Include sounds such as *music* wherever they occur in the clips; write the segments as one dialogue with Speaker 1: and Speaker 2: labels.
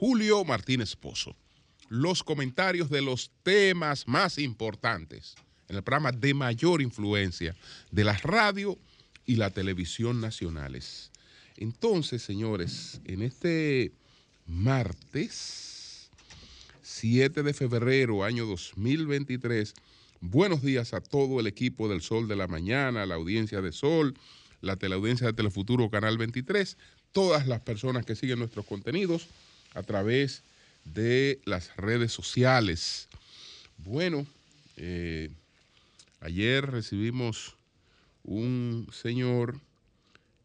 Speaker 1: Julio Martínez Pozo. Los comentarios de los temas más importantes en el programa de mayor influencia de la radio y la televisión nacionales. Entonces, señores, en este martes 7 de febrero, año 2023, buenos días a todo el equipo del Sol de la Mañana, la audiencia de Sol, la teleaudiencia de Telefuturo Canal 23, todas las personas que siguen nuestros contenidos a través de las redes sociales. Bueno, eh, ayer recibimos un señor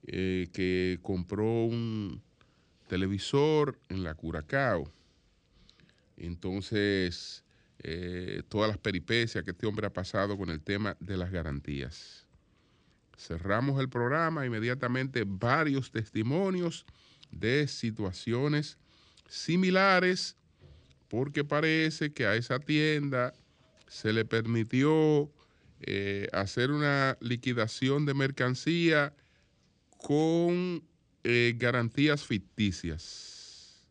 Speaker 1: eh, que compró un televisor en la Curacao. Entonces, eh, todas las peripecias que este hombre ha pasado con el tema de las garantías. Cerramos el programa, inmediatamente varios testimonios de situaciones similares, porque parece que a esa tienda se le permitió eh, hacer una liquidación de mercancía con eh, garantías ficticias.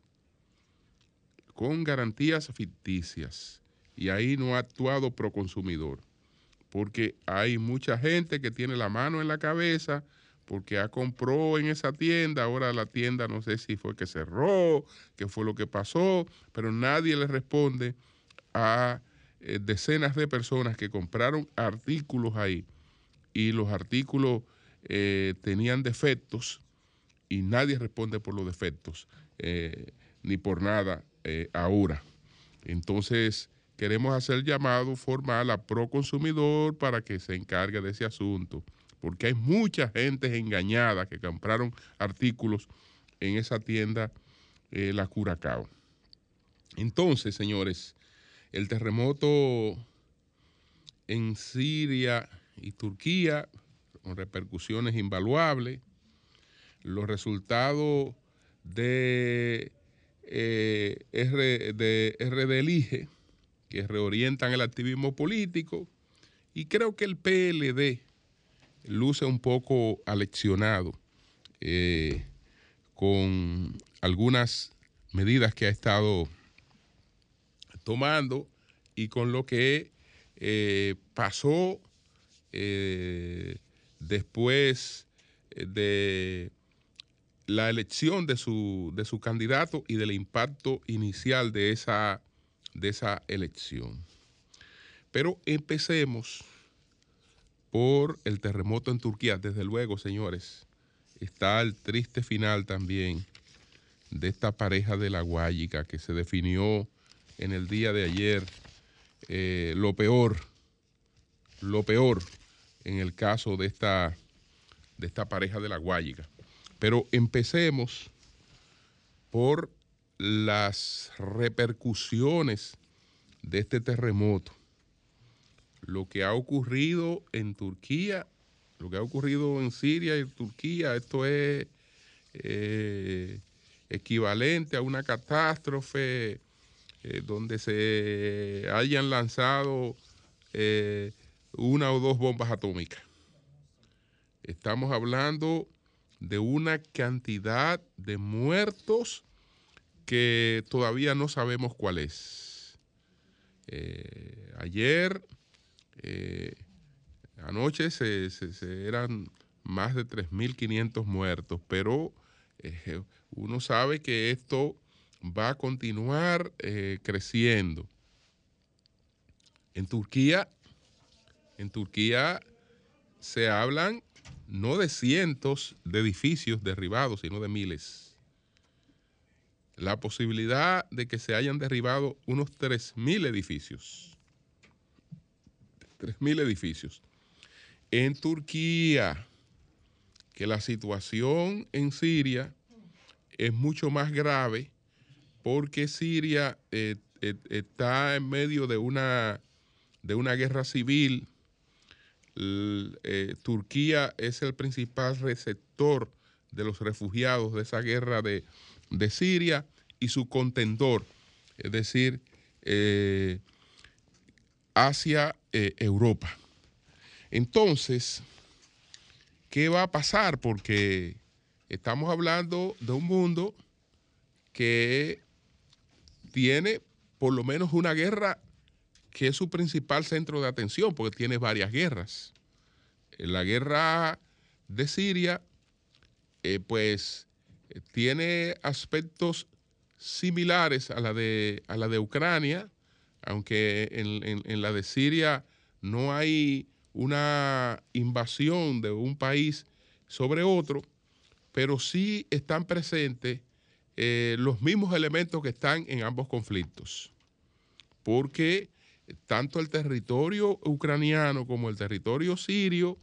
Speaker 1: Con garantías ficticias. Y ahí no ha actuado pro consumidor porque hay mucha gente que tiene la mano en la cabeza porque ha compró en esa tienda, ahora la tienda no sé si fue que cerró, qué fue lo que pasó, pero nadie le responde a eh, decenas de personas que compraron artículos ahí y los artículos eh, tenían defectos y nadie responde por los defectos eh, ni por nada ahora. Entonces, queremos hacer llamado formal a Proconsumidor para que se encargue de ese asunto, porque hay mucha gente engañada que compraron artículos en esa tienda eh, La Curacao. Entonces, señores, el terremoto en Siria y Turquía, con repercusiones invaluables, los resultados de, eh, R, de RDLIGE, que reorientan el activismo político y creo que el PLD luce un poco aleccionado eh, con algunas medidas que ha estado tomando y con lo que eh, pasó eh, después de la elección de su, de su candidato y del impacto inicial de esa de esa elección. Pero empecemos por el terremoto en Turquía. Desde luego, señores, está el triste final también de esta pareja de la Guayica que se definió en el día de ayer eh, lo peor, lo peor en el caso de esta, de esta pareja de la Guayica. Pero empecemos por las repercusiones de este terremoto, lo que ha ocurrido en Turquía, lo que ha ocurrido en Siria y Turquía, esto es eh, equivalente a una catástrofe eh, donde se hayan lanzado eh, una o dos bombas atómicas. Estamos hablando de una cantidad de muertos que todavía no sabemos cuál es. Ayer, eh, anoche, se, eran más de 3.500 muertos, pero eh, uno sabe que esto va a continuar creciendo. En Turquía, en Turquía se hablan no de cientos de edificios derribados, sino de miles la posibilidad de que se hayan derribado unos 3.000 edificios. 3.000 edificios. En Turquía, que la situación en Siria es mucho más grave porque Siria eh, eh, está en medio de una, de una guerra civil. Eh, Turquía es el principal receptor de los refugiados de esa guerra de, de Siria y su contendor, es decir, hacia eh, Europa. Entonces, ¿qué va a pasar? Porque estamos hablando de un mundo que tiene por lo menos una guerra que es su principal centro de atención, porque tiene varias guerras. La guerra de Siria, eh, pues, tiene aspectos similares a la de, a la de Ucrania, aunque en, la de Siria no hay una invasión de un país sobre otro, pero sí están presentes eh, los mismos elementos que están en ambos conflictos, porque tanto el territorio ucraniano como el territorio sirio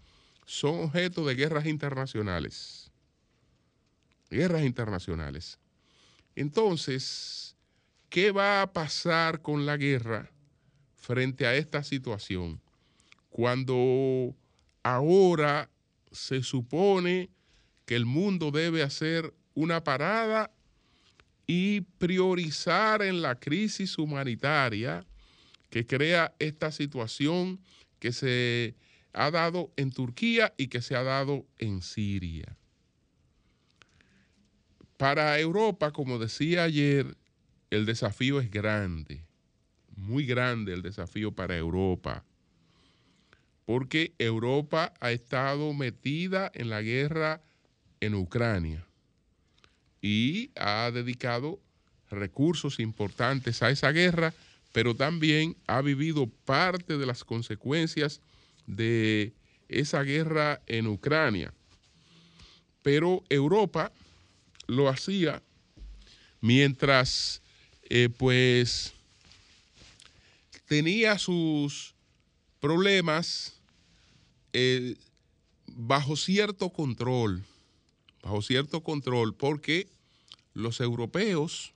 Speaker 1: son objeto de guerras internacionales. Guerras internacionales. Entonces, ¿qué va a pasar con la guerra frente a esta situación? Cuando ahora se supone que el mundo debe hacer una parada y priorizar en la crisis humanitaria que crea esta situación que se ha dado en Turquía y que se ha dado en Siria. Para Europa, como decía ayer, el desafío es grande, muy grande el desafío para Europa, porque Europa ha estado metida en la guerra en Ucrania y ha dedicado recursos importantes a esa guerra, pero también ha vivido parte de las consecuencias de esa guerra en Ucrania. Pero Europa lo hacía mientras eh, pues tenía sus problemas eh, bajo cierto control, bajo cierto control, porque los europeos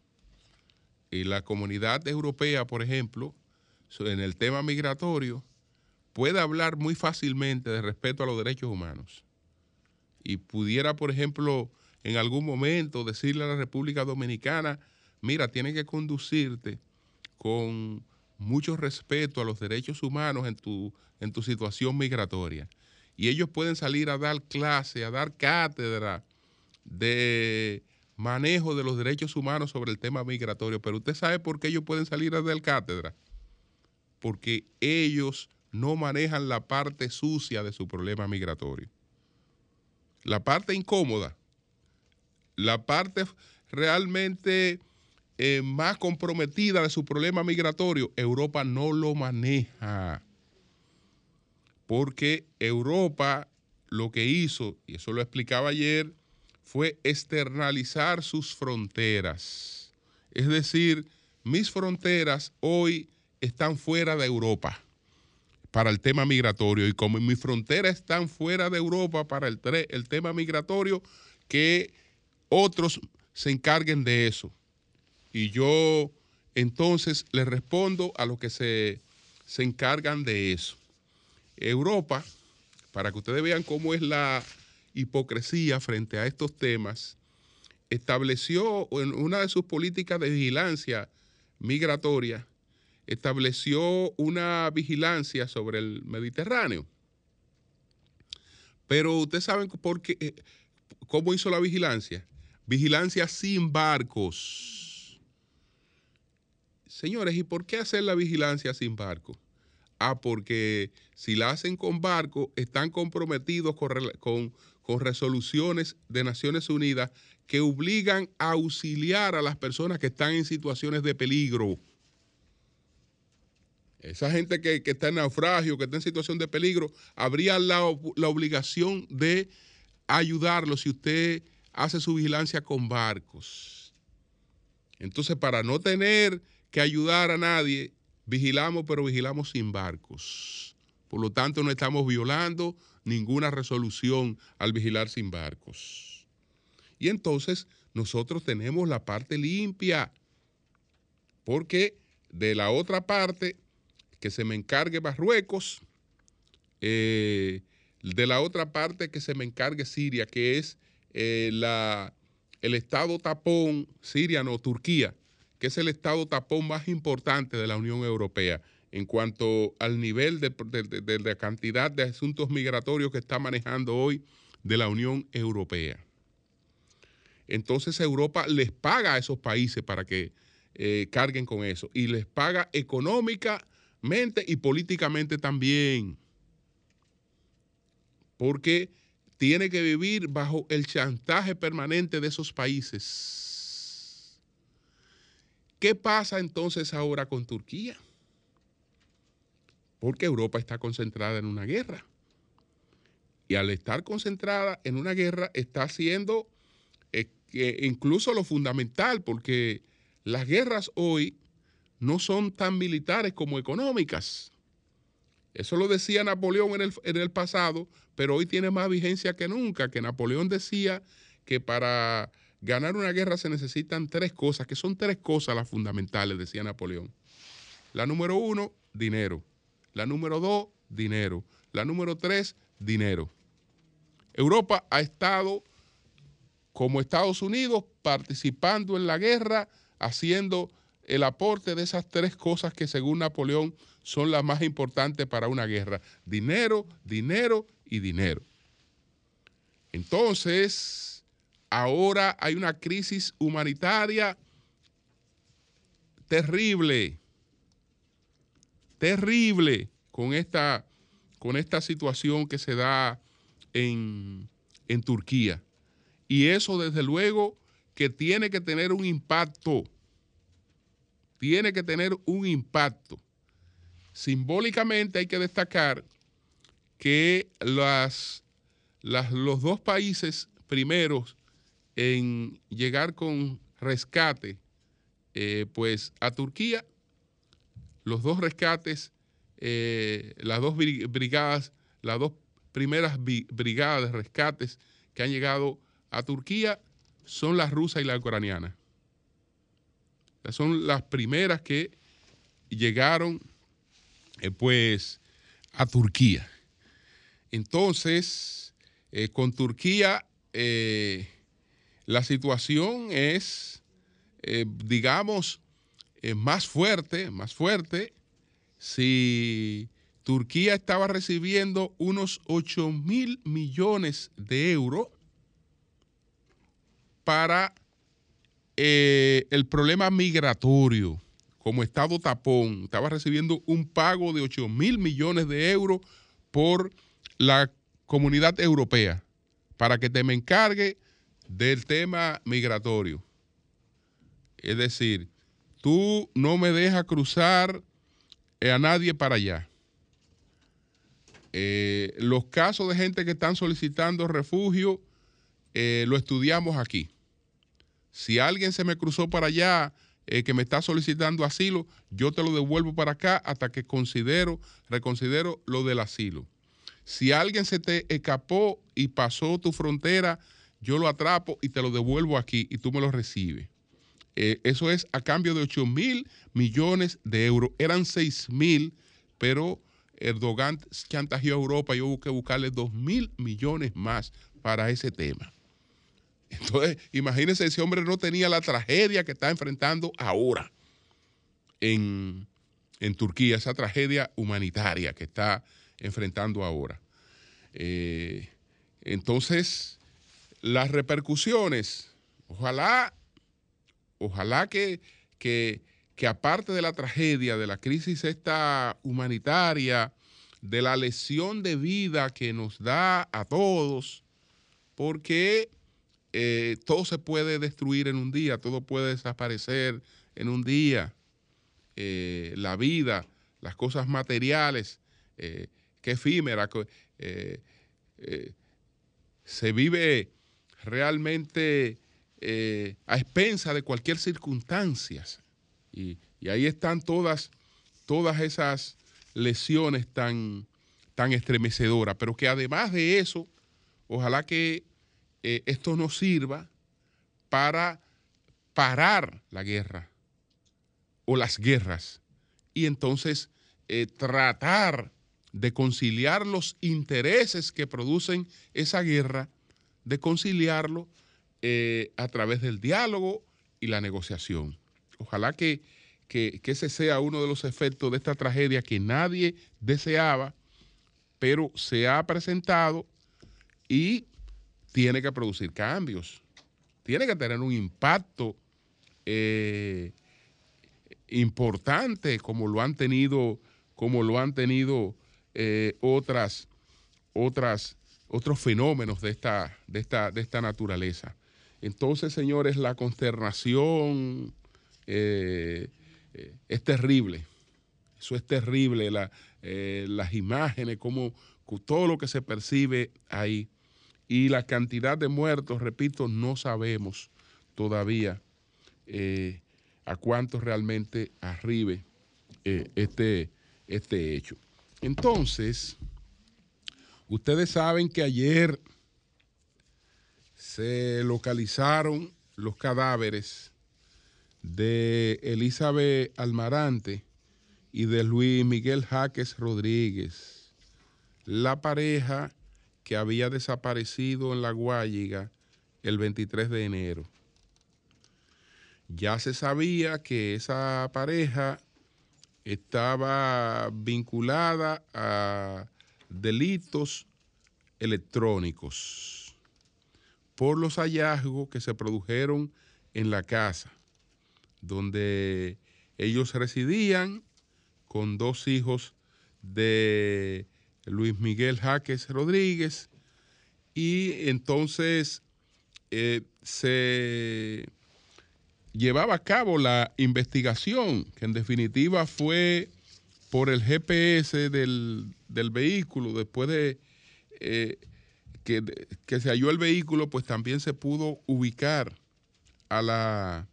Speaker 1: y la comunidad europea, por ejemplo, en el tema migratorio, puede hablar muy fácilmente de respeto a los derechos humanos. Y pudiera, por ejemplo, en algún momento decirle a la República Dominicana, mira, tiene que conducirte con mucho respeto a los derechos humanos en tu, en tu situación migratoria. Y ellos pueden salir a dar clase, a dar cátedra de manejo de los derechos humanos sobre el tema migratorio. Pero usted sabe por qué ellos pueden salir a dar cátedra. Porque ellos no manejan la parte sucia de su problema migratorio. La parte incómoda la parte realmente eh, más comprometida de su problema migratorio, Europa no lo maneja. Porque Europa lo que hizo, y eso lo explicaba ayer, fue externalizar sus fronteras. Es decir, mis fronteras hoy están fuera de Europa para el tema migratorio y como mis fronteras están fuera de Europa para el, el tema migratorio, que otros se encarguen de eso. Y yo entonces les respondo a los que se, se encargan de eso. Europa, para que ustedes vean cómo es la hipocresía frente a estos temas, estableció en una de sus políticas de vigilancia migratoria, estableció una vigilancia sobre el Mediterráneo. Pero ustedes saben por qué, eh, cómo hizo la vigilancia. Vigilancia sin barcos. Señores, ¿y por qué hacer la vigilancia sin barcos? Ah, porque si la hacen con barcos, están comprometidos con, resoluciones de Naciones Unidas que obligan a auxiliar a las personas que están en situaciones de peligro. Esa gente que, está en naufragio, que está en situación de peligro, habría la, la obligación de ayudarlo si usted hace su vigilancia con barcos. Entonces, para no tener que ayudar a nadie, vigilamos, pero vigilamos sin barcos. Por lo tanto, no estamos violando ninguna resolución al vigilar sin barcos. Y entonces nosotros tenemos la parte limpia, porque de la otra parte, que se me encargue Marruecos, eh, de la otra parte que se me encargue Siria, que es eh, la, el estado tapón siriano, Turquía, que es el estado tapón más importante de la Unión Europea en cuanto al nivel de, cantidad de asuntos migratorios que está manejando hoy de la Unión Europea. Entonces Europa les paga a esos países para que eh, carguen con eso. Y les paga económicamente y políticamente también. Porque tiene que vivir bajo el chantaje permanente de esos países. ¿Qué pasa entonces ahora con Turquía? Porque Europa está concentrada en una guerra. Y al estar concentrada en una guerra está haciendo eh, incluso lo fundamental, porque las guerras hoy no son tan militares como económicas. Eso lo decía Napoleón en el, en el, pasado, pero hoy tiene más vigencia que nunca, que Napoleón decía que para ganar una guerra se necesitan tres cosas, que son tres cosas las fundamentales, decía Napoleón. La número uno, dinero. La número dos, dinero. La número tres, dinero. Europa ha estado como Estados Unidos participando en la guerra, haciendo el aporte de esas tres cosas que según Napoleón son las más importantes para una guerra. Dinero, dinero y dinero. Entonces, ahora hay una crisis humanitaria terrible, terrible con esta, con esta situación que se da en, en Turquía. Y eso desde luego que tiene que tener un impacto, tiene que tener un impacto. Simbólicamente hay que destacar que las, los dos países primeros en llegar con rescate, eh, pues a Turquía, los dos rescates, eh, las dos brigadas, las dos primeras brigadas de rescates que han llegado a Turquía son las rusas y la ucraniana. Son las primeras que llegaron eh, pues a Turquía. Entonces, con Turquía la situación es, digamos, más fuerte, más fuerte. Si Turquía estaba recibiendo unos 8 mil millones de euros para eh, el problema migratorio como Estado tapón. Estaba recibiendo un pago de 8 mil millones de euros por la comunidad europea para que te me encargue del tema migratorio. Es decir, tú no me dejas cruzar a nadie para allá. Eh, los casos de gente que están solicitando refugio, eh, lo estudiamos aquí. Si alguien se me cruzó para allá, eh, que me está solicitando asilo, yo te lo devuelvo para acá hasta que considero, reconsidero lo del asilo. Si alguien se te escapó y pasó tu frontera, yo lo atrapo y te lo devuelvo aquí y tú me lo recibes. eso es a cambio de 8 mil millones de euros. Eran 6 mil, pero Erdogan chantajeó a Europa y hubo que buscarle 2 mil millones más para ese tema. Entonces, imagínense, ese hombre no tenía la tragedia que está enfrentando ahora en, Turquía, esa tragedia humanitaria que está enfrentando ahora. Eh, entonces, las repercusiones, ojalá, ojalá que, que que aparte de la tragedia, de la crisis esta humanitaria, de la lesión de vida que nos da a todos, porque eh, todo se puede destruir en un día, todo puede desaparecer en un día. Eh, la vida, las cosas materiales, eh, que efímera, se vive realmente a expensa de cualquier circunstancia. Y, ahí están todas, todas esas lesiones tan, tan estremecedoras, pero que además de eso, ojalá que eh, esto nos sirva para parar la guerra o las guerras y entonces eh, tratar de conciliar los intereses que producen esa guerra, de conciliarlo eh, a través del diálogo y la negociación. Ojalá que, ese sea uno de los efectos de esta tragedia que nadie deseaba, pero se ha presentado y tiene que producir cambios, tiene que tener un impacto eh, importante como lo han tenido, como lo han tenido eh, otras, otras, otros fenómenos de esta, de, esta, de esta naturaleza. Entonces, señores, la consternación eh, es terrible. Eso es terrible, las imágenes, como todo lo que se percibe ahí. Y la cantidad de muertos, repito, no sabemos todavía eh, a cuánto realmente arribe eh, este, este hecho. Entonces, ustedes saben que ayer se localizaron los cadáveres de Elizabeth Almarante y de Luis Miguel Jaques Rodríguez, la pareja que había desaparecido en la Guayiga el 23 de enero. Ya se sabía que esa pareja estaba vinculada a delitos electrónicos por los hallazgos que se produjeron en la casa donde ellos residían con dos hijos de Luis Miguel Jaques Rodríguez. Y entonces eh, se llevaba a cabo la investigación, que en definitiva fue por el GPS del, vehículo, después de eh, que, que, se halló el vehículo, pues también se pudo ubicar a la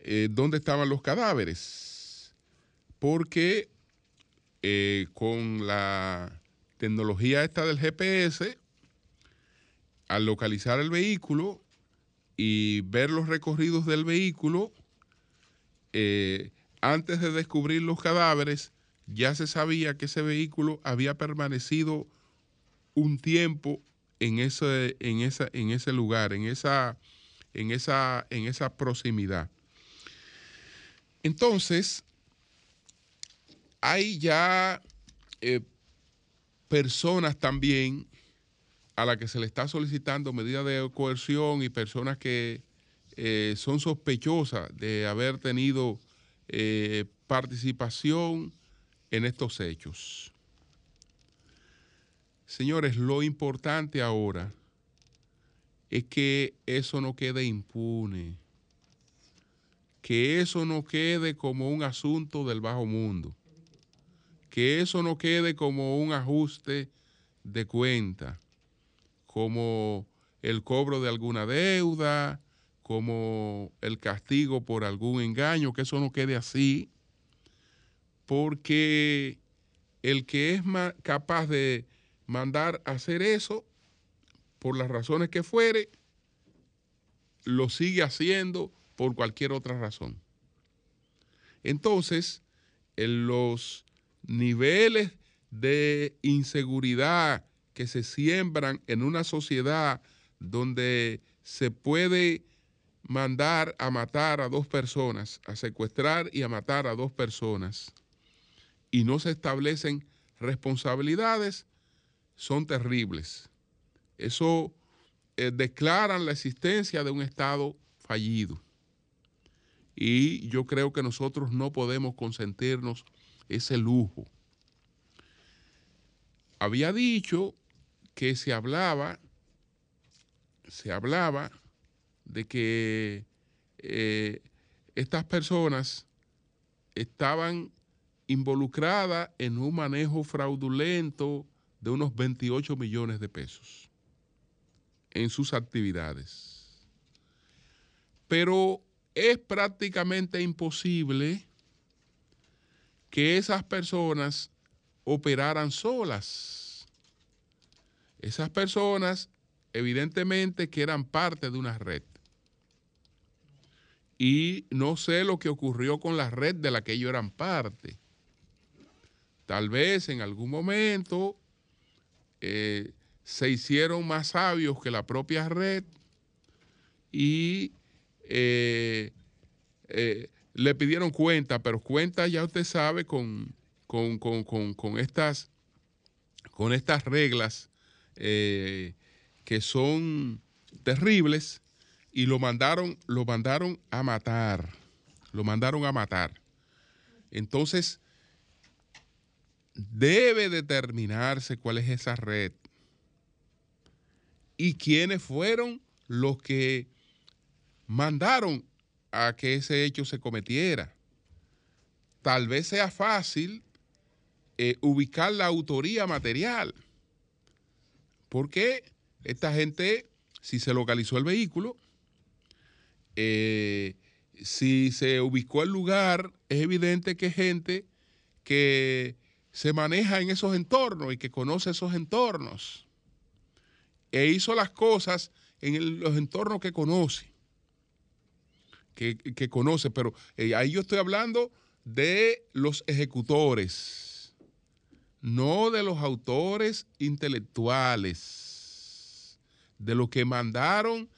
Speaker 1: eh, dónde estaban los cadáveres, porque eh, con la tecnología esta del GPS, al localizar el vehículo y ver los recorridos del vehículo, eh, antes de descubrir los cadáveres, ya se sabía que ese vehículo había permanecido un tiempo en ese, en esa, en ese lugar, en esa, en esa, en esa proximidad. Entonces, hay ya eh, personas también a las que se le está solicitando medidas de coerción y personas que eh, son sospechosas de haber tenido eh, participación en estos hechos. Señores, lo importante ahora es que eso no quede impune que eso no quede como un asunto del bajo mundo, que eso no quede como un ajuste de cuenta, como el cobro de alguna deuda, como el castigo por algún engaño, que eso no quede así, porque el que es capaz de mandar hacer eso, por las razones que fuere, lo sigue haciendo por cualquier otra razón. Entonces, en los niveles de inseguridad que se siembran en una sociedad donde se puede mandar a matar a dos personas, a secuestrar y a matar a dos personas, y no se establecen responsabilidades, son terribles. Eso eh, declaran la existencia de un Estado fallido. Y yo creo que nosotros no podemos consentirnos ese lujo. Había dicho que se hablaba, se hablaba de que eh, estas personas estaban involucradas en un manejo fraudulento de unos 28 millones de pesos en sus actividades. Pero es prácticamente imposible que esas personas operaran solas. Esas personas evidentemente que eran parte de una red. Y no sé lo que ocurrió con la red de la que ellos eran parte. Tal vez en algún momento eh, se hicieron más sabios que la propia red y eh, eh, le pidieron cuenta, pero cuenta ya usted sabe con, con, estas, con estas reglas que son terribles y lo mandaron, lo mandaron a matar, lo mandaron a matar. Entonces, debe determinarse cuál es esa red y quiénes fueron los que mandaron a que ese hecho se cometiera. Tal vez sea fácil eh, ubicar la autoría material, porque esta gente, si se localizó el vehículo, eh, si se ubicó el lugar, es evidente que gente que se maneja en esos entornos y que conoce esos entornos. E hizo las cosas en los entornos que conoce, que, conoce, pero eh, ahí yo estoy hablando de los ejecutores, no de los autores intelectuales, de los que mandaron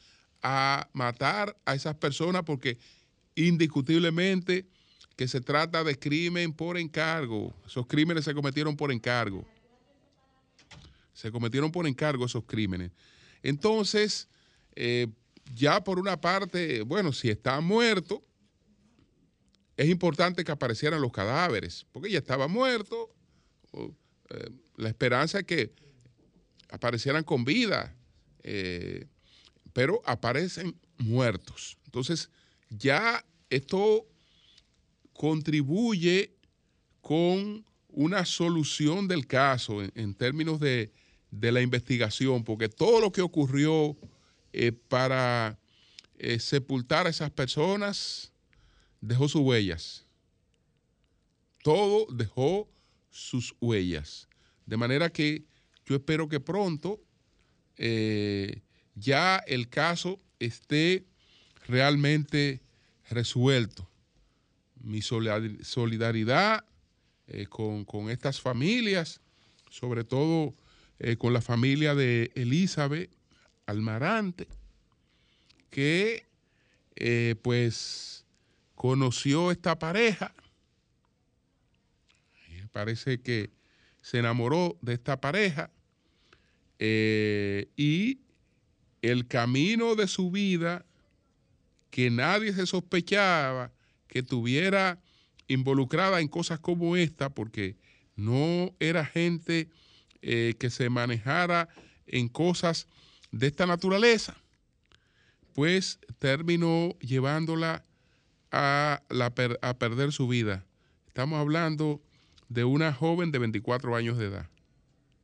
Speaker 1: a matar a esas personas porque indiscutiblemente que se trata de crimen por encargo. Esos crímenes se cometieron por encargo. Se cometieron por encargo esos crímenes. Entonces, eh, ya por una parte, bueno, si está muerto, es importante que aparecieran los cadáveres, porque ya estaba muerto. Eh, la esperanza es que aparecieran con vida, eh, pero aparecen muertos. Entonces, ya esto contribuye con una solución del caso en, términos de, la investigación, porque todo lo que ocurrió eh, para eh, sepultar a esas personas dejó sus huellas. Todo dejó sus huellas. De manera que yo espero que pronto eh, ya el caso esté realmente resuelto. Mi solidaridad eh, con, estas familias, sobre todo eh, con la familia de Elizabeth Almarante, que eh, pues conoció esta pareja. Parece que se enamoró de esta pareja y el camino de su vida que nadie se sospechaba que tuviera involucrada en cosas como esta, porque no era gente eh, que se manejara en cosas de esta naturaleza, pues terminó llevándola a, a perder su vida. Estamos hablando de una joven de 24 años de edad.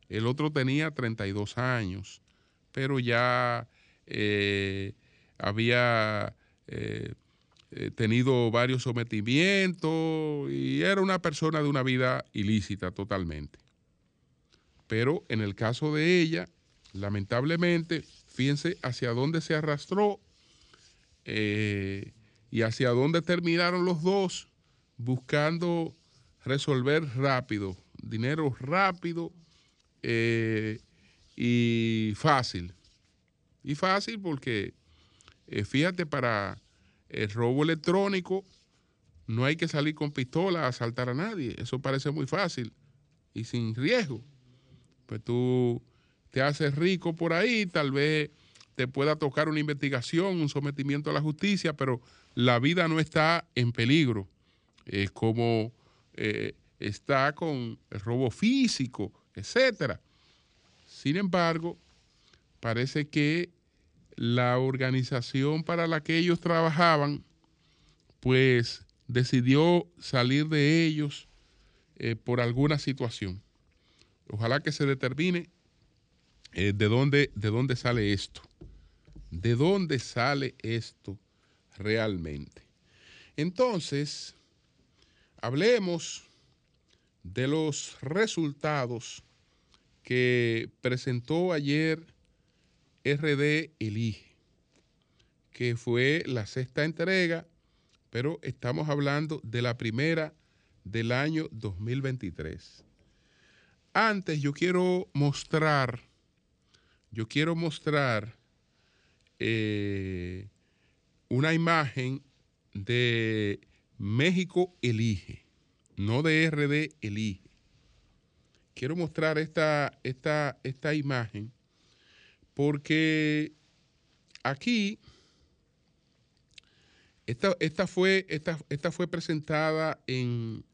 Speaker 1: El otro tenía 32 años, pero ya eh, había eh, eh, tenido varios sometimientos y era una persona de una vida ilícita totalmente. Pero en el caso de ella, lamentablemente, fíjense hacia dónde se arrastró eh, y hacia dónde terminaron los dos buscando resolver rápido, dinero rápido y fácil. Y fácil porque eh, fíjate, para el robo electrónico no hay que salir con pistola a asaltar a nadie. Eso parece muy fácil y sin riesgo. Pues tú te haces rico por ahí, tal vez te pueda tocar una investigación, un sometimiento a la justicia, pero la vida no está en peligro. Es como eh, está con el robo físico, etcétera. Sin embargo, parece que la organización para la que ellos trabajaban, pues decidió salir de ellos eh, por alguna situación. Ojalá que se determine eh, de, dónde, de dónde sale esto. ¿De dónde sale esto realmente? Entonces, hablemos de los resultados que presentó ayer RD Elige, que fue la sexta entrega, pero estamos hablando de la primera del año 2023. Antes yo quiero mostrar, yo quiero mostrar eh, una imagen de México Elige, no de RD Elige. Quiero mostrar esta, esta, esta imagen porque aquí, esta, fue, esta, esta fue presentada en,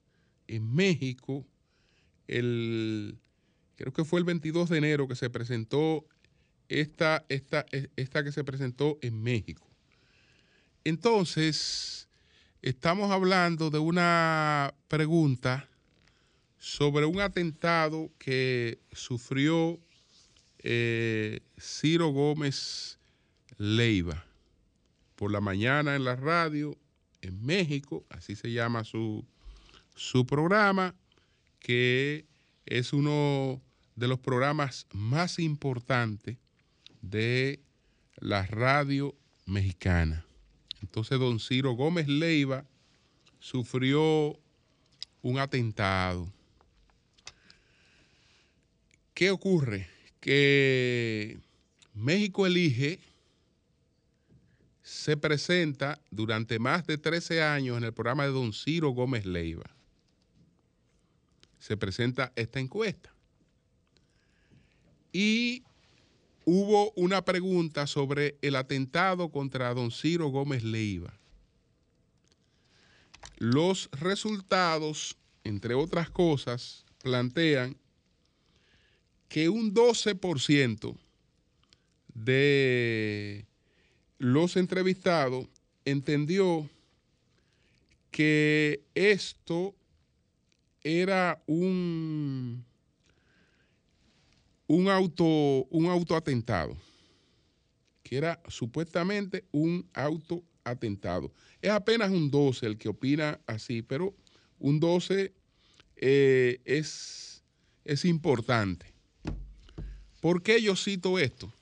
Speaker 1: en México, el, creo que fue el 22 de enero que se presentó esta, esta, esta que se presentó en México. Entonces, estamos hablando de una pregunta sobre un atentado que sufrió eh, Ciro Gómez Leiva por la mañana en la radio en México, así se llama su, su programa, que es uno de los programas más importantes de la radio mexicana. Entonces don Ciro Gómez Leiva sufrió un atentado. ¿Qué ocurre? Que México elige se presenta durante más de 13 años en el programa de don Ciro Gómez Leiva. Se presenta esta encuesta. Y hubo una pregunta sobre el atentado contra don Ciro Gómez Leiva. Los resultados, entre otras cosas, plantean que un 12% de los entrevistados entendió que esto era un, un, auto, un autoatentado, que era supuestamente un autoatentado. Es apenas un 12 el que opina así, pero un 12 eh, es, es importante. ¿Por qué yo cito esto?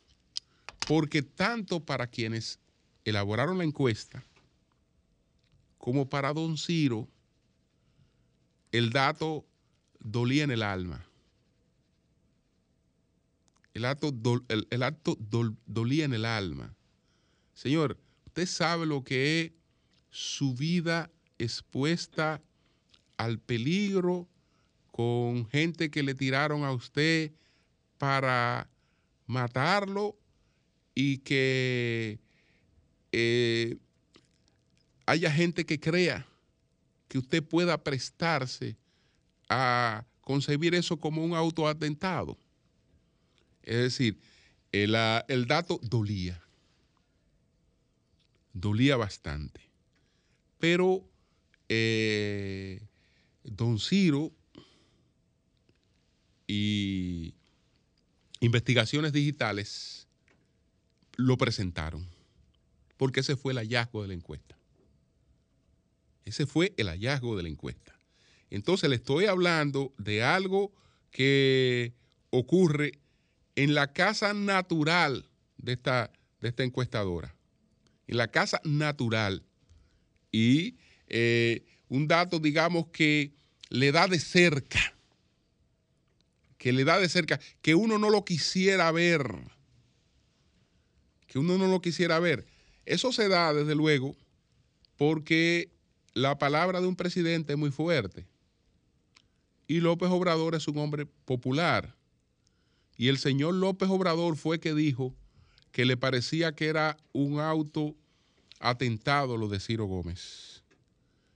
Speaker 1: Porque tanto para quienes elaboraron la encuesta como para don Ciro, el dato dolía en el alma. El acto, el, acto dolía en el alma. Señor, usted sabe lo que es su vida expuesta al peligro con gente que le tiraron a usted para matarlo y que eh, haya gente que crea que usted pueda prestarse a concebir eso como un autoatentado. Es decir, el, ah, dato dolía, dolía bastante. Pero eh, don Ciro y investigaciones digitales lo presentaron, porque ese fue el hallazgo de la encuesta. Ese fue el hallazgo de la encuesta. Entonces le estoy hablando de algo que ocurre en la casa natural de esta, encuestadora. En la casa natural. Y eh, un dato, digamos, que le da de cerca. Que le da de cerca. Que uno no lo quisiera ver que uno no lo quisiera ver. Eso se da, desde luego, porque la palabra de un presidente es muy fuerte. Y López Obrador es un hombre popular. Y el señor López Obrador fue que dijo que le parecía que era un auto atentado lo de Ciro Gómez.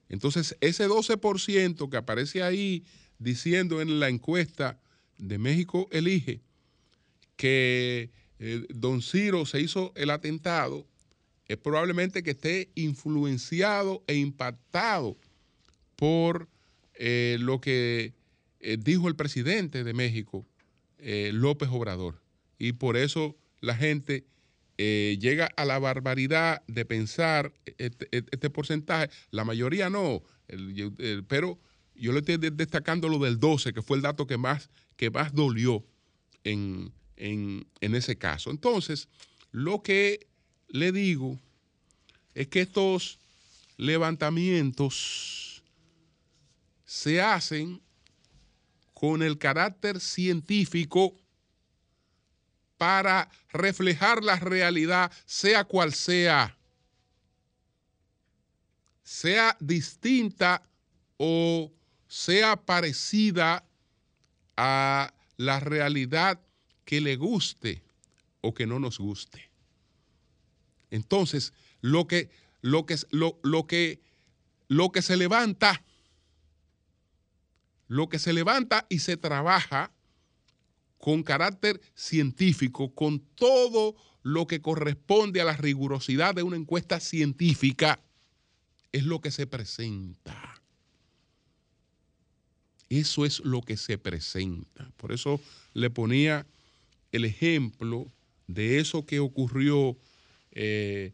Speaker 1: Entonces, ese 12% que aparece ahí diciendo en la encuesta de México Elige que eh, don Ciro se hizo el atentado, es probablemente que esté influenciado e impactado por eh, lo que eh, dijo el presidente de México, López Obrador. Y por eso la gente llega a la barbaridad de pensar este, este porcentaje. La mayoría no, pero yo le estoy destacando lo del 12, que fue el dato que más, que más dolió en, en, ese caso. Entonces, lo que le digo es que estos levantamientos se hacen con el carácter científico para reflejar la realidad, sea cual sea, sea distinta o sea parecida a la realidad que le guste o que no nos guste. Entonces, lo que, lo que, lo, lo que, lo que se levanta lo que se levanta y se trabaja con carácter científico, con todo lo que corresponde a la rigurosidad de una encuesta científica, es lo que se presenta. Eso es lo que se presenta. Por eso le ponía el ejemplo de eso que ocurrió eh,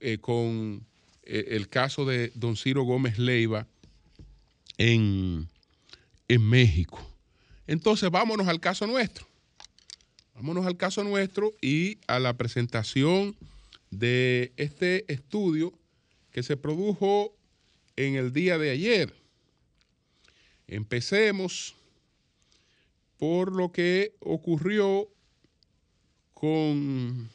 Speaker 1: eh, con eh, el caso de don Ciro Gómez Leiva en, en México. Entonces vámonos al caso nuestro. Vámonos al caso nuestro y a la presentación de este estudio que se produjo en el día de ayer. Empecemos por lo que ocurrió con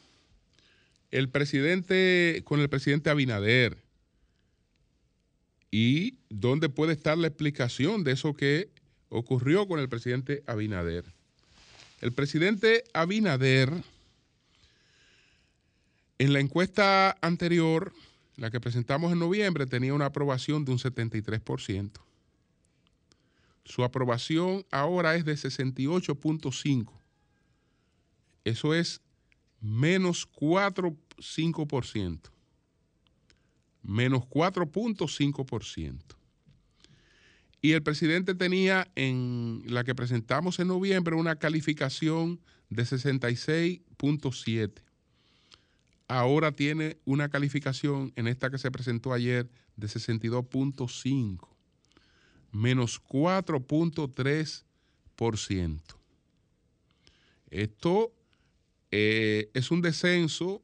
Speaker 1: el presidente, con el presidente Abinader. Y dónde puede estar la explicación de eso que ocurrió con el presidente Abinader. El presidente Abinader, en la encuesta anterior, la que presentamos en noviembre, tenía una aprobación de un 73%. Su aprobación ahora es de 68.5%. Eso es menos 4.5%. Menos 4.5%. Y el presidente tenía en la que presentamos en noviembre una calificación de 66.7. Ahora tiene una calificación en esta que se presentó ayer de 62.5, menos 4.3%. Esto eh, es un descenso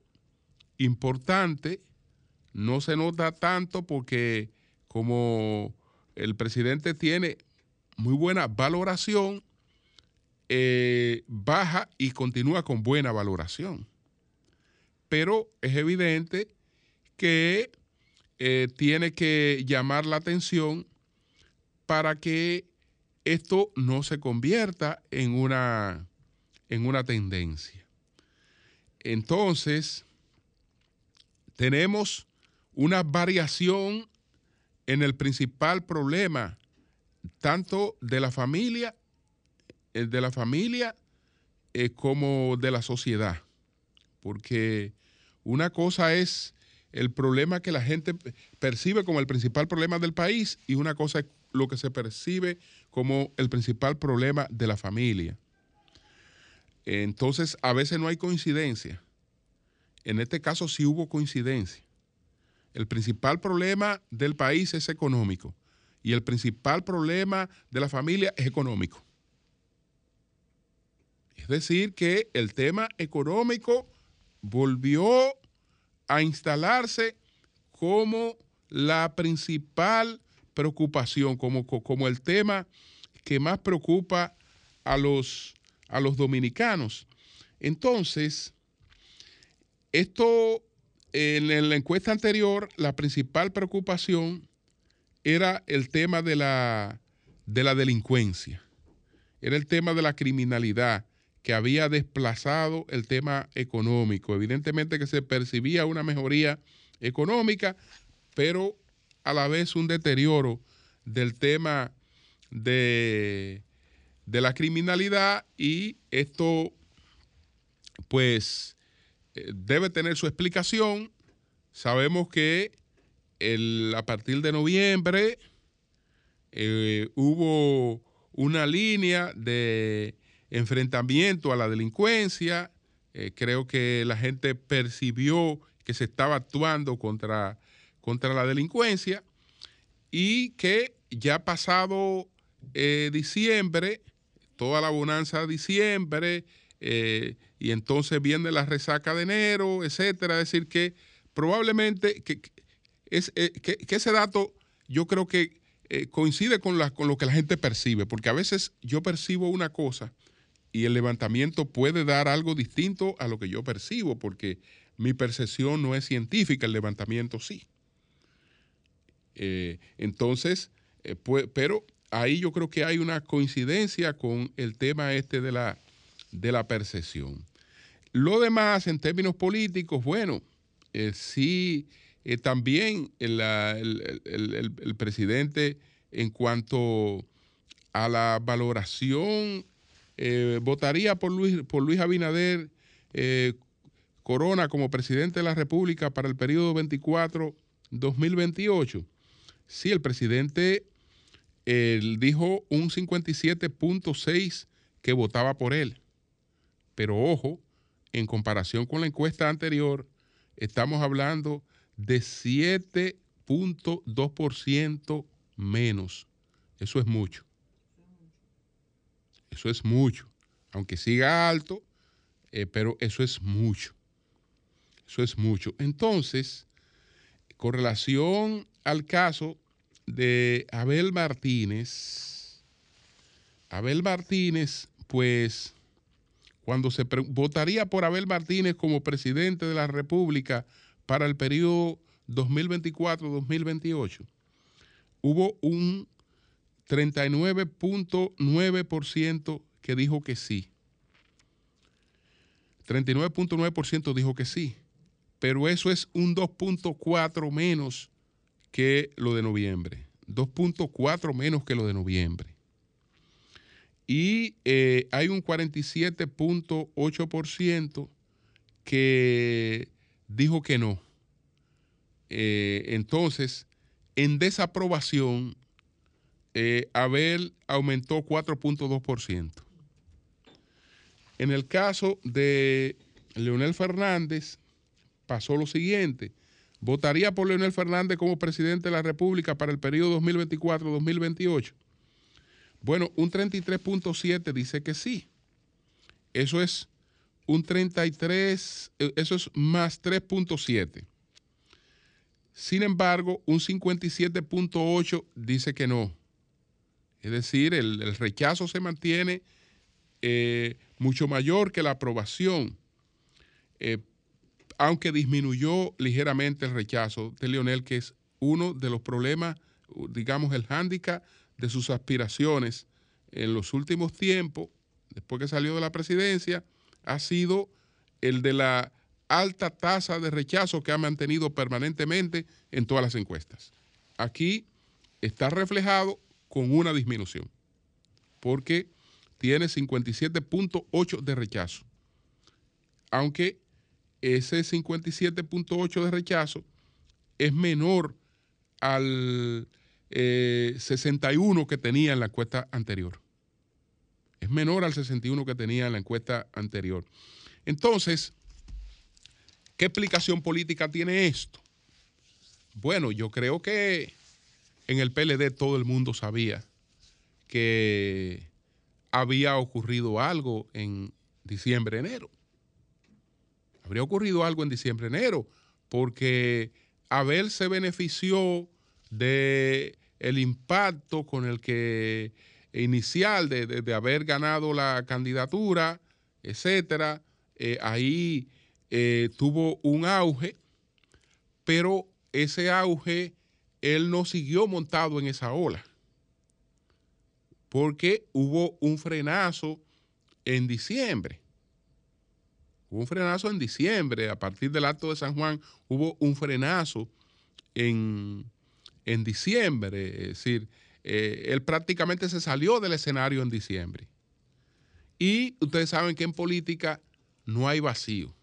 Speaker 1: importante, no se nota tanto porque como el presidente tiene muy buena valoración, eh, baja y continúa con buena valoración. Pero es evidente que eh, tiene que llamar la atención para que esto no se convierta en una, en una tendencia. Entonces, tenemos una variación en el principal problema, tanto de la familia, eh, de la familia eh, como de la sociedad. Porque una cosa es el problema que la gente percibe como el principal problema del país y una cosa es lo que se percibe como el principal problema de la familia. Entonces, a veces no hay coincidencia. En este caso sí hubo coincidencia. El principal problema del país es económico y el principal problema de la familia es económico. Es decir, que el tema económico volvió a instalarse como la principal preocupación, como, como el tema que más preocupa a los a los dominicanos. Entonces, esto, en la encuesta anterior, la principal preocupación era el tema de la, de la delincuencia, era el tema de la criminalidad que había desplazado el tema económico. Evidentemente que se percibía una mejoría económica, pero a la vez un deterioro del tema de de la criminalidad y esto pues eh, debe tener su explicación. Sabemos que a partir de noviembre eh, hubo una línea de enfrentamiento a la delincuencia. Eh, creo que la gente percibió que se estaba actuando contra, contra la delincuencia y que ya pasado diciembre toda la bonanza de diciembre eh, y entonces viene la resaca de enero, etcétera. Es decir, que probablemente que, es, eh, que, ese dato yo creo que eh, coincide con, con lo que la gente percibe, porque a veces yo percibo una cosa y el levantamiento puede dar algo distinto a lo que yo percibo, porque mi percepción no es científica, el levantamiento sí. Entonces, pero ahí yo creo que hay una coincidencia con el tema este de la, de la percepción. Lo demás, en términos políticos, bueno, eh, sí, eh, también el, presidente en cuanto a la valoración, eh, votaría por Luis, por Luis Abinader eh, Corona como presidente de la República para el periodo 24-2028. Sí, el presidente dijo un 57.6 que votaba por él. Pero ojo, en comparación con la encuesta anterior, estamos hablando de 7.2% menos. Eso es mucho. Eso es mucho. Aunque siga alto, eh, pero eso es mucho. Eso es mucho. Entonces, con relación al caso de Abel Martínez, Abel Martínez, pues cuando se votaría por Abel Martínez como presidente de la República para el periodo 2024-2028, hubo un 39.9% que dijo que sí. 39.9% dijo que sí, pero eso es un 2.4 menos que lo de noviembre. 2.4 menos que lo de noviembre. Y eh, hay un 47.8% que dijo que no. Eh, entonces, en desaprobación, eh, Abel aumentó 4.2%. En el caso de Leonel Fernández, pasó lo siguiente votaría por Leonel Fernández como presidente de la República para el periodo 2024-2028? Bueno, un 33.7 dice que sí. Eso es un 33, eh, eso es más 3.7. Sin embargo, un 57.8 dice que no. Es decir, el, rechazo se mantiene eh, mucho mayor que la aprobación. Eh, aunque disminuyó ligeramente el rechazo de Leonel, que es uno de los problemas, digamos, el hándicap de sus aspiraciones en los últimos tiempos, después que salió de la presidencia, ha sido el de la alta tasa de rechazo que ha mantenido permanentemente en todas las encuestas. Aquí está reflejado con una disminución, porque tiene 57.8 de rechazo, aunque ese 57.8 de rechazo es menor al 61 eh, que tenía en la encuesta anterior. Es menor al 61 que tenía en la encuesta anterior. Entonces, ¿qué explicación política tiene esto? Bueno, yo creo que en el PLD todo el mundo sabía que había ocurrido algo en diciembre, enero habría ocurrido algo en diciembre, enero, porque Abel se benefició de el impacto con el que inicial de, haber ganado la candidatura, etcétera, eh, ahí eh, tuvo un auge, pero ese auge él no siguió montado en esa ola, porque hubo un frenazo en diciembre. Hubo un frenazo en diciembre, a partir del acto de San Juan hubo un frenazo en, diciembre, es decir, eh, él prácticamente se salió del escenario en diciembre. Y ustedes saben que en política no hay vacío.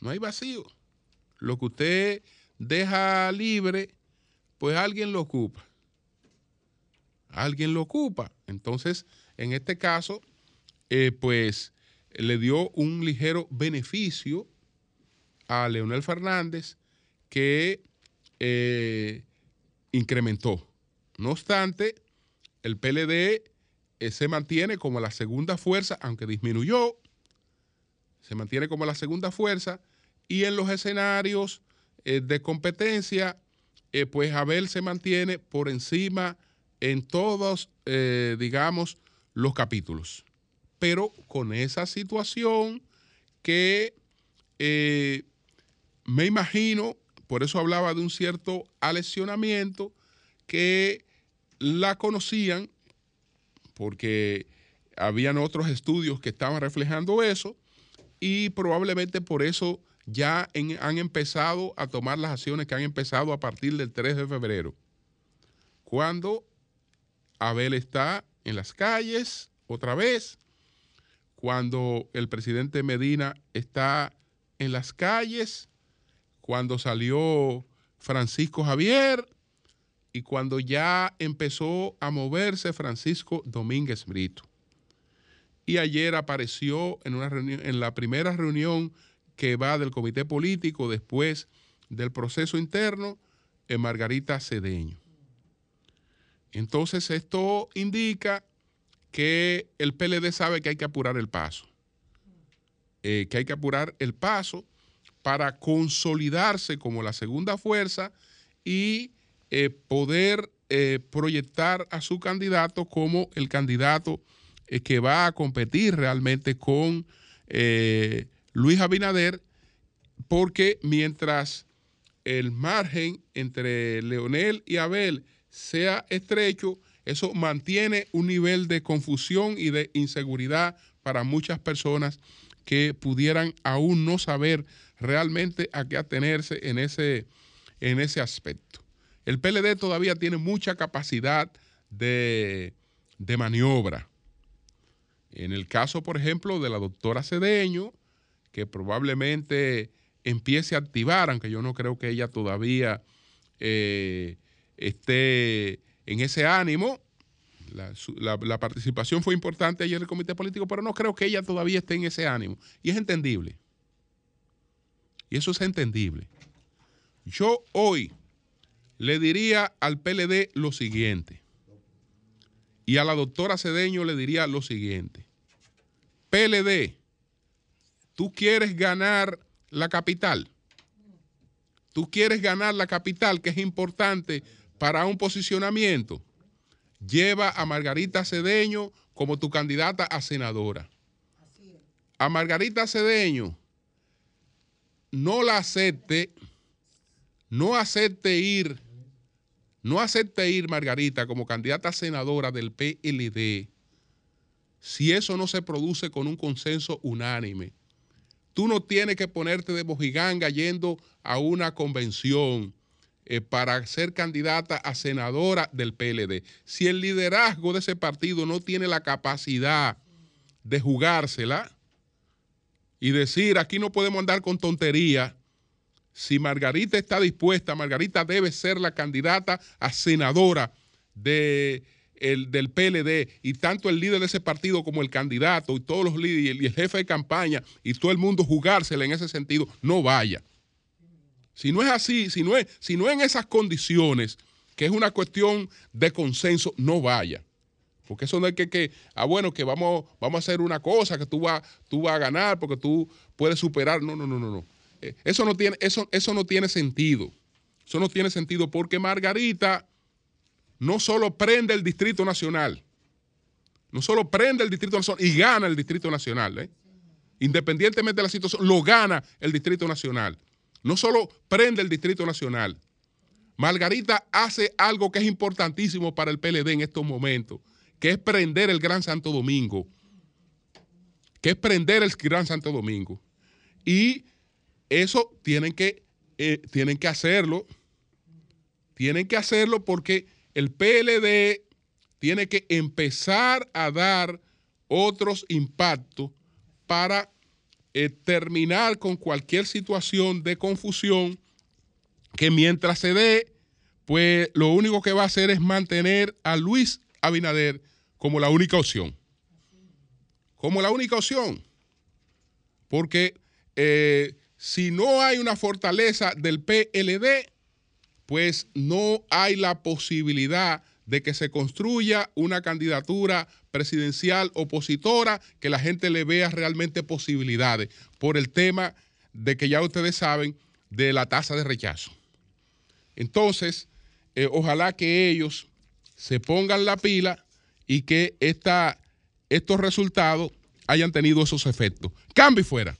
Speaker 1: No hay vacío. Lo que usted deja libre, pues alguien lo ocupa. Alguien lo ocupa. Entonces, en este caso, eh, pues le dio un ligero beneficio a Leonel Fernández que eh, incrementó. No obstante, el PLD eh, se mantiene como la segunda fuerza, aunque disminuyó, se mantiene como la segunda fuerza y en los escenarios eh, de competencia, pues Abel se mantiene por encima en todos, digamos, los capítulos pero con esa situación que eh, me imagino, por eso hablaba de un cierto alesionamiento, que la conocían, porque habían otros estudios que estaban reflejando eso, y probablemente por eso ya han empezado a tomar las acciones que han empezado a partir del 3 de febrero, cuando Abel está en las calles otra vez, cuando el presidente Medina está en las calles, cuando salió Francisco Javier y cuando ya empezó a moverse Francisco Domínguez Brito. Y ayer apareció en, una reunión, en la primera reunión que va del comité político después del proceso interno en Margarita Cedeño. Entonces esto indica que el PLD sabe que hay que apurar el paso, eh, que hay que apurar el paso para consolidarse como la segunda fuerza y eh, poder eh, proyectar a su candidato como el candidato que va a competir realmente con Luis Abinader, porque mientras el margen entre Leonel y Abel sea estrecho, eso mantiene un nivel de confusión y de inseguridad para muchas personas que pudieran aún no saber realmente a qué atenerse en ese, en ese aspecto. El PLD todavía tiene mucha capacidad de, de maniobra. En el caso, por ejemplo, de la doctora Cedeño, que probablemente empiece a activar, aunque yo no creo que ella todavía eh, esté en ese ánimo. La, participación fue importante ayer en el comité político, pero no creo que ella todavía esté en ese ánimo. Y es entendible. Y eso es entendible. Yo hoy le diría al PLD lo siguiente. Y a la doctora Cedeño le diría lo siguiente. PLD, tú quieres ganar la capital. Tú quieres ganar la capital, que es importante para un posicionamiento, lleva a Margarita Cedeño como tu candidata a senadora. A Margarita Cedeño no la acepte, no acepte ir, no acepte ir Margarita como candidata a senadora del PLD si eso no se produce con un consenso unánime. Tú no tienes que ponerte de mojiganga yendo a una convención eh, para ser candidata a senadora del PLD. Si el liderazgo de ese partido no tiene la capacidad de jugársela y decir, aquí no podemos andar con tontería, si Margarita está dispuesta, Margarita debe ser la candidata a senadora de del PLD y tanto el líder de ese partido como el candidato y todos los líderes y el jefe de campaña y todo el mundo jugársela en ese sentido, no vaya. Si no es así, si no es, si no en esas condiciones, que es una cuestión de consenso, no vaya. Porque eso no es que, que ah, bueno, que vamos, vamos a hacer una cosa, que tú vas, tú vas a ganar porque tú puedes superar. No, no, no, no, no. Eh, eso no tiene, eso, eso no tiene sentido. Eso no tiene sentido porque Margarita no solo prende el Distrito Nacional, no solo prende el Distrito Nacional y gana el Distrito Nacional, ¿eh? independientemente de la situación, lo gana el Distrito Nacional. No solo prende el Distrito Nacional. Margarita hace algo que es importantísimo para el PLD en estos momentos, que es prender el Gran Santo Domingo. Que es prender el Gran Santo Domingo. Y eso tienen que, eh, tienen que hacerlo. Tienen que hacerlo porque el PLD tiene que empezar a dar otros impactos para eh, terminar con cualquier situación de confusión que mientras se dé, pues lo único que va a hacer es mantener a Luis Abinader como la única opción. Como la única opción. Porque eh, si no hay una fortaleza del PLD, pues no hay la posibilidad de que se construya una candidatura presidencial opositora que la gente le vea realmente posibilidades por el tema de que ya ustedes saben de la tasa de rechazo. Entonces, eh, ojalá que ellos se pongan la pila y que estos resultados hayan tenido esos efectos. Cambio fuera.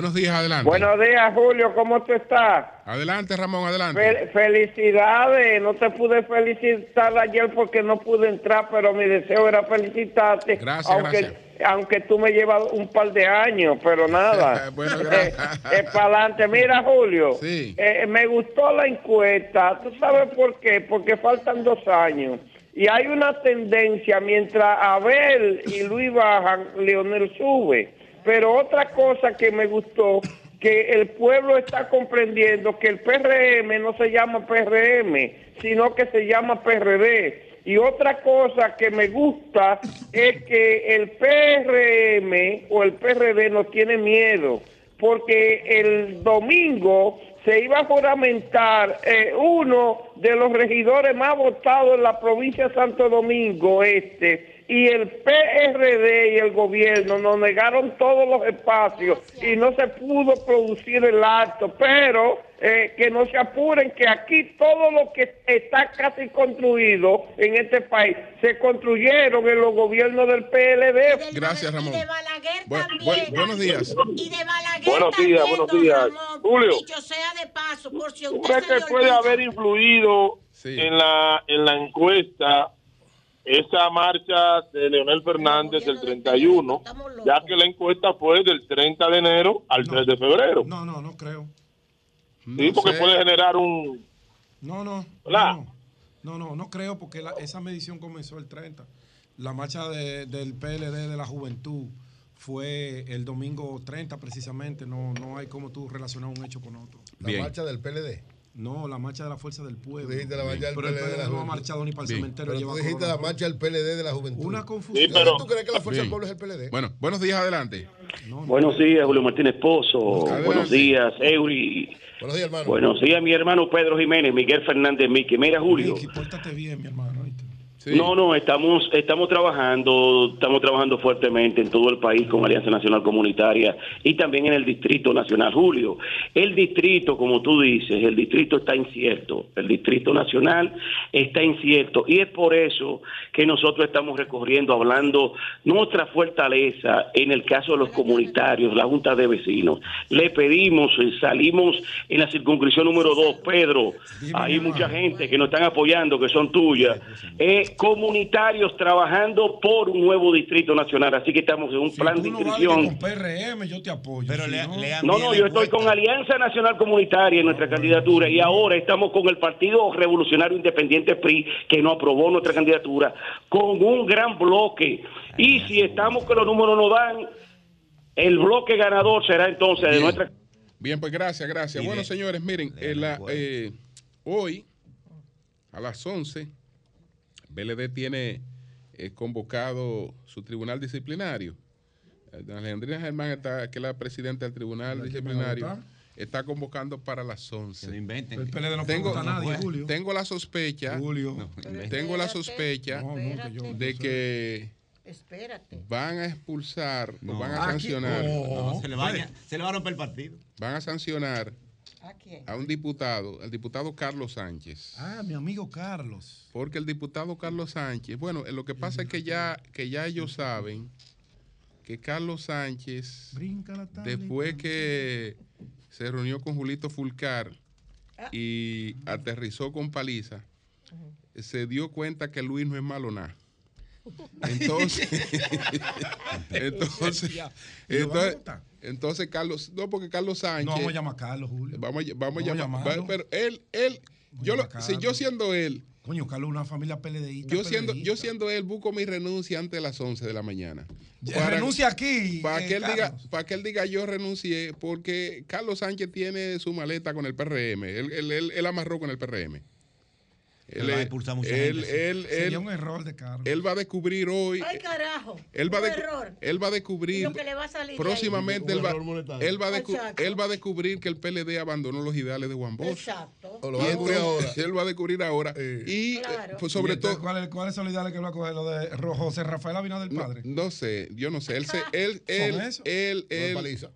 Speaker 1: Buenos días, adelante.
Speaker 2: Buenos días, Julio, ¿cómo tú estás?
Speaker 1: Adelante, Ramón, adelante.
Speaker 2: Fel- felicidades, no te pude felicitar ayer porque no pude entrar, pero mi deseo era felicitarte.
Speaker 1: Gracias,
Speaker 2: aunque,
Speaker 1: gracias.
Speaker 2: Aunque tú me llevas un par de años, pero nada. *laughs*
Speaker 1: Bueno, gracias.
Speaker 2: Es para adelante. Mira, Julio,
Speaker 1: Sí.
Speaker 2: eh, me gustó la encuesta. ¿Tú sabes por qué? Porque faltan dos años. Y hay una tendencia, mientras Abel y Luis bajan, Leonel sube. Pero otra cosa que me gustó, que el pueblo está comprendiendo que el PRM no se llama PRM, sino que se llama PRD. Y otra cosa que me gusta es que el PRM o el PRD no tiene miedo, porque el domingo se iba a juramentar eh, uno de los regidores más votados en la provincia de Santo Domingo Este y el PRD y el gobierno nos negaron todos los espacios y no se pudo producir el acto, pero eh, que no se apuren que aquí todo lo que está casi construido en este país se construyeron en los gobiernos del PLD.
Speaker 1: Gracias, Ramón.
Speaker 3: Y de Balaguer
Speaker 1: Bu-
Speaker 3: también.
Speaker 1: bu- buenos días.
Speaker 3: Y de Balaguer
Speaker 4: Buenos
Speaker 3: también,
Speaker 4: días, buenos días.
Speaker 3: Ramón.
Speaker 4: Julio.
Speaker 3: Dicho sea de paso, por si a
Speaker 4: ¿Tú
Speaker 3: usted
Speaker 4: crees
Speaker 3: se
Speaker 4: que puede haber influido
Speaker 1: Sí.
Speaker 4: en la en la encuesta esa marcha de Leonel Fernández del 31, ya que la encuesta fue del 30 de enero al 3 de febrero?
Speaker 5: No, no, no creo.
Speaker 4: Sí,
Speaker 1: No
Speaker 4: porque
Speaker 1: sé.
Speaker 4: puede generar un...
Speaker 5: No, no.
Speaker 4: Hola.
Speaker 5: No, no, no, no creo porque la- esa medición comenzó el 30. La marcha de- del PLD de la juventud fue el domingo 30 precisamente. No, no hay como tú relacionar un hecho con otro.
Speaker 6: La
Speaker 1: Bien.
Speaker 6: marcha del PLD.
Speaker 5: No, la marcha de la fuerza del pueblo.
Speaker 6: Dijiste la marcha del
Speaker 5: Pero el
Speaker 6: PLD de la
Speaker 5: no ha
Speaker 6: juventud.
Speaker 5: marchado ni para el
Speaker 1: Bien.
Speaker 5: cementerio.
Speaker 6: Pero
Speaker 5: lleva
Speaker 6: tú dijiste la
Speaker 5: corona.
Speaker 6: marcha del PLD de la juventud.
Speaker 5: Una confusión.
Speaker 4: Sí, pero-
Speaker 6: ¿Tú crees que la fuerza
Speaker 1: Bien.
Speaker 6: del pueblo es el PLD?
Speaker 1: Bueno, buenos días, adelante.
Speaker 5: No, no.
Speaker 7: Buenos días, Julio Martínez Pozo. Buenos días, Eury.
Speaker 6: Buenos días, hermano.
Speaker 7: Buenos días, mi hermano Pedro Jiménez, Miguel Fernández Miki. Mira, Julio.
Speaker 5: Vicky, pórtate bien, mi hermano.
Speaker 7: No, no, estamos, estamos trabajando, estamos trabajando fuertemente en todo el país con Alianza Nacional Comunitaria y también en el Distrito Nacional, Julio. El distrito, como tú dices, el distrito está incierto, el Distrito Nacional está incierto y es por eso que nosotros estamos recorriendo, hablando nuestra fortaleza en el caso de los comunitarios, la Junta de Vecinos. Le pedimos, eh, salimos en la circunscripción número 2, Pedro, hay mucha gente que nos están apoyando, que son tuyas. Eh, comunitarios trabajando por un nuevo distrito nacional. Así que estamos en un
Speaker 5: Si
Speaker 7: plan
Speaker 5: tú
Speaker 7: de
Speaker 5: no
Speaker 7: inscripción.
Speaker 5: con PRM, yo te apoyo.
Speaker 8: Pero
Speaker 5: Si
Speaker 8: le,
Speaker 5: no-
Speaker 8: le
Speaker 7: No, no, yo estoy con Alianza Nacional Comunitaria en nuestra candidatura y ahora estamos con el Partido Revolucionario Independiente PRI que no aprobó nuestra candidatura con un gran bloque. Y si estamos que los números no dan, el bloque ganador será entonces de nuestra
Speaker 1: Bien, pues gracias, gracias. Bueno, señores, miren, eh, la- eh, hoy a las 11, BLD tiene eh, convocado su tribunal disciplinario. Eh, Alejandrina Germán, está, que es la presidenta del tribunal
Speaker 5: ¿De quién
Speaker 1: disciplinario,
Speaker 5: va
Speaker 1: está convocando para las
Speaker 8: Que no
Speaker 1: 11.
Speaker 8: inventen.
Speaker 5: El PLD no
Speaker 1: Tengo-
Speaker 5: a nadie,
Speaker 8: no
Speaker 5: Julio.
Speaker 1: Tengo la sospecha,
Speaker 5: Julio.
Speaker 8: No,
Speaker 1: tengo la sospecha
Speaker 5: que
Speaker 1: de que
Speaker 3: Espérate.
Speaker 1: van a expulsar, o
Speaker 8: No.
Speaker 1: van a
Speaker 5: Aquí-
Speaker 1: sancionar,
Speaker 5: Oh.
Speaker 8: No, se, le vaya- se le va a romper el partido.
Speaker 1: van a sancionar
Speaker 3: ¿A quién?
Speaker 1: a un diputado, el diputado Carlos Sánchez.
Speaker 5: Ah, mi amigo Carlos.
Speaker 1: Porque el diputado Carlos Sánchez, bueno, eh, lo que pasa es que ya, que ya ellos saben que Carlos Sánchez, después que se reunió con Julito Fulcar y aterrizó con paliza, se dio cuenta que Luis no es malo nada. Entonces, *laughs* entonces,
Speaker 5: ¿Y lo van a
Speaker 1: entonces, Carlos, no, porque Carlos Sánchez.
Speaker 5: No, vamos a llamar a Carlos, Julio.
Speaker 1: Vamos, a, vamos a llamar. Pero él, él,
Speaker 5: Vamos
Speaker 1: yo, lo, si yo siendo él,
Speaker 5: Coño, Carlos, una familia PLDista.
Speaker 1: yo siendo, yo siendo él, busco mi renuncia antes de las 11 de la mañana.
Speaker 5: Ya, Renuncia aquí.
Speaker 1: Para
Speaker 5: eh,
Speaker 1: que, él diga, para que él diga yo renuncié, porque Carlos Sánchez tiene su maleta con el PRM. Él, él, él- él amarró con el PRM.
Speaker 8: Él va a expulsar mucha
Speaker 1: él,
Speaker 8: gente, sí.
Speaker 1: él,
Speaker 5: Sería
Speaker 1: él-
Speaker 5: un error de Carlos.
Speaker 1: él va a descubrir hoy.
Speaker 3: Ay, carajo.
Speaker 1: Él va, a
Speaker 3: Un error.
Speaker 1: él va a
Speaker 3: Y
Speaker 1: descubrir
Speaker 3: lo que le va a salir de ahí.
Speaker 1: próximamente. Él va, él, va a él va a descubrir que el PLD abandonó los ideales de Juan Bosch.
Speaker 3: Exacto.
Speaker 6: O lo
Speaker 1: Y
Speaker 6: van a descubrir
Speaker 1: entonces,
Speaker 6: ahora.
Speaker 1: él va a descubrir ahora.
Speaker 6: Eh.
Speaker 1: Y eh,
Speaker 3: Claro.
Speaker 1: pues,
Speaker 5: ¿Y
Speaker 1: sobre
Speaker 5: entonces
Speaker 1: todo,
Speaker 5: ¿Cuál es, cuál es solidario que va a coger? ¿Lo de José Rafael Abinader del
Speaker 1: no,
Speaker 5: padre?
Speaker 1: no sé, yo no sé. Él, se, él, él, él, él,
Speaker 6: paliza.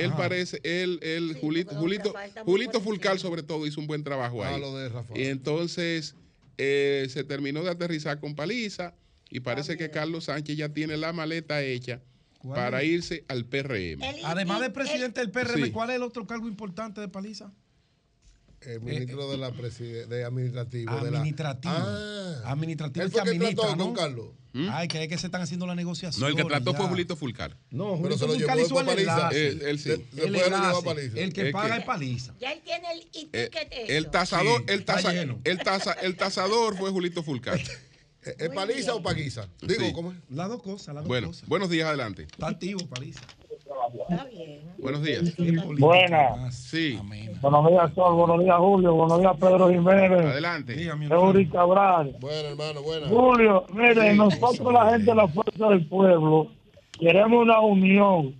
Speaker 1: Él
Speaker 5: Ajá.
Speaker 1: parece, él, él,
Speaker 3: Sí,
Speaker 1: Julito, Julito, Julito Fulcal sobre todo hizo un buen trabajo ahí.
Speaker 6: Ah, lo de Rafa.
Speaker 1: Y entonces eh, se terminó de aterrizar con paliza y parece que. Carlos Sánchez ya tiene la maleta hecha
Speaker 5: ¿Cuál
Speaker 1: para irse al PRM.
Speaker 5: Además de presidente del PRM,
Speaker 1: Sí.
Speaker 5: ¿cuál es el otro cargo importante de Paliza?
Speaker 9: El ministro de la de administrativo. de la-
Speaker 5: Administrativo.
Speaker 9: Ah.
Speaker 5: Administrativo es que administra,
Speaker 9: trató
Speaker 5: ¿no?
Speaker 9: con Carlos.
Speaker 5: Ay, que es que se están haciendo la negociación.
Speaker 1: No, el que trató fue Julito Fulcar.
Speaker 5: No,
Speaker 9: Pero
Speaker 5: Julito
Speaker 9: se lo
Speaker 5: Fulcar
Speaker 9: llevó
Speaker 5: hizo el enlace.
Speaker 1: Él, él sí.
Speaker 5: El
Speaker 9: lo llevó a
Speaker 5: enlace.
Speaker 9: Paliza.
Speaker 5: El que
Speaker 1: Es
Speaker 5: paga
Speaker 1: que-
Speaker 5: es Paliza.
Speaker 3: Ya él tiene el
Speaker 1: Eh,
Speaker 3: etiquete.
Speaker 1: el tasador,
Speaker 5: Sí,
Speaker 1: el, tasa- el, tasa- el tasador fue Julito Fulcar.
Speaker 9: ¿Es es paliza o paguiza? Digo,
Speaker 1: Sí.
Speaker 9: ¿cómo es?
Speaker 5: Las dos cosas, las dos
Speaker 1: Bueno,
Speaker 5: cosas.
Speaker 1: buenos días, adelante.
Speaker 5: Está activo Paliza.
Speaker 3: Está bien.
Speaker 1: Buenos días.
Speaker 6: Buenas.
Speaker 1: Sí,
Speaker 6: Buenos días, Sol. Buenos días, Julio. Buenos días, Pedro Jiménez.
Speaker 1: adelante.
Speaker 6: Eury Cabral.
Speaker 9: Bueno, hermano, buena.
Speaker 6: Julio, mire, nosotros la gente de la Fuerza del Pueblo queremos una unión.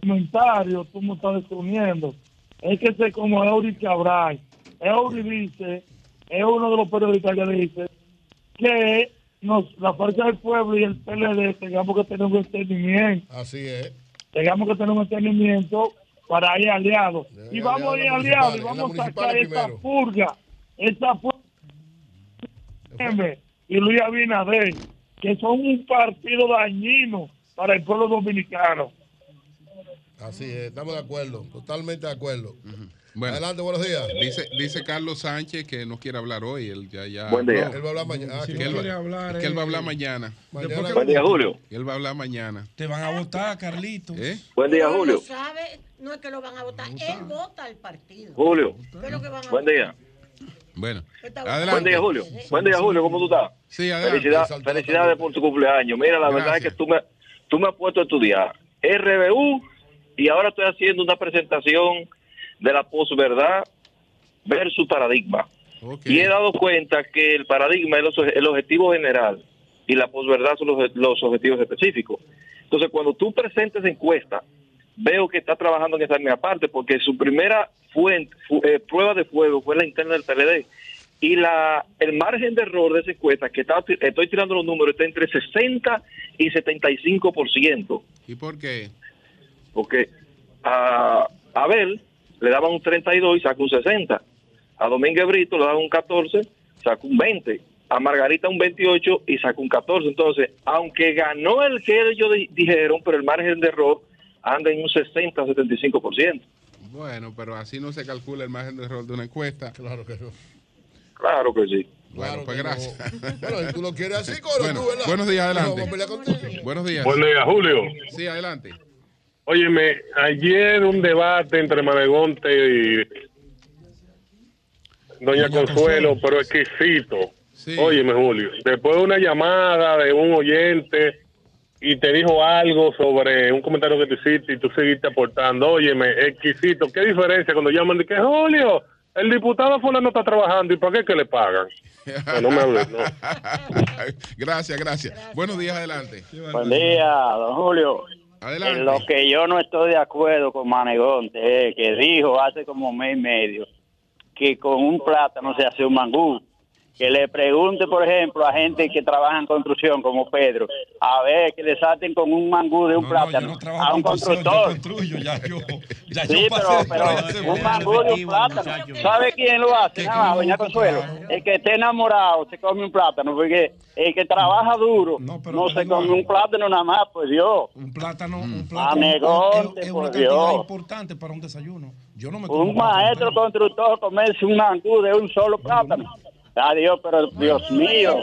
Speaker 6: Comentario, tú me estás desuniendo. Es que sé como Eury Cabral. Eury dice, es uno de los periodistas que dice que nos, la Fuerza del Pueblo y el PLD tengamos que tener un entendimiento,
Speaker 9: Así es.
Speaker 6: tengamos que tener un entendimiento para ir aliados. Y vamos a ir
Speaker 9: aliados
Speaker 6: y vamos a sacar esta purga, esta purga y Luis Abinader, que son un partido dañino para el pueblo dominicano.
Speaker 9: Así es, estamos de acuerdo, totalmente de acuerdo.
Speaker 1: Bueno,
Speaker 9: Adelante, buenos días.
Speaker 1: dice, dice Carlos Sánchez que no quiere hablar hoy. Él ya, ya
Speaker 10: Buen día.
Speaker 9: Él va a hablar mañana. Ah,
Speaker 5: Si
Speaker 9: que
Speaker 1: él,
Speaker 5: quiere
Speaker 1: va,
Speaker 5: hablar,
Speaker 1: que él va a hablar
Speaker 5: eh,
Speaker 1: mañana.
Speaker 9: Mañana-
Speaker 10: Buen día, Julio.
Speaker 1: Él va a hablar mañana.
Speaker 5: Te van a votar, Carlitos.
Speaker 1: ¿Eh?
Speaker 10: Buen día, Julio.
Speaker 3: No sabe, no es que lo van a votar. Él vota al partido.
Speaker 10: Julio.
Speaker 3: ¿Qué es lo que van a
Speaker 10: Buen
Speaker 3: votar?
Speaker 10: día.
Speaker 1: Bueno,
Speaker 3: Está
Speaker 10: Buen
Speaker 1: adelante.
Speaker 10: día, Julio. Buen día, Julio. ¿Cómo tú estás?
Speaker 1: Sí, adelante.
Speaker 10: Felicidad- felicidades por tu cumpleaños. Mira, la verdad es que tú me, tú me has puesto a estudiar RBU y ahora estoy haciendo una presentación de la posverdad versus paradigma. Y he dado cuenta que el paradigma es el objetivo general y la posverdad son los, los objetivos específicos. Entonces, cuando tú presentes encuesta, veo que está trabajando en esa misma parte, porque su primera fuente, fu- eh, prueba de fuego fue la interna del PLD. Y la el margen de error de esa encuesta, que está, estoy tirando los números, está entre 60 y 75%.
Speaker 1: ¿Y por qué?
Speaker 10: Porque a Abel le daban un 32 y sacó un 60. A Domínguez Brito le daban un 14, sacó un 20. A Margarita un 28 y sacó un 14. Entonces, aunque ganó el que ellos di- dijeron, pero el margen de error anda en un 60 75%.
Speaker 1: Bueno, pero así no se calcula el margen de error de una encuesta.
Speaker 9: Claro que no.
Speaker 10: Claro que sí.
Speaker 1: Bueno,
Speaker 9: Claro
Speaker 1: pues gracias.
Speaker 9: no. *laughs* Bueno, y tú lo quieres así, Coro,
Speaker 1: Bueno,
Speaker 9: tú, ¿verdad?
Speaker 1: buenos días, adelante. Buenos días.
Speaker 4: Buen día, Julio.
Speaker 1: Sí, adelante.
Speaker 4: Óyeme, ayer un debate entre Manegonte y Doña,
Speaker 5: Doña
Speaker 4: Consuelo,
Speaker 5: Consuelo.
Speaker 4: pero exquisito.
Speaker 1: Sí.
Speaker 4: Óyeme, Julio, después de una llamada de un oyente y te dijo algo sobre un comentario que te hiciste y tú seguiste aportando, óyeme, exquisito. ¿Qué diferencia cuando llaman de que Julio, el diputado fulano está trabajando y para qué que le pagan? No, no me hables, no. *laughs*
Speaker 1: gracias, gracias. Buenos días, adelante.
Speaker 11: Buen día, don Julio. En lo que yo no estoy de acuerdo con Manegonte que dijo hace como mes y medio que con un plátano se hace un mangú. Que le pregunte, por ejemplo, a gente que trabaja en construcción como Pedro, a ver, que le salten con un mangú de un
Speaker 5: No, no, yo
Speaker 11: plátano
Speaker 5: no
Speaker 11: a un
Speaker 5: yo
Speaker 11: constructor.
Speaker 5: ya yo, ya
Speaker 11: Sí,
Speaker 5: yo
Speaker 11: pero,
Speaker 5: pasé
Speaker 11: pero un mangú de un plátano. ¿Sabe quién lo hace? Nada
Speaker 5: no,
Speaker 11: doña Consuelo.
Speaker 5: claro.
Speaker 11: El que esté enamorado se come un plátano, porque el que trabaja duro
Speaker 5: No,
Speaker 11: no,
Speaker 5: pero te
Speaker 11: se come un plátano nada más, pues Dios.
Speaker 5: Un plátano,
Speaker 1: Mm.
Speaker 5: un plátano
Speaker 11: Manegonte,
Speaker 5: es, es una cantidad
Speaker 11: Dios.
Speaker 5: importante para un desayuno. Yo no me
Speaker 11: Un maestro constructor comerse un mangú de un solo plátano. Adiós, pero Dios mío.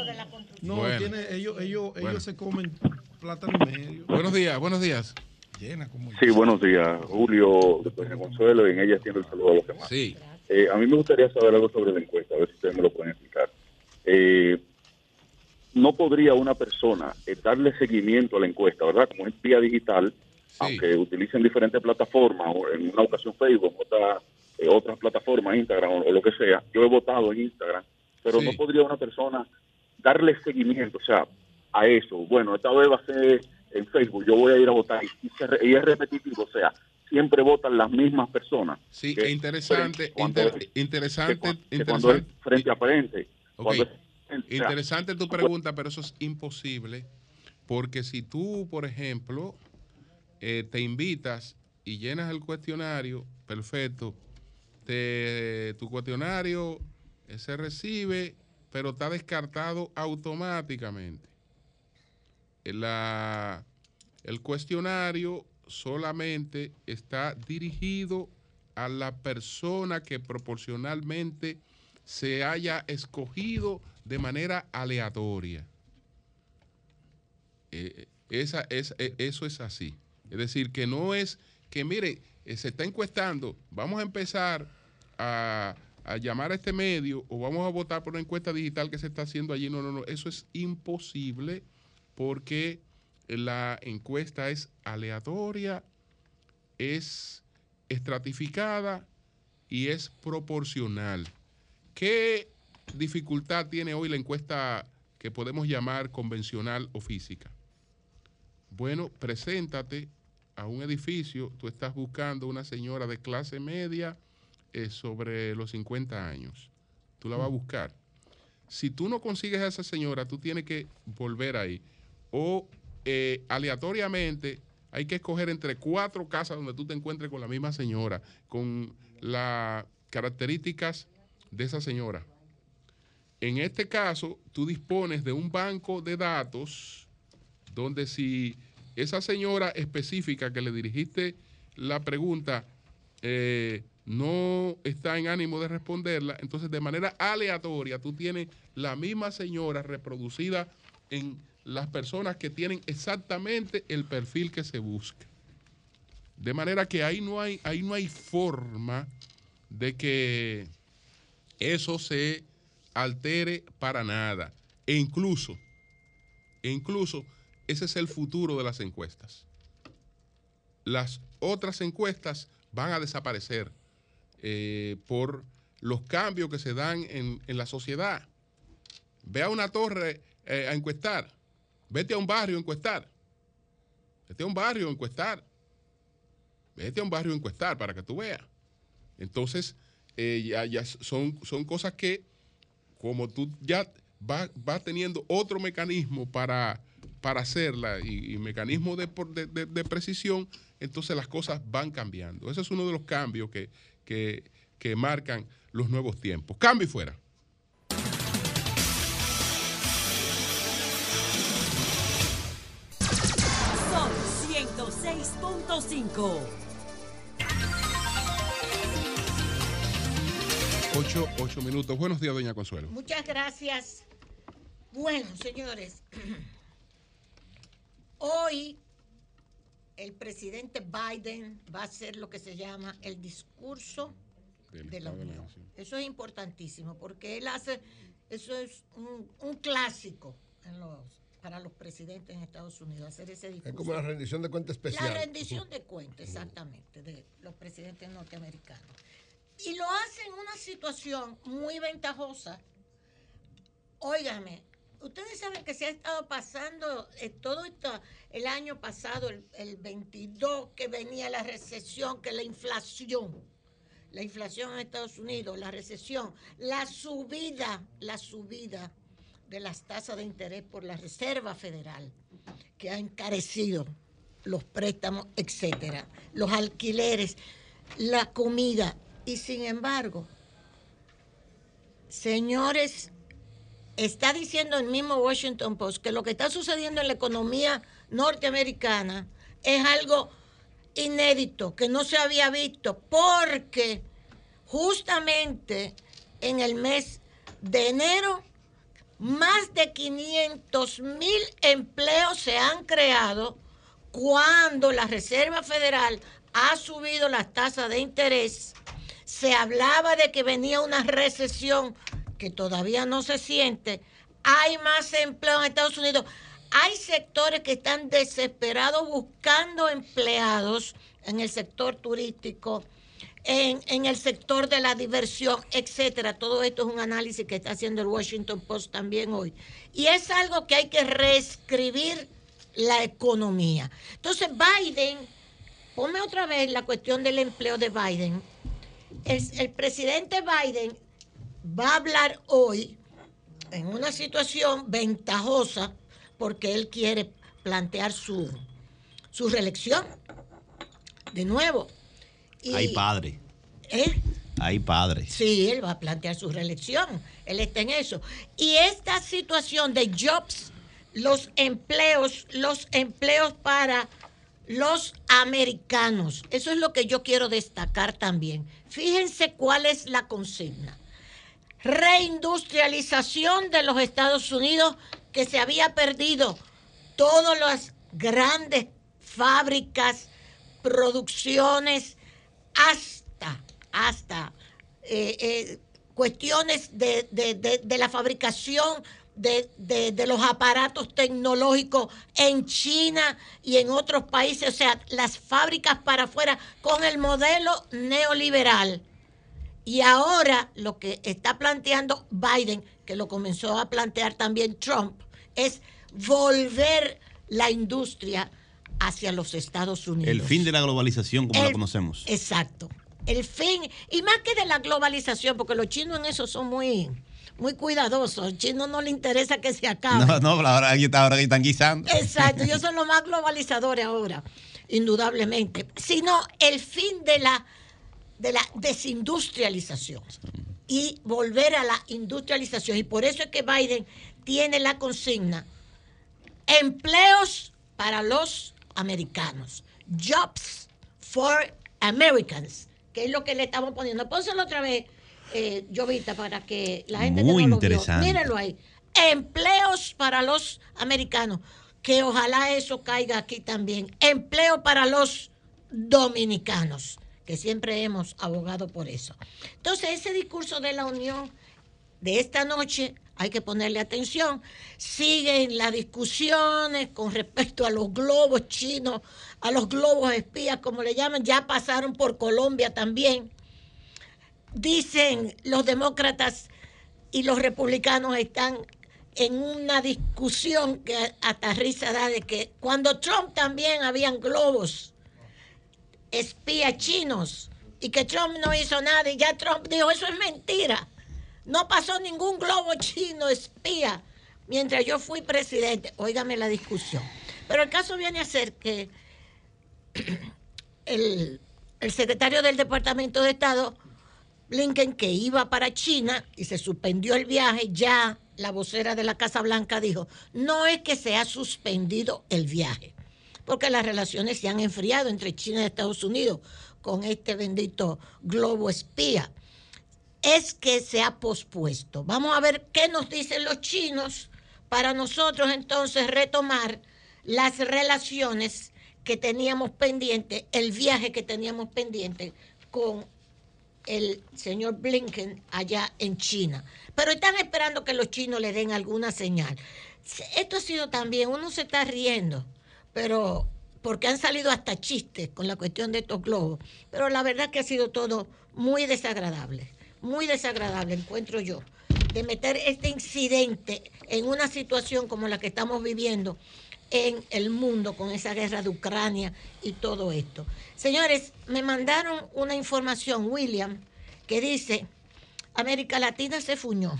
Speaker 5: No,
Speaker 1: Bueno.
Speaker 5: tiene, ellos, ellos,
Speaker 1: Bueno.
Speaker 5: ellos se comen plátano y medio.
Speaker 1: Buenos días, buenos días.
Speaker 5: Llena como
Speaker 12: Sí, buenos días. Julio, Doña Consuelo, y en ella tiene el saludo a los demás.
Speaker 1: Sí.
Speaker 12: Eh, a mí me gustaría saber algo sobre la encuesta, a ver si ustedes me lo pueden explicar. Eh, no podría una persona eh, darle seguimiento a la encuesta, ¿verdad? Como es vía digital, aunque utilicen diferentes plataformas, o en una ocasión Facebook, otra, eh, otras plataformas, Instagram o, o lo que sea. Yo he votado en Instagram, pero
Speaker 1: Sí.
Speaker 12: no podría una persona darle seguimiento, o sea, a eso. Bueno, esta vez va a ser en Facebook, yo voy a ir a votar y, es repetitivo, o sea, siempre votan las mismas personas.
Speaker 1: Sí,
Speaker 12: Que-
Speaker 1: interesante,
Speaker 12: cuando-
Speaker 1: inter-
Speaker 12: que
Speaker 1: interesante,
Speaker 12: que cuando es frente a frente.
Speaker 1: Ok.
Speaker 12: Cuando es- o sea,
Speaker 1: Interesante tu pregunta, pero eso es imposible porque si tú, por ejemplo, eh, te invitas y llenas el cuestionario, perfecto, te- tu cuestionario eh, se recibe, pero está descartado automáticamente. La, el cuestionario solamente está dirigido a la persona que proporcionalmente se haya escogido de manera aleatoria. Eh, esa, es- eh, eso es así. Es decir, que no es que, mire, eh, se está encuestando, vamos a empezar a, a llamar a este medio o vamos a votar por una encuesta digital que se está haciendo allí. No, no, no, eso es imposible porque la encuesta es aleatoria, es estratificada y es proporcional. ¿Qué dificultad tiene hoy la encuesta que podemos llamar convencional o física? Bueno, preséntate a un edificio, tú estás buscando una señora de clase media eh, sobre los 50 años. Tú la vas a buscar. Si tú no consigues a esa señora, tú tienes que volver ahí. O eh, aleatoriamente hay que escoger entre cuatro casas donde tú te encuentres con la misma señora, con las características de esa señora. En este caso, tú dispones de un banco de datos donde si esa señora específica que le dirigiste la pregunta eh, no está en ánimo de responderla, entonces de manera aleatoria tú tienes la misma señora reproducida en las personas que tienen exactamente el perfil que se busca. De manera que ahí no hay, ahí no hay forma de que eso se altere para nada. E incluso, e incluso ese es el futuro de las encuestas. Las otras encuestas van a desaparecer eh, por los cambios que se dan en, en la sociedad. Ve a una torre eh, a encuestar. Vete a un barrio a encuestar. Vete a un barrio a encuestar. Vete a un barrio a encuestar para que tú veas. Entonces, eh, ya, ya son, son cosas que, como tú ya vas, vas teniendo otro mecanismo para, para hacerla y, y mecanismo de, de- de- de precisión, entonces las cosas van cambiando. Ese es uno de los cambios que, que, que marcan los nuevos tiempos. Cambio y fuera.
Speaker 13: Sol 106.5.
Speaker 1: Ocho, ocho minutos. Buenos días, doña Consuelo.
Speaker 3: Muchas gracias. Bueno, señores, *clears throat* hoy el presidente Biden va a hacer lo que se llama el discurso de la Unión. Eso es importantísimo porque él hace, eso es un, un clásico en los, para los presidentes en Estados Unidos, hacer ese discurso.
Speaker 6: Es como la rendición de cuenta especial.
Speaker 3: La rendición de cuentas, exactamente, de los presidentes norteamericanos. Y lo hace en una situación muy ventajosa. Óigame, ustedes saben que se ha estado pasando eh, todo esto, el año pasado, el, el 22, que venía la recesión, que la inflación, la inflación en Estados Unidos, la recesión, la subida, la subida de las tasas de interés por la Reserva Federal, que ha encarecido los préstamos, etcétera, los alquileres, la comida. Y sin embargo, señores, está diciendo el mismo Washington Post que lo que está sucediendo en la economía norteamericana es algo inédito, que no se había visto, porque justamente en el mes de enero más de 500 mil empleos se han creado cuando la Reserva Federal ha subido las tasas de interés. Se hablaba de que venía una recesión que todavía no se siente. Hay más empleo en Estados Unidos. Hay sectores que están desesperados buscando empleados en el sector turístico, en, en el sector de la diversión, etcétera. Todo esto es un análisis que está haciendo el Washington Post también hoy. Y es algo que hay que reescribir la economía. Entonces, Biden, ponme otra vez la cuestión del empleo de Biden. El, el presidente Biden va a hablar hoy en una situación ventajosa porque él quiere plantear su, su reelección de nuevo. Y-
Speaker 8: Ay, padre.
Speaker 3: ¿eh?
Speaker 8: Ay, padre.
Speaker 3: Sí, él va a plantear su reelección. Él está en eso. Y esta situación de Jobs, los empleos, los empleos para los americanos. Eso es lo que yo quiero destacar también. Fíjense cuál es la consigna. Reindustrialización de los Estados Unidos que se había perdido todas las grandes fábricas, producciones, hasta, hasta eh, eh, cuestiones de, de- de- de la fabricación de, los aparatos tecnológicos en China y en otros países, o sea, las fábricas para afuera con el modelo neoliberal. Y ahora lo que está planteando Biden, que lo comenzó a plantear también Trump, es volver la industria hacia los Estados Unidos.
Speaker 8: El fin de la globalización como la
Speaker 3: El-
Speaker 8: conocemos.
Speaker 3: Exacto. El fin, y más que de la globalización, porque los chinos en eso son muy, muy cuidadosos. Al chino no le interesa que se acabe.
Speaker 8: No, no, ahora, ahora están guisando.
Speaker 3: Exacto, ellos *laughs* son los más globalizadores ahora, indudablemente. Sino el fin de la, de la desindustrialización y volver a la industrialización. Y por eso es que Biden tiene la consigna, empleos para los americanos, jobs for Americans, que es lo que le estamos poniendo. Pónselo otra vez, eh, Jovita, para que la gente
Speaker 8: Muy
Speaker 3: que no lo vio,
Speaker 8: interesante.
Speaker 3: mírenlo ahí. Empleos para los americanos, que ojalá eso caiga aquí también. Empleo para los dominicanos, que siempre hemos abogado por eso. Entonces, ese discurso de la Unión de esta noche hay que ponerle atención. Siguen las discusiones con respecto a los globos chinos, a los globos espías, como le llaman, ya pasaron por Colombia también. Dicen los demócratas y los republicanos están en una discusión que hasta risa da de que cuando Trump también habían globos espías chinos y que Trump no hizo nada y ya Trump dijo eso es mentira. No pasó ningún globo chino espía mientras yo fui presidente. Óigame la discusión. Pero el caso viene a ser que *clears throat* el, el secretario del Departamento de Estado, Blinken, que iba para China y se suspendió el viaje, ya la vocera de la Casa Blanca dijo, no es que se ha suspendido el viaje, porque las relaciones se han enfriado entre China y Estados Unidos con este bendito globo espía es que se ha pospuesto. Vamos a ver qué nos dicen los chinos para nosotros entonces retomar las relaciones que teníamos pendiente, el viaje que teníamos pendiente con el señor Blinken allá en China. Pero están esperando que los chinos le den alguna señal. Esto ha sido también, uno se está riendo, pero porque han salido hasta chistes con la cuestión de estos globos. Pero la verdad que ha sido todo muy desagradable muy desagradable, encuentro yo, de meter este incidente en una situación como la que estamos viviendo en el mundo con esa guerra de Ucrania y todo esto. Señores, me mandaron una información, William, que dice, América Latina se fuñó.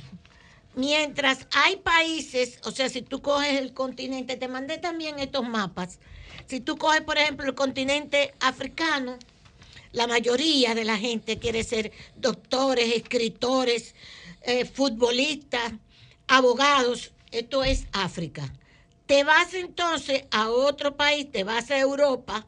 Speaker 3: Mientras hay países, o sea, si tú coges el continente, te mandé también estos mapas, si tú coges, por ejemplo, el continente africano, la mayoría de la gente quiere ser doctores, escritores, eh, futbolistas, abogados. Esto es África. Te vas entonces a otro país, te vas a Europa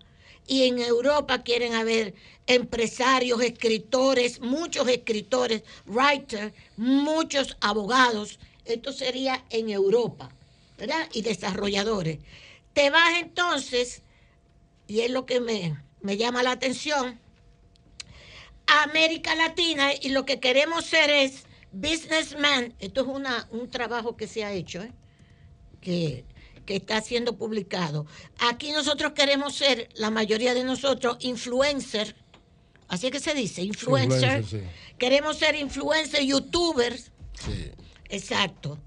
Speaker 3: y en Europa quieren haber empresarios, escritores, muchos escritores, writers, muchos abogados. Esto sería en Europa, ¿verdad? Y desarrolladores. Te vas entonces, y es lo que me, me llama la atención, América Latina y lo que queremos ser es businessman. Esto es una, un trabajo que se ha hecho, ¿eh? que, que está siendo publicado. Aquí nosotros queremos ser, la mayoría de nosotros, influencer. Así es que se dice, influencer.
Speaker 6: Influencer,
Speaker 3: Queremos ser influencer, youtubers.
Speaker 6: Sí.
Speaker 3: Exacto.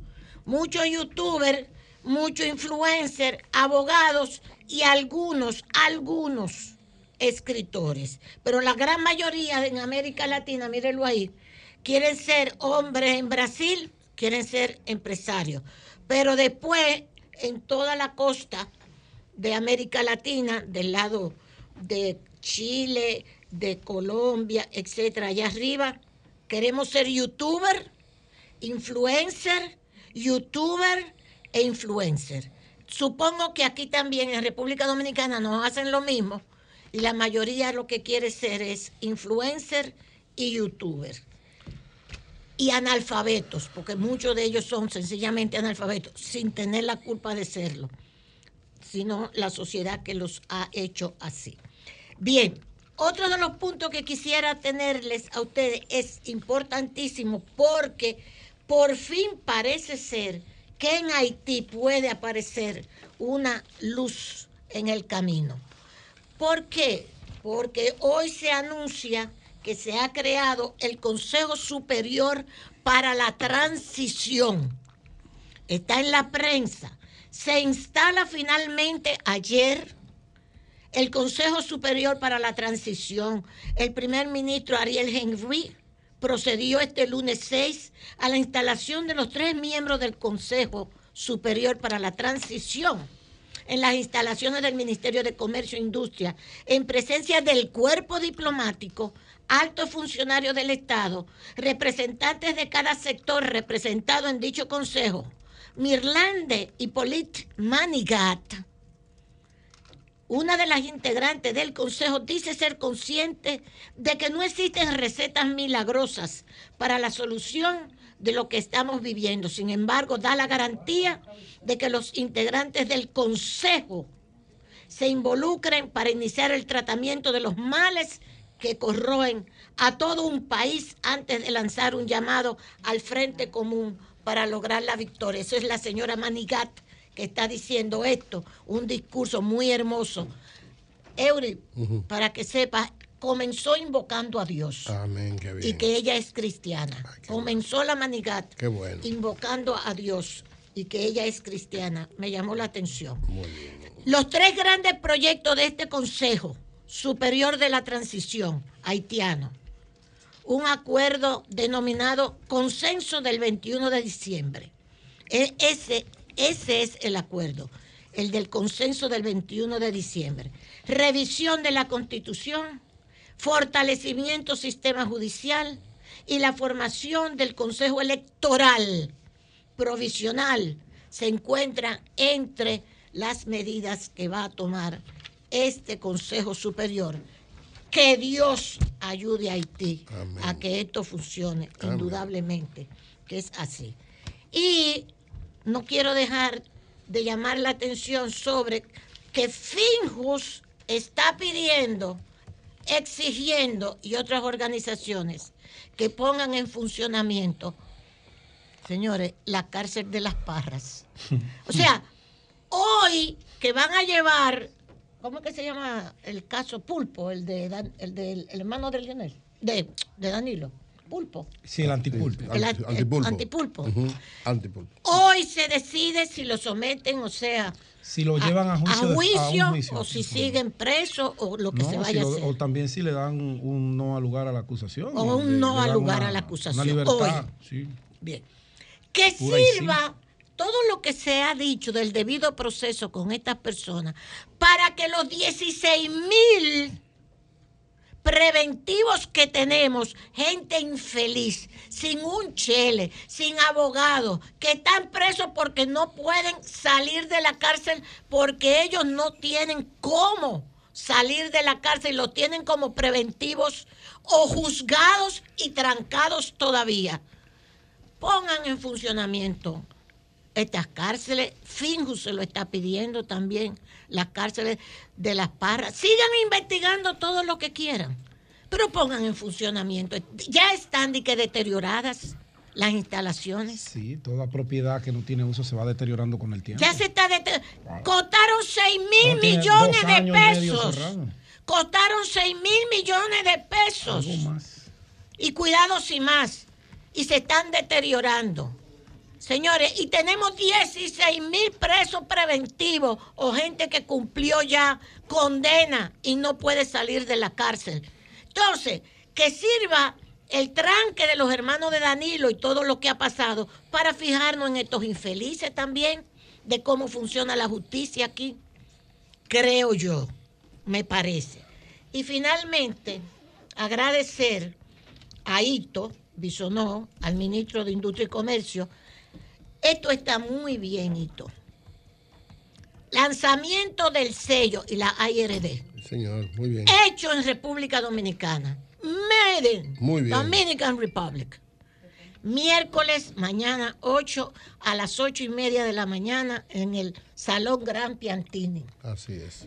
Speaker 3: Muchos youtubers, muchos influencers, abogados y algunos, algunos escritores. Pero la gran mayoría en América Latina, mírenlo ahí, quieren ser hombres en Brasil, quieren ser empresarios. Pero después, en toda la costa de América Latina, del lado de Chile, de Colombia, etcétera, allá arriba, queremos ser youtuber, influencer, youtuber e influencer. Supongo que aquí también en República Dominicana nos hacen lo mismo y la mayoría lo que quiere ser es influencer y youtuber. Y analfabetos, porque muchos de ellos son sencillamente analfabetos, sin tener la culpa de serlo, sino la sociedad que los ha hecho así. Bien, otro de los puntos que quisiera tenerles a ustedes es importantísimo porque por fin parece ser que en Haití puede aparecer una luz en el camino. ¿Por qué? Porque hoy se anuncia que se ha creado el Consejo Superior para la Transición. Está en la prensa. Se instala finalmente ayer el Consejo Superior para la Transición. El primer ministro Ariel Henry procedió este lunes 6 a la instalación de los tres miembros del Consejo Superior para la Transición en las instalaciones del Ministerio de Comercio e Industria, en presencia del cuerpo diplomático, altos funcionarios del Estado, representantes de cada sector representado en dicho consejo, Mirlande y Polit Manigat, una de las integrantes del Consejo dice ser consciente de que no existen recetas milagrosas para la solución de lo que estamos viviendo. Sin embargo, da la garantía de que los integrantes del Consejo se involucren para iniciar el tratamiento de los males que corroen a todo un país antes de lanzar un llamado al frente común para lograr la victoria. Eso es la señora Manigat que está diciendo esto, un discurso muy hermoso. Eury, para que sepas, comenzó invocando a Dios.
Speaker 6: Amén, qué bien.
Speaker 3: Y que ella es cristiana. comenzó la manigat
Speaker 6: Qué bueno.
Speaker 3: invocando a Dios y que ella es cristiana. Me llamó la atención.
Speaker 6: Muy bien.
Speaker 3: Los tres grandes proyectos de este Consejo Superior de la Transición haitiano. Un acuerdo denominado Consenso del 21 de diciembre. E- Ese, ese es el acuerdo, el del consenso del 21 de diciembre. Revisión de la Constitución, fortalecimiento sistema judicial y la formación del Consejo Electoral provisional se encuentra entre las medidas que va a tomar este Consejo Superior. Que Dios ayude a Haití a que esto funcione,
Speaker 6: Amén.
Speaker 3: indudablemente, que es así. Y no quiero dejar de llamar la atención sobre que Finjus está pidiendo, exigiendo, y otras organizaciones, que pongan en funcionamiento, señores, la cárcel de las Parras. *laughs* O sea, hoy que van a llevar, ¿cómo es que se llama el caso Pulpo, el de Dan- el del el hermano de Lionel? De, de Danilo. Pulpo.
Speaker 5: Sí, el antipulpo.
Speaker 3: El anti- el
Speaker 6: Antipulpo.
Speaker 3: antipulpo.
Speaker 6: Antipulpo.
Speaker 3: Hoy se decide si lo someten, o sea,
Speaker 5: Si lo llevan a juicio, de- a un
Speaker 3: juicio,
Speaker 5: juicio.
Speaker 3: o si siguen presos o lo que
Speaker 5: No,
Speaker 3: se
Speaker 5: si
Speaker 3: vaya
Speaker 5: lo-
Speaker 3: a hacer.
Speaker 5: o también si le dan un no al lugar a la acusación.
Speaker 3: O un
Speaker 5: le-
Speaker 3: no al lugar
Speaker 5: una-
Speaker 3: a la acusación.
Speaker 5: Una libertad,
Speaker 3: Hoy.
Speaker 5: sí.
Speaker 3: Bien. Que
Speaker 5: Pura
Speaker 3: sirva todo lo que se ha dicho del debido proceso con estas personas para que los 16 mil preventivos que tenemos, gente infeliz, sin un chele, sin abogado, que están presos porque no pueden salir de la cárcel porque ellos no tienen cómo salir de la cárcel, lo tienen como preventivos o juzgados y trancados todavía. Pongan en funcionamiento estas cárceles. Finjus se lo está pidiendo también, las cárceles de las parras. Sigan investigando todo lo que quieran, pero pongan en funcionamiento. Ya están de que deterioradas las instalaciones.
Speaker 5: Sí, toda propiedad que no tiene uso se va deteriorando con el tiempo.
Speaker 3: Ya se está deteriorando. Costaron 6 mil millones de pesos. Costaron 6 mil millones de pesos.
Speaker 5: Algo más.
Speaker 3: Y cuidado sin más. Y se están deteriorando. Señores, y tenemos 16 mil presos preventivos o gente que cumplió ya condena y no puede salir de la cárcel. Entonces, que sirva el tranque de los hermanos de Danilo y todo lo que ha pasado para fijarnos en estos infelices también, de cómo funciona la justicia aquí, creo yo, me parece. Y finalmente, agradecer a Ito Bisonó, al ministro de Industria y Comercio, Esto está muy bien, Hito. Lanzamiento del sello y la IRD.
Speaker 6: Señor, muy bien.
Speaker 3: Hecho en República Dominicana. Made in
Speaker 6: Muy bien.
Speaker 3: Dominican Republic. Miércoles, mañana 8 a las 8 y media de la mañana en el Salón Gran Piantini.
Speaker 6: Así es.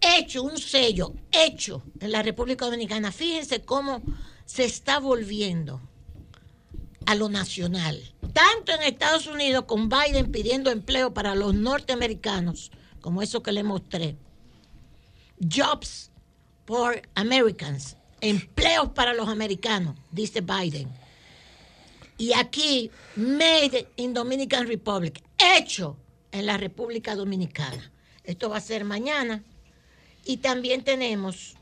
Speaker 3: Hecho, un sello, hecho en la República Dominicana. Fíjense cómo se está volviendo a lo nacional. Tanto en Estados Unidos con Biden pidiendo empleo para los norteamericanos, como eso que le mostré. Jobs for Americans, empleos para los americanos, dice Biden. Y aquí, Made in Dominican Republic, hecho en la República Dominicana. Esto va a ser mañana. Y también tenemos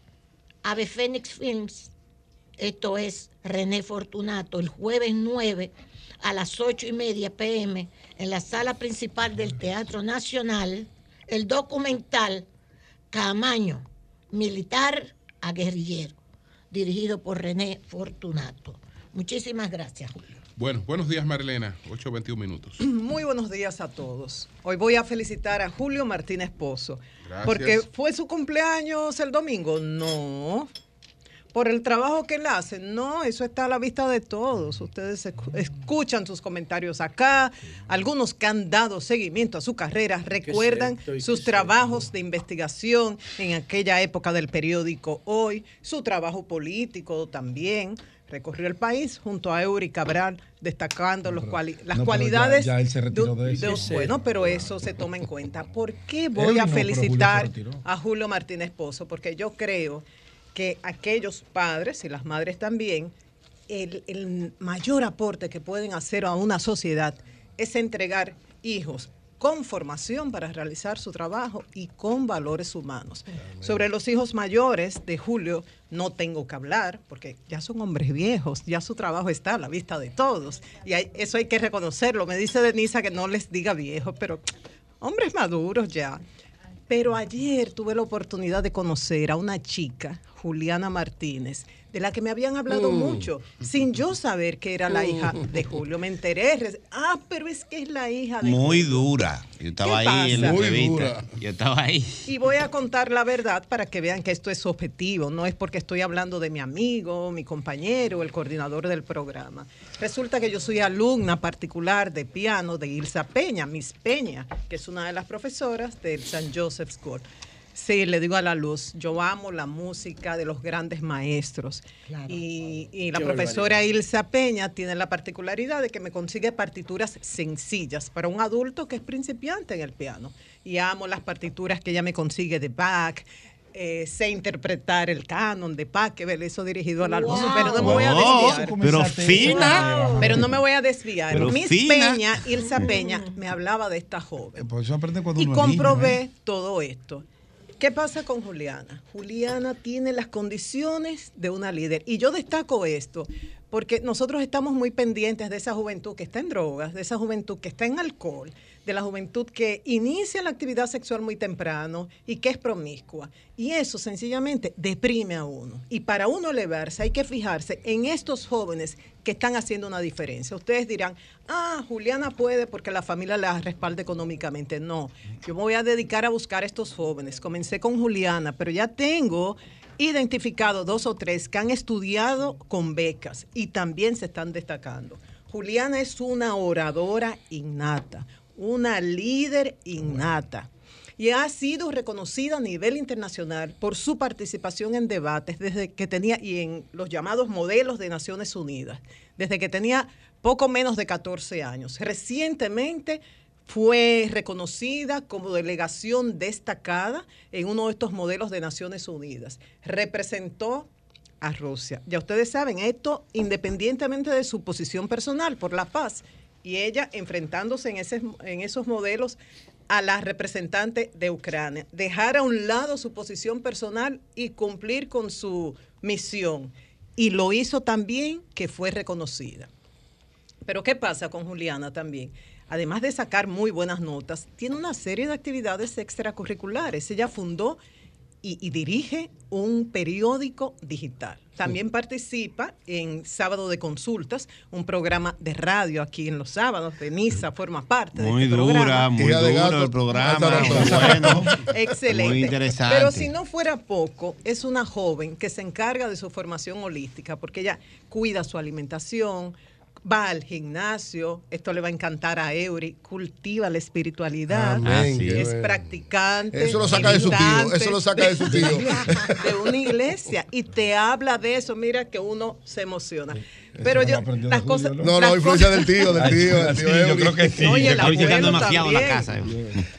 Speaker 3: Ave Phoenix Films, esto es René Fortunato, el jueves 9 a las 8 y media pm en la sala principal del Teatro Nacional, el documental Camaño, militar a guerrillero, dirigido por René Fortunato. Muchísimas gracias, Julio.
Speaker 1: Bueno, buenos días, Marilena. 8.21 minutos. *clears throat*
Speaker 13: Muy buenos días a todos. Hoy voy a felicitar a Julio Martínez Pozo.
Speaker 1: Gracias.
Speaker 13: Porque fue su cumpleaños el domingo. No. Por el trabajo que él hace. No, eso está a la vista de todos. Ustedes escu- escuchan sus comentarios acá. Algunos que han dado seguimiento a su carrera recuerdan sus trabajos de investigación en aquella época del periódico Hoy, su trabajo político también. Recorrió el país junto a Eury Cabral, destacando los cuali- las
Speaker 5: no,
Speaker 13: cualidades.
Speaker 5: ya- ya él se retiró de eso.
Speaker 13: de- bueno, pero eso se toma en cuenta. ¿Por qué voy a
Speaker 5: no, Julio
Speaker 13: felicitar a Julio Martínez Pozo? Porque yo creo que aquellos padres y las madres también, el, el mayor aporte que pueden hacer a una sociedad es entregar hijos con formación para realizar su trabajo y con valores humanos. Sobre los hijos mayores de Julio no tengo que hablar porque ya son hombres viejos, ya su trabajo está a la vista de todos y hay- eso hay que reconocerlo. Me dice Denisa que no les diga viejos, pero hombres maduros ya. Pero ayer tuve la oportunidad de conocer a una chica, Juliana Martínez, de la que me habían hablado
Speaker 8: Mm.
Speaker 13: mucho, sin yo saber que era la hija
Speaker 8: Mm.
Speaker 13: de Julio. Me enteré, ah, pero es que es la hija de
Speaker 8: Muy
Speaker 13: Julio.
Speaker 8: dura. Yo estaba
Speaker 13: ¿Qué
Speaker 8: ahí en la?
Speaker 13: Muy
Speaker 8: entrevista. Yo estaba ahí.
Speaker 13: Y voy a contar la verdad para que vean que esto es objetivo, no es porque estoy hablando de mi amigo, mi compañero, el coordinador del programa. Resulta que yo soy alumna particular de piano de Ilsa Peña, Miss Peña, que es una de las profesoras del St. Joseph School. Sí, le digo a la luz, yo amo la música de los grandes maestros. Y, y la
Speaker 14: Qué
Speaker 13: profesora Ilsa Peña tiene la particularidad de que me consigue partituras sencillas para un adulto que es principiante en el piano. Y amo las partituras que ella me consigue de Bach. eh, sé interpretar el canon de Pachelbel, eso dirigido a la luz,
Speaker 8: Wow.
Speaker 13: pero no me voy a
Speaker 8: Wow,
Speaker 13: desviar.
Speaker 8: pero fina.
Speaker 13: Pero no me voy a desviar.
Speaker 8: Pero
Speaker 13: Miss
Speaker 8: fina.
Speaker 13: Peña, Ilsa Peña, me hablaba de esta joven
Speaker 5: cuando
Speaker 13: y
Speaker 5: niño,
Speaker 13: comprobé
Speaker 5: ¿eh?
Speaker 13: todo esto. ¿Qué pasa con Juliana? Juliana tiene las condiciones de una líder. Y yo destaco esto porque nosotros estamos muy pendientes de esa juventud que está en drogas, de esa juventud que está en alcohol, de la juventud que inicia la actividad sexual muy temprano y que es promiscua. Y eso sencillamente deprime a uno. Y para uno elevarse hay que fijarse en estos jóvenes que están haciendo una diferencia. Ustedes dirán, ah, Juliana puede porque la familia la respalda económicamente. No, yo me voy a dedicar a buscar a estos jóvenes. Comencé con Juliana, pero ya tengo identificado dos o tres que han estudiado con becas y también se están destacando. Juliana es una oradora innata, una líder innata y ha sido reconocida a nivel internacional por su participación en debates desde que tenía y en los llamados modelos de Naciones Unidas, desde que tenía poco menos de 14 años. Recientemente fue reconocida como delegación destacada en uno de estos modelos de Naciones Unidas. Representó a Rusia. Ya ustedes saben, esto independientemente de su posición personal por la paz y ella enfrentándose en, en esos modelos a la representante de Ucrania. Dejar a un lado su posición personal y cumplir con su misión. Y lo hizo también que fue reconocida. Pero ¿qué pasa con Juliana también? Además de sacar muy buenas notas, tiene una serie de actividades extracurriculares. Ella fundó y, y dirige un periódico digital. También participa en Sábado de Consultas, un programa de radio aquí en los sábados. Denisa forma parte
Speaker 8: Muy
Speaker 13: de este
Speaker 8: dura,
Speaker 13: programa.
Speaker 8: muy
Speaker 6: Hija de
Speaker 8: duro el programa. Muy bueno. *laughs*
Speaker 13: Excelente.
Speaker 8: Muy interesante.
Speaker 13: Pero si no fuera poco, es una joven que se encarga de su formación holística, porque ella cuida su alimentación, va al gimnasio, esto le va a encantar a Eury, cultiva la espiritualidad,
Speaker 6: Amén, qué
Speaker 13: es
Speaker 6: bueno.
Speaker 13: practicante.
Speaker 6: Eso lo saca de su tío, eso lo saca de su tío. *laughs*
Speaker 13: de una iglesia y te habla de eso, mira que uno se emociona. Pero yo, las cosas.
Speaker 6: No,
Speaker 13: las
Speaker 6: no, influencia
Speaker 13: cosas-
Speaker 6: del tío, del tío, del tío.
Speaker 14: yo creo que sí.
Speaker 13: Oye, el
Speaker 8: Estoy llegando demasiado a la casa. eh.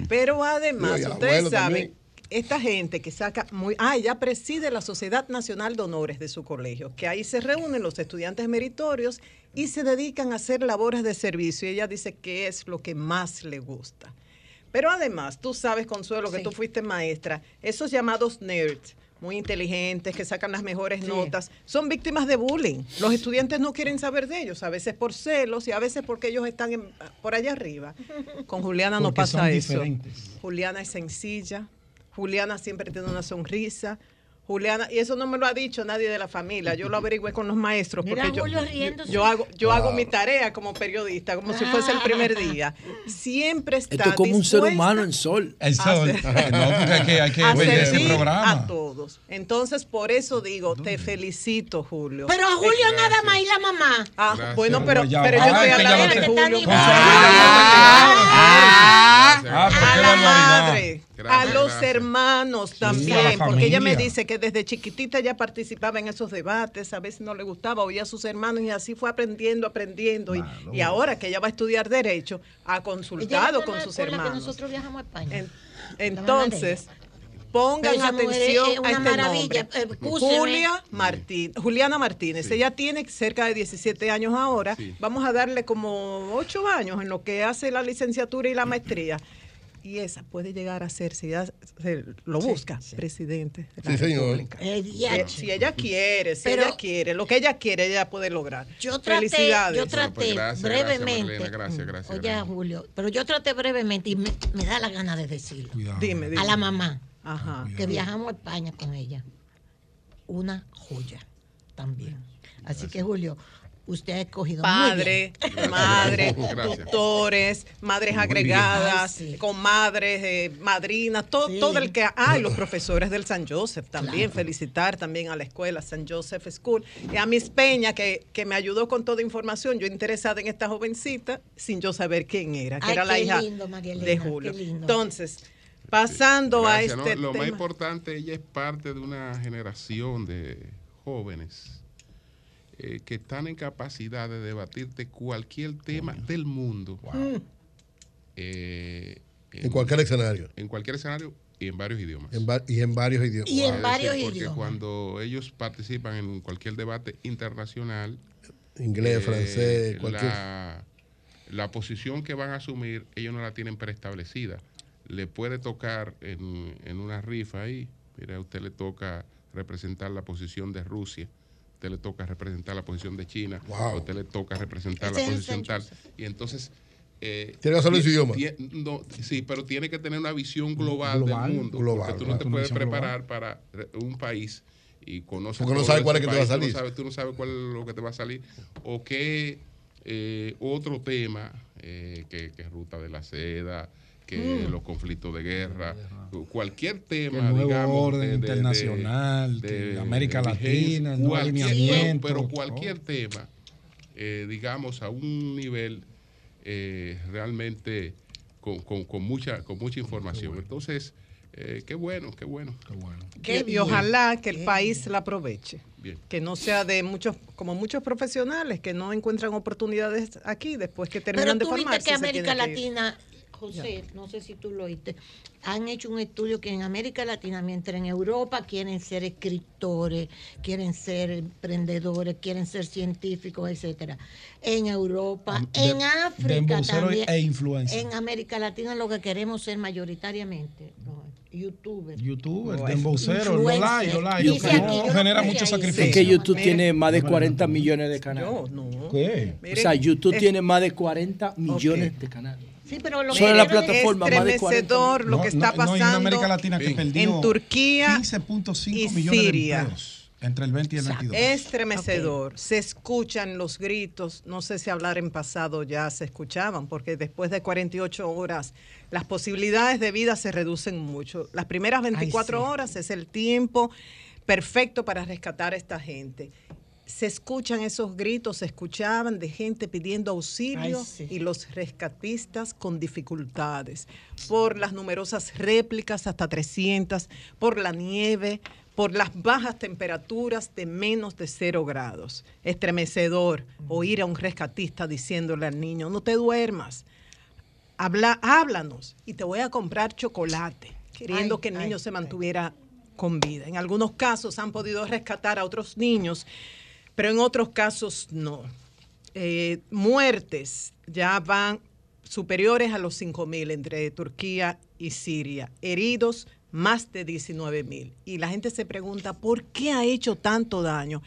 Speaker 13: Pero además, ustedes saben,
Speaker 6: también.
Speaker 13: esta gente que saca muy... Ah, ella preside la Sociedad Nacional de Honores de su colegio, que ahí se reúnen los estudiantes meritorios y se dedican a hacer labores de servicio. Y ella dice que es lo que más le gusta. Pero además, tú sabes, Consuelo, que
Speaker 3: Sí.
Speaker 13: tú fuiste maestra, esos llamados nerds, muy inteligentes, que sacan las mejores notas, son víctimas de bullying. Los estudiantes no quieren saber de ellos, a veces por celos y a veces porque ellos están en- por allá arriba. Con Juliana no
Speaker 5: Porque
Speaker 13: pasa
Speaker 5: son
Speaker 13: eso.
Speaker 5: diferentes.
Speaker 13: Juliana es sencilla, Juliana siempre tiene una sonrisa. Juliana, y eso no me lo ha dicho nadie de la familia, yo lo averigüé con los maestros.
Speaker 3: Mira,
Speaker 13: porque yo,
Speaker 3: Julio
Speaker 13: yo,
Speaker 3: riéndose.
Speaker 13: yo hago, yo hago mi tarea como periodista, como si fuese el primer día. Siempre está
Speaker 15: Esto es como un ser humano en sol.
Speaker 5: El sol.
Speaker 13: Hacer-
Speaker 5: No, porque hay que, hay que ese programa.
Speaker 13: a todos. Entonces, por eso digo, te felicito, Julio.
Speaker 3: Pero a Julio nada más y la mamá.
Speaker 13: Ah,
Speaker 1: Gracias.
Speaker 13: bueno, pero, pero yo estoy
Speaker 5: Ah,
Speaker 13: hablando de Julio.
Speaker 5: Ah,
Speaker 13: a
Speaker 5: qué
Speaker 13: la madre,
Speaker 1: Gracias,
Speaker 13: a los
Speaker 1: gracias.
Speaker 13: hermanos también, porque ella me dice que desde chiquitita ya participaba en esos debates, a veces no le gustaba, oía a sus hermanos y así fue aprendiendo, aprendiendo. Y, y ahora que ella va a estudiar Derecho, ha consultado con sus
Speaker 3: la que
Speaker 13: hermanos.
Speaker 3: nosotros viajamos a España.
Speaker 13: En- entonces, pongan
Speaker 3: Pero esa mujer
Speaker 13: atención
Speaker 3: es
Speaker 13: a este
Speaker 3: maravilla.
Speaker 13: nombre.
Speaker 3: Eh, escúcheme.
Speaker 13: Julia Martín, Juliana Martínez. Ella tiene cerca de 17 años ahora.
Speaker 1: Sí.
Speaker 13: Vamos a darle como 8 años en lo que hace la licenciatura y la maestría. Y esa puede llegar a ser, si ella se lo busca, presidente de la
Speaker 6: Sí, señor.
Speaker 13: República.
Speaker 3: El
Speaker 13: Eh,
Speaker 3: diache.
Speaker 13: Si ella quiere, si
Speaker 3: Pero-
Speaker 13: ella quiere, lo que ella quiere, ella puede lograr.
Speaker 3: Yo traté,
Speaker 13: Felicidades.
Speaker 3: yo
Speaker 1: Bueno,
Speaker 3: traté
Speaker 1: pues gracias,
Speaker 3: brevemente.
Speaker 1: Gracias, gracias,
Speaker 3: Oye,
Speaker 1: gracias.
Speaker 3: Julio, pero yo traté brevemente y me, me da la gana de decirlo.
Speaker 5: Cuidado.
Speaker 13: Dime, dime.
Speaker 3: A la mamá,
Speaker 13: Ajá.
Speaker 3: que viajamos a España con ella. Una joya también. Así que, Julio, usted ha escogido muy
Speaker 13: Padre,
Speaker 3: bien.
Speaker 13: madre, *laughs*
Speaker 1: Gracias.
Speaker 13: tutores, madres agregadas,
Speaker 3: sí.
Speaker 13: comadres, eh, madrinas, todo,
Speaker 3: Sí.
Speaker 13: todo el que... Ah, y los profesores del San Joseph también, felicitar también a la escuela San Joseph School. Y a Miss Peña, que, que me ayudó con toda información, yo interesada en esta jovencita, sin yo saber quién era, que
Speaker 3: Ay,
Speaker 13: era la hija
Speaker 3: lindo, María
Speaker 13: de
Speaker 3: Elena,
Speaker 13: Julio.
Speaker 3: qué lindo.
Speaker 13: Entonces, pasando
Speaker 1: Gracias,
Speaker 13: a
Speaker 1: ¿no?
Speaker 13: este
Speaker 1: Lo más importante, ella es parte de una generación de jóvenes eh, que están en capacidad de debatirte cualquier tema del mundo. Eh,
Speaker 6: En cualquier escenario.
Speaker 1: En cualquier escenario y en varios idiomas.
Speaker 6: En y en varios idiomas.
Speaker 3: Y en
Speaker 1: decir,
Speaker 3: varios
Speaker 1: porque
Speaker 3: idiomas.
Speaker 1: cuando ellos participan en cualquier debate internacional,
Speaker 6: Inglés,
Speaker 1: eh,
Speaker 6: francés, cualquier.
Speaker 1: la, la posición que van a asumir, ellos no la tienen preestablecida. Le puede tocar en, en una rifa ahí, mira, a usted le toca representar la posición de Rusia, usted le toca representar la posición de China, a usted le toca representar
Speaker 3: Ese
Speaker 1: la posición tal. Y entonces... eh,
Speaker 6: Tiene que hacerlo en su idioma.
Speaker 1: no, sí, pero tiene que tener una visión global,
Speaker 5: Global,
Speaker 1: del mundo.
Speaker 6: global,
Speaker 1: porque tú no te puedes preparar para un país y conoces
Speaker 6: Porque no sabes cuál es que te va a
Speaker 1: país, tú no
Speaker 6: salir.
Speaker 1: sabes- tú no sabes cuál es lo que te va a salir o qué eh, otro tema eh, que, que ruta de la seda que
Speaker 5: Mm.
Speaker 1: los conflictos de guerra cualquier tema
Speaker 5: El nuevo
Speaker 1: digamos
Speaker 5: orden
Speaker 1: de- de- de-
Speaker 5: internacional, que América Latina,
Speaker 1: cualquier-
Speaker 5: alineamiento.
Speaker 1: pero cualquier tema eh, digamos a un nivel eh, realmente con, con- con mucha con mucha información entonces eh, qué bueno qué bueno
Speaker 5: Qué bueno.
Speaker 3: Qué
Speaker 13: y, ojalá que el
Speaker 3: Qué
Speaker 13: país la aproveche.
Speaker 1: bien
Speaker 13: Que no sea de muchos, como muchos profesionales que no encuentran oportunidades aquí después que
Speaker 3: Pero
Speaker 13: terminan de
Speaker 3: tú viste
Speaker 13: formarse.
Speaker 3: que América
Speaker 13: tienen que ir.
Speaker 3: Latina, José, no sé si tú lo oíste, han hecho un estudio que en América Latina, mientras en Europa quieren ser escritores, quieren ser emprendedores, quieren ser científicos, etcétera. En Europa,
Speaker 5: de-
Speaker 3: en África
Speaker 5: embuceros
Speaker 3: también.
Speaker 5: e influencers.
Speaker 3: En América Latina lo que queremos ser mayoritariamente no, youtubers.
Speaker 5: YouTube,
Speaker 13: No,
Speaker 5: de
Speaker 13: es
Speaker 5: embocero, los
Speaker 3: influencer.
Speaker 5: like, los like,
Speaker 3: Dice
Speaker 5: que no
Speaker 3: aquí, yo no
Speaker 5: genera mucho sacrificio.
Speaker 15: Es que YouTube tiene más de 40 millones de canales.
Speaker 13: Yo, no.
Speaker 5: ¿Qué?
Speaker 15: O sea, YouTube tiene más de 40 millones de canales.
Speaker 3: Sí, pero lo
Speaker 14: Sobre la
Speaker 3: que decir-
Speaker 14: plataforma, 40
Speaker 13: Estremecedor lo
Speaker 5: No,
Speaker 13: que está
Speaker 5: no, y en
Speaker 13: pasando
Speaker 5: América Latina que perdió
Speaker 13: en Turquía
Speaker 5: 15.5
Speaker 13: y
Speaker 5: millones
Speaker 13: Siria.
Speaker 5: de empleos entre el 20 y el 22.
Speaker 13: Estremecedor. Se escuchan los gritos. No sé si hablar en pasado ya se escuchaban, porque después de 48 horas las posibilidades de vida se reducen mucho. Las primeras 24
Speaker 3: sí.
Speaker 13: horas es el tiempo perfecto para rescatar a esta gente. Se escuchan esos gritos, se escuchaban de gente pidiendo auxilio
Speaker 3: Ay, sí.
Speaker 13: y los rescatistas con dificultades por las numerosas réplicas hasta 300, por la nieve, por las bajas temperaturas de menos de cero grados. Estremecedor oír a un rescatista diciéndole al niño, no te duermas, habla, háblanos y te voy a comprar chocolate, queriendo
Speaker 3: Ay,
Speaker 13: que el niño
Speaker 3: ay,
Speaker 13: se mantuviera con vida. En algunos casos han podido rescatar a otros niños, pero en otros casos no. Eh, muertes ya van superiores a los 5.000 entre Turquía y Siria. Heridos, más de 19.000. Y la gente se pregunta, ¿por qué ha hecho tanto daño?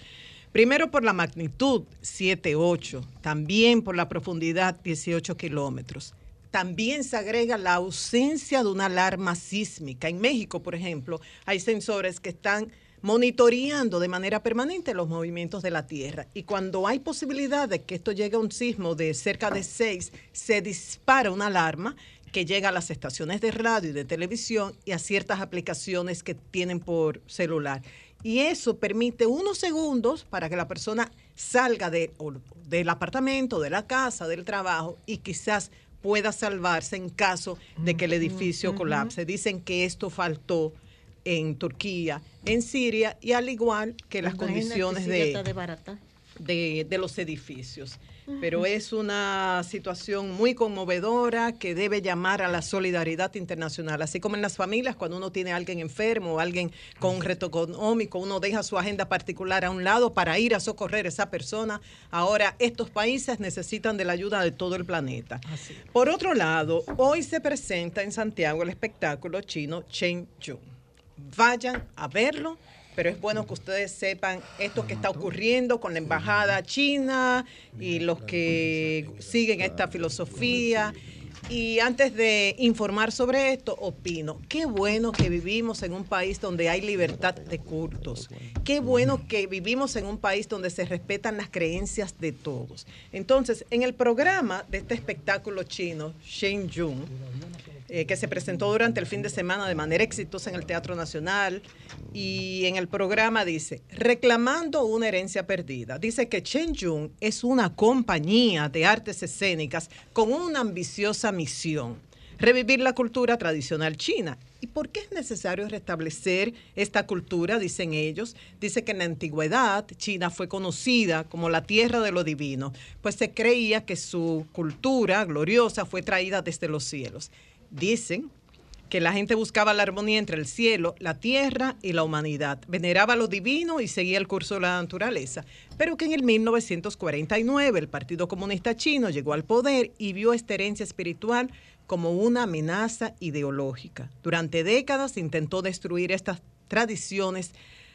Speaker 13: Primero por la magnitud, 7, 8. También por la profundidad, 18 kilómetros. También se agrega la ausencia de una alarma sísmica. En México, por ejemplo, hay sensores que están monitoreando de manera permanente los movimientos de la Tierra. Y cuando hay posibilidad de que esto llegue a un sismo de cerca de 6, se dispara una alarma que llega a las estaciones de radio y de televisión y a ciertas aplicaciones que tienen por celular. Y eso permite unos segundos para que la persona salga de- del apartamento, de la casa, del trabajo y quizás pueda salvarse en caso de que el edificio colapse. Dicen que esto faltó en Turquía, en Siria y al igual que las
Speaker 3: Imagínate,
Speaker 13: condiciones de,
Speaker 3: de barata.
Speaker 13: de, los edificios. Pero es una situación muy conmovedora que debe llamar a la solidaridad internacional. Así como en las familias, cuando uno tiene a alguien enfermo o alguien con un reto económico, uno deja su agenda particular a un lado para ir a socorrer a esa persona. Ahora, estos países necesitan de la ayuda de todo el planeta. Por otro lado, hoy se presenta en Santiago el espectáculo chino Chen Yun. Vayan a verlo, pero es bueno que ustedes sepan esto que está ocurriendo con la embajada china y los que siguen esta filosofía. Y antes de informar sobre esto, opino, qué bueno que vivimos en un país donde hay libertad de cultos. Qué bueno que vivimos en un país donde se respetan las creencias de todos. Entonces, en el programa de este espectáculo chino, Shen Yun, eh, que se presentó durante el fin de semana de manera exitosa en el Teatro Nacional. Y en el programa dice, reclamando una herencia perdida. Dice que Chen Yun es una compañía de artes escénicas con una ambiciosa misión, revivir la cultura tradicional china. ¿Y por qué es necesario restablecer esta cultura? Dicen ellos. Dice que en la antigüedad China fue conocida como la tierra de lo divino, pues se creía que su cultura gloriosa fue traída desde los cielos. Dicen que la gente buscaba la armonía entre el cielo, la tierra y la humanidad, veneraba lo divino y seguía el curso de la naturaleza, pero que en el 1949 el Partido Comunista Chino llegó al poder y vio esta herencia espiritual como una amenaza ideológica. Durante décadas intentó destruir estas tradiciones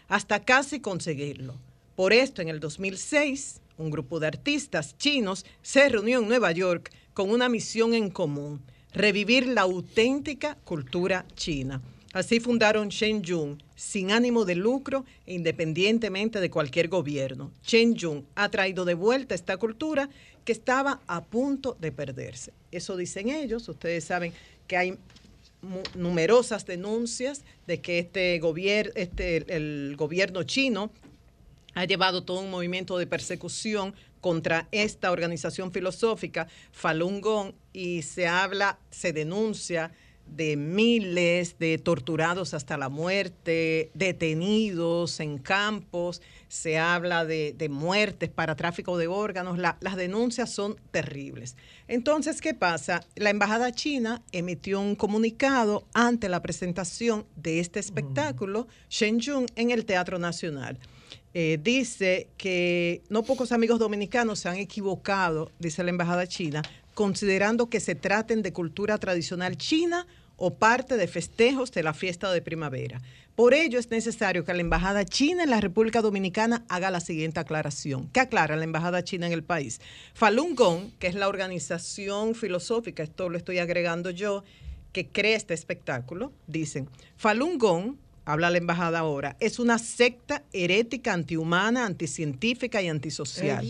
Speaker 13: hasta casi conseguirlo. Por esto, en el 2006, un grupo de artistas chinos se reunió en Nueva York con una misión en común, revivir la auténtica cultura china. Así fundaron Shenyun, sin ánimo de lucro e independientemente de cualquier gobierno. Shenyun ha traído de vuelta esta cultura que estaba a punto de perderse. Eso dicen ellos. Ustedes saben que hay numerosas denuncias de que este gobierno, este, el gobierno chino ha llevado todo un movimiento de persecución contra esta organización filosófica, Falun Gong, y se habla, se denuncia de miles de torturados hasta la muerte, detenidos en campos, se habla de, de muertes para tráfico de órganos, La- las denuncias son terribles. Entonces, ¿qué pasa? La Embajada China emitió un comunicado ante la presentación de este espectáculo, Shenyun, en el Teatro Nacional. Eh, dice que no pocos amigos dominicanos se han equivocado, dice la Embajada China, considerando que se traten de cultura tradicional china o parte de festejos de la fiesta de primavera. Por ello es necesario que la Embajada China en la República Dominicana haga la siguiente aclaración. ¿Qué aclara la Embajada China en el país? Falun Gong, que es la organización filosófica, esto lo estoy agregando yo, que crea este espectáculo, dicen, Falun Gong, habla la embajada ahora, es una secta herética, antihumana, anticientífica y antisocial.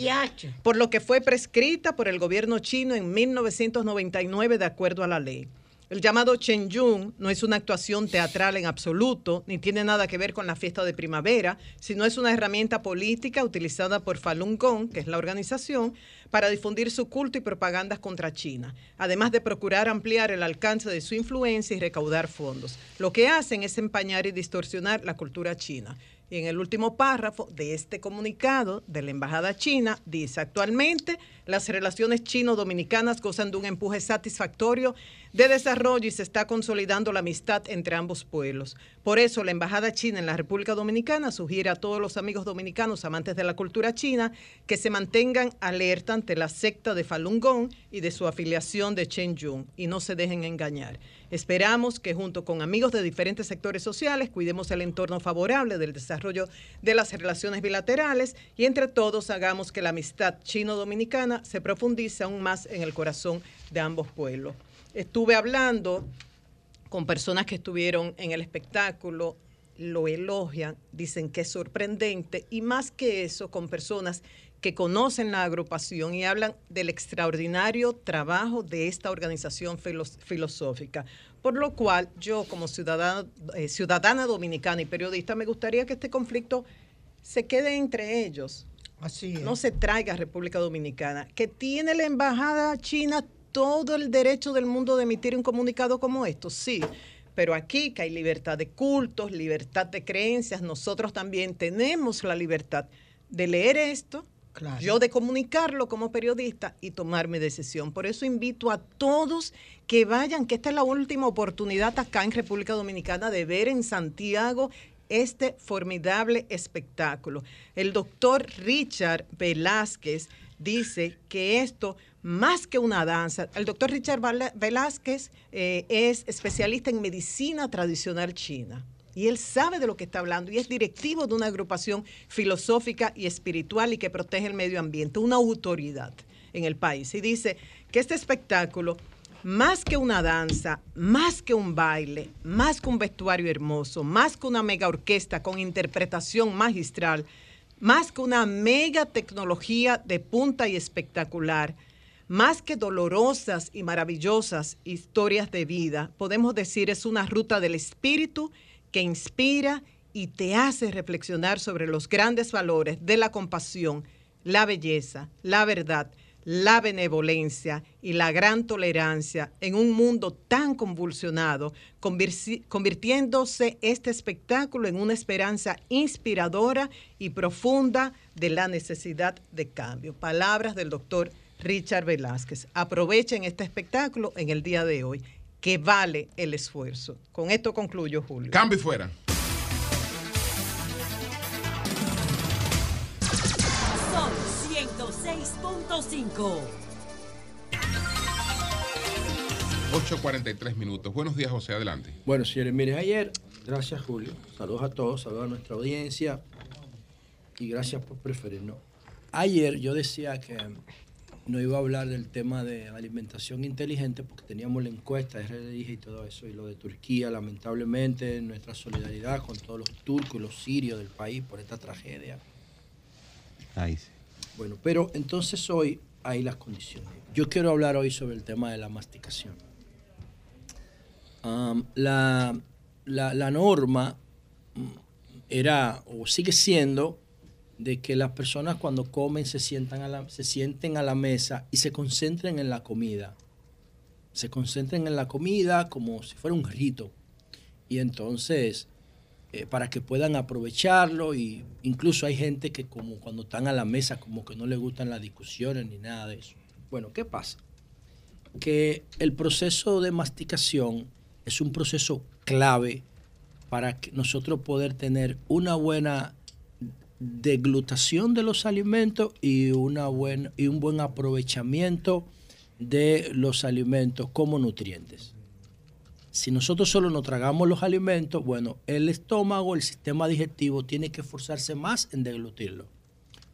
Speaker 13: Por lo que fue prescrita por el gobierno chino en 1999 de acuerdo a la ley. El llamado Chen Yun no es una actuación teatral en absoluto, ni tiene nada que ver con la fiesta de primavera, sino es una herramienta política utilizada por Falun Gong, que es la organización, para difundir su culto y propagandas contra China, además de procurar ampliar el alcance de su influencia y recaudar fondos. Lo que hacen es empañar y distorsionar la cultura china. Y en el último párrafo de este comunicado de la Embajada China dice, actualmente las relaciones chino-dominicanas gozan de un empuje satisfactorio de desarrollo y se está consolidando la amistad entre ambos pueblos. Por eso la Embajada China en la República Dominicana sugiere a todos los amigos dominicanos amantes de la cultura china que se mantengan alerta ante la secta de Falun Gong y de su afiliación de Chen Yun y no se dejen engañar. Esperamos que junto con amigos de diferentes sectores sociales cuidemos el entorno favorable del desarrollo de las relaciones bilaterales y entre todos hagamos que la amistad chino-dominicana se profundice aún más en el corazón de ambos pueblos. Estuve hablando con personas que estuvieron en el espectáculo, lo elogian, dicen que es sorprendente y más que eso con personas que conocen la agrupación y hablan del extraordinario trabajo de esta organización filos- filosófica. Por lo cual, yo como ciudadana, eh, ciudadana dominicana y periodista, me gustaría que este conflicto se quede entre ellos.
Speaker 3: Así es.
Speaker 13: No se traiga a República Dominicana, que tiene la embajada china todo el derecho del mundo de emitir un comunicado como esto, sí. Pero aquí que hay libertad de cultos, libertad de creencias, nosotros también tenemos la libertad de leer esto, Yo de comunicarlo como periodista y tomar mi decisión. Por eso invito a todos que vayan, que esta es la última oportunidad acá en República Dominicana de ver en Santiago este formidable espectáculo. El doctor Richard Velázquez dice que esto, más que una danza, el doctor Richard Velázquez eh, es especialista en medicina tradicional china. Y él sabe de lo que está hablando y es directivo de una agrupación filosófica y espiritual y que protege el medio ambiente, una autoridad en el país. Y dice que este espectáculo, más que una danza, más que un baile, más que un vestuario hermoso, más que una mega orquesta con interpretación magistral, más que una mega tecnología de punta y espectacular, más que dolorosas y maravillosas historias de vida, podemos decir es una ruta del espíritu que inspira y te hace reflexionar sobre los grandes valores de la compasión, la belleza, la verdad, la benevolencia y la gran tolerancia en un mundo tan convulsionado, convirtiéndose este espectáculo en una esperanza inspiradora y profunda de la necesidad de cambio. Palabras del doctor Richard Velázquez. Aprovechen este espectáculo en el día de hoy, que vale el esfuerzo. Con esto concluyo, Julio.
Speaker 1: Cambio y fuera.
Speaker 14: Sol 106.5.
Speaker 1: 8.43 minutos. Buenos días, José. Adelante.
Speaker 15: Bueno, señores, mire, ayer, gracias Julio, saludos a todos, saludos a nuestra audiencia y gracias por preferirnos. Ayer yo decía que no iba a hablar del tema de alimentación inteligente porque teníamos la encuesta de RDI y todo eso, y lo de Turquía, lamentablemente, nuestra solidaridad con todos los turcos y los sirios del país por esta tragedia.
Speaker 8: Ahí sí.
Speaker 15: Bueno, pero entonces hoy hay las condiciones. Yo quiero hablar hoy sobre el tema de la masticación. La, la- la norma mm, era o sigue siendo de que las personas cuando comen se, sientan a la, se sienten a la mesa y se concentren en la comida. Se concentren en la comida como si fuera un rito. Y entonces, eh, para que puedan aprovecharlo, y incluso hay gente que como cuando están a la mesa como que no les gustan las discusiones ni nada de eso. Bueno, ¿qué pasa? Que el proceso de masticación es un proceso clave para que nosotros poder tener una buena deglutación de los alimentos y, una buen, y un buen aprovechamiento de los alimentos como nutrientes. si nosotros solo nos tragamos los alimentos, bueno, el estómago, el sistema digestivo tiene que esforzarse más en deglutirlo.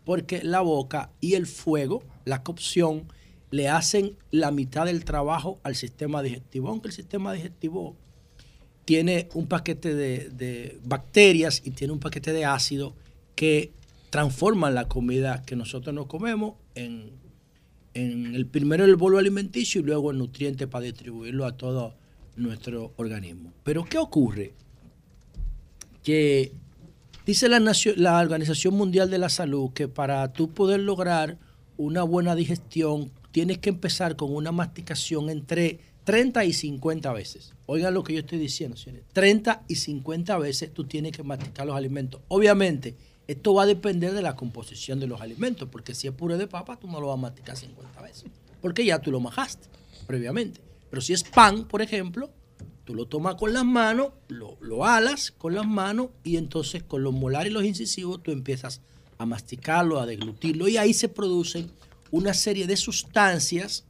Speaker 15: Porque la boca y el fuego, la cocción, le hacen la mitad del trabajo al sistema digestivo. Aunque el sistema digestivo tiene un paquete de, de bacterias y tiene un paquete de ácido que transforman la comida que nosotros nos comemos en, en el primero el bolo alimenticio y luego el nutriente para distribuirlo a todo nuestro organismo. Pero ¿qué ocurre? Que dice la, la Organización Mundial de la Salud que para tú poder lograr una buena digestión tienes que empezar con una masticación entre 30 y 50 veces. Oigan lo que yo estoy diciendo, señores. 30 y 50 veces tú tienes que masticar los alimentos. Obviamente, esto va a depender de la composición de los alimentos, porque si es puré de papa, tú no lo vas a masticar 50 veces, porque ya tú lo majaste previamente. Pero si es pan, por ejemplo, tú lo tomas con las manos, lo, lo alas con las manos y entonces con los molares y los incisivos tú empiezas a masticarlo, a deglutirlo y ahí se producen una serie de sustancias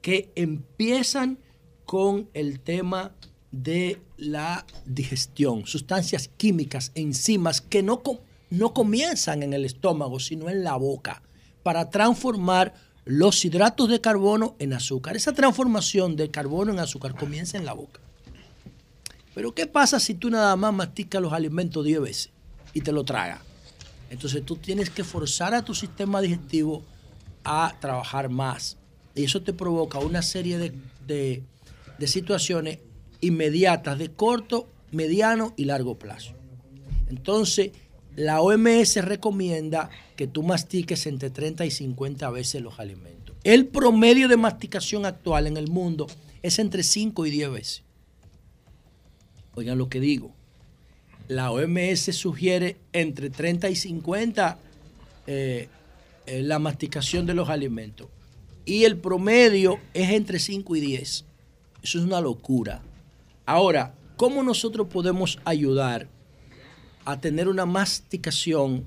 Speaker 15: que empiezan con el tema de la digestión, sustancias químicas, enzimas que no, no comienzan en el estómago, sino en la boca, para transformar los hidratos de carbono en azúcar. Esa transformación de carbono en azúcar comienza en la boca. Pero ¿qué pasa si tú nada más masticas los alimentos 10 veces y te lo tragas? Entonces tú tienes que forzar a tu sistema digestivo a trabajar más. Y eso te provoca una serie de, de- de situaciones inmediatas de corto, mediano y largo plazo. Entonces, la OMS recomienda que tú mastiques entre 30 y 50 veces los alimentos. El promedio de masticación actual en el mundo es entre 5 y 10 veces. Oigan lo que digo. La OMS sugiere entre 30 y 50 eh, eh, la masticación de los alimentos. Y el promedio es entre 5 y 10. Eso es una locura. Ahora, ¿cómo nosotros podemos ayudar a tener una masticación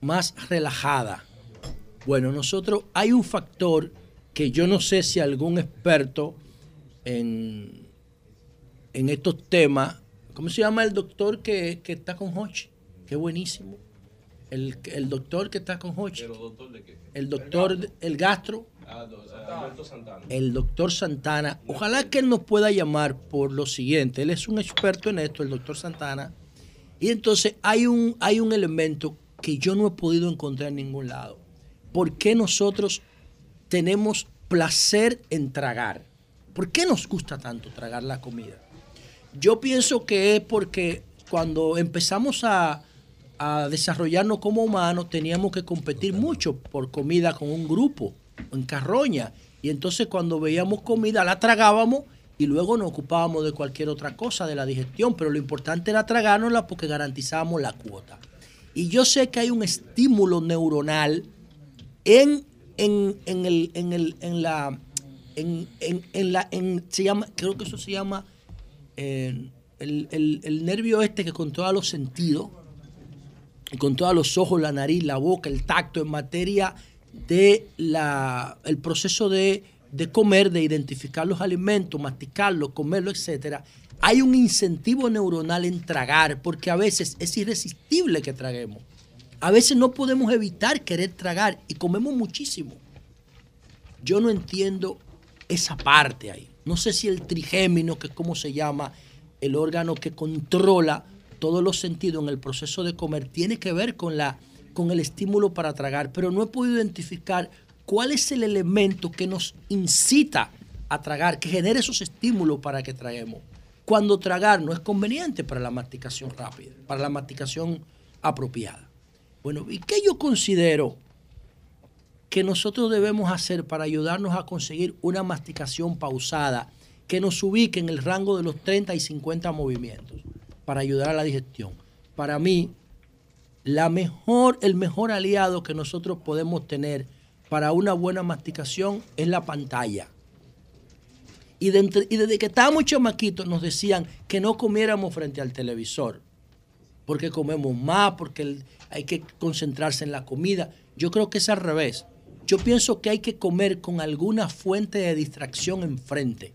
Speaker 15: más relajada? Bueno, nosotros hay un factor que yo no sé si algún experto en, en estos temas, ¿cómo se llama el doctor que, que está con Hochi? Qué buenísimo. El, el doctor que está con Hochi.
Speaker 14: doctor de qué?
Speaker 15: El doctor, el gastro,
Speaker 14: Ah, do- Alberto Santana.
Speaker 15: el doctor Santana. Ojalá que él nos pueda llamar por lo siguiente. Él es un experto en esto, el doctor Santana. Y entonces hay un, hay un elemento que yo no he podido encontrar en ningún lado. ¿Por qué nosotros tenemos placer en tragar? ¿Por qué nos gusta tanto tragar la comida? Yo pienso que es porque cuando empezamos a, a desarrollarnos como humanos teníamos que competir mucho por comida con un grupo, en carroña. Y entonces cuando veíamos comida la tragábamos y luego nos ocupábamos de cualquier otra cosa, de la digestión. Pero lo importante era tragárnosla porque garantizábamos la cuota. Y yo sé que hay un estímulo neuronal en, en, en el, en, el, en la... En, en- en la en, se llama, creo que eso se llama eh, el, el- el nervio este que controla los sentidos, y controla los ojos, la nariz, la boca, el tacto, en materia de la, el proceso de, de comer, de identificar los alimentos, masticarlos, comerlo, etcétera, hay un incentivo neuronal en tragar, porque a veces es irresistible que traguemos. A veces no podemos evitar querer tragar y comemos muchísimo. Yo no entiendo esa parte ahí. No sé si el trigémino, que es como se llama, el órgano que controla todos los sentidos en el proceso de comer, tiene que ver con, la, con el estímulo para tragar, pero no he podido identificar cuál es el elemento que nos incita a tragar, que genera esos estímulos para que traguemos. Cuando tragar no es conveniente para la masticación rápida, para la masticación apropiada. Bueno, ¿y qué yo considero que nosotros debemos hacer para ayudarnos a conseguir una masticación pausada que nos ubique en el rango de los 30 y 50 movimientos para ayudar a la digestión? Para mí, la mejor, el mejor aliado que nosotros podemos tener para una buena masticación es la pantalla. Y, desde que estábamos chamaquitos nos decían que no comiéramos frente al televisor, porque comemos más, porque hay que concentrarse en la comida. Yo creo que es al revés. Yo pienso que hay que comer con alguna fuente de distracción enfrente.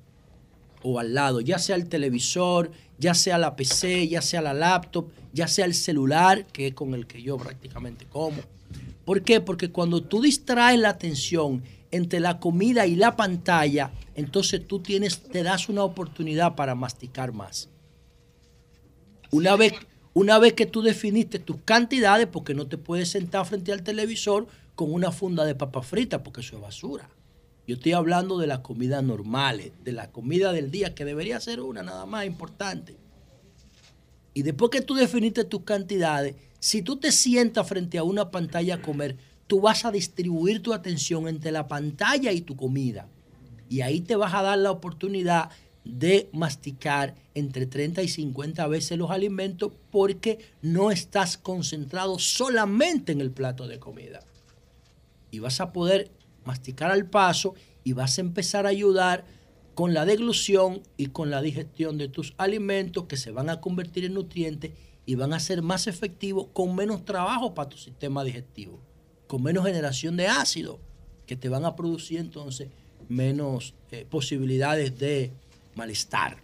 Speaker 15: o al lado, ya sea el televisor, ya sea la PC, ya sea la laptop, ya sea el celular, que es con el que yo prácticamente como. ¿Por qué? Porque cuando tú distraes la atención entre la comida y la pantalla, entonces tú tienes, te das una oportunidad para masticar más. Una vez, una vez que tú definiste tus cantidades, porque no te puedes sentar frente al televisor con una funda de papa frita, porque eso es basura. Yo estoy hablando de las comidas normales, de la comida del día, que debería ser una nada más importante. Y después que tú definiste tus cantidades, si tú te sientas frente a una pantalla a comer, tú vas a distribuir tu atención entre la pantalla y tu comida. Y ahí te vas a dar la oportunidad de masticar entre 30 y 50 veces los alimentos porque no estás concentrado solamente en el plato de comida. Y vas a poder masticar al paso y vas a empezar a ayudar con la deglución y con la digestión de tus alimentos que se van a convertir en nutrientes y van a ser más efectivos con menos trabajo para tu sistema digestivo, con menos generación de ácido que te van a producir entonces menos eh, posibilidades de malestar.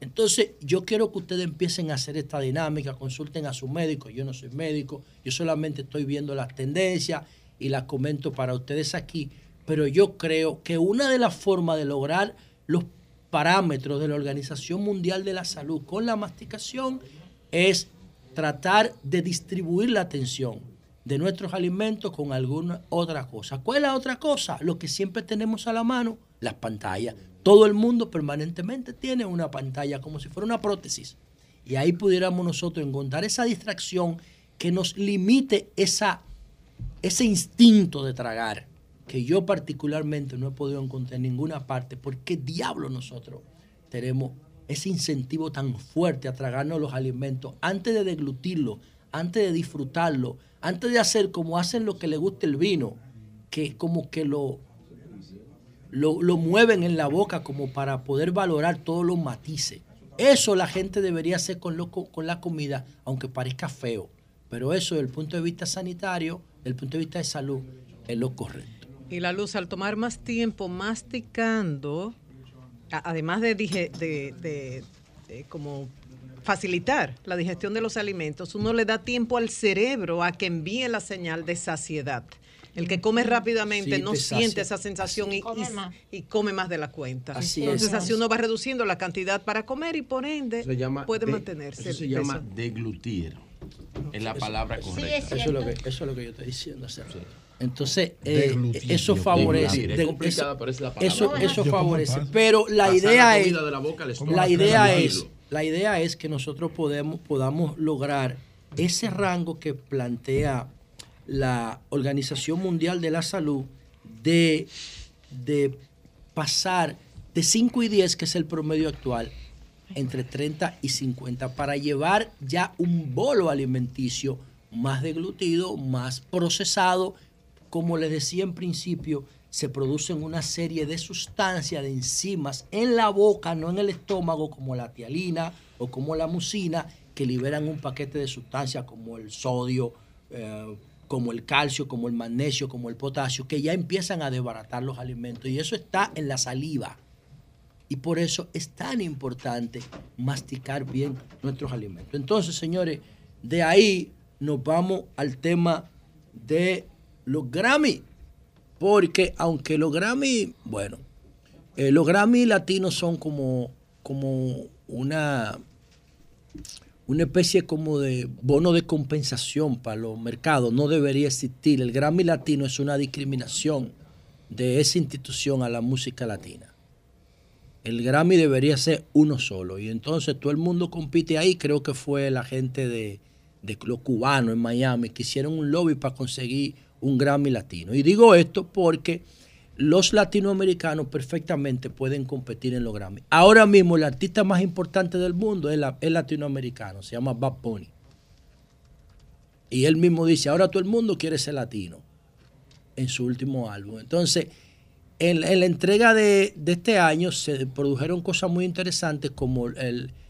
Speaker 15: Entonces, yo quiero que ustedes empiecen a hacer esta dinámica, consulten a su médico, yo no soy médico, yo solamente estoy viendo las tendencias y las comento para ustedes aquí, pero yo creo que una de las formas de lograr los parámetros de la Organización Mundial de la Salud con la masticación es tratar de distribuir la atención de nuestros alimentos con alguna otra cosa. ¿Cuál es la otra cosa? Lo que siempre tenemos a la mano, las pantallas. Todo el mundo permanentemente tiene una pantalla como si fuera una prótesis. Y ahí pudiéramos nosotros encontrar esa distracción que nos limite esa, ese instinto de tragar, que yo particularmente no he podido encontrar en ninguna parte. ¿Por qué diablo nosotros tenemos ese incentivo tan fuerte a tragarnos los alimentos antes de deglutirlo, antes de disfrutarlo, antes de hacer como hacen lo que le gusta el vino, que como que lo, lo, mueven en la boca como para poder valorar todos los matices. Eso la gente debería hacer con, lo, con la comida, aunque parezca feo. Pero eso, desde el punto de vista sanitario, desde el punto de vista de salud, es lo correcto.
Speaker 13: Y la luz, al tomar más tiempo masticando, además de, de, como facilitar la digestión de los alimentos, uno le da tiempo al cerebro a que envíe la señal de saciedad. El que come rápidamente no siente esa sensación y, come más de la cuenta. Entonces así uno va reduciendo la cantidad para comer y por ende puede mantenerse.
Speaker 16: Eso se llama deglutir. Es la palabra correcta.
Speaker 15: eso, es lo que, eso es lo que yo estoy diciendo. Entonces, eh, eso favorece.
Speaker 16: Es complicada, pero es la palabra.
Speaker 15: Eso, eso favorece. Pero la idea es. La idea es. La idea es que nosotros podemos, podamos lograr ese rango que plantea la Organización Mundial de la Salud de, de pasar de 5 y 10, que es el promedio actual, entre 30 y 50, para llevar ya un bolo alimenticio más deglutido, más procesado. Como les decía en principio, se producen una serie de sustancias, de enzimas en la boca, no en el estómago, como la tialina o como la mucina, que liberan un paquete de sustancias como el sodio, eh, como el calcio, como el magnesio, como el potasio, que ya empiezan a desbaratar los alimentos. Y eso está en la saliva. Y por eso es tan importante masticar bien nuestros alimentos. Entonces, señores, de ahí nos vamos al tema de los Grammy. Porque aunque los Grammy, bueno, eh, los Grammy latinos son como, como una una especie como de bono de compensación para los mercados. No debería existir. El Grammy Latino es una discriminación de esa institución a la música latina. El Grammy debería ser uno solo. Y entonces todo el mundo compite ahí. Creo que fue la gente de, de los cubanos en Miami que hicieron un lobby para conseguir un Grammy Latino. Y digo esto porque los latinoamericanos perfectamente pueden competir en los Grammy. Ahora mismo el artista más importante del mundo es, latinoamericano, se llama Bad Bunny. Y él mismo dice, ahora todo el mundo quiere ser latino en su último álbum. Entonces, en, la entrega de, este año se produjeron cosas muy interesantes como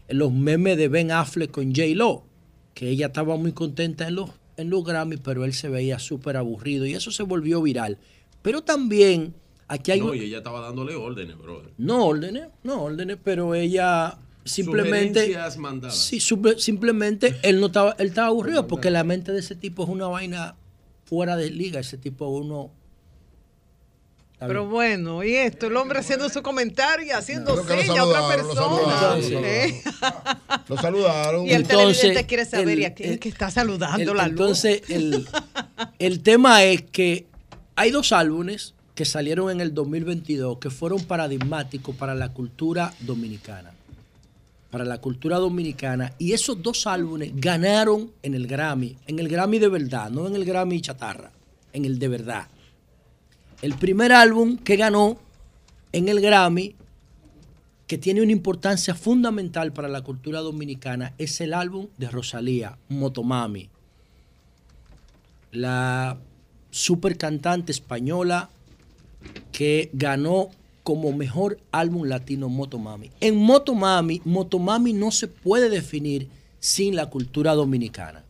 Speaker 15: los memes de Ben Affleck con J. Lo, que ella estaba muy contenta en los, en los Grammy, pero él se veía súper aburrido y eso se volvió viral. Pero también Aquí hay
Speaker 16: No, y ella estaba dándole órdenes, brother.
Speaker 15: no órdenes, no órdenes, pero ella simplemente sí, supe- simplemente *laughs* él no estaba él estaba aburrido porque la mente de ese tipo es una vaina fuera de liga, ese tipo uno
Speaker 13: Pero
Speaker 15: bien.
Speaker 13: bueno, y esto, el hombre haciendo su comentario y haciendo
Speaker 6: lo
Speaker 13: señas a otra
Speaker 6: lo
Speaker 13: persona.
Speaker 6: saludaron.
Speaker 13: ¿eh?
Speaker 6: Lo saludaron.
Speaker 13: Y el
Speaker 15: Entonces,
Speaker 13: televidente quiere saber,
Speaker 15: el-
Speaker 13: ¿y a quién que está saludando
Speaker 15: El-
Speaker 13: la luz?
Speaker 15: entonces, el, el tema es que hay dos álbumes que salieron en el 2022 que fueron paradigmáticos para la cultura dominicana. Para la cultura dominicana. Y esos dos álbumes ganaron en el Grammy. En el Grammy de verdad, no en el Grammy chatarra. En el de verdad. El primer álbum que ganó en el Grammy, que tiene una importancia fundamental para la cultura dominicana, es el álbum de Rosalía, Motomami. La super cantante española que ganó como mejor álbum latino Motomami. En Motomami, Motomami no se puede definir sin la cultura dominicana.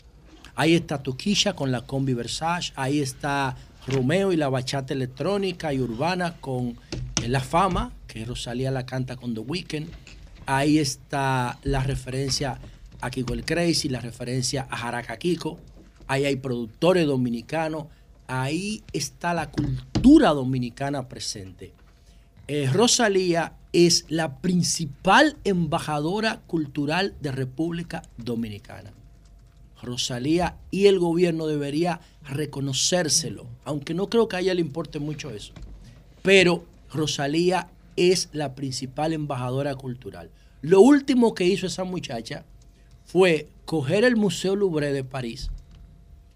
Speaker 15: Ahí está Toquilla con la combi Versace, ahí está Romeo y la bachata electrónica y urbana con eh, La Fama, que Rosalía la canta con The Weeknd. Ahí está la referencia a Kiko el Crazy, la referencia a Jaraca Kiko. Ahí hay productores dominicanos. Ahí está la cultura dominicana presente. Eh, Rosalía es la principal embajadora cultural de República Dominicana. Rosalía y el gobierno debería reconocérselo, aunque no creo que a ella le importe mucho eso. Pero Rosalía es la principal embajadora cultural. Lo último que hizo esa muchacha fue coger el Museo Louvre de París,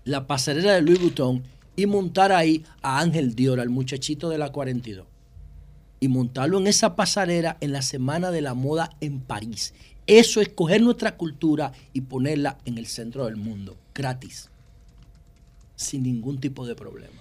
Speaker 15: la pasarela de Louis Vuitton y montar ahí a Ángel Dior, al muchachito de la 42. Y montarlo en esa pasarela en la Semana de la Moda en París. Eso es coger nuestra cultura y ponerla en el centro del mundo, gratis, sin ningún tipo de problema.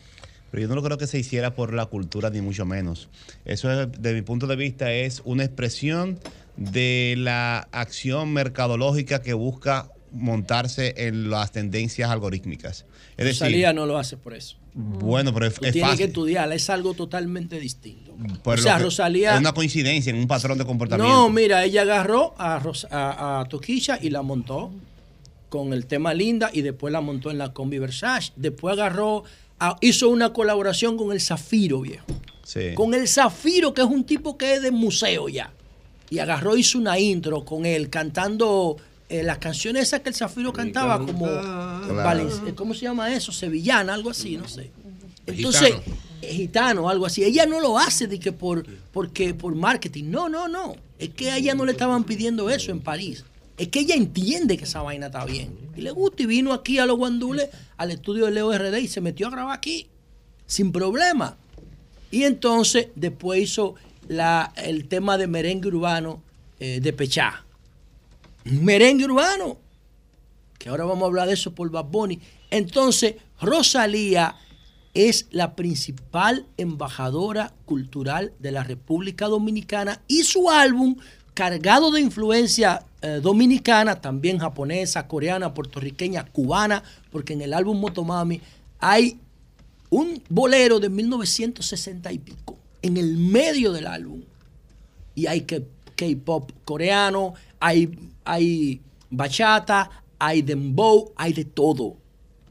Speaker 17: Pero yo no lo creo que se hiciera por la cultura, ni mucho menos. Eso, es, de mi punto de vista, es una expresión de la acción mercadológica que busca montarse en las tendencias algorítmicas. Es decir,
Speaker 15: Rosalía no lo hace por eso.
Speaker 17: bueno, pero es,
Speaker 15: Tú
Speaker 17: es
Speaker 15: tienes que
Speaker 17: fácil.
Speaker 15: estudiarla, es algo totalmente distinto.
Speaker 17: Pero
Speaker 15: o sea, Rosalía...
Speaker 17: Es una coincidencia en un patrón de comportamiento.
Speaker 15: No, mira, ella agarró a, Ros- a, a Toquilla y la montó con el tema Linda y después la montó en la combi Versace. Después agarró, a- hizo una colaboración con el Zafiro, viejo.
Speaker 17: Sí.
Speaker 15: Con el Zafiro, que es un tipo que es de museo ya. Y agarró, hizo una intro con él cantando eh, las canciones esas que el Zafiro cantaba como... Valen- ¿Cómo se llama eso? Sevillana, algo así, no sé. Entonces,
Speaker 1: Gitano.
Speaker 15: eh, gitano, algo así. Ella no lo hace de que por, porque por marketing. No, no, no. Es que a ella no le estaban pidiendo eso en París. Es que ella entiende que esa vaina está bien. Y le gusta y vino aquí a los guandules, al estudio de Leo RD y se metió a grabar aquí. Sin problema. Y entonces después hizo el tema de merengue urbano eh, de Pechá. Merengue urbano. Que ahora vamos a hablar de eso por Bad Bunny. Entonces, Rosalía es la principal embajadora cultural de la República Dominicana y su álbum, cargado de influencia eh, dominicana, también japonesa, coreana, puertorriqueña, cubana, porque en el álbum Motomami hay un bolero de 1960 y pico en el medio del álbum. Y hay K-pop coreano, hay, hay bachata, hay dembow, hay de todo.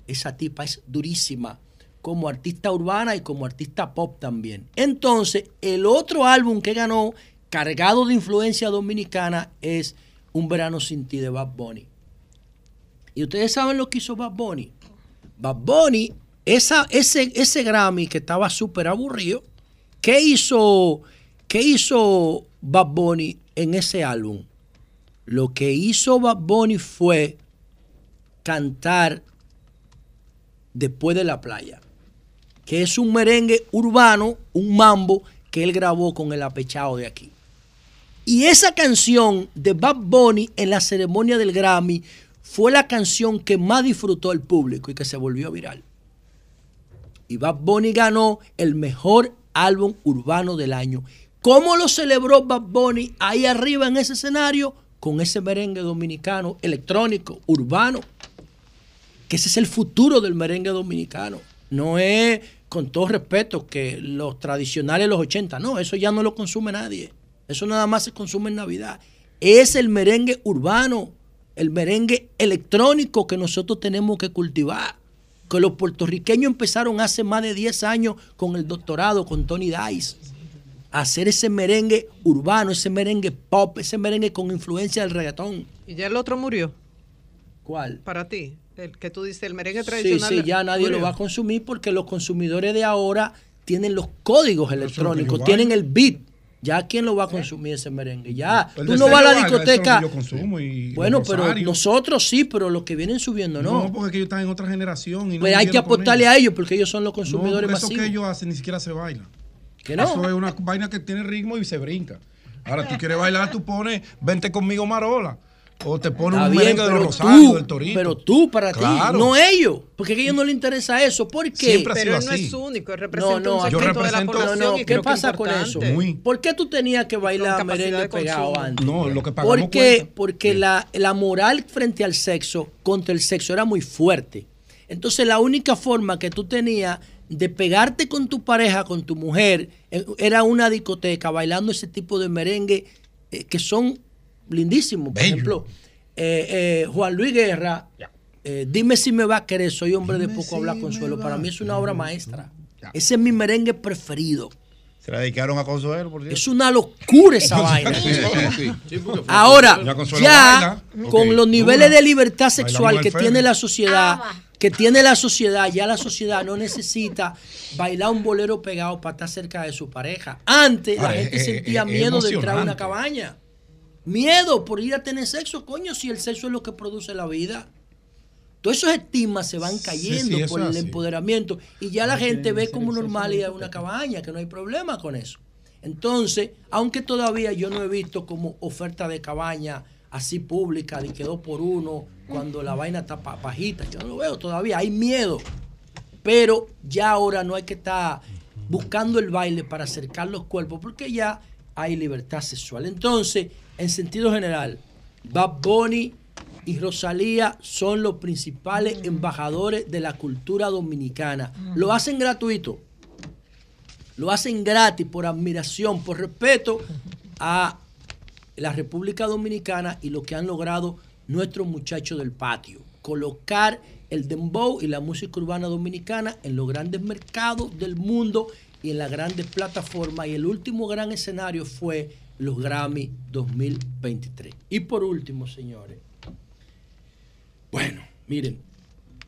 Speaker 15: Esa tipa es durísima como artista urbana y como artista pop también. Entonces, el otro álbum que ganó, cargado de influencia dominicana, es Un verano sin ti de Bad Bunny. Y ustedes saben lo que hizo Bad Bunny. Bad Bunny, ese, ese Grammy que estaba súper aburrido, ¿qué hizo, ¿qué hizo Bad Bunny en ese álbum? Lo que hizo Bad Bunny fue cantar Después de la playa, que es un merengue urbano, un mambo que él grabó con el apechado de aquí. Y esa canción de Bad Bunny en la ceremonia del Grammy fue la canción que más disfrutó el público y que se volvió viral. Y Bad Bunny ganó el mejor álbum urbano del año. ¿Cómo lo celebró Bad Bunny ahí arriba en ese escenario? Con ese merengue dominicano, electrónico, urbano. Que ese es el futuro del merengue dominicano. No es, con todo respeto, que los tradicionales los 80, no, eso ya no lo consume nadie. Eso nada más se consume en Navidad. Es el merengue urbano, el merengue electrónico que nosotros tenemos que cultivar. Que los puertorriqueños empezaron hace más de 10 años con el doctorado, con Tony Dice, a hacer ese merengue urbano, ese merengue pop, ese merengue con influencia del reggaetón.
Speaker 13: ¿Y ya el otro murió?
Speaker 15: ¿Cuál?
Speaker 13: Para ti, el que tú dices, el merengue
Speaker 15: Sí,
Speaker 13: tradicional.
Speaker 15: sí, ya nadie
Speaker 13: murió.
Speaker 15: lo va a consumir porque los consumidores de ahora tienen los códigos electrónicos, tienen el beat. Ya quién lo va a consumir ese merengue. Ya,
Speaker 5: El
Speaker 15: tú no vas a la
Speaker 5: eso
Speaker 15: discoteca.
Speaker 5: yo consumo y
Speaker 15: bueno, pero nosotros sí, pero los que vienen subiendo no.
Speaker 5: No, porque ellos están en otra generación. Y no
Speaker 15: pues hay que apostarle a ellos porque ellos son los
Speaker 5: No,
Speaker 15: consumidores
Speaker 5: porque eso
Speaker 15: masivos.
Speaker 5: que ellos hacen ni siquiera se baila.
Speaker 15: ¿Que no?
Speaker 5: Eso es una vaina que tiene ritmo y se brinca. Ahora, tú quieres bailar, tú pones, vente conmigo Marola. O te pones
Speaker 15: Está
Speaker 5: un
Speaker 15: bien,
Speaker 5: merengue de los Rosarios, del Torito.
Speaker 15: pero tú para
Speaker 5: Claro.
Speaker 15: ti, no ellos, porque a ellos no les interesa eso. ¿Por qué?
Speaker 5: Siempre ha
Speaker 13: Pero
Speaker 5: sido
Speaker 13: él no
Speaker 5: así.
Speaker 13: es único, él
Speaker 15: No,
Speaker 13: representa
Speaker 15: no,
Speaker 13: un
Speaker 15: yo
Speaker 13: de la población
Speaker 15: no, no,
Speaker 13: y
Speaker 15: ¿qué pasa con eso? ¿Por qué tú tenías que bailar merengue pegado antes?
Speaker 5: No, lo que pagamos
Speaker 15: Porque,
Speaker 5: cuenta.
Speaker 15: porque la, la moral frente al sexo, contra el sexo, era muy fuerte. Entonces, la única forma que tú tenías de pegarte con tu pareja, con tu mujer, eh, era una discoteca bailando ese tipo de merengue eh, que son lindísimos. Por ejemplo, eh, eh, Juan Luis Guerra, eh, Dime si me va a querer, soy hombre de poco hablar consuelo. Para mí es una obra maestra. Ese es mi merengue preferido.
Speaker 17: Se la dedicaron a Consuelo, por cierto.
Speaker 15: Es una locura esa *laughs* vaina.
Speaker 17: Sí, sí, sí.
Speaker 15: Ahora,
Speaker 17: Ya
Speaker 15: ya con los niveles de libertad sexual que tiene la sociedad, que tiene la sociedad, ya la sociedad no necesita bailar un bolero pegado para estar cerca de su pareja. Antes la gente sentía miedo de entrar a una cabaña. Miedo por ir a tener sexo, coño, si el sexo es lo que produce la vida. Todos esos estigmas se van cayendo
Speaker 5: sí,
Speaker 15: por el
Speaker 5: así.
Speaker 15: empoderamiento y ya la
Speaker 5: No
Speaker 15: gente ve como
Speaker 5: el sexo
Speaker 15: normal
Speaker 5: en
Speaker 15: ir a una cabaña, que no hay problema con eso. Entonces, aunque todavía yo no he visto como oferta de cabaña así pública, de que dos por uno, cuando la vaina está bajita, yo no lo veo todavía, hay miedo. Pero ya ahora no hay que estar buscando el baile para acercar los cuerpos, porque ya hay libertad sexual. Entonces, en sentido general, Bad Bunny y Rosalía son los principales embajadores de la cultura dominicana. Lo hacen gratuito. Lo hacen gratis por admiración, por respeto a la República Dominicana y lo que han logrado nuestros muchachos del patio. Colocar el dembow y la música urbana dominicana en los grandes mercados del mundo y en las grandes plataformas. Y el último gran escenario fue los Grammy 2023. Y por último, señores, bueno, miren,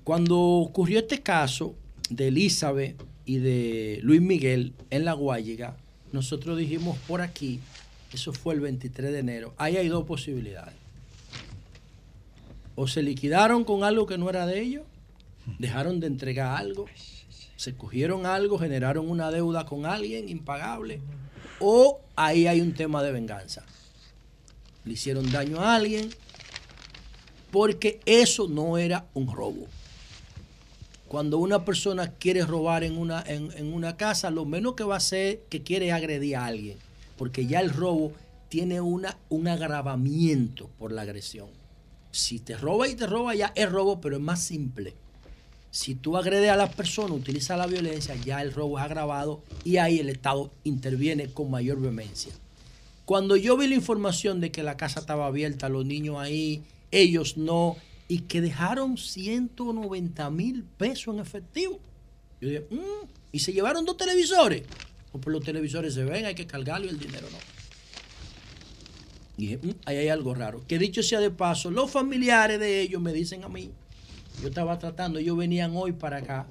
Speaker 15: cuando ocurrió este caso de Elizabeth y de Luis Miguel en La Guayiga, nosotros dijimos por aquí, eso fue el 23 de enero, ahí hay dos posibilidades. O se liquidaron con algo que no era de ellos, dejaron de entregar algo, se cogieron algo, generaron una deuda con alguien impagable, o ahí hay un tema de venganza. Le hicieron daño a alguien, porque eso no era un robo. Cuando una persona quiere robar en una, en, en una casa, lo menos que va a hacer que quiere agredir a alguien, porque ya el robo tiene una, un agravamiento por la agresión. Si te roba y te roba ya es robo, pero es más simple. Si tú agredes a la persona, utilizas la violencia, ya el robo es agravado y ahí el Estado interviene con mayor vehemencia. Cuando yo vi la información de que la casa estaba abierta, los niños ahí, ellos no, y que dejaron 190 mil pesos en efectivo, yo dije, "Mm", y se llevaron dos televisores. O por los televisores se ven, hay que cargarlo y el dinero no. Y dije, "Mm, ahí hay algo raro. Que dicho sea de paso, los familiares de ellos me dicen a mí, yo estaba tratando, ellos venían hoy para acá,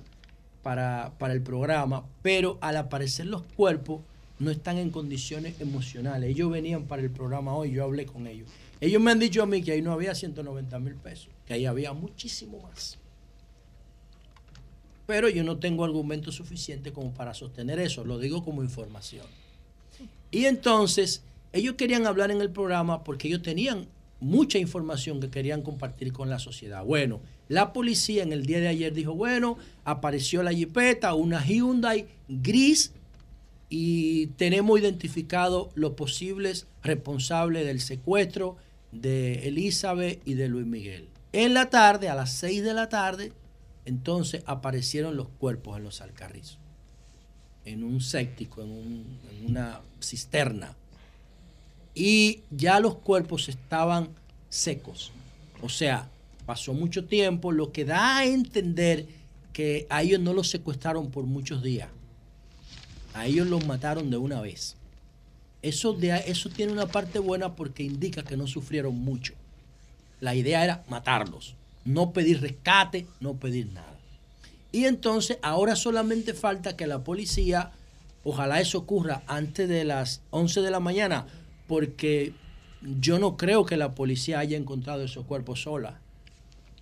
Speaker 15: para, para el programa, pero al aparecer los cuerpos no están en condiciones emocionales. Ellos venían para el programa hoy, yo hablé con ellos. Ellos me han dicho a mí que ahí no había 190 mil pesos, que ahí había muchísimo más. Pero yo no tengo argumento suficiente como para sostener eso, lo digo como información. Y entonces, ellos querían hablar en el programa porque ellos tenían mucha información que querían compartir con la sociedad. Bueno, la policía en el día de ayer dijo, bueno, apareció la jipeta, una Hyundai gris, y tenemos identificado los posibles responsables del secuestro de Elizabeth y de Luis Miguel. En la tarde, a las 6 de la tarde, Entonces aparecieron los cuerpos en los alcarrizos, en un séptico, en, un- en una cisterna. Y ya los cuerpos estaban secos. O sea, pasó mucho tiempo, lo que da a entender que a ellos no los secuestraron por muchos días. A ellos los mataron de una vez. Eso, de, eso tiene una parte buena porque indica que no sufrieron mucho. La idea era matarlos, no pedir rescate, no pedir nada. Y entonces ahora solamente falta que la policía, ojalá eso ocurra antes de las 11 de la mañana, porque yo no creo que la policía haya encontrado esos cuerpos sola.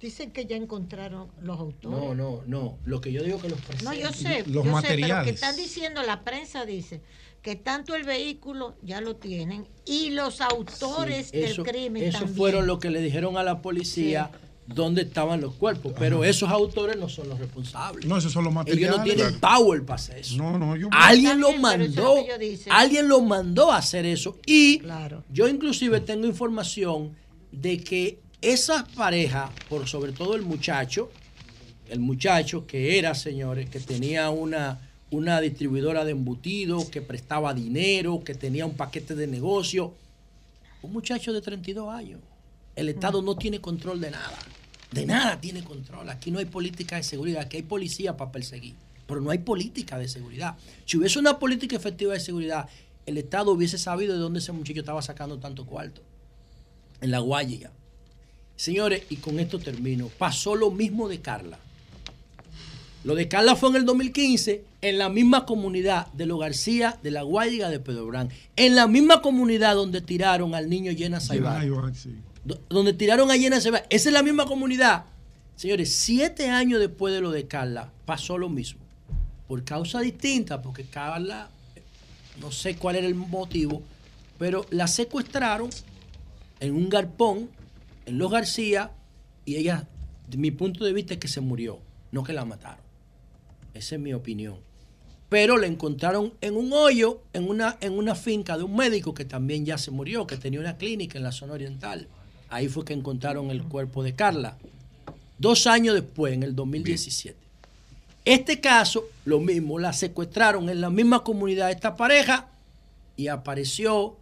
Speaker 3: Dicen que ya encontraron los autores.
Speaker 15: No, no, no. Lo que yo digo que los
Speaker 3: No, yo sé,
Speaker 15: Los
Speaker 3: yo sé, pero
Speaker 15: materiales.
Speaker 3: que están diciendo, la prensa dice que tanto el vehículo ya lo tienen y los autores
Speaker 15: Sí, eso,
Speaker 3: del crimen
Speaker 15: eso
Speaker 3: también.
Speaker 15: fueron lo que le dijeron a la policía dónde estaban los cuerpos, pero esos autores no son los responsables.
Speaker 5: No, esos son los materiales.
Speaker 15: Ellos no tienen power para hacer eso.
Speaker 5: No, no, yo
Speaker 15: Alguien lo
Speaker 3: es
Speaker 15: mandó,
Speaker 3: lo
Speaker 15: alguien lo mandó a hacer eso y
Speaker 3: Claro.
Speaker 15: yo inclusive tengo información de que esa pareja, por sobre todo el muchacho, el muchacho que era, señores, que tenía una, una distribuidora de embutidos, que prestaba dinero, que tenía un paquete de negocio, un muchacho de 32 años. El Estado no tiene control de nada. De nada tiene control. Aquí no hay política de seguridad. Aquí hay policía para perseguir. Pero no hay política de seguridad. Si hubiese una política efectiva de seguridad, el Estado hubiese sabido de dónde ese muchacho estaba sacando tanto cuarto. En la Guayiga. Señores, y con esto termino. Pasó lo mismo de Carla. Lo de Carla fue en el 2015, en la misma comunidad de los García, de la Guayiga, de Pedro Brán. En la misma comunidad donde tiraron al niño Llena Saibar. Do- donde tiraron a Llena Saibar. Esa es la misma comunidad. Señores, siete años después de lo de Carla, pasó lo mismo. Por causa distinta, porque Carla, no sé cuál era el motivo, pero la secuestraron en un garpón, en los García, y ella, de mi punto de vista, es que se murió, no que la mataron. Esa es mi opinión. Pero la encontraron en un hoyo, en una, en una finca de un médico que también ya se murió, que tenía una clínica en la zona oriental. Ahí fue que encontraron el cuerpo de Carla. Dos años después, en el 2017. Este caso, lo mismo, la secuestraron en la misma comunidad esta pareja y apareció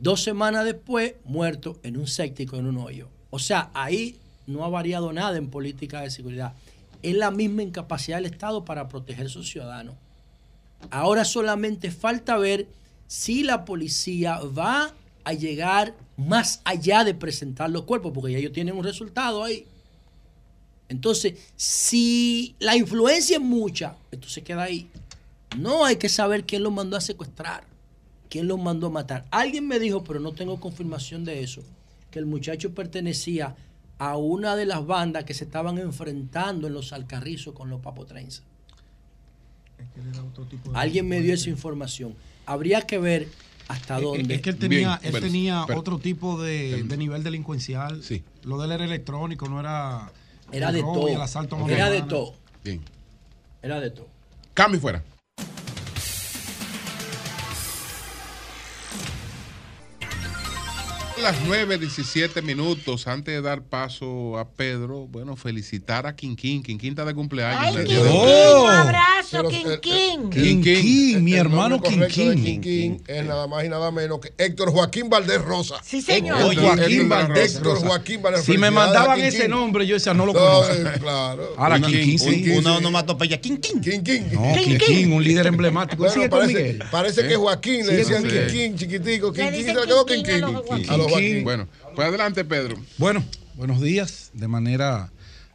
Speaker 15: dos semanas después muerto en un séptico, en un hoyo. O sea, ahí no ha variado nada en política de seguridad. Es la misma incapacidad del Estado para proteger a sus ciudadanos. Ahora solamente falta ver si la policía va a llegar más allá de presentar los cuerpos, porque ya ellos tienen un resultado ahí. Entonces, si la influencia es mucha, esto se queda ahí. No hay que saber quién los mandó a secuestrar, quién los mandó a matar. Alguien me dijo, pero no tengo confirmación de eso, que el muchacho pertenecía a una de las bandas que se estaban enfrentando en los Alcarrizos con los papotrenses. Alguien me dio esa información. Habría que ver hasta dónde.
Speaker 5: Es que él tenía,
Speaker 15: Bien,
Speaker 5: él
Speaker 15: pero-
Speaker 5: tenía
Speaker 15: pero-
Speaker 5: otro tipo de, de nivel delincuencial. Lo de él era electrónico, no era.
Speaker 15: Era de
Speaker 5: robo
Speaker 15: todo.
Speaker 5: el asalto
Speaker 15: Era de todo.
Speaker 1: Bien.
Speaker 15: Era de todo.
Speaker 1: Cambio y fuera. Las 9.17 minutos. Antes de dar paso a Pedro, bueno, felicitar a Quinquín. Quinquín está de cumpleaños.
Speaker 3: Ay, Quinquín,
Speaker 1: de hoy.
Speaker 3: un abrazo,
Speaker 6: Pero, eh,
Speaker 3: Quinquín.
Speaker 1: Quinquín,
Speaker 6: mi
Speaker 1: hermano Quinquín.
Speaker 6: Quinquín es nada más y nada menos que Héctor Joaquín Valdés Rosa.
Speaker 3: Sí,
Speaker 5: señor.
Speaker 6: Héctor
Speaker 5: Joaquín Valdés
Speaker 6: Héctor
Speaker 5: Rosa.
Speaker 6: Joaquín Valdés
Speaker 5: Si me mandaban
Speaker 6: Quinquín.
Speaker 5: ese nombre, yo decía, no lo
Speaker 6: No,
Speaker 5: conozco.
Speaker 6: eh, claro.
Speaker 5: Ahora, Quinquín, sí.
Speaker 6: Quinquín,
Speaker 17: Una onomatopeya. Quinquín.
Speaker 6: Quinquín.
Speaker 5: No, Quinquín, un líder emblemático.
Speaker 6: Parece,
Speaker 1: ¿Eh?
Speaker 6: que Joaquín le decían. Quinquín, chiquitico. Quinquín se quedó
Speaker 3: Quinquín a
Speaker 6: Quinquín.
Speaker 3: los Joaquín.
Speaker 1: Bueno, pues adelante, Pedro.
Speaker 5: Bueno, buenos días de manera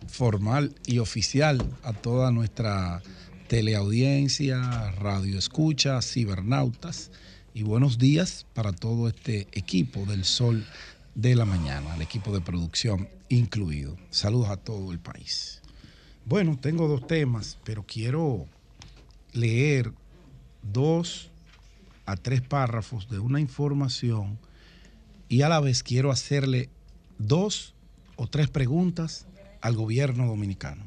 Speaker 5: formal y oficial a toda nuestra teleaudiencia, radio escucha, cibernautas y buenos días para todo este equipo del Sol de la Mañana, el equipo de producción incluido. Saludos a todo el país. Bueno, tengo dos temas, pero quiero leer dos a tres párrafos de una información y a la vez quiero hacerle dos o tres preguntas al gobierno dominicano.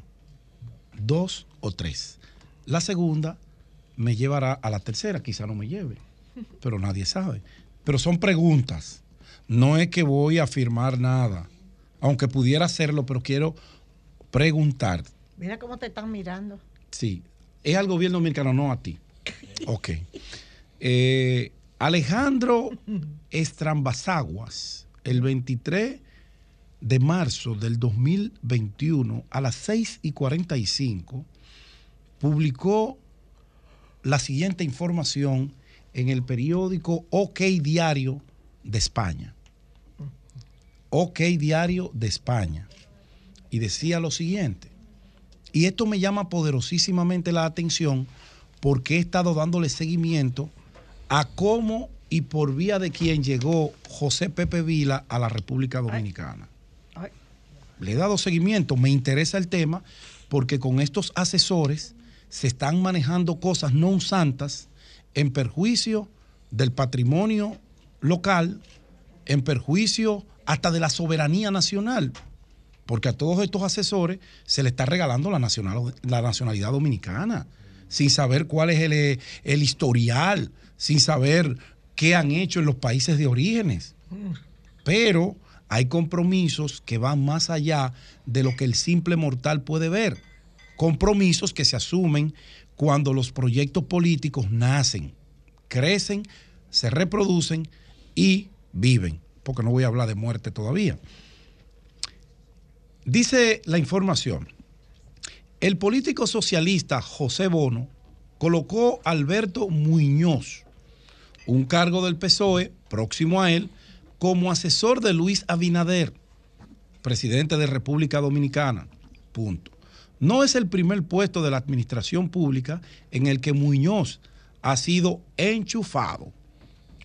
Speaker 5: Dos o tres. La segunda me llevará a la tercera, quizá no me lleve, pero nadie sabe. Pero son preguntas. No es que voy a afirmar nada, aunque pudiera hacerlo, pero quiero preguntar
Speaker 3: Mira cómo te están mirando.
Speaker 5: Sí, es al gobierno dominicano, no a ti. Ok. Eh, Alejandro Estrambazaguas, el 23 de marzo del 2021, a las 6 y 45, publicó la siguiente información en el periódico OK Diario de España. OK Diario de España. Y decía lo siguiente. Y esto me llama poderosísimamente la atención porque he estado dándole seguimiento a cómo y por vía de quién llegó José Pepe Vila a la República Dominicana. Le he dado seguimiento, me interesa el tema porque con estos asesores se están manejando cosas no santas en perjuicio del patrimonio local, en perjuicio hasta de la soberanía nacional, porque a todos estos asesores se le está regalando la, nacional- la nacionalidad dominicana, sin saber cuál es el, el historial, sin saber qué han hecho en los países de orígenes. Pero hay compromisos que van más allá de lo que el simple mortal puede ver. Compromisos que se asumen cuando los proyectos políticos nacen, crecen, se reproducen y viven. Porque no voy a hablar de muerte todavía. Dice la información, el político socialista José Bono colocó a Alberto Muñoz, un cargo del PSOE próximo a él, como asesor de Luis Abinader, presidente de República Dominicana. Punto. No es el primer puesto de la administración pública en el que Muñoz ha sido enchufado.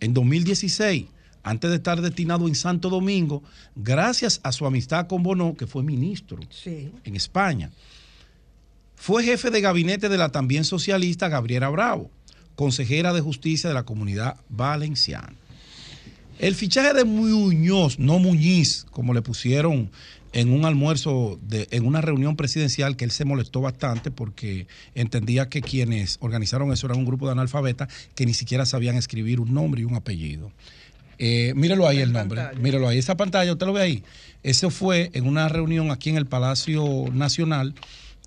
Speaker 5: En 2016, antes de estar destinado en Santo Domingo, gracias a su amistad con Bono, que fue ministro en España, fue jefe de gabinete de la también socialista Gabriela Bravo, consejera de justicia de la comunidad valenciana. El fichaje de Muñoz, no Muñiz, como le pusieron en un almuerzo, de- en una reunión presidencial, que él se molestó bastante porque entendía que quienes organizaron eso eran un grupo de analfabetas que ni siquiera sabían escribir un nombre y un apellido. Eh, mírelo ahí el nombre, mírelo ahí. Esa pantalla, usted lo ve ahí. Eso fue en una reunión aquí en el Palacio Nacional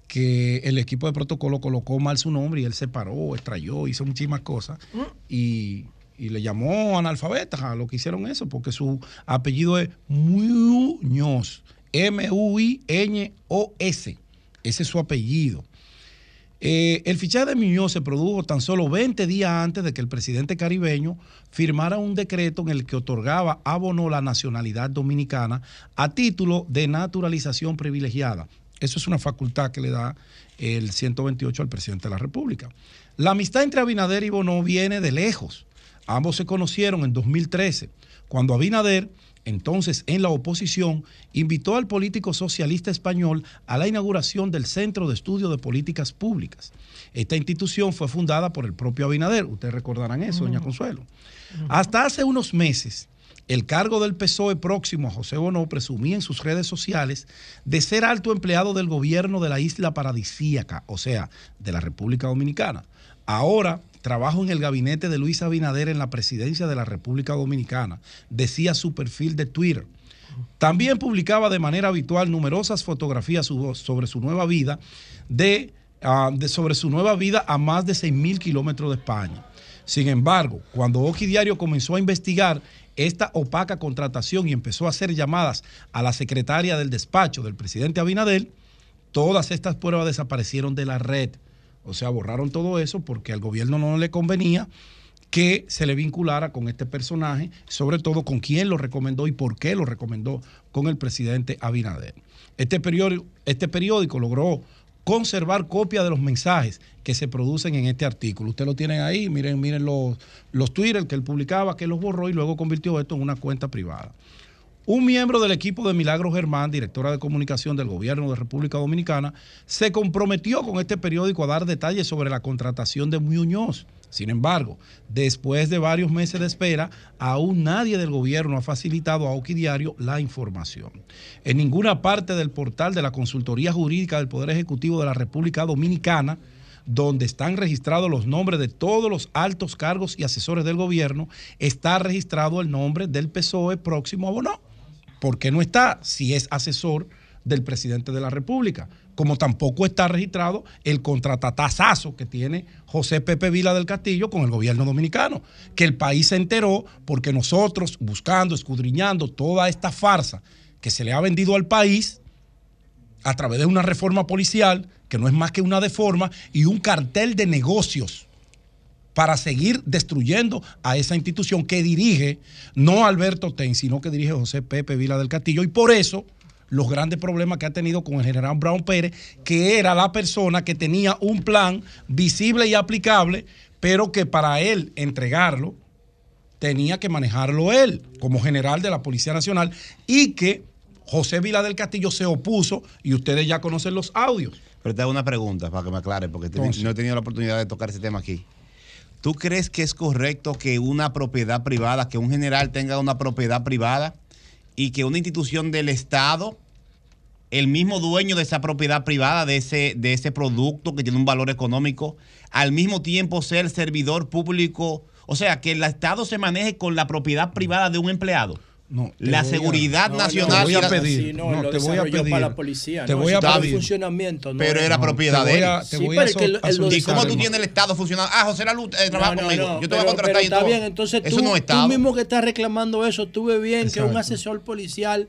Speaker 5: que el equipo de protocolo colocó mal su nombre y él se paró, extrayó, hizo muchísimas cosas y, y le llamó analfabeta a lo que hicieron eso, porque su apellido es Muñoz, M-U-I-N-O-S. Ese es su apellido. Eh, el fichaje de Muñoz se produjo tan solo 20 días antes de que el presidente caribeño firmara un decreto en el que otorgaba a la nacionalidad dominicana a título de naturalización privilegiada. Eso es una facultad que le da el 128 al presidente de la República. La amistad entre Abinader y Bono viene de lejos. Ambos se conocieron en 2013, cuando Abinader, entonces en la oposición, invitó al político socialista español a la inauguración del Centro de Estudio de Políticas Públicas. Esta institución fue fundada por el propio Abinader, ustedes recordarán eso, doña Consuelo. Hasta hace unos meses, el cargo del PSOE próximo a José Bono presumía en sus redes sociales de ser alto empleado del gobierno de la isla paradisíaca, o sea, de la República Dominicana. Ahora trabajo en el gabinete de Luis Abinader en la presidencia de la República Dominicana, decía su perfil de Twitter. También publicaba de manera habitual numerosas fotografías sobre su nueva vida, de, ah, de- sobre su nueva vida a más de 6.000 kilómetros de España. Sin embargo, cuando Oki Diario comenzó a investigar esta opaca contratación y empezó a hacer llamadas a la secretaria del despacho del presidente Abinader, todas estas pruebas desaparecieron de la red. O sea, borraron todo eso porque al gobierno no le convenía que se le vinculara con este personaje, sobre todo con quién lo recomendó y por qué lo recomendó con el presidente Abinader. Este periódico, este logró conservar copia de los mensajes que se producen en este artículo. Usted lo tienen ahí, miren, miren los, los Twitter que él publicaba, que los borró y luego convirtió esto en una cuenta privada. Un miembro del equipo de Milagro Germán, directora de comunicación del gobierno de República Dominicana, se comprometió con este periódico a dar detalles sobre la contratación de Muñoz. Sin embargo, después de varios meses de espera, aún nadie del gobierno ha facilitado a Oki Diario la información. En ninguna parte del portal de la Consultoría Jurídica del Poder Ejecutivo de la República Dominicana, donde están registrados los nombres de todos los altos cargos y asesores del gobierno, está registrado el nombre del PSOE próximo a Bono. ¿Por qué no está si es asesor del presidente de la República, como tampoco está registrado el contratatazazo que tiene José Pepe Vila del Castillo con el gobierno dominicano, que el país se enteró porque nosotros, buscando, escudriñando toda esta farsa que se le ha vendido al país a través de una reforma policial, que no es más que una deforma, y un cartel de negocios para seguir destruyendo a esa institución que dirige no Alberto Ten, sino que dirige José Pepe Vila del Castillo. Y por eso los grandes problemas que ha tenido con el general Brown Pérez, que era la persona que tenía un plan visible y aplicable, pero que para él entregarlo tenía que manejarlo él como general de la Policía Nacional y que José Vila del Castillo se opuso y ustedes ya conocen los audios.
Speaker 17: Pero te hago una pregunta para que me aclare, porque
Speaker 5: Entonces.
Speaker 17: no he tenido la oportunidad de tocar ese tema aquí. ¿Tú crees que es correcto que una propiedad privada, que un general tenga una propiedad privada y que una institución del Estado, el mismo dueño de esa propiedad privada, de ese, de ese producto que tiene un valor económico, al mismo tiempo el servidor público? O sea, que el Estado se maneje con la propiedad privada de un empleado.
Speaker 5: No,
Speaker 17: la
Speaker 5: voy a-
Speaker 17: seguridad
Speaker 5: No,
Speaker 17: nacional.
Speaker 5: no, te voy a pedir,
Speaker 15: Sí, no,
Speaker 5: no, te voy a pedir.
Speaker 15: para la policía.
Speaker 5: Te
Speaker 15: no,
Speaker 5: voy a
Speaker 15: eso para el
Speaker 5: pedir.
Speaker 15: funcionamiento. no
Speaker 17: Pero era
Speaker 5: No,
Speaker 17: propiedad
Speaker 5: te
Speaker 17: de
Speaker 5: voy
Speaker 17: él.
Speaker 5: a- te
Speaker 15: Sí,
Speaker 5: voy
Speaker 15: pero
Speaker 5: a so-
Speaker 15: lo-
Speaker 5: a
Speaker 15: lo
Speaker 17: ¿Y cómo tú tienes el Estado funcionando? Ah, José Lalu eh, trabaja
Speaker 15: No, no,
Speaker 17: conmigo.
Speaker 15: no,
Speaker 17: Yo te voy a contratar
Speaker 15: está bien, entonces
Speaker 17: Eso
Speaker 15: tú,
Speaker 17: no
Speaker 15: tú mismo que estás reclamando eso, tú ves bien que un asesor policial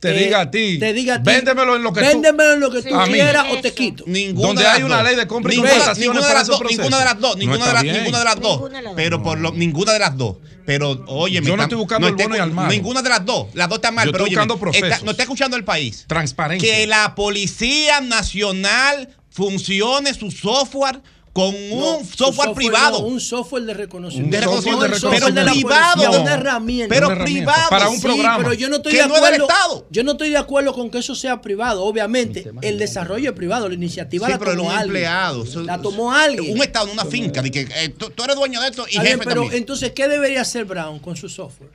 Speaker 5: Te
Speaker 15: eh,
Speaker 5: diga a ti,
Speaker 15: te diga a ti,
Speaker 5: véndemelo en lo que tú-
Speaker 15: véndemelo en lo que tú quieras o te quito.
Speaker 17: Ninguna
Speaker 5: Donde
Speaker 17: de las
Speaker 5: hay una
Speaker 17: dos.
Speaker 5: ley de compra y
Speaker 17: ninguna,
Speaker 5: contrataciones
Speaker 17: ninguna de
Speaker 5: para
Speaker 17: las
Speaker 5: esos
Speaker 17: dos, ninguna de las dos, ninguna
Speaker 5: No
Speaker 17: de las,
Speaker 5: está bien.
Speaker 17: ninguna de las dos. Pero por lo, ninguna de las dos. Pero oye,
Speaker 5: Yo no estoy buscando el bueno y al malo.
Speaker 17: Ninguna de las dos. Las dos están mal.
Speaker 5: Yo
Speaker 17: pero
Speaker 5: estoy
Speaker 17: óyeme,
Speaker 5: buscando procesos.
Speaker 17: está- no está escuchando el país.
Speaker 5: Transparencia.
Speaker 17: Que la Policía Nacional funcione su software con un
Speaker 15: No, su
Speaker 17: software, privado.
Speaker 15: no, un software de reconocimiento.
Speaker 17: De reconocimiento, pero
Speaker 15: software de la
Speaker 17: privado.
Speaker 15: policía,
Speaker 17: No.
Speaker 15: una herramienta.
Speaker 17: Pero
Speaker 5: Una herramienta.
Speaker 17: privado.
Speaker 5: Para un
Speaker 15: Sí,
Speaker 5: programa.
Speaker 15: pero yo no estoy
Speaker 17: Que
Speaker 15: de
Speaker 17: no es del
Speaker 15: acuerdo.
Speaker 17: Estado.
Speaker 15: Yo no estoy de acuerdo con que eso sea privado. Obviamente, el desarrollo es privado, la iniciativa
Speaker 17: Sí,
Speaker 15: la
Speaker 17: pero
Speaker 15: tomó
Speaker 17: un
Speaker 15: alguien.
Speaker 17: empleado. Eso-
Speaker 15: La tomó alguien.
Speaker 17: Un Estado, una finca. de que, eh, tú, tú eres dueño de esto y jefe
Speaker 15: pero
Speaker 17: también.
Speaker 15: entonces, ¿qué debería hacer Brown con su software?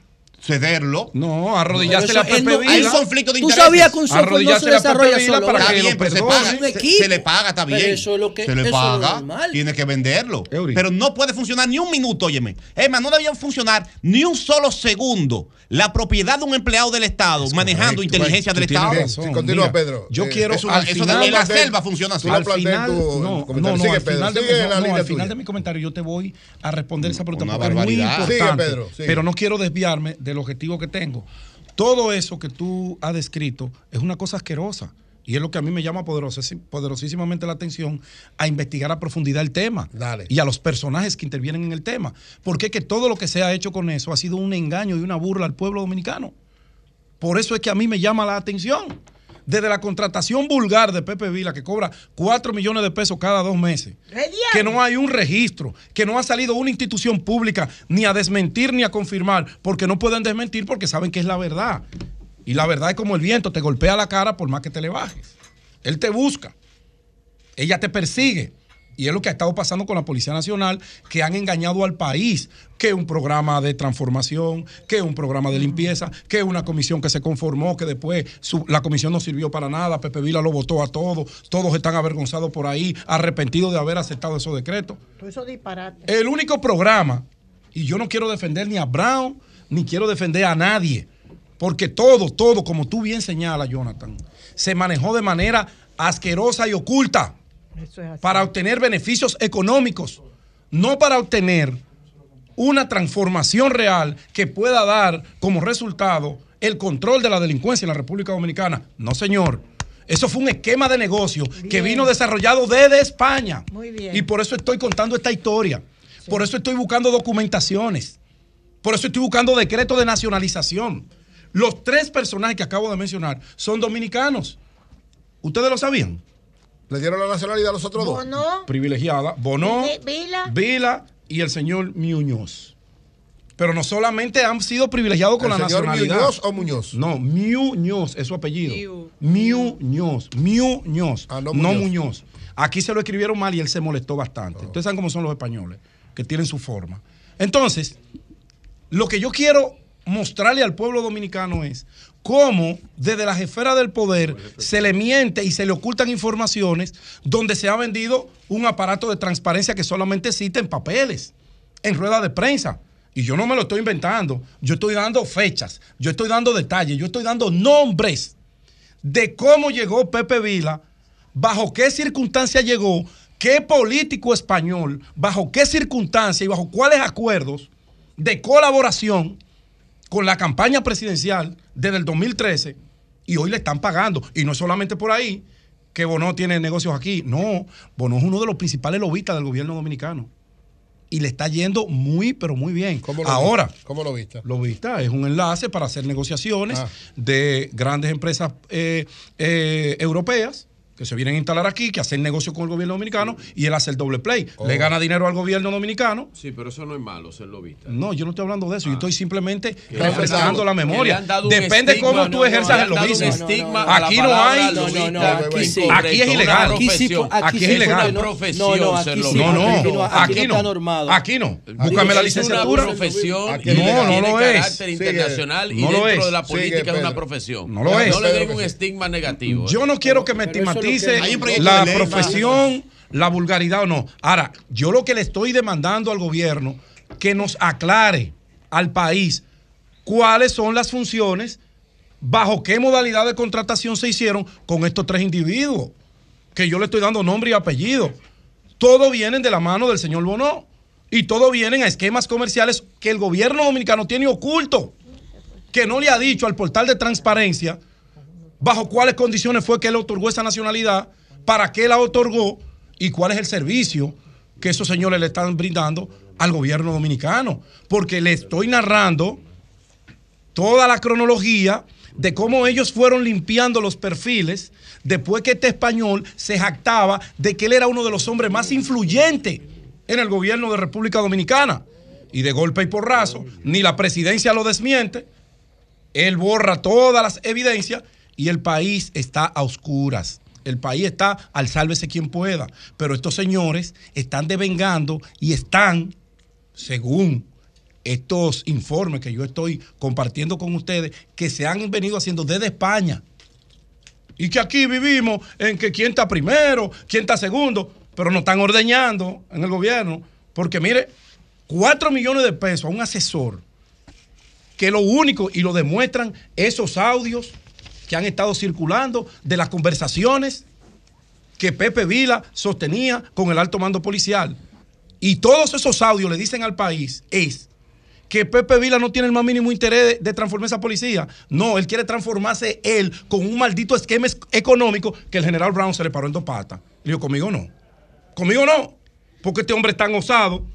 Speaker 17: Cederlo.
Speaker 5: No, arrodillársele a
Speaker 15: Pero eso,
Speaker 5: Pepe
Speaker 15: él no-
Speaker 17: Hay un conflicto de
Speaker 15: Tú
Speaker 17: intereses.
Speaker 15: sabías que un software no se
Speaker 5: Pepe
Speaker 15: desarrolla solo.
Speaker 5: para que
Speaker 17: bien, pero se paga, se, le paga, está
Speaker 15: Pero
Speaker 17: bien.
Speaker 15: eso es lo que-
Speaker 17: se le
Speaker 15: eso es
Speaker 17: paga,
Speaker 15: normal.
Speaker 17: tiene que venderlo.
Speaker 5: Eury.
Speaker 17: Pero no puede funcionar ni un minuto, óyeme. Es más, no debía funcionar ni un solo segundo la propiedad de un empleado del Estado manejando
Speaker 5: correcto.
Speaker 17: inteligencia
Speaker 5: Tú
Speaker 17: del Estado.
Speaker 5: razón.
Speaker 6: Sí, continúa,
Speaker 5: Mira,
Speaker 6: Pedro.
Speaker 5: Yo
Speaker 6: Eh,
Speaker 5: quiero
Speaker 17: eso-
Speaker 5: al
Speaker 17: eso
Speaker 5: final
Speaker 17: de- en la selva funciona así.
Speaker 6: Tú
Speaker 5: al final, no, no, no, al
Speaker 6: Pedro,
Speaker 5: final, de, mi-
Speaker 6: la
Speaker 5: de comentario yo te voy a responder esa pregunta
Speaker 17: Una
Speaker 5: es
Speaker 17: barbaridad.
Speaker 5: pero no quiero desviarme del objetivo que tengo. Todo eso que tú has descrito es una cosa asquerosa y es lo que a mí me llama poderosísimamente la atención a investigar a profundidad el tema
Speaker 6: Dale.
Speaker 5: y a los personajes que intervienen en el tema, porque es que todo lo que se ha hecho con eso ha sido un engaño y una burla al pueblo dominicano. Por eso es que a mí me llama la atención. Desde la contratación vulgar de Pepe Vila, que cobra 4 millones de pesos cada dos meses, que no hay un registro, que no ha salido una institución pública ni a desmentir ni a confirmar, porque no pueden desmentir porque saben que es la verdad. Y la verdad es como el viento, te golpea la cara por más que te le bajes. Él te busca, ella te persigue. Y es lo que ha estado pasando con la Policía Nacional, que han engañado al país, que un programa de transformación, que un programa de limpieza, que una comisión que se conformó, que después su- la comisión no sirvió para nada, Pepe Vila lo votó a todos, todos están avergonzados por ahí, arrepentidos de haber aceptado esos decretos.
Speaker 3: Todo eso disparate.
Speaker 5: El único programa, y yo no quiero defender ni a Brown, ni quiero defender a nadie, porque todo, todo, como tú bien señalas, Jonathan, se manejó de manera asquerosa y oculta
Speaker 3: Eso es así.
Speaker 5: para obtener beneficios económicos, no para obtener una transformación real que pueda dar como resultado el control de la delincuencia en la República Dominicana. No, señor. Eso fue un esquema de negocio que vino desarrollado desde España.
Speaker 3: Muy bien.
Speaker 5: Y por eso estoy contando esta historia. Por eso estoy buscando documentaciones. Por eso estoy buscando decretos de nacionalización. Los tres personajes que acabo de mencionar son dominicanos. ¿Ustedes lo sabían?
Speaker 6: ¿Le dieron la nacionalidad a los otros dos?
Speaker 3: Bono,
Speaker 5: privilegiada, Bono,
Speaker 3: Vi- Vila.
Speaker 5: Vila y el señor Muñoz. Pero no solamente han sido privilegiados con
Speaker 6: ¿El
Speaker 5: la
Speaker 6: señor
Speaker 5: nacionalidad.
Speaker 6: Muñoz o Muñoz?
Speaker 5: No, Muñoz es su apellido. Muñoz, Muñoz,
Speaker 6: Ah, no
Speaker 5: no,
Speaker 6: Muñoz.
Speaker 5: Muñoz. Aquí se lo escribieron mal y él se molestó bastante. Ustedes saben cómo son los españoles, que tienen su forma. Entonces, lo que yo quiero mostrarle al pueblo dominicano es cómo desde las esferas del poder se le miente y se le ocultan informaciones donde se ha vendido un aparato de transparencia que solamente existe en papeles, en ruedas de prensa. Y yo no me lo estoy inventando, yo estoy dando fechas, yo estoy dando detalles, yo estoy dando nombres de cómo llegó Pepe Vila, bajo qué circunstancia llegó, qué político español, bajo qué circunstancia y bajo cuáles acuerdos de colaboración con la campaña presidencial desde el 2013 y hoy le están pagando. Y no es solamente por ahí que Bono tiene negocios aquí. No, Bono es uno de los principales lobistas del gobierno dominicano. Y le está yendo muy, pero muy bien.
Speaker 6: ¿Cómo lo
Speaker 5: Ahora,
Speaker 6: viste? ¿Cómo lo viste?
Speaker 5: Lobista es un enlace para hacer negociaciones
Speaker 6: Ah.
Speaker 5: de grandes empresas eh, eh, europeas que se vienen a instalar aquí, que hacen negocio con el gobierno dominicano y él hace el doble play.
Speaker 16: Oh.
Speaker 5: Le gana dinero al gobierno dominicano.
Speaker 16: Sí, pero eso no es malo, ser lobista.
Speaker 5: No, yo no estoy hablando de eso. Yo estoy simplemente refrescando la memoria. Depende
Speaker 16: estigma,
Speaker 5: cómo
Speaker 16: no,
Speaker 5: tú ejerzas el lobismo. Aquí no hay.
Speaker 16: lobista.
Speaker 15: No, no, aquí sí.
Speaker 5: Aquí es ilegal.
Speaker 15: Aquí sí,
Speaker 16: profesión.
Speaker 15: aquí
Speaker 5: Aquí
Speaker 15: sí
Speaker 5: es ilegal.
Speaker 15: una
Speaker 16: profesión
Speaker 15: No, no,
Speaker 16: ser
Speaker 15: aquí.
Speaker 5: No, no,
Speaker 15: Aquí no,
Speaker 5: aquí
Speaker 15: aquí no
Speaker 5: no.
Speaker 15: está normado.
Speaker 5: Aquí no. Búscame la licenciatura.
Speaker 16: profesión
Speaker 6: no,
Speaker 16: tiene
Speaker 5: no lo es.
Speaker 16: carácter internacional y
Speaker 5: No lo
Speaker 16: dentro
Speaker 5: es.
Speaker 16: de la política es una profesión.
Speaker 5: No lo es.
Speaker 16: No le den un estigma negativo.
Speaker 5: Yo no quiero que me
Speaker 15: Pero
Speaker 17: proyecto
Speaker 5: la profesión, la vulgaridad o no. Ahora, yo lo que le estoy demandando al gobierno que nos aclare al país cuáles son las funciones, bajo qué modalidad de contratación se hicieron con estos tres individuos, que yo le estoy dando nombre y apellido. Todo vienen de la mano del señor Bonó y todo vienen a esquemas comerciales que el gobierno dominicano tiene oculto, que no le ha dicho al portal de transparencia bajo cuáles condiciones fue que él otorgó esa nacionalidad, para qué la otorgó y cuál es el servicio que esos señores le están brindando al gobierno dominicano. Porque le estoy narrando toda la cronología de cómo ellos fueron limpiando los perfiles después que este español se jactaba de que él era uno de los hombres más influyentes en el gobierno de República Dominicana. Y de golpe y porrazo, ni la presidencia lo desmiente, él borra todas las evidencias y el país está a oscuras. El país está al sálvese quien pueda. Pero estos señores están devengando y están, según estos informes que yo estoy compartiendo con ustedes, que se han venido haciendo desde España. Y que aquí vivimos en que quién está primero, quién está segundo, pero nos están ordeñando en el gobierno. Porque mire, 4 millones de pesos a un asesor que lo único, y lo demuestran esos audios que han estado circulando de las conversaciones que Pepe Vila sostenía con el alto mando policial. Y todos esos audios le dicen al país es que Pepe Vila no tiene el más mínimo interés de, de transformar esa policía. No, él quiere transformarse él con un maldito esquema es- económico que el general Brown se le paró en dos patas. Le digo, conmigo no. Conmigo no. Porque este hombre es tan osado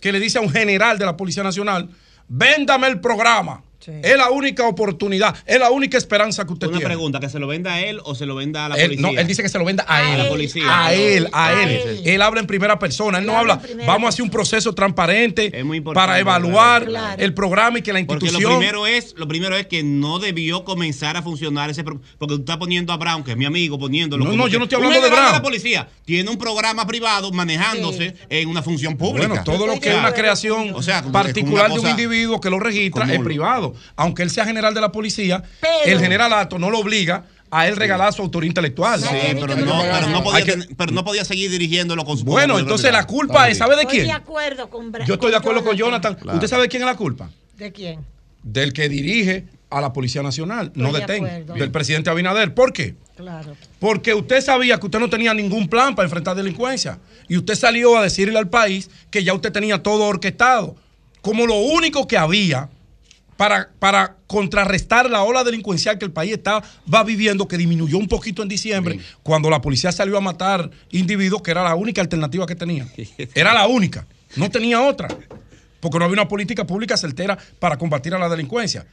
Speaker 5: que le dice a un general de la Policía Nacional, véndame el programa. Es la única oportunidad, es la única esperanza que usted
Speaker 17: Una
Speaker 5: tiene.
Speaker 17: pregunta, ¿que se lo venda a él o se lo venda a la
Speaker 5: Él,
Speaker 17: policía?
Speaker 5: no, él dice que se lo venda a,
Speaker 17: A
Speaker 5: él.
Speaker 17: la policía.
Speaker 5: A él, a
Speaker 17: A
Speaker 5: él.
Speaker 17: él.
Speaker 5: Él habla en primera persona. Él no habla. Vamos a hacer un proceso transparente para
Speaker 17: importante,
Speaker 5: evaluar
Speaker 17: claro.
Speaker 5: el programa y que la
Speaker 17: Porque
Speaker 5: institución.
Speaker 17: lo primero es, lo primero es que no debió comenzar a funcionar ese pro- porque tú estás poniendo a Brown, que es mi amigo, poniéndolo.
Speaker 5: No, no, yo no estoy hablando de Brown.
Speaker 17: la policía tiene un programa privado manejándose en una función pública.
Speaker 5: Bueno, todo lo que es una creación
Speaker 17: O sea,
Speaker 5: particular
Speaker 17: una
Speaker 5: de un individuo que lo registra es privado. Aunque él sea general de la policía,
Speaker 17: Pero-
Speaker 5: el generalato no lo obliga a él regalar su autoría intelectual.
Speaker 17: Sí, pero no, pero no podía,
Speaker 5: que-
Speaker 17: pero no podía seguir dirigiéndolo con su
Speaker 5: Bueno, entonces la culpa es, ¿sabe de
Speaker 3: Estoy de
Speaker 5: quién?
Speaker 3: acuerdo con Bra-
Speaker 5: Yo estoy de acuerdo con Jonathan.
Speaker 3: Claro.
Speaker 5: ¿Usted sabe de quién es la culpa?
Speaker 3: ¿De quién?
Speaker 5: Del que dirige a la Policía Nacional, no
Speaker 3: Estoy
Speaker 5: de
Speaker 3: de
Speaker 5: TEN,
Speaker 3: acuerdo.
Speaker 5: del presidente Abinader. ¿Por qué?
Speaker 3: Claro.
Speaker 5: Porque usted sabía que usted no tenía ningún plan para enfrentar delincuencia. Y usted salió a decirle al país que ya usted tenía todo orquestado. Como lo único que había para, para contrarrestar la ola delincuencial que el país estaba va viviendo, que disminuyó un poquito en diciembre, cuando la policía salió a matar individuos, que era la única alternativa que tenía. Era la única. No tenía otra. Porque no había una política pública certera para combatir a la delincuencia.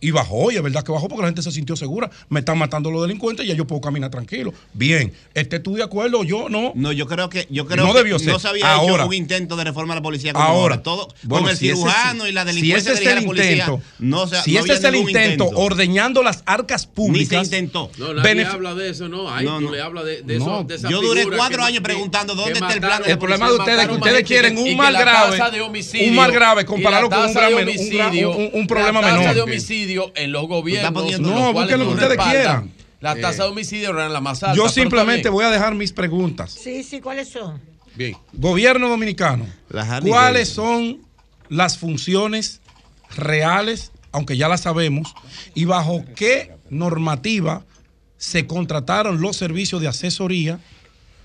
Speaker 5: Y bajó, y es verdad que bajó porque la gente se sintió segura. Me están matando los delincuentes y ya yo puedo caminar tranquilo. Bien, ¿esté tú de acuerdo? Yo no.
Speaker 17: No, yo creo que yo creo
Speaker 5: no
Speaker 17: que
Speaker 5: debió ser.
Speaker 17: no se había
Speaker 5: ahora,
Speaker 17: hecho un intento de reforma a la policía como
Speaker 5: ahora,
Speaker 17: ahora. Todo
Speaker 5: bueno,
Speaker 17: con el
Speaker 5: si ese
Speaker 17: cirujano y la
Speaker 5: si
Speaker 17: delincuencia
Speaker 5: ese
Speaker 17: que
Speaker 5: es el
Speaker 17: policía.
Speaker 5: intento,
Speaker 17: no, se-
Speaker 5: si
Speaker 17: no
Speaker 5: ese es el
Speaker 17: ningún
Speaker 5: intento, ordeñando las arcas públicas.
Speaker 17: intentó.
Speaker 16: No, nadie habla de eso, no. Ay,
Speaker 17: No,
Speaker 16: tú le hablas de, de
Speaker 5: No.
Speaker 16: eso. De esa
Speaker 17: Yo duré cuatro
Speaker 16: que-
Speaker 17: años
Speaker 16: que-
Speaker 17: preguntando
Speaker 16: que
Speaker 17: dónde está el plan de
Speaker 5: El problema de ustedes es que ustedes quieren un
Speaker 16: que
Speaker 5: mal grave, un mal grave
Speaker 16: la
Speaker 5: con un problema menor.
Speaker 16: Homicidio en los gobiernos.
Speaker 17: poniendo-
Speaker 16: los
Speaker 5: No, busquen lo que ustedes quieran.
Speaker 16: La tasa de homicidio era la más alta.
Speaker 5: Yo simplemente voy a dejar mis preguntas.
Speaker 3: Sí, sí, ¿cuáles son?
Speaker 16: Bien.
Speaker 5: Gobierno dominicano, ¿cuáles son las funciones reales, aunque ya las sabemos, y bajo qué normativa se contrataron los servicios de asesoría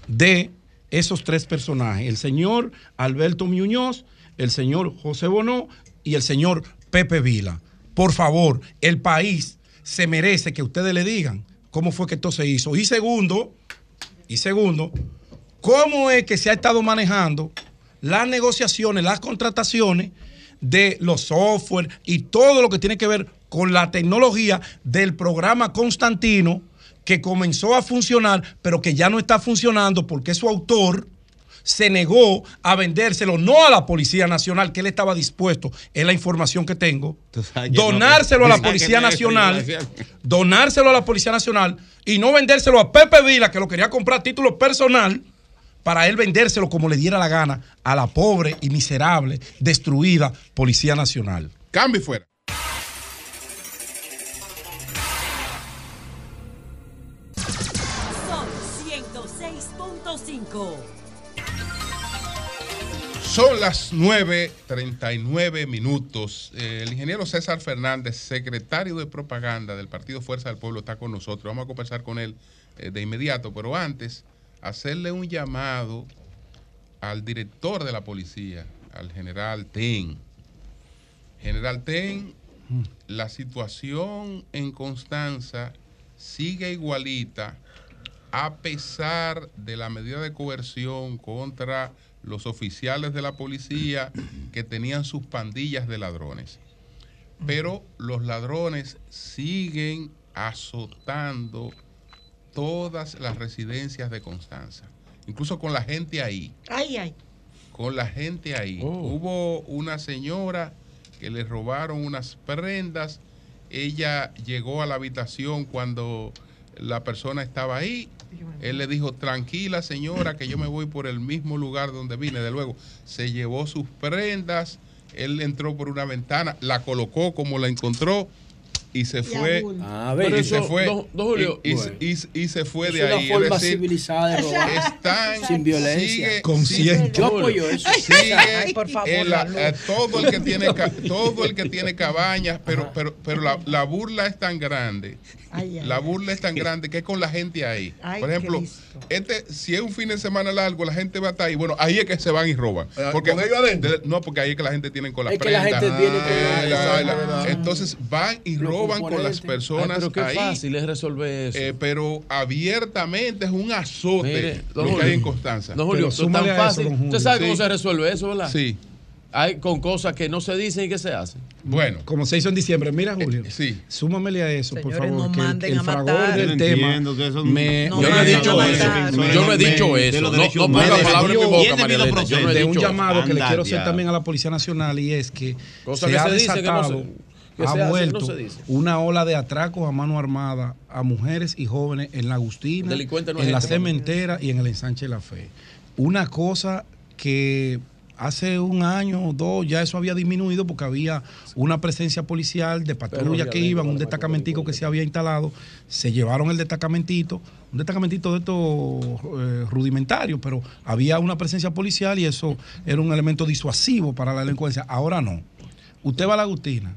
Speaker 5: de esos tres personajes, el señor Alberto Muñoz, el señor José Bonó y el señor Pepe Vila. Por favor, el país se merece que ustedes le digan cómo fue que esto se hizo. Y segundo, y segundo, cómo es que se ha estado manejando las negociaciones, las contrataciones de los software y todo lo que tiene que ver con la tecnología del programa Constantino que comenzó a funcionar, pero que ya no está funcionando porque su autor se negó a vendérselo no a la Policía Nacional, que él estaba dispuesto, es la información que tengo, donárselo a la Policía Nacional, donárselo a la Policía Nacional y no vendérselo a Pepe Vila, que lo quería comprar a título personal, para él vendérselo como le diera la gana a la pobre y miserable, destruida Policía Nacional.
Speaker 1: Cambio y fuera.
Speaker 9: Son
Speaker 1: las 9.39 minutos. Eh, el ingeniero César Fernández, secretario de propaganda del Partido Fuerza del Pueblo, está con nosotros. Vamos a conversar con él eh, de inmediato, pero antes, hacerle un llamado al director de la policía, al general Ten. General Ten, la situación en Constanza sigue igualita a pesar de la medida de coerción contra los oficiales de la policía que tenían sus pandillas de ladrones. Pero los ladrones siguen azotando todas las residencias de Constanza, incluso con la gente ahí
Speaker 3: Ay, ay.
Speaker 1: con la gente ahí. Hubo una señora que le robaron unas prendas. Ella llegó a la habitación cuando la persona estaba ahí. Él le dijo, tranquila señora, que yo me voy por el mismo lugar donde vine. De luego, se llevó sus prendas. Él entró por una ventana, la colocó como la encontró y se fue.
Speaker 15: A ver,
Speaker 1: y se fue.
Speaker 15: don- don Julio,
Speaker 1: y, y-
Speaker 15: bueno.
Speaker 1: y- y se fue
Speaker 15: Es
Speaker 1: de
Speaker 15: una
Speaker 1: ahí.
Speaker 15: forma
Speaker 1: es decir,
Speaker 15: civilizada de robar.
Speaker 1: están
Speaker 15: Sin violencia.
Speaker 1: sigue-
Speaker 15: Consciente.
Speaker 1: sigue-
Speaker 15: Yo apoyo eso.
Speaker 1: sigue
Speaker 15: Ay, por favor,
Speaker 1: el-
Speaker 15: la luz.
Speaker 1: todo el que *laughs* tiene todo el que tiene cabañas, pero pero pero la, la burla es tan grande.
Speaker 3: Ay,
Speaker 1: La burla es tan grande que es con la gente ahí.
Speaker 3: Ay,
Speaker 1: Por ejemplo, este si es un fin de semana largo, la gente va a estar ahí. Bueno, ahí es que se van y roban.
Speaker 6: Ah,
Speaker 1: Porque
Speaker 6: ¿con ellos adentro?
Speaker 1: de- no, porque ahí es que la gente tiene con las
Speaker 15: Es que la gente viene con la-
Speaker 1: la- la- entonces van y
Speaker 18: Los
Speaker 1: roban con las personas
Speaker 18: Ay, pero qué
Speaker 1: ahí.
Speaker 18: fácil es resolver eso.
Speaker 1: Eh, pero abiertamente es un azote
Speaker 18: Mire,
Speaker 1: lo que
Speaker 18: Julio.
Speaker 1: hay en Constanza.
Speaker 18: Don Julio, esto es tan fácil. Usted sabe cómo se resuelve eso, ¿verdad?
Speaker 1: Sí.
Speaker 18: Hay con cosas que no se dicen y que se hacen.
Speaker 1: Bueno.
Speaker 5: Como se hizo en diciembre. Mira, Julio.
Speaker 1: sí.
Speaker 5: Súmamele a eso, por
Speaker 18: Señores,
Speaker 5: favor.
Speaker 18: no
Speaker 5: que el-
Speaker 18: manden
Speaker 5: el,
Speaker 18: a
Speaker 5: fragor
Speaker 18: matar.
Speaker 5: del
Speaker 18: Yo no
Speaker 5: tema.
Speaker 17: entiendo que eso-
Speaker 5: me-
Speaker 18: No Yo no he
Speaker 5: me-
Speaker 18: dicho eso. Yo no he dicho
Speaker 5: de
Speaker 18: eso. No- no ponga palabras en mi boca, María Elena. Yo no he
Speaker 5: de un
Speaker 18: dicho eso.
Speaker 5: llamado que le quiero hacer también a la Policía Nacional y es que
Speaker 18: Cosa
Speaker 5: se
Speaker 18: que
Speaker 5: ha
Speaker 18: se dice que no
Speaker 5: desatado,
Speaker 18: se- que
Speaker 5: ha
Speaker 18: no
Speaker 5: vuelto
Speaker 18: se dice.
Speaker 5: una ola de atracos a mano armada a mujeres y jóvenes en la Agustina,
Speaker 18: no
Speaker 5: en la cementera y en el ensanche La Fe. Una cosa que hace un año o dos ya eso había disminuido porque había una presencia policial de patrulla que iban, un destacamentico que se había instalado, se llevaron el destacamentito, un destacamentito de estos eh, rudimentarios, pero había una presencia policial y eso era un elemento disuasivo para la delincuencia. Ahora no. Usted va a la Agustina,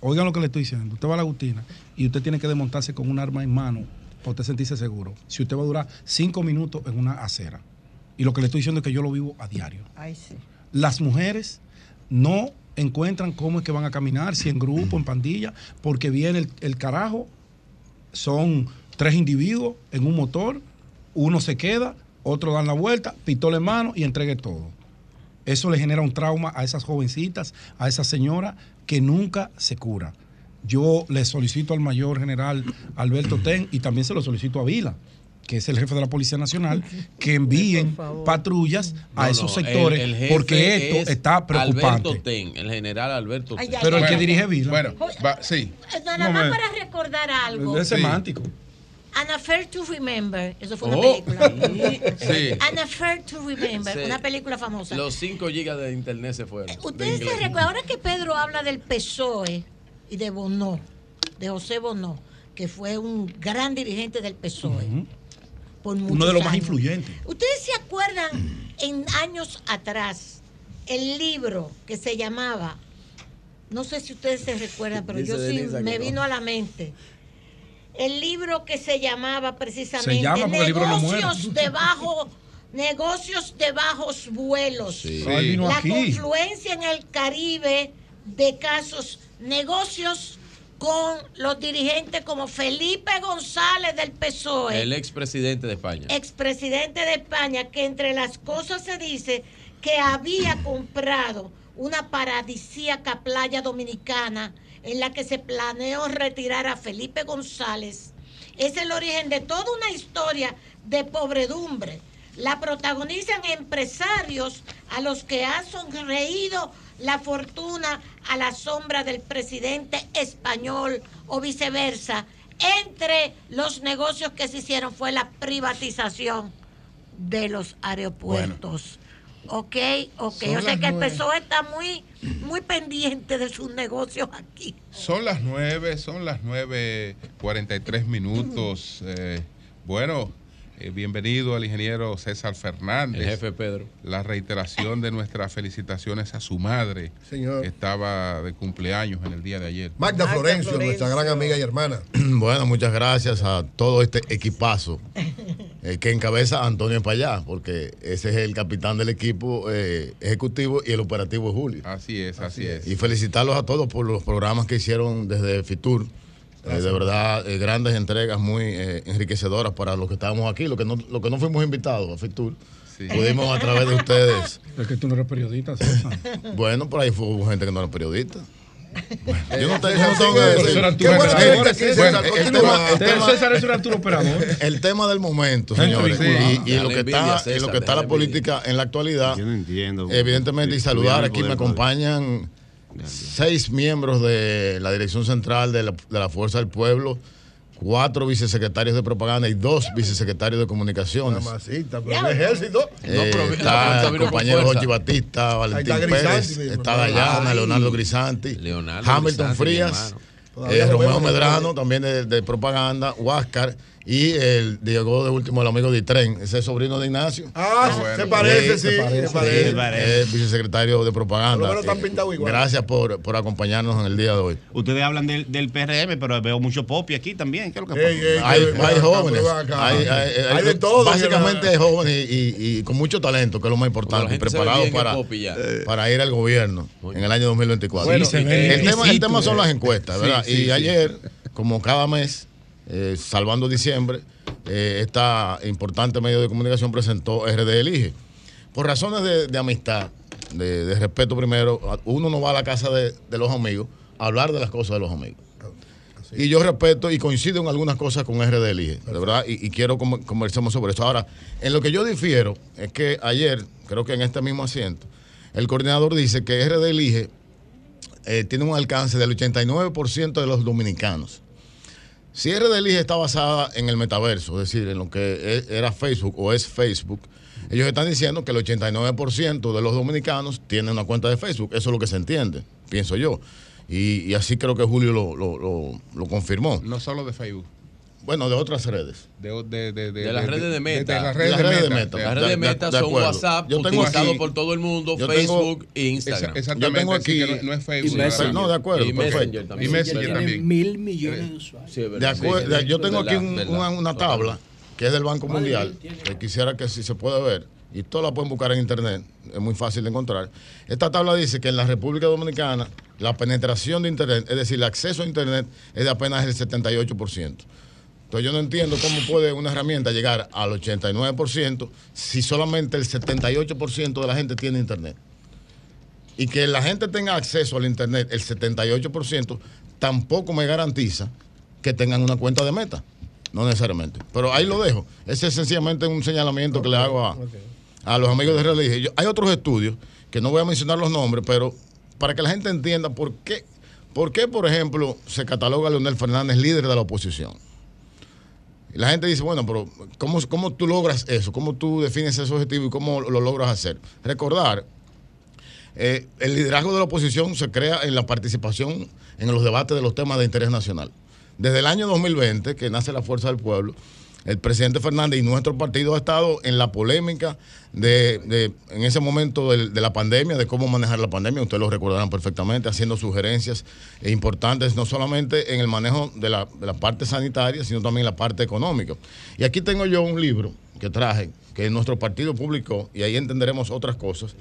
Speaker 5: oigan lo que le estoy diciendo, usted va a la Agustina y usted tiene que desmontarse con un arma en mano para usted sentirse seguro. Si usted va a durar cinco minutos en una acera. Y lo que le estoy diciendo es que yo lo vivo a diario
Speaker 3: Ay, sí.
Speaker 5: las mujeres no encuentran cómo es que van a caminar, si en grupo, en pandilla, porque viene el, el carajo, son tres individuos en un motor, uno se queda, otro dan la vuelta, pistola en mano y entregue todo. Eso le genera un trauma a esas jovencitas, a esa señora que nunca se cura. Yo le solicito al mayor general Alberto Ten y también se lo solicito a Vila, que es el jefe de la Policía Nacional, que envíen *laughs* patrullas a
Speaker 18: No,
Speaker 5: esos
Speaker 18: no,
Speaker 5: sectores
Speaker 18: el- el jefe
Speaker 5: porque esto
Speaker 18: es
Speaker 5: está preocupante.
Speaker 18: Alberto Ten, el general Alberto Ten.
Speaker 3: ay, Pero el que dirige
Speaker 5: Vila.
Speaker 1: Bueno, va- sí.
Speaker 3: Nada más para recordar algo.
Speaker 5: Es semántico.
Speaker 3: An Affair to Remember. Eso fue una
Speaker 18: Oh.
Speaker 3: película.
Speaker 18: Sí.
Speaker 3: An Affair to Remember.
Speaker 18: Sí.
Speaker 3: Una película famosa.
Speaker 18: Los 5 gigas de internet se fueron. de
Speaker 3: Ustedes se recuerdan, ahora que Pedro habla del PSOE y de Bonó, de José Bonó, que fue un gran dirigente del PSOE. por
Speaker 5: Uno de los más influyentes.
Speaker 3: ¿Ustedes se acuerdan en años atrás el libro que se llamaba, no sé si ustedes se recuerdan, pero
Speaker 18: Dice
Speaker 3: yo sí
Speaker 18: Denisa
Speaker 3: me
Speaker 18: no.
Speaker 3: vino a la mente, el libro que se llamaba precisamente
Speaker 5: Se llama porque el libro no.
Speaker 3: Negocios de bajo negocios de bajos vuelos.
Speaker 5: Sí. Ah,
Speaker 3: La
Speaker 5: aquí.
Speaker 3: confluencia en el Caribe de casos negocios con los dirigentes como Felipe González del PSOE
Speaker 18: El expresidente de España.
Speaker 3: expresidente de España, que entre las cosas se dice que había comprado una paradisíaca playa dominicana en la que se planeó retirar a Felipe González. Es el origen de toda una historia de pobredumbre. La protagonizan empresarios a los que ha sonreído la fortuna a la sombra del presidente español o viceversa. Entre los negocios que se hicieron fue la privatización de los aeropuertos. Ok, ok.
Speaker 1: Son
Speaker 3: Yo sé
Speaker 1: las
Speaker 3: que el. PSOE está muy, muy pendiente de sus negocios aquí.
Speaker 1: Son las nueve, son las nueve cuarenta y tres minutos. Eh, bueno, eh, bienvenido al ingeniero César Fernández.
Speaker 18: El jefe Pedro.
Speaker 1: La reiteración de nuestras felicitaciones a su madre.
Speaker 9: Señor.
Speaker 1: que Estaba de cumpleaños en el día de ayer.
Speaker 9: Magda Florencio, nuestra gran amiga y hermana. *clears throat*
Speaker 19: Bueno, muchas gracias a todo este equipazo eh, que encabeza Antonio Payá, porque ese es el capitán del equipo eh, ejecutivo y el operativo es Julio.
Speaker 1: Así es, así, es.
Speaker 19: Y felicitarlos a todos por los programas que hicieron desde Fitur. Eh, de verdad, eh, grandes entregas muy eh, enriquecedoras para los que estábamos aquí, los que no, los que no fuimos invitados a Fitur. Pudimos a través de ustedes. *laughs*
Speaker 5: Es que tú no eres periodista, César.
Speaker 19: Bueno, por ahí fue hubo gente que no era periodista. Bueno, yo no tengo,
Speaker 5: César, es un Arturo operador. *laughs*
Speaker 19: El tema del momento, señores, y, y lo que
Speaker 16: envidia,
Speaker 19: está, y
Speaker 16: César,
Speaker 19: lo que está la política en la actualidad.
Speaker 17: Yo no entiendo.
Speaker 19: Evidentemente, y saludar aquí me acompañan seis miembros de la dirección central de la, de la Fuerza del Pueblo, cuatro vicesecretarios de propaganda y dos vicesecretarios de comunicaciones.
Speaker 9: Mamacita, pero el ejército.
Speaker 19: Eh,
Speaker 9: pero
Speaker 19: está el compañero. Jochi Batista, Valentín
Speaker 9: está Grisanti
Speaker 19: Pérez,
Speaker 9: mismo,
Speaker 19: está
Speaker 9: ¿no?
Speaker 19: Dayana,
Speaker 9: Ay.
Speaker 19: Leonardo Grisanti,
Speaker 16: Leonardo
Speaker 19: Hamilton
Speaker 16: Grisanti, mi
Speaker 19: Frías, eh, Romeo Medrano, también de, de propaganda, Huáscar, y el Diego de último, el amigo de Tren, ese es sobrino de Ignacio.
Speaker 9: Ah, se parece, sí, se parece.
Speaker 19: Eh, vicesecretario de propaganda. Eh,
Speaker 9: pintados igual.
Speaker 19: Gracias por, por acompañarnos en el día de hoy.
Speaker 17: Ustedes hablan del, del PRM, pero veo mucho popi aquí también. ¿Qué es lo que pasa?
Speaker 9: Ey, ey,
Speaker 19: hay,
Speaker 9: ven
Speaker 19: hay
Speaker 9: acá,
Speaker 19: jóvenes.
Speaker 9: acá.
Speaker 19: Hay, hay- hay-
Speaker 9: Hay de todo,
Speaker 19: Básicamente hay jóvenes y, y- y con mucho talento, que es lo más importante, y
Speaker 18: se
Speaker 19: preparados para, eh, para ir al gobierno en el año 2024.
Speaker 5: Bueno, se
Speaker 19: el, tema, el tema son las encuestas,
Speaker 5: Sí,
Speaker 19: ¿verdad?
Speaker 5: sí,
Speaker 19: y
Speaker 5: sí.
Speaker 19: ayer, como cada mes, eh, salvando diciembre, eh, esta importante medio de comunicación presentó RD Elige. Por razones de, de amistad, de, de respeto primero, uno no va a la casa de, de los amigos a hablar de las cosas de los amigos. Y yo respeto y coincido en algunas cosas con RD Elige, de verdad, y, y quiero conversemos sobre eso. Ahora, en lo que yo difiero es que ayer, creo que en este mismo asiento, el coordinador dice que RD Elige eh, tiene un alcance del 89% de los dominicanos. RD Elige está basada en el metaverso, es decir, en lo que e- era Facebook o es Facebook, ellos están diciendo que el 89% de los dominicanos tienen una cuenta de Facebook. Eso es lo que se entiende, pienso yo. Y, y así creo que Julio lo, lo- lo- lo confirmó.
Speaker 1: No solo de Facebook.
Speaker 19: Bueno, de otras redes.
Speaker 1: De, de, de,
Speaker 18: De las redes de Meta.
Speaker 1: De, las
Speaker 19: De
Speaker 1: redes
Speaker 19: las
Speaker 1: de
Speaker 19: redes de
Speaker 1: Meta.
Speaker 18: Las redes de
Speaker 19: de-
Speaker 18: Meta
Speaker 19: de
Speaker 18: son. WhatsApp,
Speaker 19: Yo tengo
Speaker 18: utilizado
Speaker 19: aquí-
Speaker 18: por todo el mundo,
Speaker 19: yo tengo-
Speaker 18: Facebook e Instagram.
Speaker 1: Esa- exactamente.
Speaker 19: Yo tengo
Speaker 1: que
Speaker 19: aquí-
Speaker 1: no, no es
Speaker 18: y
Speaker 1: Facebook.
Speaker 18: Messenger.
Speaker 19: No, de acuerdo,
Speaker 18: Y
Speaker 19: perfecto.
Speaker 18: Messenger también.
Speaker 1: Y Messenger también.
Speaker 15: Mil millones de usuarios.
Speaker 18: Sí, verdad.
Speaker 19: acuerdo,
Speaker 18: Sí,
Speaker 19: de- yo tengo
Speaker 18: verdad,
Speaker 19: aquí un-
Speaker 18: verdad.
Speaker 19: una, una tabla que es del Banco Mundial, que quisiera que si se puede ver, y todos la pueden buscar en internet, es muy fácil de encontrar. Esta tabla dice que en la República Dominicana la penetración de internet, es decir, el acceso a internet es de apenas el 78%. Entonces yo no entiendo cómo puede una herramienta llegar al 89% si solamente el 78% de la gente tiene internet. Y que la gente tenga acceso al internet, el 78%, tampoco me garantiza que tengan una cuenta de meta. No necesariamente. Pero ahí lo dejo. Ese es sencillamente un señalamiento que le hago a, a los amigos de Religión. Hay otros estudios que no voy a mencionar los nombres, pero para que la gente entienda por qué, por qué, por ejemplo, se cataloga a Leonel Fernández líder de la oposición. La gente dice, bueno, pero ¿cómo, ¿cómo tú logras eso? ¿Cómo tú defines ese objetivo y cómo lo logras hacer? Recordar, eh, el liderazgo de la oposición se crea en la participación en los debates de los temas de interés nacional. Desde el año 2020, que nace la Fuerza del Pueblo, el presidente Fernández y nuestro partido ha estado en la polémica de, en ese momento de, la pandemia, de cómo manejar la pandemia, ustedes lo recordarán perfectamente, haciendo sugerencias importantes, no solamente en el manejo de la, de la parte sanitaria, sino también la parte económica. Y aquí tengo yo un libro que traje, que nuestro partido publicó, y ahí entenderemos otras cosas.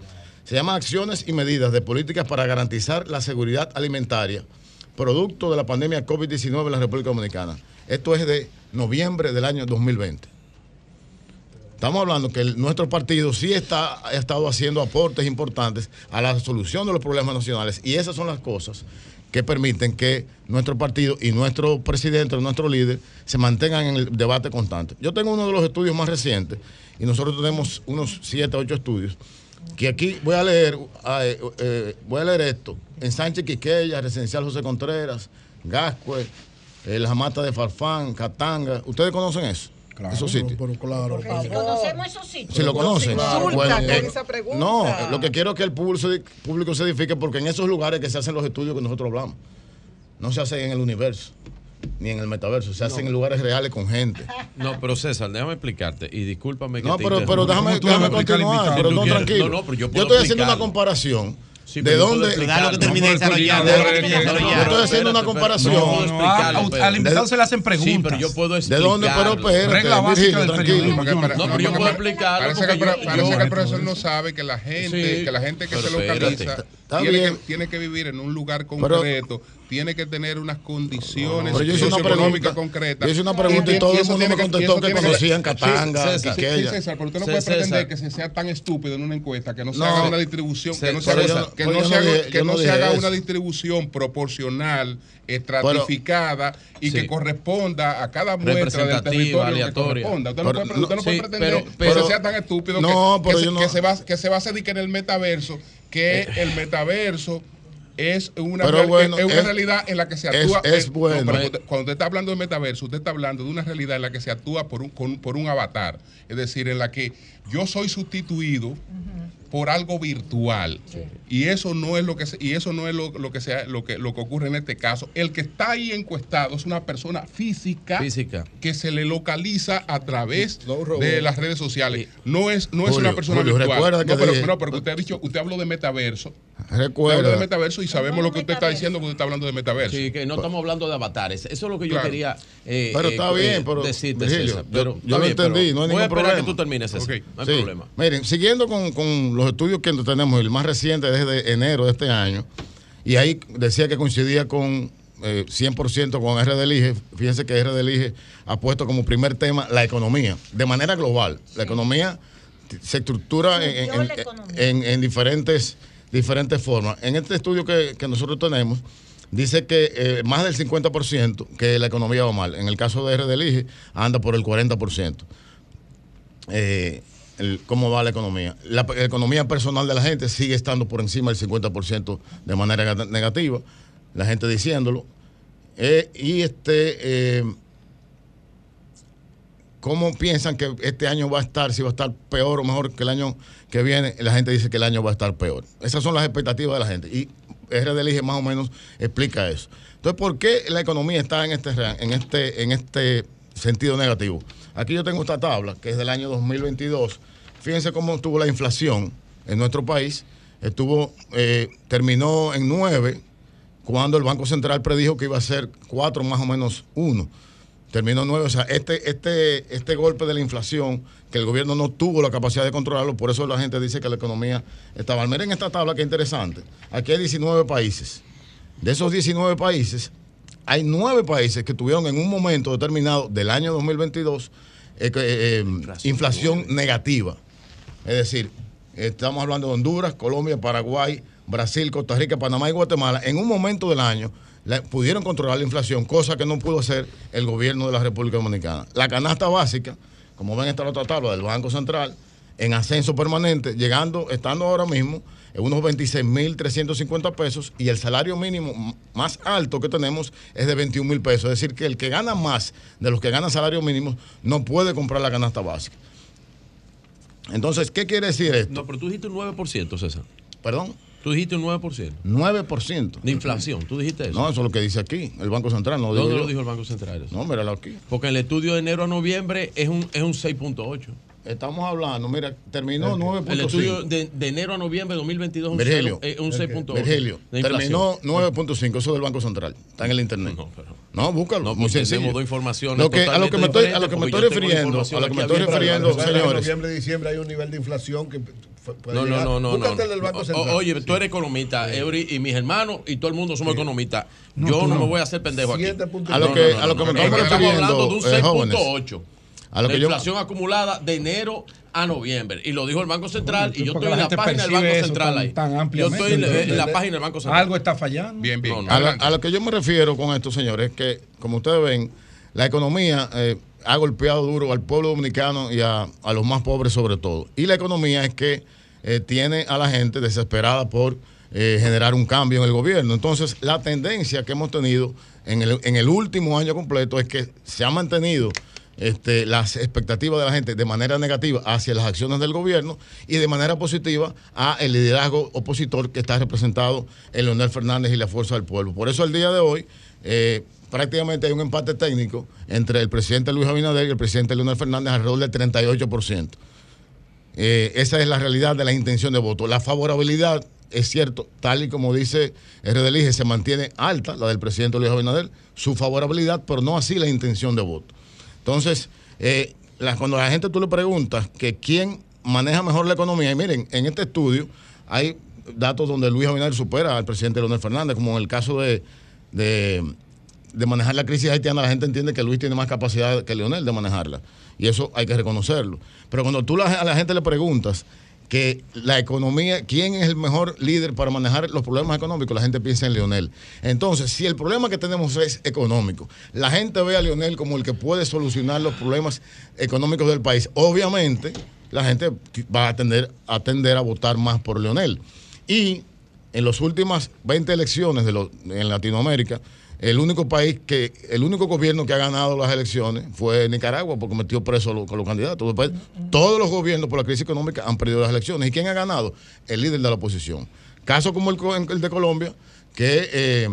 Speaker 19: Se llama Acciones y Medidas de Políticas para Garantizar la Seguridad Alimentaria, producto de la pandemia COVID-19 en la República Dominicana. Esto es de noviembre del año 2020. Estamos hablando que nuestro partido sí está, ha estado haciendo aportes importantes a la solución de los problemas nacionales y esas son las cosas que permiten que nuestro partido y nuestro presidente, nuestro líder, se mantengan en el debate constante. Yo tengo uno de los estudios más recientes y nosotros tenemos unos 7, 8 estudios que aquí voy a leer, eh, eh, voy a leer esto. En Sánchez Quiqueya, Residencial José Contreras, Gascue, eh, Las Matas de Farfán, Catanga. ¿Ustedes conocen eso? Esos sitios.
Speaker 9: claro.
Speaker 3: Si conocemos esos sitios.
Speaker 19: Si lo conocen.
Speaker 3: Insulta
Speaker 19: Bueno,
Speaker 3: con
Speaker 19: eh,
Speaker 3: esa pregunta.
Speaker 19: no, lo que quiero es que el público se, público se edifique porque en esos lugares que se hacen los estudios que nosotros hablamos, no se hacen en el universo ni en el metaverso, se hacen en lugares reales con gente. *laughs*
Speaker 16: No, pero César, déjame explicarte y discúlpame que
Speaker 19: No,
Speaker 16: te
Speaker 19: pero, pero déjame, déjame continuar, pero no
Speaker 16: quieres-
Speaker 19: tranquilo.
Speaker 16: No, no, pero yo
Speaker 19: yo estoy haciendo una comparación.
Speaker 16: Sí,
Speaker 19: ¿De
Speaker 16: pero yo puedo
Speaker 19: dónde?
Speaker 16: explicarlo.
Speaker 19: Dale, que termine
Speaker 16: No,
Speaker 19: de desarrollar,
Speaker 16: yo-
Speaker 19: de estoy haciendo una comparación. No, no, al- invitado se le hacen
Speaker 16: Sí,
Speaker 19: preguntas.
Speaker 16: pero yo puedo
Speaker 19: ¿De
Speaker 16: explicarlo.
Speaker 19: dónde? Pero espérate,
Speaker 1: Regla básica del
Speaker 19: tranquilo.
Speaker 1: periodismo.
Speaker 16: No, pero yo puedo explicarlo.
Speaker 1: Parece que, el,
Speaker 16: porque
Speaker 1: pro-
Speaker 16: yo-
Speaker 1: parece
Speaker 16: yo-
Speaker 1: que el profesor no sabe que la gente,
Speaker 16: Sí,
Speaker 1: que la gente que
Speaker 16: pero
Speaker 1: se localiza tiene que,
Speaker 19: bien.
Speaker 1: tiene que vivir en un lugar concreto, tiene que tener unas condiciones
Speaker 19: una
Speaker 1: socioeconómicas
Speaker 19: pregunta.
Speaker 1: concretas.
Speaker 19: Yo hice una pregunta y todo el mundo me contestó que
Speaker 1: tiene
Speaker 19: conocían Catanga,
Speaker 1: César, sí, sí, César, pero usted no puede
Speaker 19: César.
Speaker 1: pretender que se sea tan estúpido en una encuesta que no se
Speaker 19: No.
Speaker 1: haga una distribución, que no se haga,
Speaker 19: no-
Speaker 1: que no se
Speaker 19: no
Speaker 1: haga, que no
Speaker 19: no
Speaker 1: se haga una distribución proporcional, estratificada y que corresponda a cada muestra del territorio que
Speaker 16: aleatoria.
Speaker 1: corresponda. Usted no
Speaker 16: Pero-
Speaker 1: puede, usted no puede pretender
Speaker 16: pero-
Speaker 1: que se sea tan estúpido
Speaker 19: No,
Speaker 1: que,
Speaker 19: pero
Speaker 1: que,
Speaker 19: yo
Speaker 1: se,
Speaker 19: no-
Speaker 1: que se va, que se base de que en el metaverso, que el metaverso es una,
Speaker 19: Pero
Speaker 1: real-
Speaker 19: bueno,
Speaker 1: es una
Speaker 19: es-
Speaker 1: realidad en la que se actúa.
Speaker 19: es
Speaker 1: eh, no,
Speaker 19: bueno.
Speaker 1: pero cuando- cuando usted está hablando de metaverso, usted está hablando de una realidad en la que se actúa por un, con- por un avatar. Es decir, en la que yo soy sustituido por algo virtual. Y eso no es lo que se- y eso no es lo, lo que sea lo que lo que ocurre en este caso. El que está ahí encuestado es una persona física,
Speaker 16: Física.
Speaker 1: que se le localiza a través de las redes sociales. No es no es una persona
Speaker 19: Julio,
Speaker 1: virtual. no, pero,
Speaker 19: dije-
Speaker 1: no, pero que usted ha dicho, usted habló de metaverso. Habló de
Speaker 19: Recuerda.
Speaker 1: metaverso y sabemos lo que usted está diciendo porque usted está hablando de metaverso.
Speaker 16: Sí, que no estamos hablando de avatares. Eso es lo que yo
Speaker 1: Claro.
Speaker 16: quería eh,
Speaker 19: Pero
Speaker 16: eh,
Speaker 19: está
Speaker 16: eh,
Speaker 19: bien, pero
Speaker 16: decirte,
Speaker 19: Virgilio,
Speaker 16: César.
Speaker 19: yo-
Speaker 16: Pero
Speaker 19: yo,
Speaker 16: está
Speaker 19: lo
Speaker 16: bien, pero
Speaker 19: entendí, no hay
Speaker 16: Voy a
Speaker 19: ningún
Speaker 16: esperar
Speaker 19: problema.
Speaker 16: que tú termines, César. No hay
Speaker 19: Sí.
Speaker 16: problema.
Speaker 19: Miren, siguiendo con, con los estudios que tenemos, el más reciente desde enero de este año, y ahí decía que coincidía con eh, 100% con RD Elige. Fíjense que RD Elige ha puesto como primer tema la economía, de manera global. La economía se estructura en- en diferentes, diferentes formas. En este estudio que, que nosotros tenemos, dice que eh, más del 50% que la economía va mal. En el caso de RD Elige, anda por el 40%. Eh, cómo va la economía. La, economía personal de la gente sigue estando por encima del 50% de manera neg- negativa, la gente diciéndolo. Eh, y este, eh, ¿cómo piensan que este año va a estar? Si va a estar peor o mejor que el año que viene, la gente dice que el año va a estar peor. Esas son las expectativas de la gente. Y RD Elige más o menos explica eso. Entonces, ¿por qué la economía está en este, en este, en este sentido negativo? Aquí yo tengo esta tabla, que es del año 2022. Fíjense cómo estuvo la inflación en nuestro país. Estuvo, eh, terminó en 9, cuando el Banco Central predijo que iba a ser 4 más o menos 1. Terminó en 9. O sea, este, este, este golpe de la inflación, que el gobierno no tuvo la capacidad de controlarlo, por eso la gente dice que la economía estaba. Miren esta tabla que interesante. Aquí hay 19 países. De esos 19 países, hay 9 países que tuvieron en un momento determinado del año 2022 eh, eh, inflación negativa. Es decir, estamos hablando de Honduras, Colombia, Paraguay, Brasil, Costa Rica, Panamá y Guatemala. En un momento del año la- pudieron controlar la inflación, cosa que no pudo hacer el gobierno de la República Dominicana. La canasta básica, como ven esta otra tabla del Banco Central, en ascenso permanente, llegando, estando ahora mismo en unos 26.350 pesos y el salario mínimo más alto que tenemos es de 21 mil pesos. Es decir, que el que gana más de los que ganan salario mínimo no puede comprar la canasta básica. Entonces, ¿qué quiere decir esto?
Speaker 16: No, pero tú dijiste un 9%, César.
Speaker 19: ¿Perdón?
Speaker 16: Tú
Speaker 18: dijiste un 9%.
Speaker 19: 9%.
Speaker 18: De inflación, tú dijiste eso.
Speaker 19: No, eso es lo que dice aquí, el Banco Central. No lo digo
Speaker 18: ¿Dónde
Speaker 19: yo.
Speaker 18: lo dijo el Banco Central? eso?
Speaker 19: No, míralo aquí.
Speaker 18: Porque el estudio de enero a noviembre es un, es un 6.8.
Speaker 19: Estamos hablando, mira, terminó
Speaker 18: El
Speaker 19: 9.5.
Speaker 18: estudio de, de enero a noviembre de 2022 es un,
Speaker 19: Virgilio,
Speaker 18: eh, un 6.8.
Speaker 19: Virgilio, terminó 9.5, eso del Banco Central. Está en el internet. No, búscalo.
Speaker 18: No,
Speaker 19: muy sencillo.
Speaker 18: tenemos dos informaciones
Speaker 19: Lo que, a lo que me estoy, a lo que me estoy refiriendo, a lo que me estoy refiriendo,
Speaker 18: aquí
Speaker 9: En
Speaker 19: señores.
Speaker 9: noviembre, diciembre hay un nivel de inflación que
Speaker 18: No, no, no, no. no,
Speaker 9: Búscate el del
Speaker 18: no.
Speaker 9: Banco
Speaker 18: O-
Speaker 9: Central.
Speaker 18: Oye, tú eres economista, Eury, y mis hermanos y todo el mundo somos economistas.
Speaker 9: No,
Speaker 18: Yo no,
Speaker 9: no.
Speaker 18: me voy a hacer pendejo aquí.
Speaker 19: A lo
Speaker 18: No,
Speaker 19: que,
Speaker 18: no, no,
Speaker 19: a lo
Speaker 18: no,
Speaker 19: que me
Speaker 18: no,
Speaker 19: estamos
Speaker 18: no, Estamos hablando de un
Speaker 19: refiriendo, eh, jóvenes,
Speaker 18: 6.8.
Speaker 19: a lo
Speaker 18: la
Speaker 19: que yo,
Speaker 18: inflación acumulada de enero a noviembre. Y lo dijo el Banco Central. y yo estoy en
Speaker 5: la
Speaker 18: página del Banco Central
Speaker 5: tan-
Speaker 18: ahí.
Speaker 5: tan
Speaker 18: yo
Speaker 5: ampliamente.
Speaker 18: estoy en, la- en la
Speaker 5: Entonces,
Speaker 18: página del Banco Central.
Speaker 5: Algo está fallando.
Speaker 1: Bien, bien.
Speaker 18: No, no.
Speaker 19: a, la- a lo que yo me refiero con esto, señores, es que, como ustedes ven, la economía eh, ha golpeado duro al pueblo dominicano y a, a los más pobres sobre todo. Y la economía es que eh, tiene a la gente desesperada por eh, generar un cambio en el gobierno. Entonces, la tendencia que hemos tenido en el, en el último año completo es que se ha mantenido este, las expectativas de la gente de manera negativa hacia las acciones del gobierno y de manera positiva a el liderazgo opositor que está representado en Leonel Fernández y la Fuerza del Pueblo. Por eso el día de hoy eh, prácticamente hay un empate técnico entre el presidente Luis Abinader y el presidente Leonel Fernández alrededor del 38%. Eh, esa es la realidad de la intención de voto. La favorabilidad, es cierto, tal y como dice RDLIGE, se mantiene alta, la del presidente Luis Abinader, su favorabilidad, pero no así la intención de voto. Entonces, eh, cuando la gente tú le preguntas que quién maneja mejor la economía, y miren, en este estudio hay datos donde Luis Abinader supera al presidente Leonel Fernández, como en el caso de, de, de manejar la crisis haitiana, la gente entiende que Luis tiene más capacidad que Leonel de manejarla. Y eso hay que reconocerlo. Pero cuando tú la- a la gente le preguntas que la economía, quién es el mejor líder para manejar los problemas económicos, la gente piensa en Leonel. Entonces, si el problema que tenemos es económico, la gente ve a Leonel como el que puede solucionar los problemas económicos del país, obviamente la gente va a tender a, votar más por Leonel. Y en las últimas 20 elecciones de los- en Latinoamérica, el único país que, el único gobierno que ha ganado las elecciones fue Nicaragua, porque metió preso con los candidatos. Todos los gobiernos por la crisis económica han perdido las elecciones. ¿Y quién ha ganado? El líder de la oposición. Caso como el, de Colombia, que eh,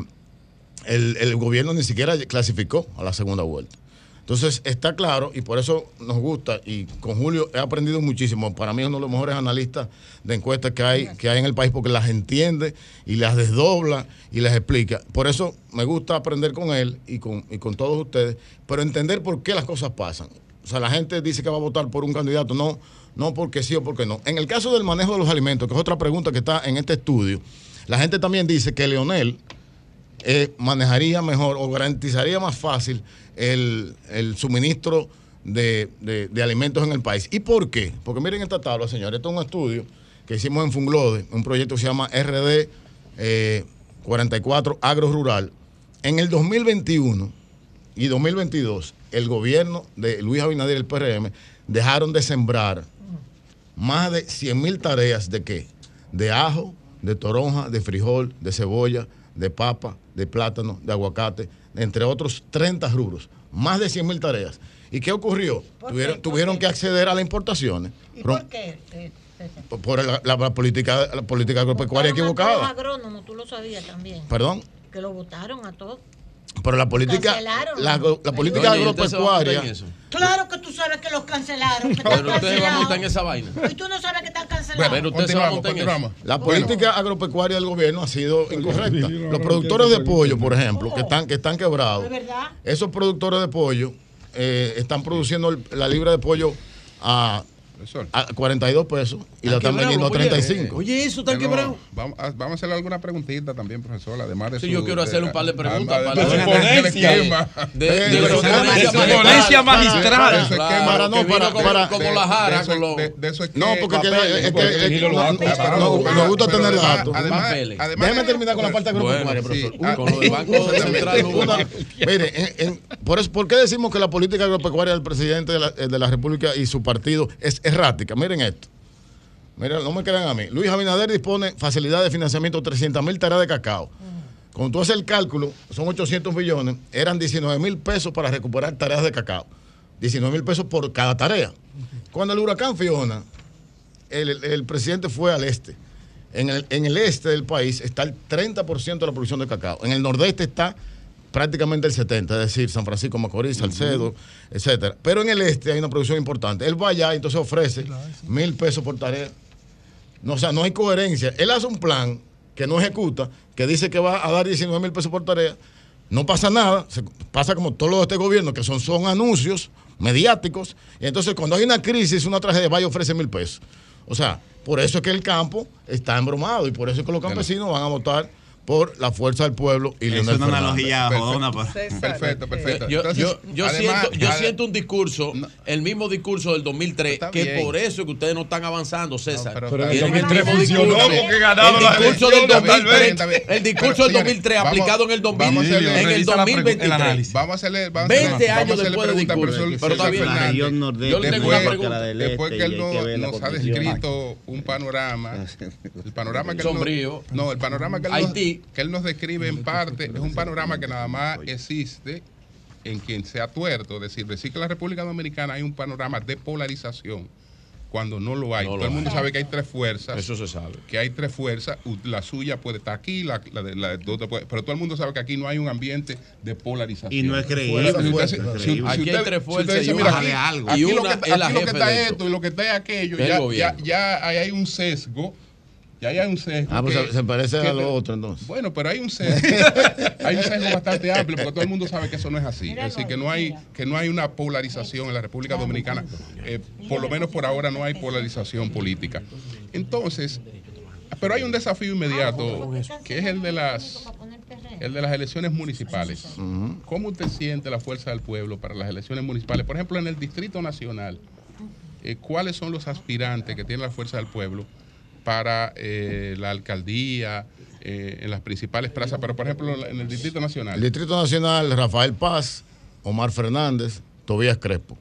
Speaker 19: el gobierno ni siquiera clasificó a la segunda vuelta. Entonces está claro y por eso nos gusta y con Julio he aprendido muchísimo. Para mí es uno de los mejores analistas de encuestas que hay, que hay en el país porque las entiende y las desdobla y las explica. Por eso me gusta aprender con él y con, y con todos ustedes, pero entender por qué las cosas pasan. O sea, la gente dice que va a votar por un candidato, no, no porque sí o porque no. En el caso del manejo de los alimentos, que es otra pregunta que está en este estudio, la gente también dice que Leonel eh, manejaría mejor o garantizaría más fácil el, el suministro de, de- alimentos en el país. ¿Y por qué? Porque miren esta tabla, señores. Esto es un estudio que hicimos en Funglode, un proyecto que se llama RD eh, 44 Agro Rural. En el 2021 y 2022, el gobierno de Luis Abinader el PRM dejaron de sembrar más de 100 mil tareas de qué? De ajo, de toronja, de frijol, de cebolla, de papa, de plátano, de aguacate, entre otros 30 rubros. Más de 100 mil tareas. ¿Y qué ocurrió?
Speaker 3: ¿Por
Speaker 19: Tuvieron, que acceder a las importaciones
Speaker 3: ¿Y
Speaker 19: por,
Speaker 3: qué? eh, César?
Speaker 19: por la, la- la política, la política agropecuaria equivocada.
Speaker 3: agrónomos, tú lo sabías también.
Speaker 19: Perdón.
Speaker 3: Que lo votaron a todos.
Speaker 19: Pero la política,
Speaker 3: Cancelaron.
Speaker 19: la, política
Speaker 18: Oye, ¿y usted se va a montar
Speaker 19: agropecuaria.
Speaker 3: Claro que tú sabes que los cancelaron. Que *laughs* están
Speaker 18: Pero ustedes van a montar en esa vaina.
Speaker 3: Y tú no sabes que están cancelados.
Speaker 18: Pero usted se va a montar en eso.
Speaker 19: La política agropecuaria del gobierno ha sido incorrecta. Los productores de pollo, por ejemplo, que están, que están quebrados, esos productores de pollo eh, están produciendo el- la libra de pollo a, a 42 pesos y la están vendiendo a 35.
Speaker 18: Oye, eso está quebrado.
Speaker 1: Vamos a, vamos a hacerle alguna preguntita también, profesor, además de
Speaker 18: Sí,
Speaker 1: su-
Speaker 18: yo quiero hacerle un par de preguntas
Speaker 1: además
Speaker 18: para-
Speaker 1: de- del
Speaker 18: ponencia.
Speaker 1: esquema.
Speaker 18: De- de su ponencia
Speaker 1: de su
Speaker 18: magistral.
Speaker 1: ponencia
Speaker 19: para no, para-
Speaker 18: como-
Speaker 19: para-
Speaker 18: como la jara
Speaker 1: de
Speaker 18: con los
Speaker 19: porque
Speaker 18: papeles,
Speaker 19: es que-
Speaker 18: porque
Speaker 19: no- no- nos gusta tener datos.
Speaker 1: además-
Speaker 18: Papeles.
Speaker 1: además-
Speaker 19: Déjame terminar con la parte agropecuaria, profesor. Una-
Speaker 18: Con lo del Banco Central.
Speaker 19: Mire, por, eso, ¿por qué decimos que la política agropecuaria del presidente de la, de la República y su partido es errática? Miren esto. Miren, no me crean a mí. Luis Abinader dispone facilidad de financiamiento de 300 mil tareas de cacao. Cuando tú haces el cálculo, son 800 millones, eran 19 mil pesos para recuperar tareas de cacao. 19 mil pesos por cada tarea. Cuando el huracán Fiona, el, el- el presidente fue al este. En el, en el este del país está el 30% de la producción de cacao. En el nordeste está prácticamente el 70%, es decir, San Francisco, Macorís, Salcedo, etcétera. Pero en el este hay una producción importante. Él va allá y entonces ofrece mil pesos por tarea. No, o sea, no hay coherencia. Él hace un plan que no ejecuta, que dice que va a dar 19 mil pesos por tarea. No pasa nada, se- pasa como todo lo de este gobierno, que son, son anuncios mediáticos. Y entonces cuando hay una crisis, una tragedia, va y ofrece mil pesos. O sea, por eso es que el campo está embromado y por eso es que los campesinos van a votar por la fuerza del pueblo y
Speaker 17: Es
Speaker 19: Leonel
Speaker 17: una
Speaker 19: Fernández.
Speaker 17: analogía
Speaker 1: Perfecto.
Speaker 17: jodona, pero-
Speaker 1: Perfecto, perfecto.
Speaker 18: Yo,
Speaker 1: Entonces,
Speaker 18: yo, yo
Speaker 1: además-
Speaker 18: siento, yo
Speaker 1: ade-
Speaker 18: siento un discurso, el mismo discurso del 2003,
Speaker 1: Está
Speaker 18: que
Speaker 1: bien.
Speaker 18: por eso es que ustedes no están avanzando, César.
Speaker 1: pero
Speaker 18: Tienen
Speaker 1: está bien.
Speaker 18: el mismo
Speaker 1: funcionó
Speaker 18: discurso.
Speaker 1: porque ganaron
Speaker 18: el
Speaker 1: las
Speaker 18: discurso del
Speaker 1: elecciones, está
Speaker 18: 2003,
Speaker 1: bien, está bien.
Speaker 18: el discurso
Speaker 1: Pero,
Speaker 18: del
Speaker 1: señores,
Speaker 18: 2003
Speaker 1: vamos-
Speaker 18: aplicado en el 2000,
Speaker 1: vamos a hacerle-
Speaker 18: en el
Speaker 1: revisa la pregu-
Speaker 18: 2023.
Speaker 1: Vamos a hacerle, vamos a
Speaker 18: 20
Speaker 1: hacerle-
Speaker 18: años después del discurso. Pero está bien.
Speaker 1: Yo le tengo una pregunta. Después que él
Speaker 18: este,
Speaker 1: no-
Speaker 18: que la
Speaker 1: nos ha descrito un panorama, *laughs* el panorama que él
Speaker 18: Sombrío.
Speaker 1: no, el panorama que él, que él nos describe en parte es un panorama que nada más existe en quien sea tuerto. Es decir, decir que en la República Dominicana hay un panorama de polarización cuando no lo hay.
Speaker 18: No lo
Speaker 1: Todo el mundo
Speaker 18: hay.
Speaker 1: sabe que hay tres fuerzas.
Speaker 18: Eso se sabe.
Speaker 1: Que hay tres fuerzas. La suya puede estar aquí, la, la de la de otra puede- pero todo el mundo sabe que aquí no hay un ambiente de polarización.
Speaker 17: Y no es creíble.
Speaker 1: Si usted- si-
Speaker 17: no es
Speaker 1: si
Speaker 17: creíble.
Speaker 1: usted-
Speaker 18: Aquí hay
Speaker 1: si
Speaker 18: tres fuerzas
Speaker 1: dice,
Speaker 18: y
Speaker 1: mira,
Speaker 18: una
Speaker 1: aquí-
Speaker 18: de algo.
Speaker 1: aquí
Speaker 18: Y
Speaker 1: lo
Speaker 18: una
Speaker 1: que está-
Speaker 18: es la
Speaker 1: aquí lo que está
Speaker 18: de esto.
Speaker 1: y lo que está es aquello. Ya, ya, ya ahí hay un sesgo. Ya ahí hay un sesgo.
Speaker 19: Ah, pues
Speaker 1: que-
Speaker 19: se- parece
Speaker 1: que
Speaker 19: a lo otro entonces.
Speaker 1: Bueno, pero hay un sesgo. *laughs* hay un sesgo bastante amplio porque todo el mundo sabe que eso no es así. Es decir, que no hay, que no hay una polarización en la República Dominicana. Eh, por lo menos por ahora no hay polarización política. Entonces, pero hay un desafío inmediato que es el de las el de las elecciones municipales. ¿Cómo usted siente la fuerza del pueblo para las elecciones municipales? Por ejemplo, en el Distrito Nacional, eh, ¿cuáles son los aspirantes que tiene la fuerza del pueblo para eh, la alcaldía, eh, en las principales plazas? Pero, por ejemplo, en el Distrito Nacional.
Speaker 19: El Distrito Nacional, Rafael Paz, Omar Fernández, Tobías Crespo.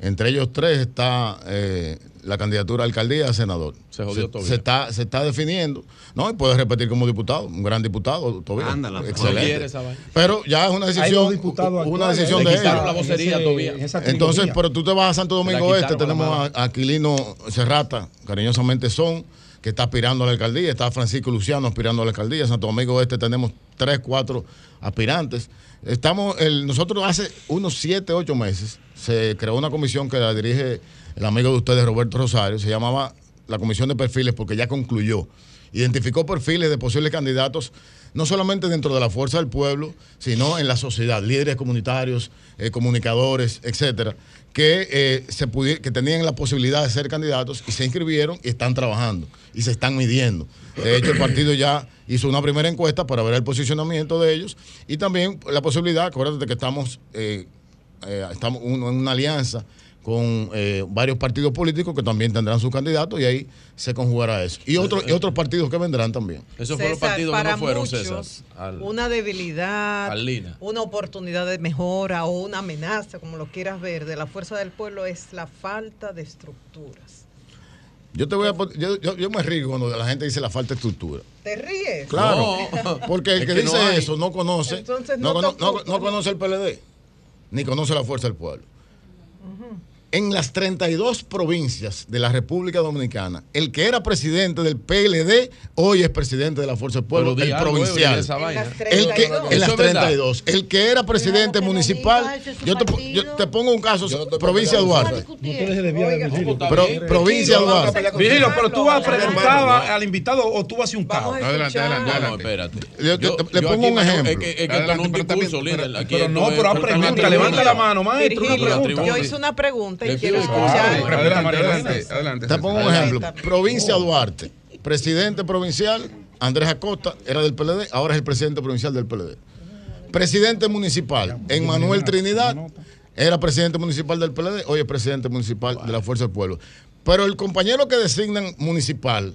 Speaker 19: Entre ellos tres está eh, la candidatura a alcaldía a senador.
Speaker 18: Se jodió Tobías.
Speaker 19: se está, se está definiendo. No, y puede repetir como diputado, un gran diputado, Tobías.
Speaker 18: Ándala,
Speaker 19: Excelente.
Speaker 18: quiere esa vaina.
Speaker 19: Pero ya es una
Speaker 18: Hay
Speaker 19: decisión, una decisión
Speaker 18: le
Speaker 19: de él.
Speaker 18: quitaron la vocería a Tobías. en esa
Speaker 19: Entonces, pero tú te vas a Santo
Speaker 18: Se
Speaker 19: Domingo Este,
Speaker 18: a
Speaker 19: tenemos
Speaker 18: mano.
Speaker 19: a Aquilino Serrata, cariñosamente son, que está aspirando a la alcaldía, está Francisco Luciano aspirando a la alcaldía, Santo Domingo Este tenemos tres, cuatro aspirantes. Estamos, nosotros hace unos siete, ocho meses se creó una comisión que la dirige el amigo de ustedes, Roberto Rosario, se llamaba la Comisión de Perfiles porque ya concluyó. Identificó perfiles de posibles candidatos, no solamente dentro de la fuerza del pueblo, sino en la sociedad, líderes comunitarios, eh, comunicadores, etcétera, que, eh, se que tenían la posibilidad de ser candidatos y se inscribieron y están trabajando y se están midiendo. De hecho, el partido ya hizo una primera encuesta para ver el posicionamiento de ellos y también la posibilidad, acuérdate que estamos, eh, eh, estamos en una alianza con eh, varios partidos políticos que también tendrán sus candidatos y ahí se conjugará eso. Y, otros y otros partidos que vendrán también.
Speaker 18: Esos fueron
Speaker 13: César,
Speaker 18: partidos que
Speaker 13: para
Speaker 18: no fueron,
Speaker 13: muchos,
Speaker 18: César. Al-
Speaker 13: Una debilidad,
Speaker 18: al
Speaker 13: una oportunidad de mejora o una amenaza, como lo quieras ver, de la fuerza del pueblo es la falta de estructuras.
Speaker 19: Yo te voy a yo, yo, yo me río cuando la gente dice la falta de estructura.
Speaker 13: ¿Te ríes?
Speaker 19: Claro,
Speaker 18: No. *laughs*
Speaker 19: porque el
Speaker 18: Es
Speaker 19: que,
Speaker 18: que no
Speaker 19: dice eso no conoce,
Speaker 13: Entonces
Speaker 19: no, cono- conoce el PLD, ni conoce la fuerza del pueblo. En las 32 provincias de la República Dominicana, el que era presidente del PLD hoy es presidente de la Fuerza del Pueblo, el provincial. El que,
Speaker 13: 32.
Speaker 19: en las
Speaker 18: Eso es verdad.
Speaker 19: 32. El que era presidente municipal, yo te, po- yo te pongo un caso, provincia Duarte. Pero, provincia Duarte.
Speaker 5: Virgilio, pero tú vas a preguntar al invitado o tú vas a hacer un caos.
Speaker 1: Adelante, adelante,
Speaker 18: No, no,
Speaker 1: adelante.
Speaker 18: espérate.
Speaker 19: Yo-
Speaker 18: Yo-
Speaker 19: te- le pongo un ejemplo.
Speaker 18: Es que, es que esto no es
Speaker 1: Adelante,
Speaker 18: un
Speaker 1: pero
Speaker 18: discurso, líder.
Speaker 5: No, pero pregunta, levanta la mano, maestro, una
Speaker 13: Virgilio,
Speaker 5: pregunta.
Speaker 13: yo hice una pregunta quiero escuchar.
Speaker 1: Adelante, adelante, adelante.
Speaker 19: Te pongo un ejemplo. Provincia Duarte, presidente provincial, Andrés Acosta, era del PLD, ahora es el presidente provincial del PLD. Presidente municipal, Emmanuel Trinidad, era presidente municipal del PLD, hoy es presidente municipal de la Fuerza del Pueblo. Pero el compañero que designan municipal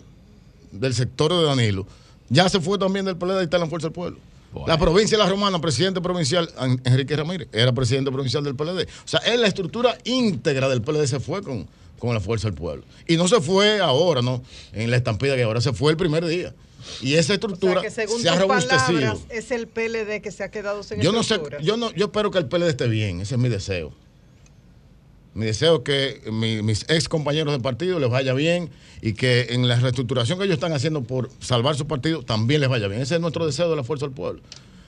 Speaker 19: del sector de Danilo, ya se fue también del PLD y está en la Fuerza del Pueblo. La provincia de La Romana, presidente provincial, En- Enrique Ramírez, era presidente provincial del PLD. O sea, es la estructura íntegra del PLD se fue con, con la fuerza del pueblo. Y no se fue ahora, ¿no? En la estampida que ahora se fue el primer día. Y esa
Speaker 13: O
Speaker 19: estructura
Speaker 13: sea, que según
Speaker 19: se ha robustecido.
Speaker 13: palabras, es el PLD que se ha quedado sin
Speaker 19: Yo no sé, yo no, yo espero que el PLD esté bien, ese es mi deseo. Mi deseo es que mi- mis ex compañeros de partido les vaya bien y que en la reestructuración que ellos están haciendo por salvar su partido también les vaya bien. Ese es nuestro deseo de la fuerza del pueblo.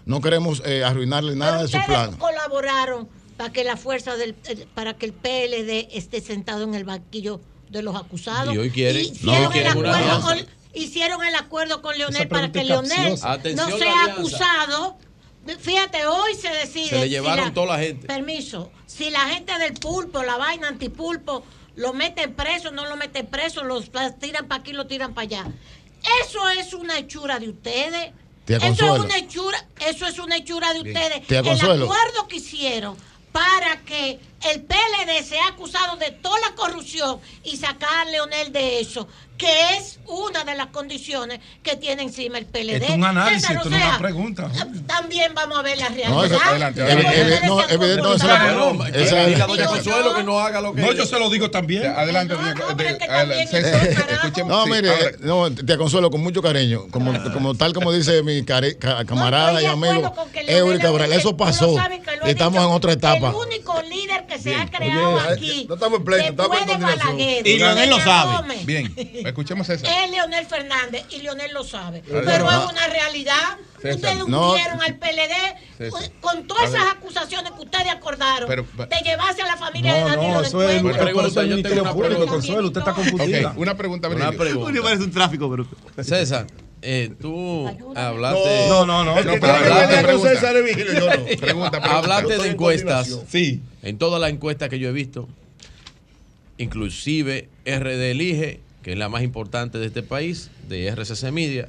Speaker 19: No queremos eh, arruinarle nada de su
Speaker 3: Ustedes
Speaker 19: plan.
Speaker 3: colaboraron para que la fuerza del para que el PLD esté sentado en el banquillo de los acusados.
Speaker 18: Y hoy quieren-
Speaker 3: hicieron,
Speaker 18: no, quieren
Speaker 3: el acuerdo con, hicieron el acuerdo con Leonel para que Leonel
Speaker 18: capciosa.
Speaker 3: No sea
Speaker 18: alianza.
Speaker 3: acusado. Fíjate, hoy se decide.
Speaker 18: Se le
Speaker 3: si
Speaker 18: llevaron toda la gente.
Speaker 3: Permiso. Si la gente del pulpo, la vaina antipulpo, lo meten preso, no lo meten preso, los tiran para aquí, lo tiran para allá. Eso es una hechura de ustedes. Eso es una hechura, eso es una hechura de ustedes. El acuerdo que hicieron para que el PLD sea acusado de toda la corrupción y sacar a Leonel de eso, que es una de las condiciones que tiene encima el PLD.
Speaker 5: Es un análisis,
Speaker 3: César, o
Speaker 5: esto no es una pregunta.
Speaker 3: También vamos a ver la realidad.
Speaker 19: No, eso- adelante, adelante.
Speaker 3: Porque
Speaker 19: Evi- evi-
Speaker 3: ustedes
Speaker 19: no,
Speaker 3: se
Speaker 19: evidente- no, esa es
Speaker 3: comportan-
Speaker 19: la-
Speaker 18: No,
Speaker 19: esa
Speaker 18: que
Speaker 19: es-
Speaker 18: diga doña
Speaker 3: Digo
Speaker 18: Consuelo
Speaker 3: yo.
Speaker 18: que no haga lo que
Speaker 5: No, yo se lo digo también.
Speaker 1: Adelante, doña- de-
Speaker 3: que
Speaker 1: adelante.
Speaker 19: No, mire, eh, no, te consuelo con mucho cariño, como, como tal como dice mi care- ca- camarada y amigo Eury Cabral, eso pasó. Estamos en otra etapa.
Speaker 3: El único líder que se ha creado
Speaker 9: Oye,
Speaker 3: aquí
Speaker 9: no estamos en pleito, estamos en.
Speaker 3: Balaguer,
Speaker 1: Y Leonel lo sabe.
Speaker 3: Gómez,
Speaker 1: Bien, *laughs* escuchemos eso.
Speaker 3: Es Leonel Fernández y Leonel lo sabe. Pero es una realidad.
Speaker 1: César.
Speaker 3: Ustedes
Speaker 19: No.
Speaker 3: hundieron al PLD
Speaker 1: César.
Speaker 3: con todas esas acusaciones que ustedes acordaron
Speaker 1: Pero-
Speaker 3: de llevarse a la familia de Danilo
Speaker 5: no,
Speaker 3: del
Speaker 5: eso es
Speaker 18: pregunta,
Speaker 5: el Ministerio Público. Consuelo, usted está confundida.
Speaker 1: Ok, una pregunta,
Speaker 18: Una pregunta.
Speaker 8: parece un tráfico, pero.
Speaker 18: César, eh, tú hablaste.
Speaker 5: No, no, no.
Speaker 1: No,
Speaker 9: con
Speaker 1: pregunta.
Speaker 9: César es Virgilio, yo no. *laughs*
Speaker 1: Pregunta, pregunta.
Speaker 18: Hablaste de
Speaker 9: en
Speaker 18: encuestas.
Speaker 5: Sí.
Speaker 18: En todas las encuestas que yo he visto, inclusive RD Elige, que es la más importante de este país, de RCC Media,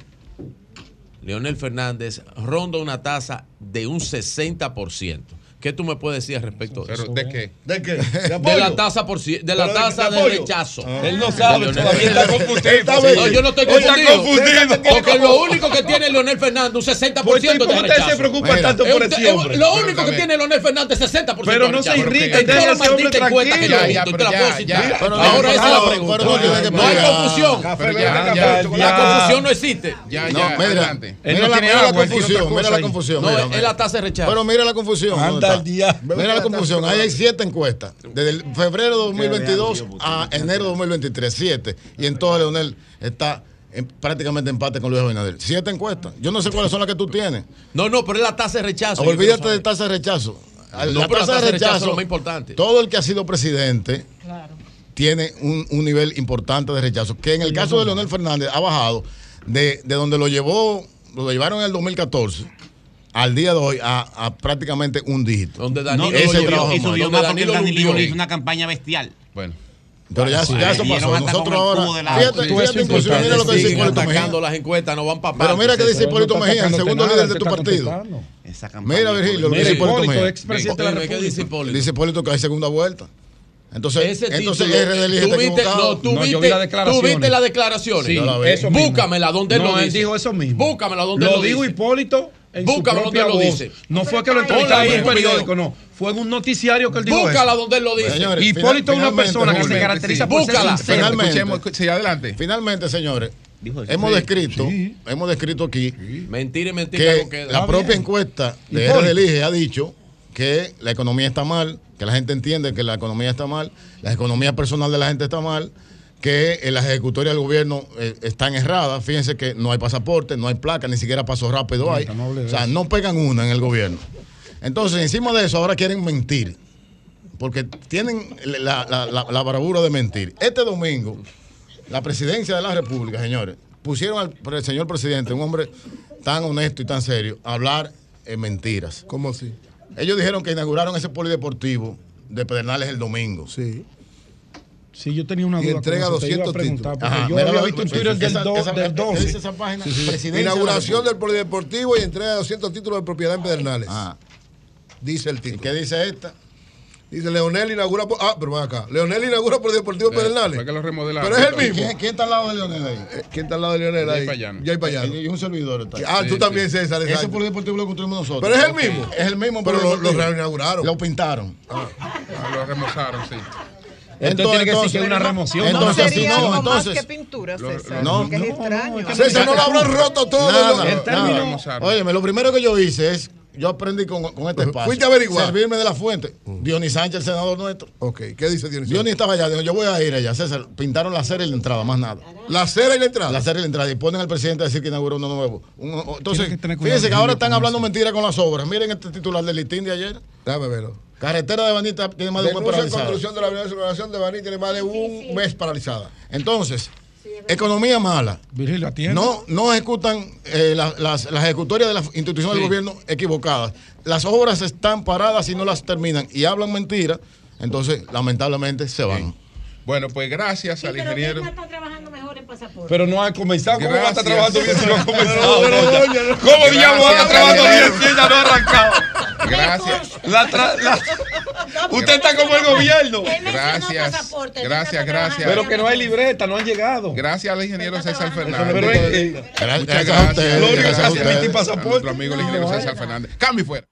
Speaker 18: Leonel Fernández ronda una tasa de un 60%. ¿Qué tú me puedes decir al respecto de
Speaker 1: Pero,
Speaker 18: eso?
Speaker 1: ¿De qué?
Speaker 9: ¿De qué? *laughs* ¿De
Speaker 18: la tasa por de la
Speaker 9: Pero
Speaker 18: tasa
Speaker 9: de
Speaker 18: rechazo.
Speaker 5: Él no sabe,
Speaker 18: Leonel
Speaker 5: todavía está confundido.
Speaker 18: No, yo no estoy
Speaker 9: está
Speaker 18: confundido.
Speaker 9: confundido.
Speaker 18: Porque lo único que tiene Leonel Fernández, un 60%
Speaker 5: Pues, ¿y
Speaker 18: de
Speaker 5: ¿Por qué usted
Speaker 18: rechazo.
Speaker 5: se preocupa
Speaker 19: Mira,
Speaker 5: tanto por ese hombre?
Speaker 18: Lo único que tiene Leonel Fernández es 60%.
Speaker 5: Pero no se
Speaker 18: rechazo.
Speaker 5: irrite,
Speaker 18: En toda
Speaker 5: déjese
Speaker 18: la
Speaker 5: ese hombre
Speaker 18: maldita encuesta que yo
Speaker 1: tranquilo.
Speaker 18: he
Speaker 1: Ya,
Speaker 18: visto,
Speaker 1: ya,
Speaker 18: te la
Speaker 1: pero
Speaker 18: puedo
Speaker 1: ya,
Speaker 18: citar.
Speaker 1: ya.
Speaker 19: Pero
Speaker 18: Ahora
Speaker 19: no,
Speaker 18: esa es la pregunta.
Speaker 19: no
Speaker 18: hay confusión. La confusión no existe.
Speaker 1: Ya,
Speaker 19: No,
Speaker 1: ya,
Speaker 19: mira,
Speaker 1: adelante.
Speaker 5: Él
Speaker 19: mira
Speaker 5: no
Speaker 19: la,
Speaker 5: él
Speaker 19: confusión, mira la confusión.
Speaker 18: No, es la tasa de rechazo.
Speaker 19: Pero mira la confusión. Mira la confusión. Ahí hay siete encuestas. Desde el febrero de 2022 a enero de 2023. Siete. Y en todas, Leonel está en prácticamente empate con Luis Abinader. Siete encuestas. Yo no sé cuáles son las que tú tienes.
Speaker 18: No, no, pero es la tasa de rechazo.
Speaker 19: Olvídate
Speaker 18: Yo
Speaker 19: de tasa de rechazo.
Speaker 18: No,
Speaker 19: la
Speaker 18: pero
Speaker 19: tasa de rechazo,
Speaker 18: es lo más importante.
Speaker 19: todo el que ha sido presidente tiene un, un nivel importante de rechazo. Que en el caso de Leonel Fernández ha bajado de, de donde lo llevó, lo llevaron en el 2014 al día de hoy a, a prácticamente un dígito.
Speaker 18: Donde
Speaker 8: No,
Speaker 18: Danilo
Speaker 19: ese
Speaker 18: lo llevó,
Speaker 19: trabajo
Speaker 8: y
Speaker 19: mal.
Speaker 8: subió
Speaker 18: donde
Speaker 8: más porque
Speaker 18: Danilo
Speaker 8: hizo una campaña bestial.
Speaker 1: Bueno,
Speaker 19: Pero ya,
Speaker 8: Sí,
Speaker 19: ya eso pasó. Nosotros ahora.
Speaker 8: la-
Speaker 19: Fíjate, fíjate inclusive, mira lo que dice Hipólito Mejía.
Speaker 18: las encuestas, no van para
Speaker 19: Pero mira que dice. Hipólito
Speaker 5: No
Speaker 19: Mejía, el segundo
Speaker 5: nada,
Speaker 19: líder de tu partido.
Speaker 8: Esa campaña.
Speaker 19: Mira, Virgilio, lo que dice Hipólito Mejía.
Speaker 18: ¿qué dice. Hipólito?
Speaker 19: Dice Hipólito que hay segunda vuelta. Entonces,
Speaker 18: Ese
Speaker 19: entonces
Speaker 18: título,
Speaker 19: RD
Speaker 18: tú viste, no, tú
Speaker 5: No, yo
Speaker 18: viste,
Speaker 5: vi las declaraciones.
Speaker 18: tú viste las declaraciones.
Speaker 5: Sí,
Speaker 19: Yo la vi.
Speaker 5: eso mismo.
Speaker 18: Búscamela donde él
Speaker 5: no,
Speaker 18: lo dice.
Speaker 5: dijo eso mismo.
Speaker 18: Búscamela donde él
Speaker 5: lo
Speaker 18: lo
Speaker 5: dijo
Speaker 18: dice.
Speaker 5: Hipólito en
Speaker 18: Búscamela
Speaker 5: su propia
Speaker 18: donde él lo dice.
Speaker 5: No fue que lo entrevistaron en un periódico, no. Fue en un noticiario que él dijo
Speaker 18: Búscala
Speaker 5: eso.
Speaker 18: donde él lo dice.
Speaker 19: Señores,
Speaker 5: Hipólito es una
Speaker 19: finalmente,
Speaker 5: persona que se caracteriza
Speaker 18: sí.
Speaker 5: por ser
Speaker 18: Búscala.
Speaker 5: sincero.
Speaker 19: Finalmente.
Speaker 1: escuchemos, sí, adelante.
Speaker 19: Finalmente, señores, hemos
Speaker 5: Sí.
Speaker 19: descrito,
Speaker 5: Sí.
Speaker 19: hemos descrito aquí
Speaker 18: Mentira y mentira
Speaker 19: que
Speaker 18: queda.
Speaker 19: la propia
Speaker 5: bien.
Speaker 19: encuesta de. RD Elige ha dicho que la economía está mal, que la gente entiende que la economía está mal, la economía personal de la gente está mal, que eh, las ejecutorias del gobierno eh, están erradas. Fíjense que no hay pasaporte, no hay placa, ni siquiera paso rápido hay.
Speaker 5: no
Speaker 19: O sea, no pegan una en el gobierno. Entonces, encima de eso, ahora quieren mentir. Porque tienen la, la- la- la bravura de mentir. Este domingo, la presidencia de la República, señores, pusieron al pre- señor presidente, un hombre tan honesto y tan serio, a hablar en mentiras.
Speaker 9: ¿Cómo así?
Speaker 19: Ellos dijeron que inauguraron ese polideportivo de Pedernales el domingo.
Speaker 9: Sí.
Speaker 5: Sí, yo tenía una
Speaker 9: Y
Speaker 5: duda.
Speaker 9: entrega
Speaker 5: con eso, te iba a
Speaker 9: 200
Speaker 5: preguntar,
Speaker 9: títulos.
Speaker 19: Ajá,
Speaker 5: yo había
Speaker 19: lo-
Speaker 5: visto un
Speaker 19: esa-
Speaker 5: Twitter del,
Speaker 19: esa-
Speaker 5: do-
Speaker 19: esa-
Speaker 5: del
Speaker 19: ¿qué
Speaker 5: 12.
Speaker 19: dice esa página?
Speaker 5: Sí, sí.
Speaker 19: Presidencia de la
Speaker 9: Inauguración del polideportivo y entrega de 200 títulos de propiedad en Pedernales.
Speaker 19: Ah.
Speaker 9: Dice el
Speaker 19: ¿Y
Speaker 9: título.
Speaker 19: qué dice esta?
Speaker 9: Dice Leonel inaugura. por- Ah, pero ven acá. Leonel inaugura polideportivo Pedernales.
Speaker 1: Fue que lo remodelaron.
Speaker 9: Pero es el
Speaker 19: ¿Quién,
Speaker 9: mismo.
Speaker 19: quién está al lado de Leonel ahí?
Speaker 9: Eh, ¿Quién está al lado de Leonel ahí? Jay Payano.
Speaker 19: Y un servidor está ahí.
Speaker 9: Ah,
Speaker 1: Sí,
Speaker 9: tú
Speaker 1: sí.
Speaker 9: también, César.
Speaker 19: Ese polideportivo lo construimos nosotros.
Speaker 9: Pero es el mismo.
Speaker 19: Es el mismo,
Speaker 9: Pero lo, reinauguraron.
Speaker 19: Lo pintaron.
Speaker 1: Ah, Lo remozaron, sí.
Speaker 5: Entonces tiene que decir que es una remoción.
Speaker 13: No
Speaker 19: Entonces,
Speaker 13: sería
Speaker 19: si no,
Speaker 13: algo más
Speaker 19: entonces-
Speaker 13: que pintura, César.
Speaker 19: no,
Speaker 13: porque es
Speaker 19: no,
Speaker 13: extraño.
Speaker 9: César, no lo habrán roto todo.
Speaker 19: Nada,
Speaker 5: El término-
Speaker 19: nada. Óyeme, lo primero que yo hice es yo aprendí con, con este espacio.
Speaker 9: Fuiste a averiguar.
Speaker 19: Servirme de la fuente. Dionis Sánchez, el senador nuestro.
Speaker 9: Ok, ¿qué dice Dionis?
Speaker 19: Dionis estaba allá, dijo, yo voy a ir allá. César, pintaron la acera y la entrada, más nada.
Speaker 9: ¿La acera y la entrada?
Speaker 19: La acera y la entrada. Y ponen al presidente a decir que inauguró uno nuevo. Un- entonces,
Speaker 9: que cuidado
Speaker 19: fíjense que ahora están hablando mentiras con las obras. Miren este titular del listín de ayer.
Speaker 9: Déjame verlo.
Speaker 19: Carretera de Banita tiene más de un mes paralizada.
Speaker 9: construcción de la avenida de circulación de Baní tiene más de un mes paralizada.
Speaker 19: Entonces, economía mala.
Speaker 5: Virgilio, atiende.
Speaker 19: No, no ejecutan eh, la- las, las ejecutorias de las instituciones del gobierno equivocadas. Las obras están paradas y no las terminan y hablan mentira. Entonces, lamentablemente, se van.
Speaker 1: Bueno, pues gracias al ingeniero.
Speaker 3: está trabajando mejor en pasaporte.
Speaker 5: Pero no ha comenzado. ¿Cómo va a estar
Speaker 1: Gracias.
Speaker 5: trabajando bien si no ha *laughs* comenzado?
Speaker 1: No, pero,
Speaker 5: Doña?
Speaker 1: doña, no.
Speaker 5: ¿Cómo diablos va a estar
Speaker 1: Gracias,
Speaker 5: trabajando bien si ella no ha arrancado?
Speaker 1: Gracias.
Speaker 5: La tra- la- Usted está como el gobierno.
Speaker 1: Gracias. Gracias, gracias.
Speaker 5: Pero que no hay libreta, no han llegado.
Speaker 1: Gracias al ingeniero César Fernández.
Speaker 5: Pero, eh, eh,
Speaker 19: Gracias
Speaker 1: Muchas
Speaker 19: a ustedes,
Speaker 1: gracias.
Speaker 19: gracias a
Speaker 1: Gracias
Speaker 19: ustedes.
Speaker 1: a
Speaker 5: pasaporte.
Speaker 1: nuestro amigo el ingeniero César Fernández. Cambio fuera.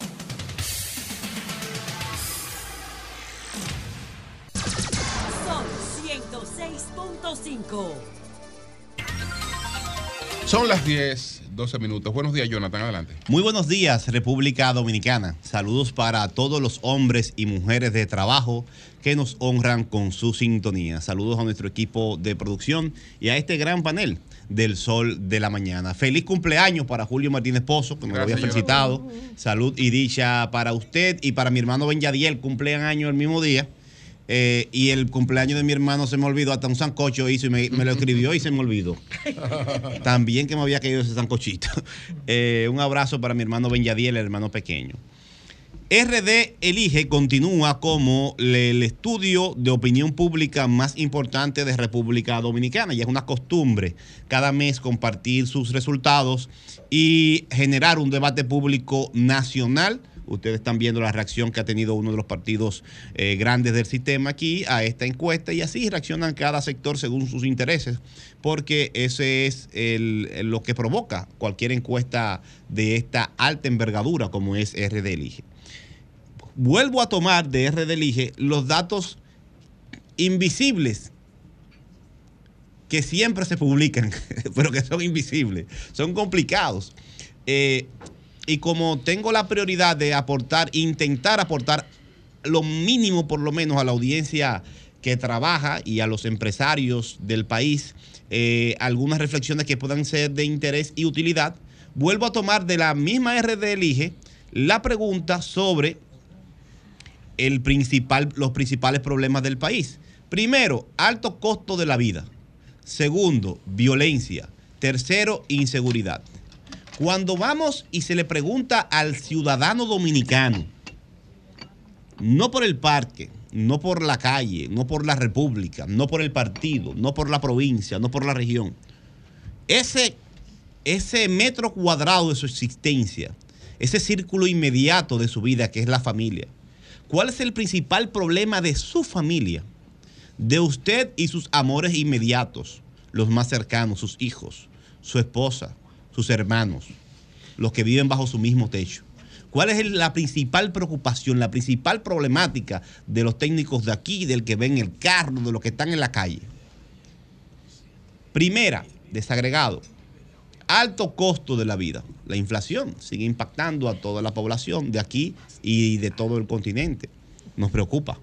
Speaker 20: Son 106.5.
Speaker 1: Son las 10, 12 minutos. Buenos días, Jonathan. Adelante.
Speaker 17: Muy buenos días, República Dominicana. Saludos para todos los hombres y mujeres de trabajo que nos honran con su sintonía. Saludos a nuestro equipo de producción y a este gran panel del Sol de la Mañana. Feliz cumpleaños para Julio Martínez Pozo, que me lo había felicitado. Salud y dicha para usted y para mi hermano Ben Yadiel, cumpleaños el mismo día. Eh, y el cumpleaños de mi hermano se me olvidó, hasta un sancocho hizo y me, me lo escribió y se me olvidó. *laughs* También que me había caído ese sancochito. *laughs* Eh, un abrazo para mi hermano Ben Yadiel, el hermano pequeño. RD Elige continúa como el estudio de opinión pública más importante de República Dominicana. Y es una costumbre cada mes compartir sus resultados y generar un debate público nacional. Ustedes están viendo la reacción que ha tenido uno de los partidos eh, grandes del sistema aquí a esta encuesta y así reaccionan cada sector según sus intereses, porque ese es lo que provoca cualquier encuesta de esta alta envergadura como es RD Elige vuelvo a tomar de RD Elige los datos invisibles que siempre se publican, *laughs* pero que son invisibles, son complicados. Eh, y como tengo la prioridad de aportar, intentar aportar lo mínimo por lo menos a la audiencia que trabaja y a los empresarios del país, eh, algunas reflexiones que puedan ser de interés y utilidad, vuelvo a tomar de la misma RD Elige la pregunta sobre el principal, los principales problemas del país. Primero, alto costo de la vida. Segundo, violencia. Tercero, inseguridad. Cuando vamos y se le pregunta al ciudadano dominicano, no por el parque, no por la calle, no por la república, no por el partido, no por la provincia, no por la región, ese, ese metro cuadrado de su existencia, ese círculo inmediato de su vida que es la familia, ¿cuál es el principal problema de su familia? De usted y sus amores inmediatos, los más cercanos, sus hijos, su esposa, sus hermanos, los que viven bajo su mismo techo. ¿Cuál es la principal preocupación, la principal problemática de los técnicos de aquí, del que ven el carro, de los que están en la calle? Primera, desagregado, alto costo de la vida. La inflación sigue impactando a toda la población de aquí y de todo el continente. Nos preocupa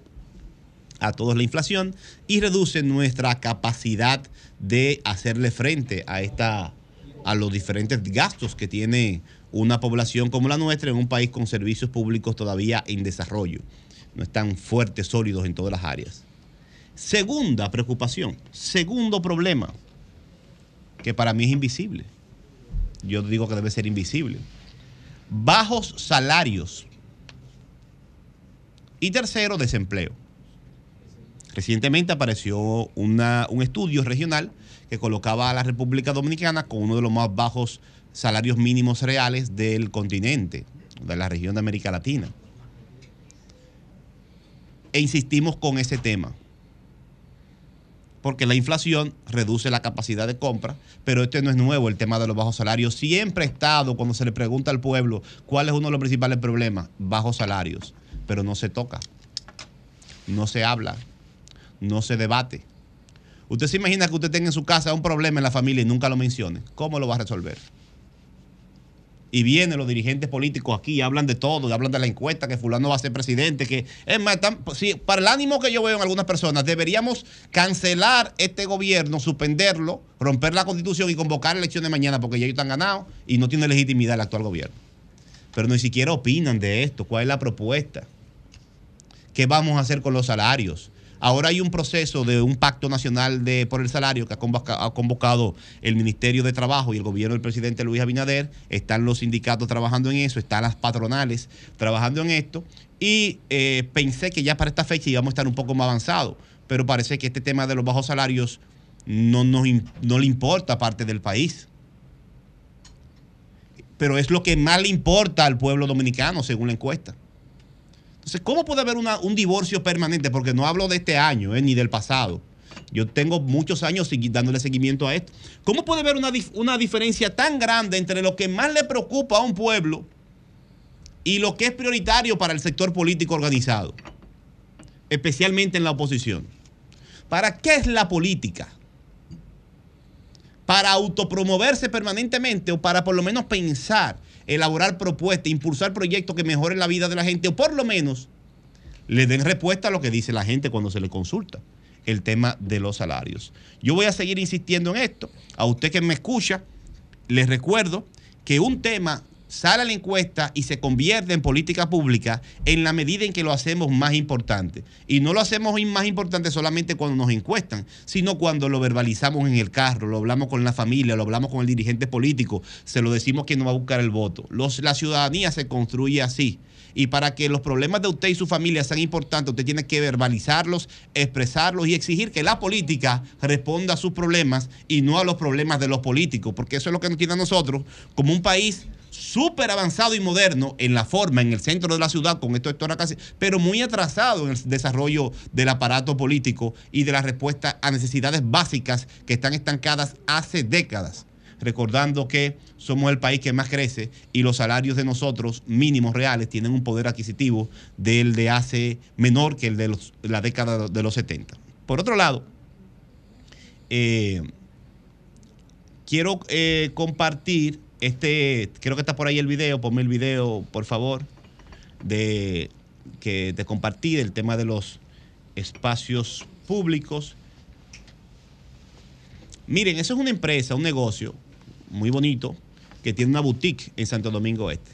Speaker 17: a todos la inflación y reduce nuestra capacidad de hacerle frente a esta a los diferentes gastos que tiene una población como la nuestra en un país con servicios públicos todavía en desarrollo. No están fuertes, sólidos en todas las áreas. Segunda preocupación, segundo problema, que para mí es invisible. Yo digo que debe ser invisible. Bajos salarios. Y tercero, desempleo. Recientemente apareció una- un estudio regional que colocaba a la República Dominicana con uno de los más bajos salarios mínimos reales del continente, de la región de América Latina. E insistimos con ese tema, porque la inflación reduce la capacidad de compra, pero este no es nuevo, el tema de los bajos salarios. Siempre ha estado, cuando se le pregunta al pueblo cuál es uno de los principales problemas, bajos salarios, pero no se toca, no se habla, no se debate. Usted se imagina que usted tenga en su casa un problema en la familia y nunca lo mencione. ¿Cómo lo va a resolver? y vienen los dirigentes políticos aquí y hablan de todo, y hablan de la encuesta, que fulano va a ser presidente, que es más, están- sí, para el ánimo que yo veo en algunas personas, deberíamos cancelar este gobierno, suspenderlo, romper la constitución y convocar elecciones mañana porque ya ellos están ganados y no tiene legitimidad el actual gobierno. Pero ni siquiera opinan de esto, cuál es la propuesta. ¿Qué vamos a hacer con los salarios? Ahora hay un proceso de un pacto nacional de, por el salario que ha convoca- ha convocado el Ministerio de Trabajo y el gobierno del presidente Luis Abinader. Están los sindicatos trabajando en eso, están las patronales trabajando en esto. Y eh, pensé que ya para esta fecha íbamos a estar un poco más avanzados, pero parece que este tema de los bajos salarios no, im- no le importa a parte del país. Pero es lo que más le importa al pueblo dominicano, según la encuesta. Entonces, ¿cómo puede haber un divorcio permanente? Porque no hablo de este año eh, ni del pasado. Yo tengo muchos años dándole seguimiento a esto. ¿Cómo puede haber una diferencia tan grande entre lo que más le preocupa a un pueblo y lo que es prioritario para el sector político organizado? Especialmente en la oposición. ¿Para qué es la política? ¿Para autopromoverse permanentemente o para por lo menos pensar, elaborar propuestas, impulsar proyectos que mejoren la vida de la gente o por lo menos le den respuesta a lo que dice la gente cuando se le consulta? El tema de los salarios. Yo voy a seguir insistiendo en esto. A usted que me escucha, les recuerdo que un tema sale a la encuesta y se convierte en política pública en la medida en que lo hacemos más importante. Y no lo hacemos más importante solamente cuando nos encuestan, sino cuando lo verbalizamos en el carro, lo hablamos con la familia, lo hablamos con el dirigente político, se lo decimos que no va a buscar el voto. Los, la ciudadanía se construye así. Y para que los problemas de usted y su familia sean importantes, usted tiene que verbalizarlos, expresarlos y exigir que la política responda a sus problemas y no a los problemas de los políticos, porque eso es lo que nos tiene a nosotros como un país súper avanzado y moderno en la forma, en el centro de la ciudad, con esto Héctor casi, pero muy atrasado en el desarrollo del aparato político y de la respuesta a necesidades básicas que están estancadas hace décadas recordando que somos el país que más crece y los salarios de nosotros mínimos reales tienen un poder adquisitivo del de hace menor que el de los- la década de los 70. Por otro lado, eh, quiero eh, compartir este, creo que está por ahí el video, ponme el video, por favor, de que de compartir el tema de los espacios públicos. Miren, eso es una empresa, un negocio muy bonito que tiene una boutique en Santo Domingo Este.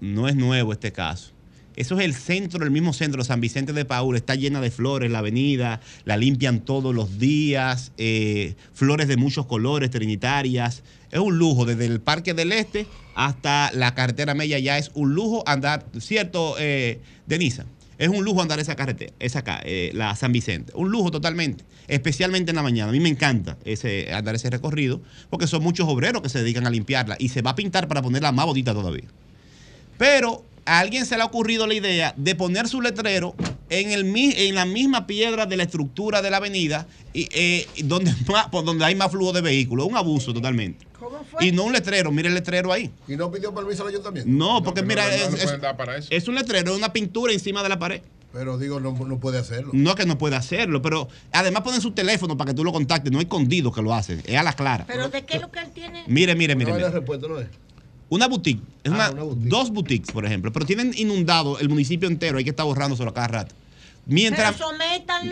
Speaker 17: No es nuevo este caso. Eso es el centro, el mismo centro, San Vicente de Paul, está llena de flores, la avenida, la limpian todos los días, eh, flores de muchos colores, trinitarias. Es un lujo, desde el Parque del Este hasta la carretera Mella ya es un lujo andar, ¿cierto, eh, Denisa? Es un lujo andar esa carretera, esa eh, la San Vicente. Un lujo totalmente, especialmente en la mañana. A mí me encanta ese, andar ese recorrido porque son muchos obreros que se dedican a limpiarla y se va a pintar para ponerla más bonita todavía. Pero a alguien se le ha ocurrido la idea de poner su letrero en, el, en la misma piedra de la estructura de la avenida y, eh, donde, *laughs* más- por donde hay más flujo de vehículos. Un abuso totalmente. Y no un letrero, mire el letrero ahí.
Speaker 9: ¿Y no pidió permiso al ayuntamiento?
Speaker 17: No, porque mira,
Speaker 9: no, no
Speaker 17: es, es-
Speaker 9: para eso.
Speaker 17: es un letrero, es una pintura encima de la pared.
Speaker 9: Pero digo, no, no puede hacerlo.
Speaker 17: No que no puede hacerlo, pero además ponen su teléfono para que tú lo contactes. No es escondido que lo hacen, es a la clara.
Speaker 3: ¿Pero de qué es lo que él tiene?
Speaker 17: Mire, mire, mire.
Speaker 9: No hay la
Speaker 17: mire.
Speaker 9: respuesta, ¿no es?
Speaker 17: Una boutique, es una, dos boutiques, por ejemplo, pero tienen inundado el municipio entero, hay que estar borrándoselo a cada rato. Mientras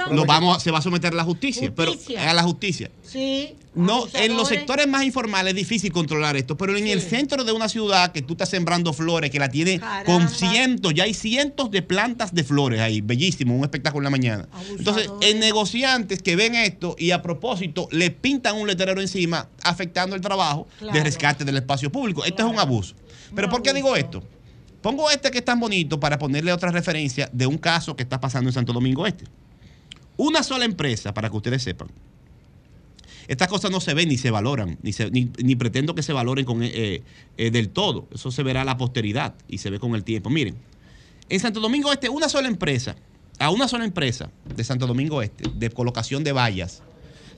Speaker 3: Pero
Speaker 17: vamos, se va a someter a la justicia,
Speaker 3: Justicia.
Speaker 17: pero a la justicia.
Speaker 3: Sí.
Speaker 17: No, en los sectores más informales es difícil controlar esto, pero en el centro de una ciudad que tú estás sembrando flores, que la tiene con cientos, ya hay cientos de plantas de flores ahí, bellísimo, un espectáculo en la mañana. Entonces, en negociantes que ven esto y a propósito le pintan un letrero encima afectando el trabajo de rescate del espacio público. Esto es un abuso. Pero ¿por qué digo esto? Pongo este que es tan bonito para ponerle otra referencia de un caso que está pasando en Santo Domingo Este. Una sola empresa, para que ustedes sepan. Estas cosas no se ven ni se valoran, ni, se- ni, ni pretendo que se valoren con, eh, eh, del todo. Eso se verá a la posteridad y se ve con el tiempo. Miren, en Santo Domingo Este, una sola empresa, a una sola empresa de Santo Domingo Este, de colocación de vallas,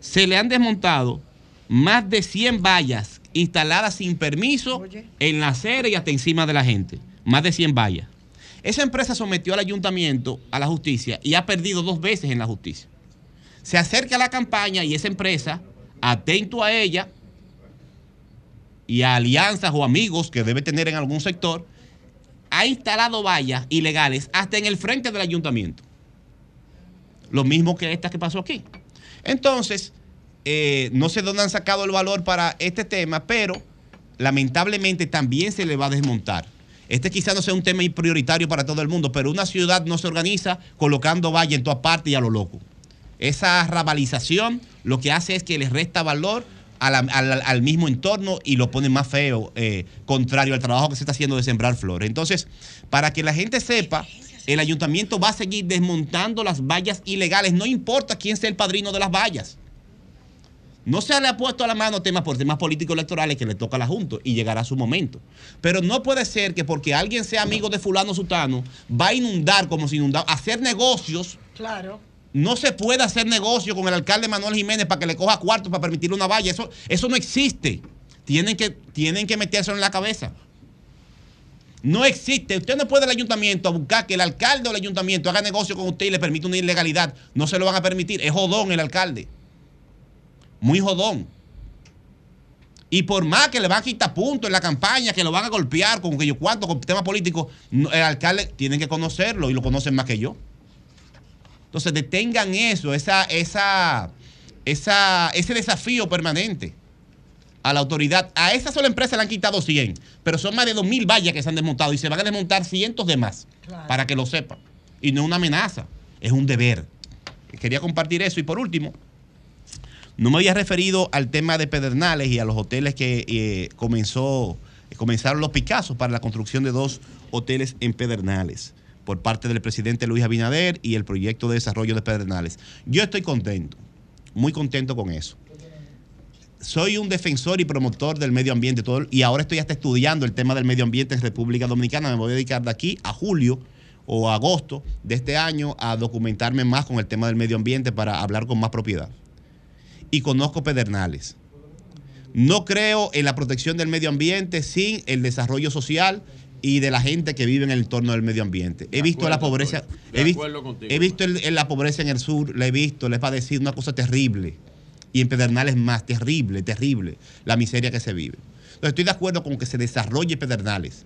Speaker 17: se le han desmontado más de 100 vallas instaladas sin permiso en la acera y hasta encima de la gente. Más de 100 vallas. Esa empresa sometió al ayuntamiento a la justicia y ha perdido dos veces en la justicia. Se acerca la campaña y esa empresa, atento a ella, y a alianzas o amigos que debe tener en algún sector, ha instalado vallas ilegales hasta en el frente del ayuntamiento. Lo mismo que esta que pasó aquí. Entonces, eh, no sé dónde han sacado el valor para este tema, pero lamentablemente también se le va a desmontar. Este quizás no sea un tema prioritario para todo el mundo, pero una ciudad no se organiza colocando vallas en todas partes y a lo loco. Esa rabalización lo que hace es que les resta valor al mismo entorno y lo pone más feo, eh, contrario al trabajo que se está haciendo de sembrar flores. Entonces, para que la gente sepa, el ayuntamiento va a seguir desmontando las vallas ilegales, no importa quién sea el padrino de las vallas. No se le ha puesto a la mano temas por temas políticos electorales que le toca a la Junta y llegará su momento. Pero no puede ser que porque alguien sea amigo de fulano sutano, va a inundar como si inundara, hacer negocios
Speaker 3: Claro.
Speaker 17: no se puede hacer negocio con el alcalde Manuel Jiménez para que le coja cuartos para permitirle una valla. Eso, eso no existe. Tienen que, tienen que metérselo en la cabeza. No existe. Usted no puede el ayuntamiento a buscar que el alcalde o el ayuntamiento haga negocio con usted y le permita una ilegalidad. No se lo van a permitir. Es jodón el alcalde. Muy jodón. Y por más que le van a quitar puntos en la campaña, que lo van a golpear con que yo cuánto, con temas políticos, el alcalde tiene que conocerlo y lo conocen más que yo. Entonces detengan eso, esa, esa, esa, ese desafío permanente a la autoridad. A esa sola empresa le han quitado 100, pero son más de 2.000 vallas que se han desmontado y se van a desmontar cientos de más, para que lo sepan. Y no es una amenaza, es un deber. Quería compartir eso. Y por último, no me había referido al tema de Pedernales y a los hoteles que eh, comenzó, comenzaron los Picassos para la construcción de dos hoteles en Pedernales por parte del presidente Luis Abinader y el proyecto de desarrollo de Pedernales. Yo estoy contento, muy contento con eso. Soy un defensor y promotor del medio ambiente todo, y ahora estoy hasta estudiando el tema del medio ambiente en República Dominicana. Me voy a dedicar de aquí a julio o agosto de este año a documentarme más con el tema del medio ambiente para hablar con más propiedad y conozco Pedernales. No creo en la protección del medio ambiente sin el desarrollo social y de la gente que vive en el entorno del medio ambiente. He visto la pobreza, he visto,
Speaker 18: acuerdo contigo.
Speaker 17: he visto el- el- la pobreza en el sur, la he visto, le he padecido una cosa terrible. Y en Pedernales más, terrible, terrible, la miseria que se vive. Entonces estoy de acuerdo con que se desarrolle Pedernales.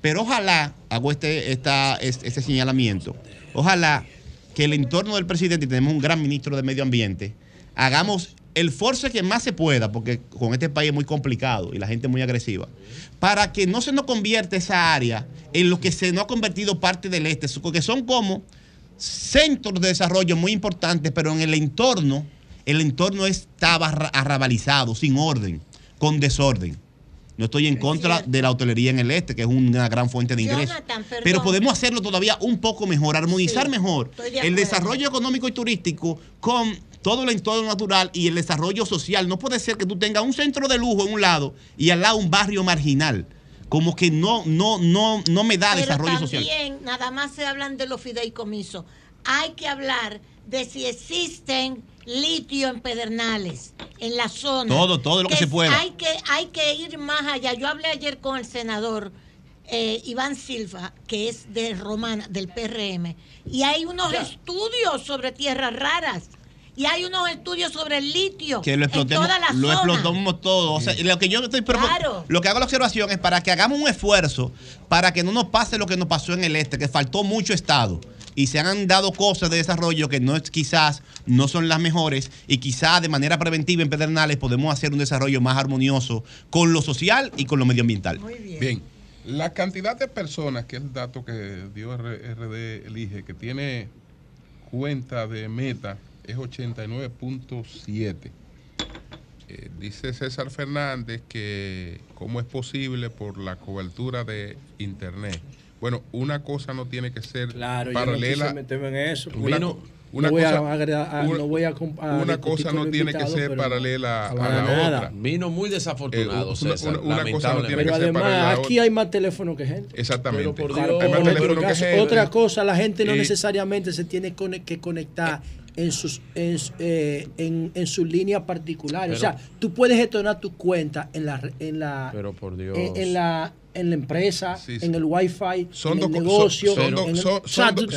Speaker 17: Pero ojalá, hago este, esta, es- este señalamiento, ojalá que el entorno del presidente, y tenemos un gran ministro de Medio Ambiente, hagamos el force que más se pueda, porque con este país es muy complicado y la gente es muy agresiva, para que no se nos convierta esa área en lo que se nos ha convertido parte del este, porque son como centros de desarrollo muy importantes, pero en el entorno, el entorno estaba arra- arrabalizado, sin orden, con desorden. No estoy en contra de la hotelería en el este, que es una gran fuente de ingresos.
Speaker 3: Jonathan.
Speaker 17: Pero podemos hacerlo todavía un poco mejor, armonizar
Speaker 3: Sí,
Speaker 17: mejor
Speaker 3: de
Speaker 17: el desarrollo económico y turístico con todo el entorno natural y el desarrollo social. No puede ser que tú tengas un centro de lujo en un lado y al lado un barrio marginal. Como que no, no, no, no me da
Speaker 3: Pero
Speaker 17: desarrollo social.
Speaker 3: también nada más se hablan de los fideicomisos. Hay que hablar de si existen litio en Pedernales, en la zona.
Speaker 17: Todo, todo lo que se pueda.
Speaker 3: Hay que, hay que ir más allá. Yo hablé ayer con el senador eh, Iván Silva, que es de Romana, del PRM, y hay unos estudios sobre tierras raras. Y hay unos estudios sobre el litio
Speaker 17: que lo
Speaker 3: en
Speaker 17: explotemos,
Speaker 3: toda la
Speaker 17: lo
Speaker 3: zona.
Speaker 17: explotamos todo. O sea, lo que yo estoy
Speaker 3: Claro.
Speaker 17: lo que hago la observación es para que hagamos un esfuerzo para que no nos pase lo que nos pasó en el este, que faltó mucho Estado. Y se han dado cosas de desarrollo que no es, quizás no son las mejores y quizás de manera preventiva en Pedernales podemos hacer un desarrollo más armonioso con lo social y con lo medioambiental.
Speaker 1: Bien. La cantidad de personas, que es el dato que dio RD Elige, que tiene cuenta de meta, es 89.7. Eh, dice César Fernández que cómo es posible por la cobertura de Internet. Bueno, una cosa no tiene que ser
Speaker 15: Claro, yo no
Speaker 1: paralela.
Speaker 15: en eso.
Speaker 1: Una,
Speaker 15: no voy
Speaker 1: cosa,
Speaker 15: agregar- a-
Speaker 1: una-
Speaker 15: no voy a comp- a
Speaker 1: una
Speaker 15: discutir
Speaker 1: cosa
Speaker 15: con
Speaker 1: no
Speaker 15: el
Speaker 1: tiene que ser
Speaker 15: pero
Speaker 1: paralela a la
Speaker 15: nada.
Speaker 1: otra.
Speaker 18: Vino muy desafortunado,
Speaker 1: Eh, una-
Speaker 18: César.
Speaker 1: una- una cosa no tiene.
Speaker 15: Pero
Speaker 1: que ser
Speaker 15: además,
Speaker 1: otra.
Speaker 15: aquí hay más teléfono que gente.
Speaker 1: Exactamente.
Speaker 18: Pero por Dios,
Speaker 1: Hay más
Speaker 15: otro
Speaker 1: que gente.
Speaker 15: Otra cosa, la gente no
Speaker 1: Y-
Speaker 15: necesariamente se tiene que conectar en sus en, su- eh, en, en sus líneas particulares. o sea, tú puedes gestionar tu cuenta en la re- en la
Speaker 18: Pero por Dios.
Speaker 15: en, en la en la empresa, en el wifi,
Speaker 1: Son
Speaker 15: en
Speaker 1: dos
Speaker 15: el negocio,
Speaker 1: son-
Speaker 15: en el-
Speaker 1: son- dos-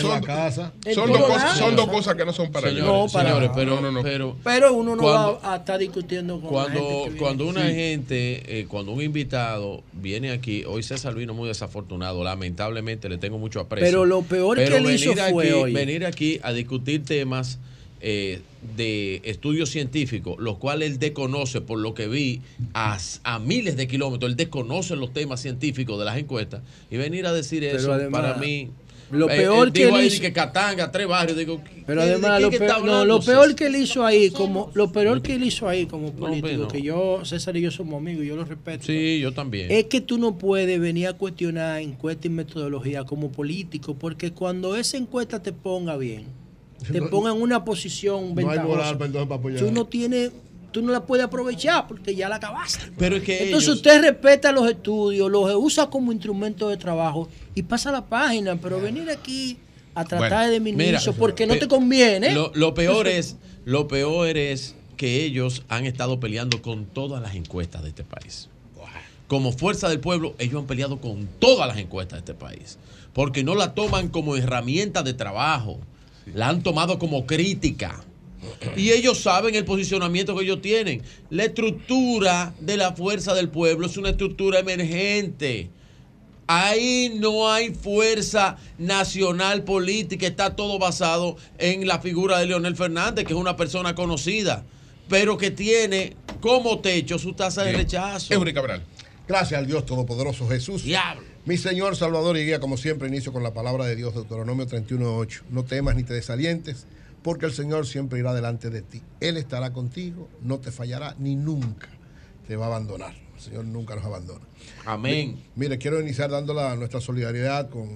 Speaker 1: cosas- son dos cosas que no son paralelas.
Speaker 15: No, para
Speaker 18: Señores, pero,
Speaker 1: No, no,
Speaker 18: pero,
Speaker 15: Pero uno no
Speaker 18: cuando-
Speaker 15: va a estar discutiendo con la
Speaker 18: cuando,
Speaker 15: gente
Speaker 18: cuando una
Speaker 15: Sí.
Speaker 18: gente, eh, cuando un invitado viene aquí, hoy César vino muy desafortunado, lamentablemente le tengo mucho aprecio.
Speaker 15: Pero lo peor que él hizo fue,
Speaker 18: aquí,
Speaker 15: oye.
Speaker 18: venir aquí a discutir temas eh, de estudios científicos, los cuales él desconoce, por lo que vi, a, a miles de kilómetros, él desconoce los temas científicos de las encuestas, y venir a decir
Speaker 15: Pero
Speaker 18: eso,
Speaker 15: además,
Speaker 18: para mí...
Speaker 15: lo
Speaker 18: eh,
Speaker 15: peor que él
Speaker 18: ahí
Speaker 15: hizo-
Speaker 18: que Catanga, tres barrios, digo,
Speaker 15: Pero
Speaker 18: ¿qué- de
Speaker 15: además, lo peor, no, lo peor que él hizo ahí, como lo peor que él hizo ahí como político,
Speaker 18: no.
Speaker 15: que yo, César y yo somos amigos, yo lo respeto.
Speaker 18: Sí, yo también.
Speaker 15: Es que tú no puedes venir a cuestionar encuesta y metodología como político, porque cuando esa encuesta te ponga bien, te
Speaker 9: No-
Speaker 15: ponga en una posición
Speaker 9: No hay
Speaker 15: ventajosa,
Speaker 9: moral para entonces para apoyar.
Speaker 15: tú no tienes, tú no la puedes aprovechar porque ya la acabaste.
Speaker 18: Pero es que
Speaker 15: Entonces
Speaker 18: ellos-
Speaker 15: usted respeta los estudios, los usa como instrumento de trabajo y pasa la página, pero venir aquí a tratar de
Speaker 18: Bueno,
Speaker 15: diminuir
Speaker 18: mira,
Speaker 15: porque no te conviene.
Speaker 18: Lo, lo peor es, lo peor es que ellos han estado peleando con todas las encuestas de este país. Como fuerza del pueblo, ellos han peleado con todas las encuestas de este país. Porque no la toman como herramienta de trabajo. La han tomado como crítica. Y ellos saben el posicionamiento que ellos tienen. La estructura de la fuerza del pueblo es una estructura emergente. Ahí no hay fuerza nacional política, está todo basado en la figura de Leonel Fernández, que es una persona conocida, pero que tiene como techo su tasa de rechazo.
Speaker 1: Eury Cabral.
Speaker 9: Gracias al Dios Todopoderoso Jesús.
Speaker 18: Diablo.
Speaker 9: Mi Señor, Salvador y Guía, como siempre, inicio con la palabra de Dios, Deuteronomio 31.8. No temas ni te desalientes, porque el Señor siempre irá delante de ti. Él estará contigo, no te fallará, ni nunca te va a abandonar. El Señor nunca nos abandona.
Speaker 18: Amén.
Speaker 9: Mi- Mire, quiero iniciar dando la- nuestra solidaridad con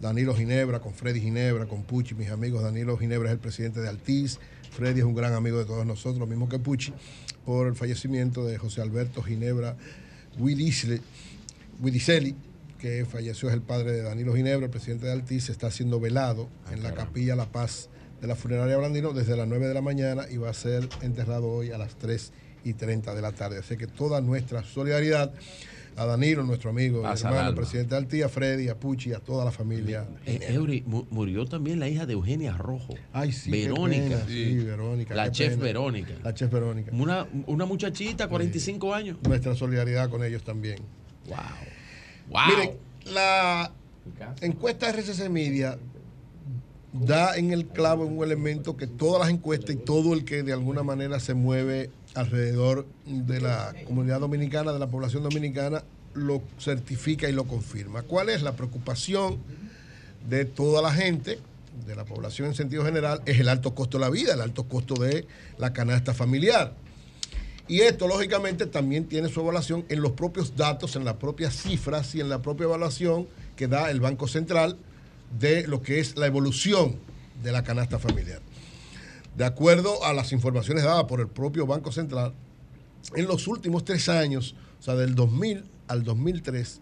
Speaker 9: Danilo Ginebra, con Freddy Ginebra, con Puchi, mis amigos. Danilo Ginebra es el presidente de Altiz. Freddy es un gran amigo de todos nosotros, lo mismo que Puchi, por el fallecimiento de José Alberto Ginebra Widicelli, que falleció, es el padre de Danilo Ginebra, el presidente de Altiz, está siendo velado en la capilla La Paz de la funeraria Blandino desde las 9 de la mañana y va a ser enterrado hoy a las 3 y 30 de la tarde. Así que toda nuestra solidaridad a Danilo, nuestro amigo,
Speaker 18: Pasa al
Speaker 9: hermano,
Speaker 18: alma.
Speaker 9: presidente de Altí, a Freddy, a Puchi, a toda la familia.
Speaker 18: Eh, Eury, mu- murió también la hija de Eugenia Rojo.
Speaker 9: Ay, sí,
Speaker 18: Verónica.
Speaker 9: pena, sí, Verónica,
Speaker 18: La chef
Speaker 9: pena.
Speaker 18: Verónica.
Speaker 9: La chef Verónica.
Speaker 18: Una, una muchachita, 45 años.
Speaker 9: Nuestra solidaridad con ellos también.
Speaker 18: Wow. Wow.
Speaker 9: Miren, la encuesta RCC Media da en el clavo un elemento que todas las encuestas y todo el que de alguna manera se mueve alrededor de la comunidad dominicana, de la población dominicana, lo certifica y lo confirma. ¿Cuál es la preocupación de toda la gente, de la población en sentido general? Es el alto costo de la vida, el alto costo de la canasta familiar. Y esto, lógicamente, también tiene su evaluación en los propios datos, en las propias cifras y en la propia evaluación que da el Banco Central de lo que es la evolución de la canasta familiar. De acuerdo a las informaciones dadas por el propio Banco Central, en los últimos tres años, o sea, del 2000 al 2003,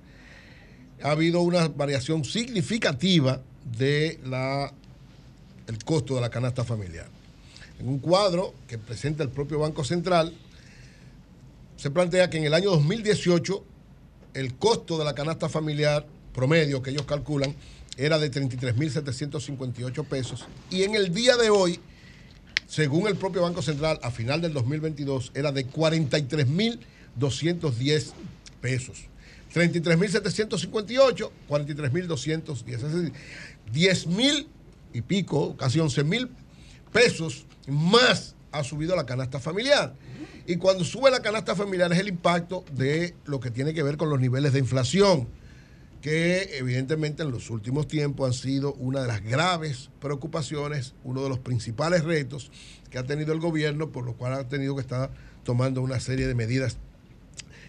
Speaker 9: ha habido una variación significativa de costo de la canasta familiar. En un cuadro que presenta el propio Banco Central, se plantea que en el año 2018 el costo de la canasta familiar promedio que ellos calculan era de 33.758 pesos y en el día de hoy, según el propio Banco Central, a final del 2022 era de 43.210 pesos. 33.758, 43.210. Es decir, 10.000 y pico, casi 11.000 pesos más ha subido la canasta familiar. Y cuando sube la canasta familiar es el impacto de lo que tiene que ver con los niveles de inflación, que evidentemente en los últimos tiempos han sido una de las graves preocupaciones, uno de los principales retos que ha tenido el gobierno, por lo cual ha tenido que estar tomando una serie de medidas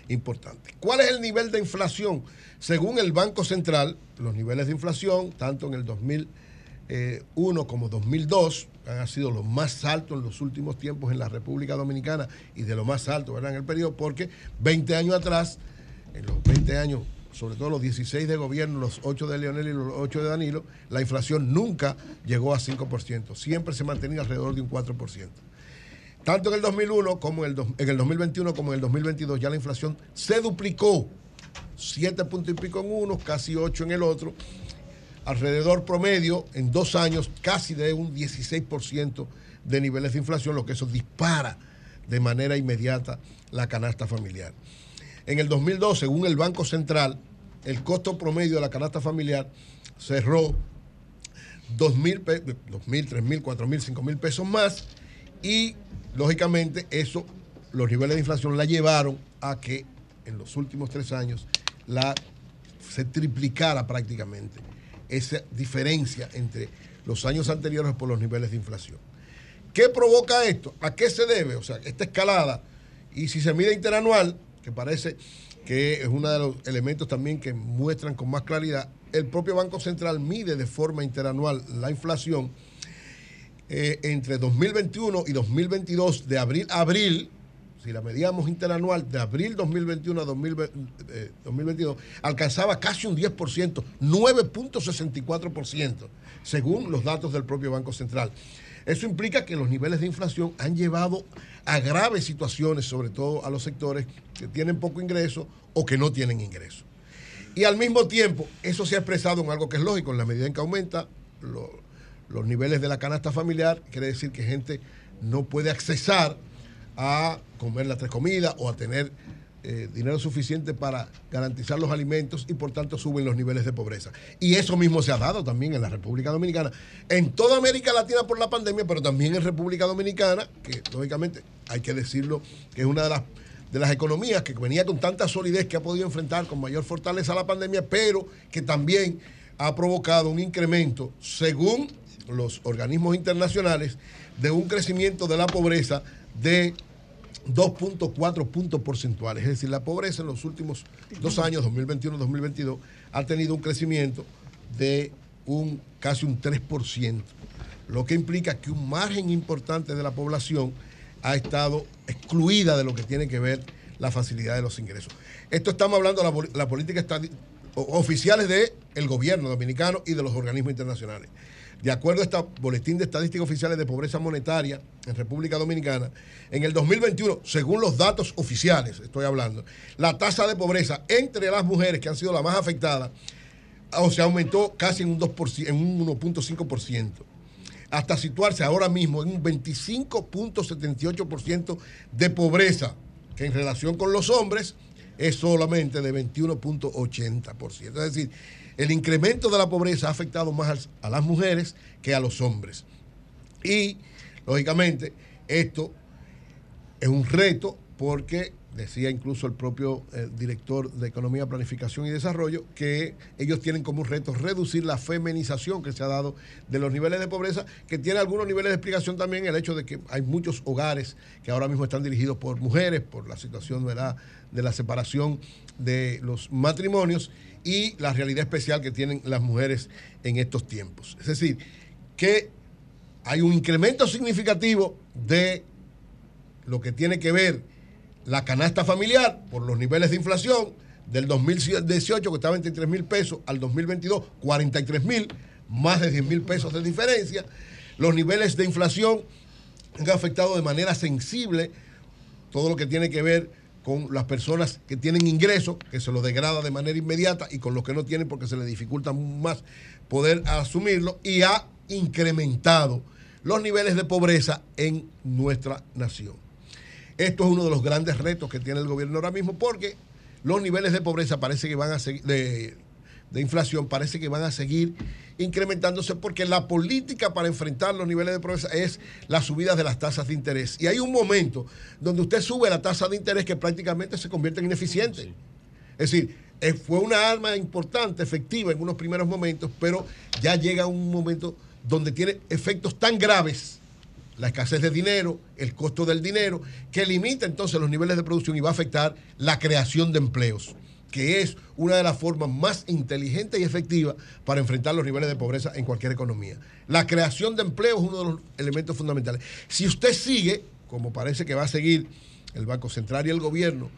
Speaker 9: importantes. ¿Cuál es el nivel de inflación? Según el Banco Central, los niveles de inflación, tanto en el 2001 como 2002, han sido los más altos en los últimos tiempos en la República Dominicana y de lo más alto ¿verdad? en el periodo, porque 20 años atrás, en los 20 años, sobre todo los 16 de gobierno, los 8 de Leonel y los 8 de Danilo, la inflación nunca llegó a 5%, siempre se mantenía alrededor de un 4%. Tanto en el 2001 como en el, en el 2021 como en el 2022 ya la inflación se duplicó. siete puntos y pico en uno, casi ocho en el otro. Alrededor promedio, en dos años, casi de un 16% de niveles de inflación, lo que eso dispara de manera inmediata la canasta familiar. En el 2002, según el Banco Central, el costo promedio de la canasta familiar cerró 2 mil, 2 mil, 3 mil, 4 mil, 5 mil pesos más y lógicamente eso, los niveles de inflación la llevaron a que en los últimos tres años la, se triplicara prácticamente esa diferencia entre los años anteriores por los niveles de inflación. ¿Qué provoca esto? ¿A qué se debe? O sea, esta escalada, y si se mide interanual, que parece que es uno de los elementos también que muestran con más claridad, el propio Banco Central mide de forma interanual la inflación eh, entre 2021 y 2022, de abril a abril, si la medíamos interanual de abril 2021 a 2020, eh, 2022, alcanzaba casi un 10%, 9.64%, según los datos del propio Banco Central. Eso implica que los niveles de inflación han llevado a graves situaciones, sobre todo a los sectores que tienen poco ingreso o que no tienen ingreso. Y al mismo tiempo, eso se ha expresado en algo que es lógico, en la medida en que aumenta lo- los niveles de la canasta familiar, quiere decir que gente no puede accesar a comer las tres comidas o a tener eh, dinero suficiente para garantizar los alimentos y por tanto suben los niveles de pobreza. Y eso mismo se ha dado también en la República Dominicana, en toda América Latina por la pandemia, pero también en República Dominicana, que lógicamente hay que decirlo, que es una de las, de las economías que venía con tanta solidez que ha podido enfrentar con mayor fortaleza la pandemia, pero que también ha provocado un incremento, según los organismos internacionales, de un crecimiento de la pobreza de 2.4 puntos porcentuales. Es decir, la pobreza en los últimos dos años, 2021-2022, ha tenido un crecimiento de un casi un 3%, lo que implica que un margen importante de la población ha estado excluida de lo que tiene que ver la facilidad de los ingresos. Esto estamos hablando de la, la política oficiales del gobierno dominicano y de los organismos internacionales. De acuerdo a este boletín de estadísticas oficiales de pobreza monetaria en República Dominicana, en el 2021, según los datos oficiales, estoy hablando, la tasa de pobreza entre las mujeres que han sido las más afectadas, o sea, aumentó casi en un 2%, en un 1.5%, hasta situarse ahora mismo en un 25.78% de pobreza, que en relación con los hombres es solamente de 21.80%. Es decir, el incremento de la pobreza ha afectado más a las mujeres que a los hombres. Y, lógicamente, esto es un reto porque decía incluso el propio eh, director de Economía, Planificación y Desarrollo, que ellos tienen como un reto reducir la feminización que se ha dado de los niveles de pobreza, que tiene algunos niveles de explicación también el hecho de que hay muchos hogares que ahora mismo están dirigidos por mujeres, por la situación de la separación de los matrimonios y la realidad especial que tienen las mujeres en estos tiempos. Es decir, que hay un incremento significativo de lo que tiene que ver la canasta familiar por los niveles de inflación del 2018 que estaba en 23 mil pesos al 2022 43 mil, más de 10 mil pesos de diferencia. Los niveles de inflación han afectado de manera sensible todo lo que tiene que ver con las personas que tienen ingresos, que se los degrada de manera inmediata, y con los que no tienen porque se les dificulta más poder asumirlo, y ha incrementado los niveles de pobreza en nuestra nación. Esto es uno de los grandes retos que tiene el gobierno ahora mismo porque los niveles de pobreza parece que van a seguir, de, de inflación parece que van a seguir incrementándose porque la política para enfrentar los niveles de pobreza es la subida de las tasas de interés. Y hay un momento donde usted sube la tasa de interés que prácticamente se convierte en ineficiente. Es decir, eh, fue una arma importante, efectiva en unos primeros momentos, pero ya llega un momento donde tiene efectos tan graves la escasez de dinero, el costo del dinero, que limita entonces los niveles de producción y va a afectar la creación de empleos, que es una de las formas más inteligentes y efectivas para enfrentar los niveles de pobreza en cualquier economía. La creación de empleo es uno de los elementos fundamentales. Si usted sigue, como parece que va a seguir el Banco Central y el gobierno,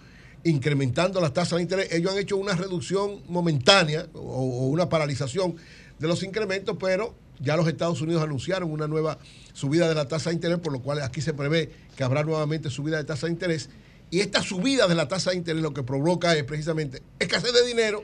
Speaker 9: incrementando las tasas de interés, ellos han hecho una reducción momentánea o, o una paralización de los incrementos, pero ya los Estados Unidos anunciaron una nueva subida de la tasa de interés, por lo cual aquí se prevé que habrá nuevamente subida de tasa de interés Y esta subida de la tasa de interés lo que provoca es precisamente escasez de dinero,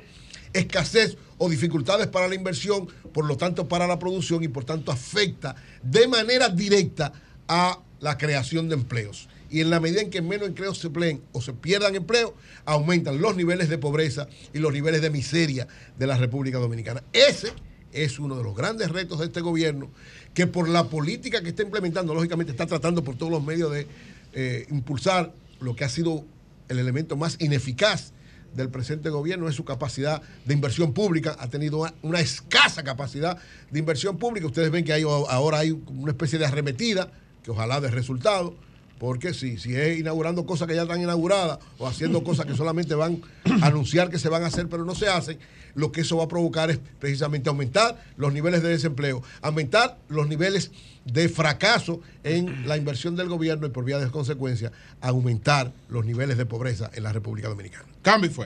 Speaker 9: escasez o dificultades para la inversión, por lo tanto para la producción y por tanto afecta de manera directa a la creación de empleos. Y en la medida en que menos empleos se empleen o se pierdan empleos, aumentan los niveles de pobreza y los niveles de miseria de la República Dominicana. Ese es uno de los grandes retos de este gobierno, que por la política que está implementando, lógicamente está tratando por todos los medios de eh, impulsar lo que ha sido el elemento más ineficaz del presente gobierno es su capacidad de inversión pública. Ha tenido una, escasa capacidad de inversión pública. Ustedes ven que hay, ahora hay una especie de arremetida, que ojalá dé resultado, porque si, si es inaugurando cosas que ya están inauguradas o haciendo cosas que solamente van a anunciar que se van a hacer pero no se hacen, lo que eso va a provocar es precisamente aumentar los niveles de desempleo, aumentar los niveles de fracaso en la inversión del gobierno y por vía de consecuencia aumentar los niveles de pobreza en la República Dominicana.
Speaker 1: Cambio y fue.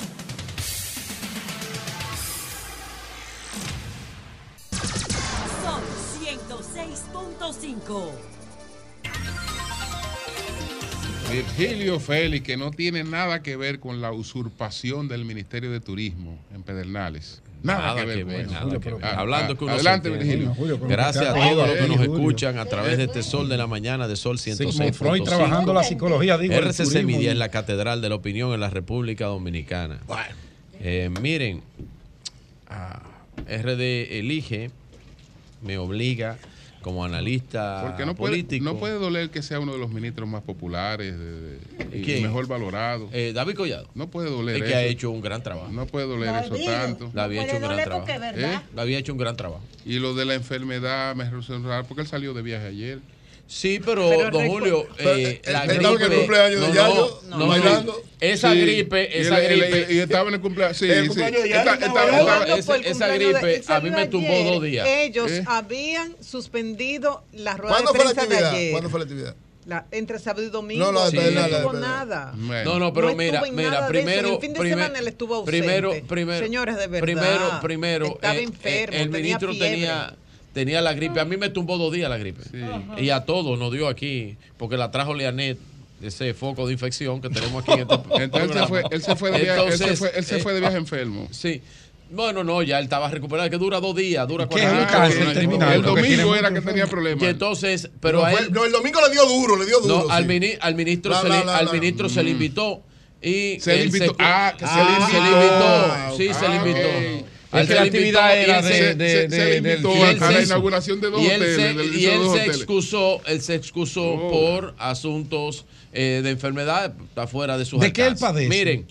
Speaker 20: Son 106.5.
Speaker 1: Virgilio Félix, que no tiene nada que ver con la usurpación del Ministerio de Turismo en Pedernales. Nada, que ver,
Speaker 18: nada que ver. Hablando que uno
Speaker 1: Adelante. Virgilio.
Speaker 18: Gracias a todos los que nos escuchan a través de este Sol de la Mañana de Sol 106.
Speaker 5: Sigmund Freud trabajando la psicología, digo,
Speaker 18: RCC. Media es la catedral de la opinión en la República Dominicana. Eh, miren, ah, RD Elige me obliga como analista
Speaker 1: Porque no puede,
Speaker 18: político.
Speaker 1: no puede doler que sea uno de los ministros más populares de- de- y mejor valorado.
Speaker 18: Eh, David Collado.
Speaker 1: No puede doler
Speaker 18: Es
Speaker 1: eso.
Speaker 18: que ha hecho un gran trabajo.
Speaker 1: No puede doler eso tanto.
Speaker 18: Le había hecho un gran trabajo.
Speaker 1: ¿Eh?
Speaker 18: Le había hecho un gran trabajo.
Speaker 1: Y lo de la enfermedad me resulta raro porque él salió de viaje ayer.
Speaker 18: Sí, pero, don Julio, eh, la
Speaker 1: él
Speaker 18: gripe.
Speaker 1: estaba en el cumpleaños de
Speaker 18: no,
Speaker 1: Yayo,
Speaker 18: no, no,
Speaker 1: bailando.
Speaker 18: no. Esa
Speaker 1: Sí.
Speaker 18: gripe,
Speaker 1: Y
Speaker 18: esa
Speaker 1: él- él-
Speaker 18: gripe.
Speaker 1: y estaba en el cumpleaños. Sí,
Speaker 18: El
Speaker 1: sí.
Speaker 18: cumpleaños de Yayo, bailando.
Speaker 1: está-
Speaker 18: Esa- esa gripe a mí me tumbó dos días.
Speaker 13: Ellos
Speaker 1: ¿Eh?
Speaker 13: habían suspendido la rueda de
Speaker 9: ¿Cuándo fue la
Speaker 13: prensa de
Speaker 9: actividad?
Speaker 13: ayer.
Speaker 9: ¿Cuándo fue la actividad?
Speaker 13: La- entre sábado y domingo.
Speaker 9: No, la de
Speaker 13: no
Speaker 9: la de
Speaker 13: estuvo nada.
Speaker 18: No, no, pero
Speaker 13: No
Speaker 18: mira, mira,
Speaker 13: de
Speaker 18: primero,
Speaker 13: En el fin de
Speaker 18: primer-
Speaker 13: semana él estuvo ausente.
Speaker 18: primero, primero,
Speaker 13: Señores, de verdad.
Speaker 18: primero, primero,
Speaker 13: Estaba
Speaker 18: eh,
Speaker 13: enfermo,
Speaker 18: eh, el
Speaker 13: tenía
Speaker 18: ministro
Speaker 13: fiebre.
Speaker 18: tenía tenía la gripe. A mí me tumbó dos días la gripe. Y a todos nos dio aquí, porque la trajo Leanet, ese foco de infección que tenemos aquí en este *laughs*
Speaker 1: Entonces él se fue, él se fue de viaje, él se
Speaker 18: Entonces,
Speaker 1: fue, él se fue de viaje
Speaker 18: eh,
Speaker 1: enfermo.
Speaker 18: Sí. Bueno, no, ya él estaba recuperado, que dura dos días, dura
Speaker 1: ¿Qué es
Speaker 18: cuatro
Speaker 1: terminal? El domingo era que tenía problemas.
Speaker 18: Y entonces, pero
Speaker 9: no,
Speaker 18: a él,
Speaker 9: no, el domingo le dio duro, le dio duro.
Speaker 18: no, al,
Speaker 9: sí.
Speaker 18: mini- al ministro,
Speaker 9: La,
Speaker 18: se,
Speaker 9: la,
Speaker 18: le,
Speaker 9: la,
Speaker 18: al
Speaker 9: la.
Speaker 18: ministro se le
Speaker 1: Mm.
Speaker 18: invitó y
Speaker 1: Se le invitó. Ah, que se le
Speaker 18: Ah,
Speaker 1: invitó.
Speaker 18: se le invitó.
Speaker 1: Ah,
Speaker 18: Sí, se le
Speaker 1: ah,
Speaker 18: invitó.
Speaker 1: ok.
Speaker 18: Él
Speaker 1: Es que
Speaker 18: se
Speaker 1: la actividad
Speaker 18: y
Speaker 1: era
Speaker 18: él
Speaker 1: de-
Speaker 18: se-
Speaker 1: de- se- se invitó
Speaker 18: y
Speaker 1: a-
Speaker 18: él
Speaker 1: la
Speaker 18: se-
Speaker 1: inauguración de dos
Speaker 18: y él
Speaker 1: hoteles,
Speaker 18: se-
Speaker 1: del edificio
Speaker 18: Y
Speaker 1: de
Speaker 18: él
Speaker 1: dos
Speaker 18: se
Speaker 1: hoteles.
Speaker 18: excusó, él se excusó
Speaker 1: Oh.
Speaker 18: por asuntos eh, de enfermedad, está fuera de sus
Speaker 5: ¿De qué él
Speaker 18: alcances.
Speaker 5: padece?
Speaker 18: Miren,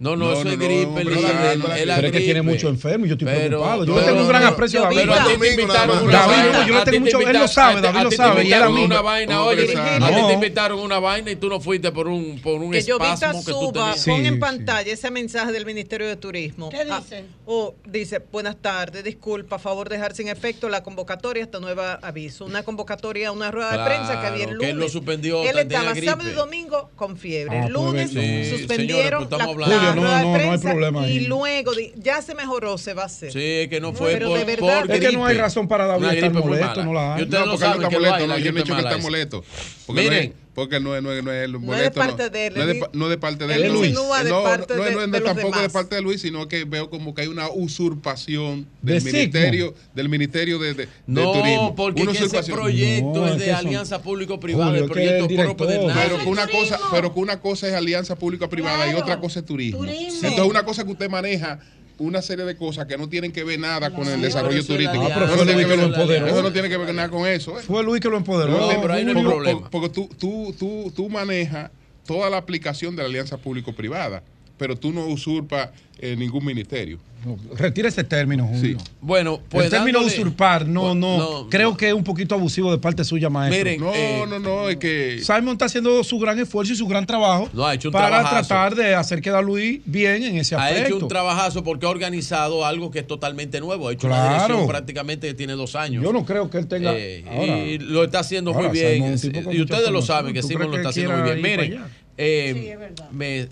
Speaker 18: no, no,
Speaker 5: No,
Speaker 18: eso
Speaker 5: no,
Speaker 18: es
Speaker 5: no,
Speaker 18: gripe,
Speaker 5: Pero es que tiene mucho enfermo y yo estoy
Speaker 18: Pero-
Speaker 5: preocupado. Yo
Speaker 18: pero-
Speaker 5: le tengo un gran aprecio a David.
Speaker 18: Pero a ti te invitaron una
Speaker 5: David,
Speaker 18: vaina.
Speaker 5: yo le
Speaker 18: a
Speaker 5: tengo
Speaker 18: te
Speaker 5: mucho, él lo sabe,
Speaker 18: a-
Speaker 5: David
Speaker 18: a
Speaker 5: lo
Speaker 18: ti te
Speaker 5: sabe, y a mí.
Speaker 18: una vaina, oye, a ti te invitaron una vaina y tú no fuiste por un, por un
Speaker 13: que Llovita
Speaker 18: espasmo que tú
Speaker 13: suba,
Speaker 18: tenías.
Speaker 13: pon en pantalla ese mensaje del Ministerio de Turismo.
Speaker 3: ¿Qué
Speaker 13: Ah,
Speaker 3: dice?
Speaker 13: oh, dice, buenas tardes, disculpa, favor dejar sin efecto la convocatoria hasta nuevo aviso. Una convocatoria a una rueda de prensa que había el lunes.
Speaker 18: que él lo suspendió,
Speaker 13: Él estaba sábado y domingo con fiebre.
Speaker 5: Ah,
Speaker 13: el
Speaker 5: pues,
Speaker 13: lunes suspendieron
Speaker 18: pues,
Speaker 13: la,
Speaker 5: no, no, no hay problema
Speaker 13: y
Speaker 5: ahí.
Speaker 13: luego ya se mejoró, se va a hacer.
Speaker 18: Sí, que no fue
Speaker 13: Pero
Speaker 18: por,
Speaker 13: de verdad-
Speaker 18: por
Speaker 5: Es que no hay razón para David estar molesto, no la hay.
Speaker 18: Y ustedes
Speaker 1: No,
Speaker 18: saben
Speaker 1: está
Speaker 18: que
Speaker 1: molesto, no, yo no he dicho que está molesto. Porque
Speaker 18: Miren.
Speaker 1: Porque no es, no es, no es el
Speaker 13: No es de
Speaker 1: molesto.
Speaker 13: parte de él,
Speaker 1: no, es de,
Speaker 13: Luis.
Speaker 1: pa- no es de parte de
Speaker 13: Él
Speaker 1: él.
Speaker 13: insinúa de
Speaker 1: no,
Speaker 13: parte
Speaker 1: no,
Speaker 13: de-
Speaker 1: no, no,
Speaker 13: de los
Speaker 1: tampoco de parte de Luis, sino que veo como que hay una usurpación
Speaker 5: De
Speaker 1: del ministerio, del ministerio de, de, de
Speaker 18: No,
Speaker 1: turismo.
Speaker 18: porque
Speaker 1: Una
Speaker 18: ese proyecto
Speaker 5: No,
Speaker 18: es
Speaker 5: es
Speaker 18: de alianza público-privada, el
Speaker 5: el.
Speaker 1: Pero que una cosa, pero que una cosa es alianza pública privada y otra cosa es turismo.
Speaker 3: Turismo.
Speaker 1: Entonces una cosa que usted maneja una serie de cosas que no tienen que ver nada con el desarrollo turístico.
Speaker 5: Ah, pero
Speaker 1: Eso
Speaker 5: fue
Speaker 1: no tiene
Speaker 5: Luis que lo
Speaker 1: ver-
Speaker 5: empoderó.
Speaker 1: Eso no tiene que ver nada con eso. ¿eh?
Speaker 5: Fue Luis que lo empoderó.
Speaker 1: No,
Speaker 18: pero ahí no hay problema.
Speaker 1: Porque tú, tú, tú, tú manejas toda la aplicación de la alianza público-privada, pero tú no usurpas eh, ningún ministerio.
Speaker 5: No, retira ese término, Julio.
Speaker 18: Bueno, pues
Speaker 5: el término
Speaker 18: dándole-
Speaker 5: usurpar, no, no,
Speaker 18: No,
Speaker 5: creo que es un poquito abusivo de parte suya, maestro.
Speaker 18: Miren,
Speaker 1: No,
Speaker 18: eh,
Speaker 1: no, no, es que...
Speaker 5: Simon está haciendo su gran esfuerzo y su gran trabajo
Speaker 18: No, ha hecho un
Speaker 5: para
Speaker 18: trabajazo.
Speaker 5: tratar de hacer quedar a Luis bien en ese
Speaker 18: ha
Speaker 5: aspecto.
Speaker 18: hecho un trabajazo porque ha organizado algo que es totalmente nuevo. Ha hecho una
Speaker 5: Claro.
Speaker 18: dirección prácticamente que tiene dos años.
Speaker 5: Yo no creo que él tenga.
Speaker 18: Eh,
Speaker 5: ahora,
Speaker 18: y lo está haciendo
Speaker 5: ahora,
Speaker 18: muy bien.
Speaker 5: Simon
Speaker 18: y ustedes lo saben que
Speaker 5: ¿Tú
Speaker 18: Simon lo está haciendo muy bien. Miren, eh,
Speaker 3: Sí, es verdad.
Speaker 18: me-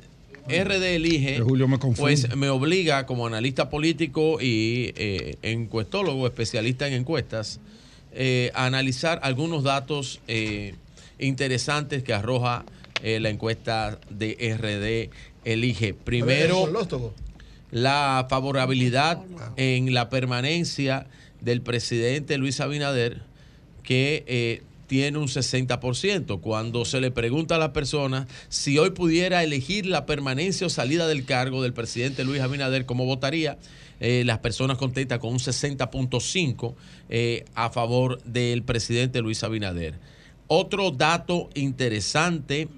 Speaker 18: RD elige,
Speaker 5: Julio me
Speaker 18: pues me obliga como analista político y eh, encuestólogo, especialista en encuestas, eh, a analizar algunos datos eh, interesantes que arroja eh, la encuesta de RD Elige. Primero, la favorabilidad en la permanencia del presidente Luis Abinader, que eh, tiene un 60%. Cuando se le pregunta a la persona si hoy pudiera elegir la permanencia o salida del cargo del presidente Luis Abinader, ¿cómo votaría? Eh, las personas contestan con un 60.5 eh, a favor del presidente Luis Abinader. Otro dato interesante,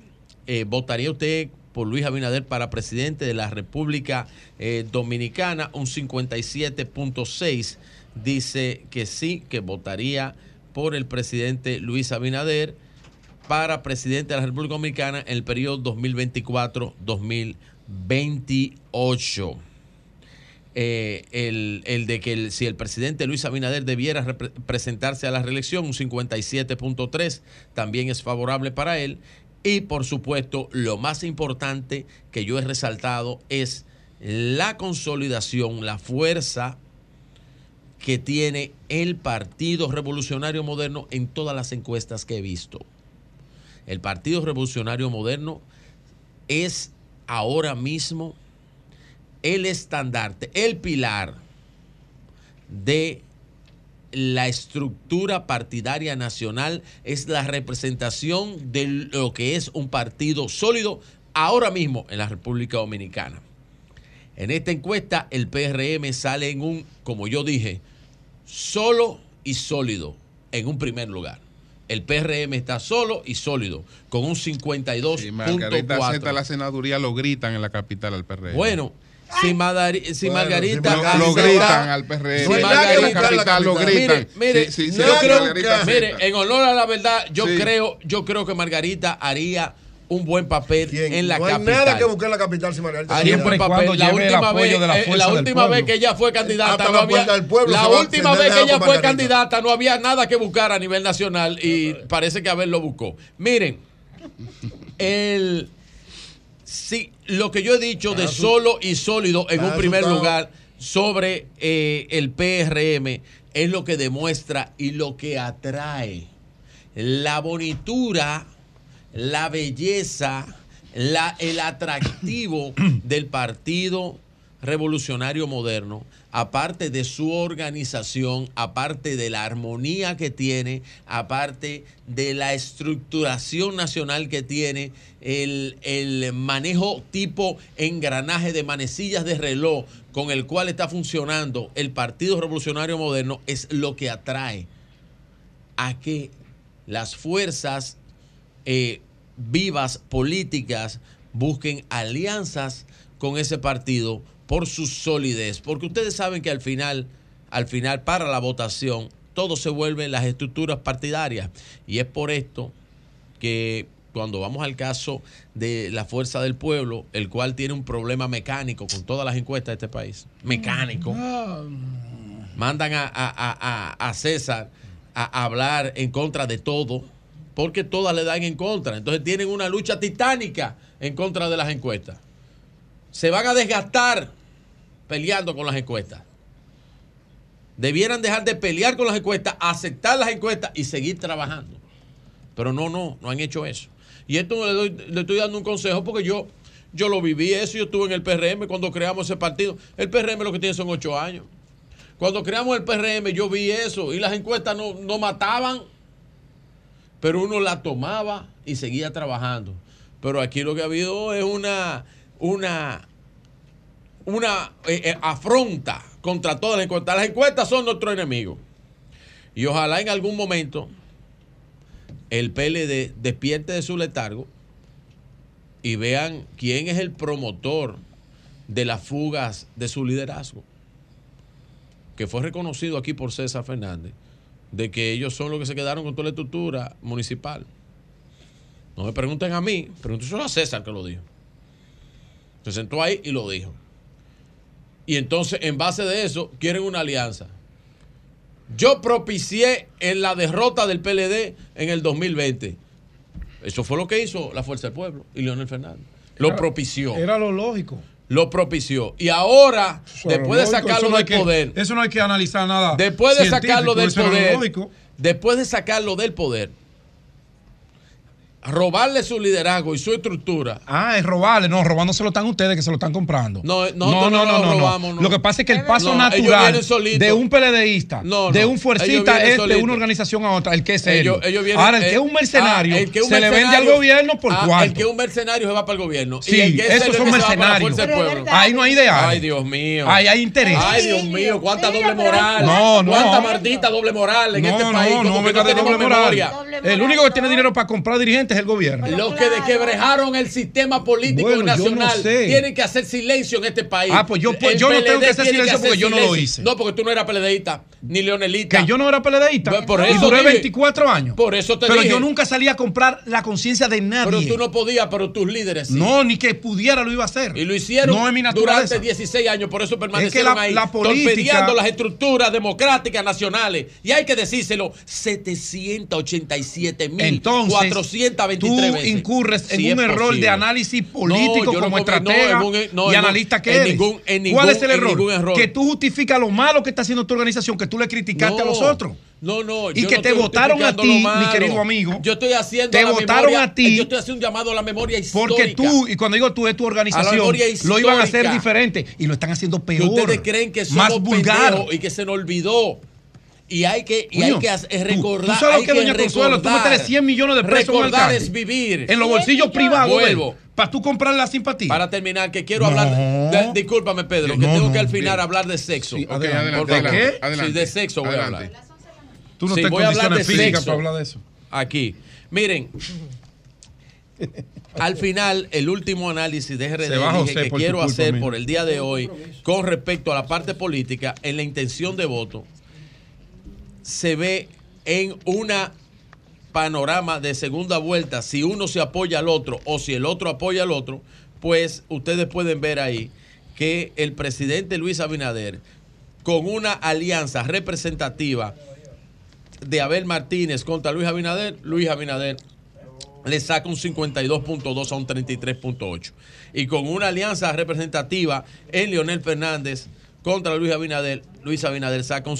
Speaker 18: eh, ¿votaría usted por Luis Abinader para presidente de la República eh, Dominicana? Un 57.6 dice que sí, que votaría por el presidente Luis Abinader para presidente de la República Dominicana en el periodo 2024-2028. Eh, el, el de que si el presidente Luis Abinader debiera presentarse a la reelección, un 57.3 también es favorable para él. Y por supuesto, lo más importante que yo he resaltado es la consolidación, la fuerza que tiene el Partido Revolucionario Moderno en todas las encuestas que he visto. El Partido Revolucionario Moderno es ahora mismo el estandarte, el pilar de la estructura partidaria nacional, es la representación de lo que es un partido sólido ahora mismo en la República Dominicana. En esta encuesta el PRM sale en un, como yo dije, solo y sólido en un primer lugar. El PRM está solo y sólido, con un
Speaker 1: Margarita acepta
Speaker 18: 52.4.
Speaker 1: la senaduría, lo gritan en la capital al PRM.
Speaker 18: Bueno, si, Madari- si
Speaker 1: Bueno,
Speaker 18: Margarita.
Speaker 1: si Margarita- Lo gritan al PRM.
Speaker 18: Si Margarita-
Speaker 1: la capital, lo gritan.
Speaker 18: Mire, mire,
Speaker 1: Sí, sí,
Speaker 18: yo creo- mire, en honor a la verdad, yo
Speaker 9: Sí.
Speaker 18: creo, yo creo que Margarita haría un buen papel en la
Speaker 9: no hay
Speaker 18: capital.
Speaker 9: nada que buscar en la capital si Margarita
Speaker 18: Haría un
Speaker 9: Siempre
Speaker 18: papel.
Speaker 9: cuando
Speaker 18: La última
Speaker 9: apoyo
Speaker 18: vez,
Speaker 9: de la
Speaker 18: eh, la última vez que ella fue candidata,
Speaker 9: Hasta
Speaker 18: no
Speaker 9: la
Speaker 18: había,
Speaker 9: pueblo
Speaker 18: la
Speaker 9: va-
Speaker 18: última vez que ella fue candidata no había nada que buscar a nivel nacional y parece que a ver lo buscó. Miren, el sí, lo que yo he dicho de solo y sólido en un primer lugar sobre eh, el PRM es lo que demuestra y lo que atrae la bonitura, la belleza, la, el atractivo *clears throat* del Partido Revolucionario Moderno, aparte de su organización, aparte de la armonía que tiene, aparte de la estructuración nacional que tiene, el, el manejo tipo engranaje de manecillas de reloj con el cual está funcionando el Partido Revolucionario Moderno, es lo que atrae a que las fuerzas eh, vivas políticas busquen alianzas con ese partido por su solidez, porque ustedes saben que al final, al final para la votación todo se vuelve en las estructuras partidarias. Y es por esto que cuando vamos al caso de la fuerza del pueblo, el cual tiene un problema mecánico con todas las encuestas de este país, mecánico. Mandan a, a- a- a- a César a hablar en contra de todo, porque todas le dan en contra. Entonces tienen una lucha titánica en contra de las encuestas. Se van a desgastar peleando con las encuestas. Debieran dejar de pelear con las encuestas, aceptar las encuestas y seguir trabajando. Pero no, no, no han hecho eso. Y esto le, le estoy dando un consejo porque yo, yo lo viví eso, yo estuve en el PRM cuando creamos ese partido. El PRM lo que tiene son ocho años. Cuando creamos el PRM yo vi eso y las encuestas no, no mataban, pero uno la tomaba y seguía trabajando. Pero aquí lo que ha habido es una, una, una eh, eh, afronta contra todas las encuestas. Las encuestas son nuestro enemigo. Y ojalá en algún momento el PLD despierte de su letargo y vean quién es el promotor de las fugas de su liderazgo, que fue reconocido aquí por César Fernández, de que ellos son los que se quedaron con toda la estructura municipal. No me pregunten a mí, pregúntenselo a César que lo dijo. Se sentó ahí y lo dijo. Y entonces, en base de eso, quieren una alianza. Yo propicié en la derrota del PLD en el 2020. Eso fue lo que hizo la Fuerza del Pueblo y Leonel Fernández. Lo
Speaker 5: Era-
Speaker 18: propició.
Speaker 5: Era lo lógico.
Speaker 18: Lo propició. Y ahora,
Speaker 5: Eso
Speaker 18: después de sacarlo
Speaker 5: no
Speaker 18: del
Speaker 5: que-
Speaker 18: poder,
Speaker 5: Eso no hay que analizar nada.
Speaker 18: después de sacarlo del poder, después de sacarlo del poder, robarle su liderazgo y su estructura.
Speaker 5: Ah, es robarle. No, robando se lo están ustedes que se lo están comprando.
Speaker 18: No, nosotros no robamos, no.
Speaker 5: Lo que pasa es que el paso
Speaker 18: No,
Speaker 5: natural de un PLDista,
Speaker 18: No,
Speaker 5: de
Speaker 18: no,
Speaker 5: un fuercista es de una organización a otra. El que es.
Speaker 18: Ellos- ellos vienen-
Speaker 5: Ahora, el que
Speaker 18: eh,
Speaker 5: es un mercenario
Speaker 18: ah, el que es un
Speaker 5: se le vende al
Speaker 18: mercenario-
Speaker 5: gobierno por
Speaker 18: ah,
Speaker 5: cuarto.
Speaker 18: El que es un mercenario se va para el gobierno.
Speaker 5: Sí,
Speaker 18: y el que es
Speaker 5: esos son mercenarios. Ahí no hay ideales.
Speaker 18: Ay, Dios mío.
Speaker 5: Ahí hay interés.
Speaker 18: Ay, Dios mío, cuánta doble moral.
Speaker 5: No, no.
Speaker 18: Cuánta maldita doble moral en
Speaker 5: no,
Speaker 18: este
Speaker 5: no,
Speaker 18: país.
Speaker 5: no, doble moral.
Speaker 18: memoria.
Speaker 5: El único que tiene dinero para comprar dirigentes es el gobierno.
Speaker 18: Los que desquebrejaron el sistema político
Speaker 5: Bueno, yo no
Speaker 18: nacional
Speaker 5: sé.
Speaker 18: tienen que hacer silencio en este país.
Speaker 5: Ah, pues yo- pues yo no tengo que hacer silencio porque yo no lo hice.
Speaker 18: No, porque tú no eras peledeísta, ni leonelita.
Speaker 5: Que yo no era peledeísta.
Speaker 18: Pues por
Speaker 5: y
Speaker 18: eso
Speaker 5: duré
Speaker 18: dije.
Speaker 5: 24 años.
Speaker 18: Por eso te
Speaker 5: Pero
Speaker 18: dije.
Speaker 5: yo nunca salí a comprar la conciencia de nadie.
Speaker 18: Pero tú no podías, pero tus líderes sí.
Speaker 5: No, ni que pudiera lo iba a hacer.
Speaker 18: Y lo hicieron
Speaker 5: No mi
Speaker 18: durante 16 años, por eso permanecieron
Speaker 5: Es que la-
Speaker 18: ahí,
Speaker 5: la política-
Speaker 18: torpedeando las estructuras democráticas nacionales. Y hay que decírselo, 787 mil
Speaker 5: Entonces,
Speaker 18: 423
Speaker 5: tú
Speaker 18: veces.
Speaker 5: incurres en
Speaker 18: Sí
Speaker 5: un error
Speaker 18: posible.
Speaker 5: de análisis político
Speaker 18: No,
Speaker 5: como estratega
Speaker 18: no, en un- no,
Speaker 5: y analista que
Speaker 18: en
Speaker 5: eres.
Speaker 18: ningún- en
Speaker 5: ¿Cuál
Speaker 18: ningún-
Speaker 5: es el error?
Speaker 18: error.
Speaker 5: Que tú justificas lo malo que está haciendo tu organización, que tú le criticaste a los otros.
Speaker 18: No, no.
Speaker 5: Y
Speaker 18: yo
Speaker 5: que
Speaker 18: no
Speaker 5: te votaron a ti, mi querido amigo.
Speaker 18: Yo estoy haciendo
Speaker 5: Te
Speaker 18: la
Speaker 5: votaron
Speaker 18: memoria-
Speaker 5: a ti.
Speaker 18: Yo estoy haciendo un llamado a la memoria histórica.
Speaker 5: Porque tú, y cuando digo tú es tu organización, lo iban a hacer diferente y lo están haciendo peor.
Speaker 18: ustedes creen que somos
Speaker 5: más vulgar.
Speaker 18: y que se nos olvidó. Y hay que, y
Speaker 5: Coño,
Speaker 18: hay que hacer-
Speaker 5: tú-
Speaker 18: recordar.
Speaker 5: tú sabes
Speaker 18: hay
Speaker 5: que doña Consuelo, tú
Speaker 18: recordar.
Speaker 5: metes 100 millones de pesos en
Speaker 18: Recordar
Speaker 5: alcalde.
Speaker 18: es vivir.
Speaker 5: En los bolsillos privados.
Speaker 18: Vuelvo.
Speaker 5: Para tú comprar la simpatía.
Speaker 18: Para terminar, que quiero
Speaker 5: No.
Speaker 18: hablar. de- discúlpame, Pedro, que
Speaker 5: No,
Speaker 18: tengo
Speaker 5: no,
Speaker 18: que al final
Speaker 5: bien.
Speaker 18: hablar de sexo.
Speaker 5: Sí,
Speaker 18: Por
Speaker 5: adelante,
Speaker 18: favor.
Speaker 5: adelante,
Speaker 18: Sí,
Speaker 5: adelante.
Speaker 18: de sexo voy a
Speaker 5: Adelante.
Speaker 18: hablar.
Speaker 5: Tú no
Speaker 18: Sí,
Speaker 5: estás en
Speaker 18: voy a hablar
Speaker 5: condiciones
Speaker 18: de
Speaker 5: físicas
Speaker 18: sexo.
Speaker 5: para hablar de eso.
Speaker 18: Aquí. Miren. Al final, el último análisis de RD
Speaker 5: José
Speaker 18: que quiero hacer por el día de hoy con respecto a la parte política en la intención de voto se ve en una panorama de segunda vuelta si uno se apoya al otro o si el otro apoya al otro pues ustedes pueden ver ahí que el presidente Luis Abinader con una alianza representativa de Abel Martínez contra Luis Abinader, Luis Abinader le saca un 52.2 a un 33.8. Y con una alianza representativa en Leonel Fernández contra Luis Abinader, Luis Abinader saca un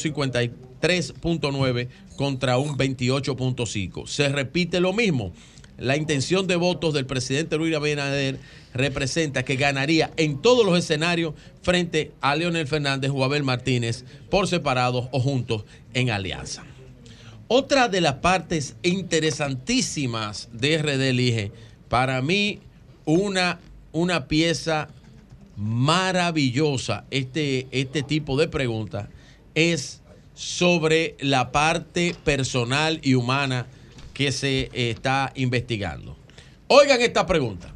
Speaker 18: 53.9 contra un 28.5. Se repite lo mismo. La intención de votos del presidente Luis Abinader representa que ganaría en todos los escenarios frente a Leonel Fernández o Abel Martínez por separados o juntos en alianza. Otra de las partes interesantísimas de RD Elige, para mí una, una pieza maravillosa, este, este tipo de preguntas, es sobre la parte personal y humana que se eh, está investigando. Oigan esta pregunta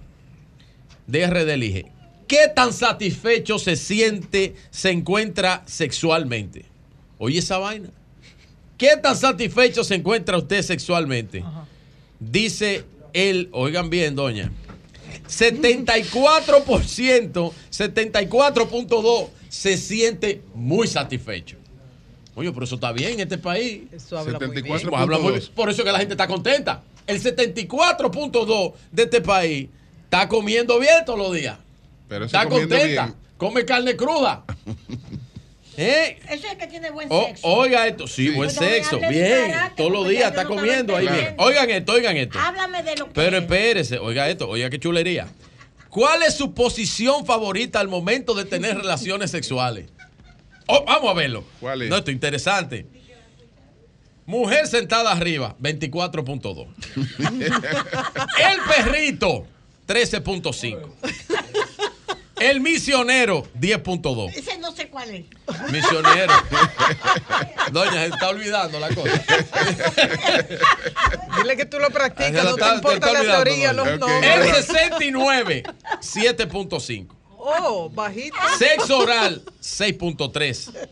Speaker 18: de RD Elige. ¿Qué tan satisfecho se siente, se encuentra sexualmente? Oye esa vaina. ¿Qué tan satisfecho se encuentra usted sexualmente? Dice él, oigan bien, doña, 74%, 74.2 se siente muy satisfecho. Oye, pero eso está bien en este país.
Speaker 13: Eso habla muy bien.
Speaker 18: Pues muy bien. Por eso que la gente está contenta. El 74.2 de este país está comiendo bien todos los días.
Speaker 1: Pero
Speaker 18: está contenta.
Speaker 1: bien.
Speaker 18: Come carne cruda. *laughs* ¿Eh?
Speaker 3: Eso es que tiene buen
Speaker 18: O-
Speaker 3: sexo.
Speaker 18: oiga esto, sí, buen sexo, bien, todos los días está comiendo ahí bien. Oigan esto, oigan esto.
Speaker 3: Háblame de lo que
Speaker 18: Pero
Speaker 3: es.
Speaker 18: espérese, oiga esto, oiga qué chulería. ¿Cuál es su posición favorita al momento de tener *laughs* relaciones sexuales? Oh, vamos a verlo.
Speaker 1: ¿Cuál es?
Speaker 18: No, esto es interesante. Mujer sentada arriba, 24.2. *laughs* El perrito, 13.5. El misionero, 10.2.
Speaker 3: Ese no sé cuál es.
Speaker 18: Misionero. Doña, se está olvidando la cosa. *laughs*
Speaker 13: Dile que tú lo practicas, no te importa la teoría, los nombres.
Speaker 18: El 69, 7.5.
Speaker 13: Oh, bajito.
Speaker 18: Sexo oral, 6.3.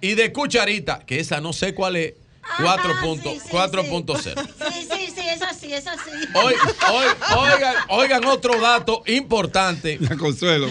Speaker 18: Y de cucharita, que esa no sé cuál es, 4 punto- 4.0.
Speaker 3: Sí, sí, sí, es así, es así.
Speaker 18: Hoy, hoy, oigan, oigan otro dato importante. *laughs*
Speaker 1: La consuelo.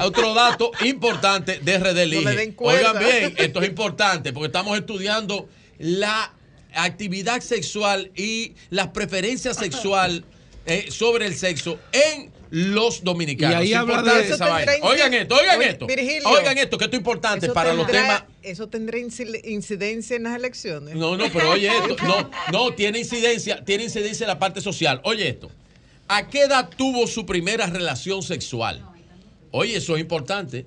Speaker 18: Otro dato importante de RD
Speaker 13: No.
Speaker 18: Oigan bien, esto es importante porque estamos estudiando la actividad sexual y las preferencias sexual eh, sobre el sexo en los dominicanos.
Speaker 5: Y ahí
Speaker 18: Es
Speaker 5: habla
Speaker 18: importante
Speaker 5: de-
Speaker 18: esa
Speaker 13: Eso
Speaker 18: vaina.
Speaker 13: tendrá
Speaker 18: Oigan esto, oigan
Speaker 13: Oye,
Speaker 18: esto.
Speaker 13: Virgilio,
Speaker 18: Oigan esto, que esto es importante para los temas.
Speaker 13: ¿Eso tendrá inci- incidencia en las elecciones?
Speaker 18: No, no, pero oye esto. No, no, tiene incidencia, tiene incidencia en la parte social. Oye esto. ¿A qué edad tuvo su primera relación sexual? Oye, eso es importante.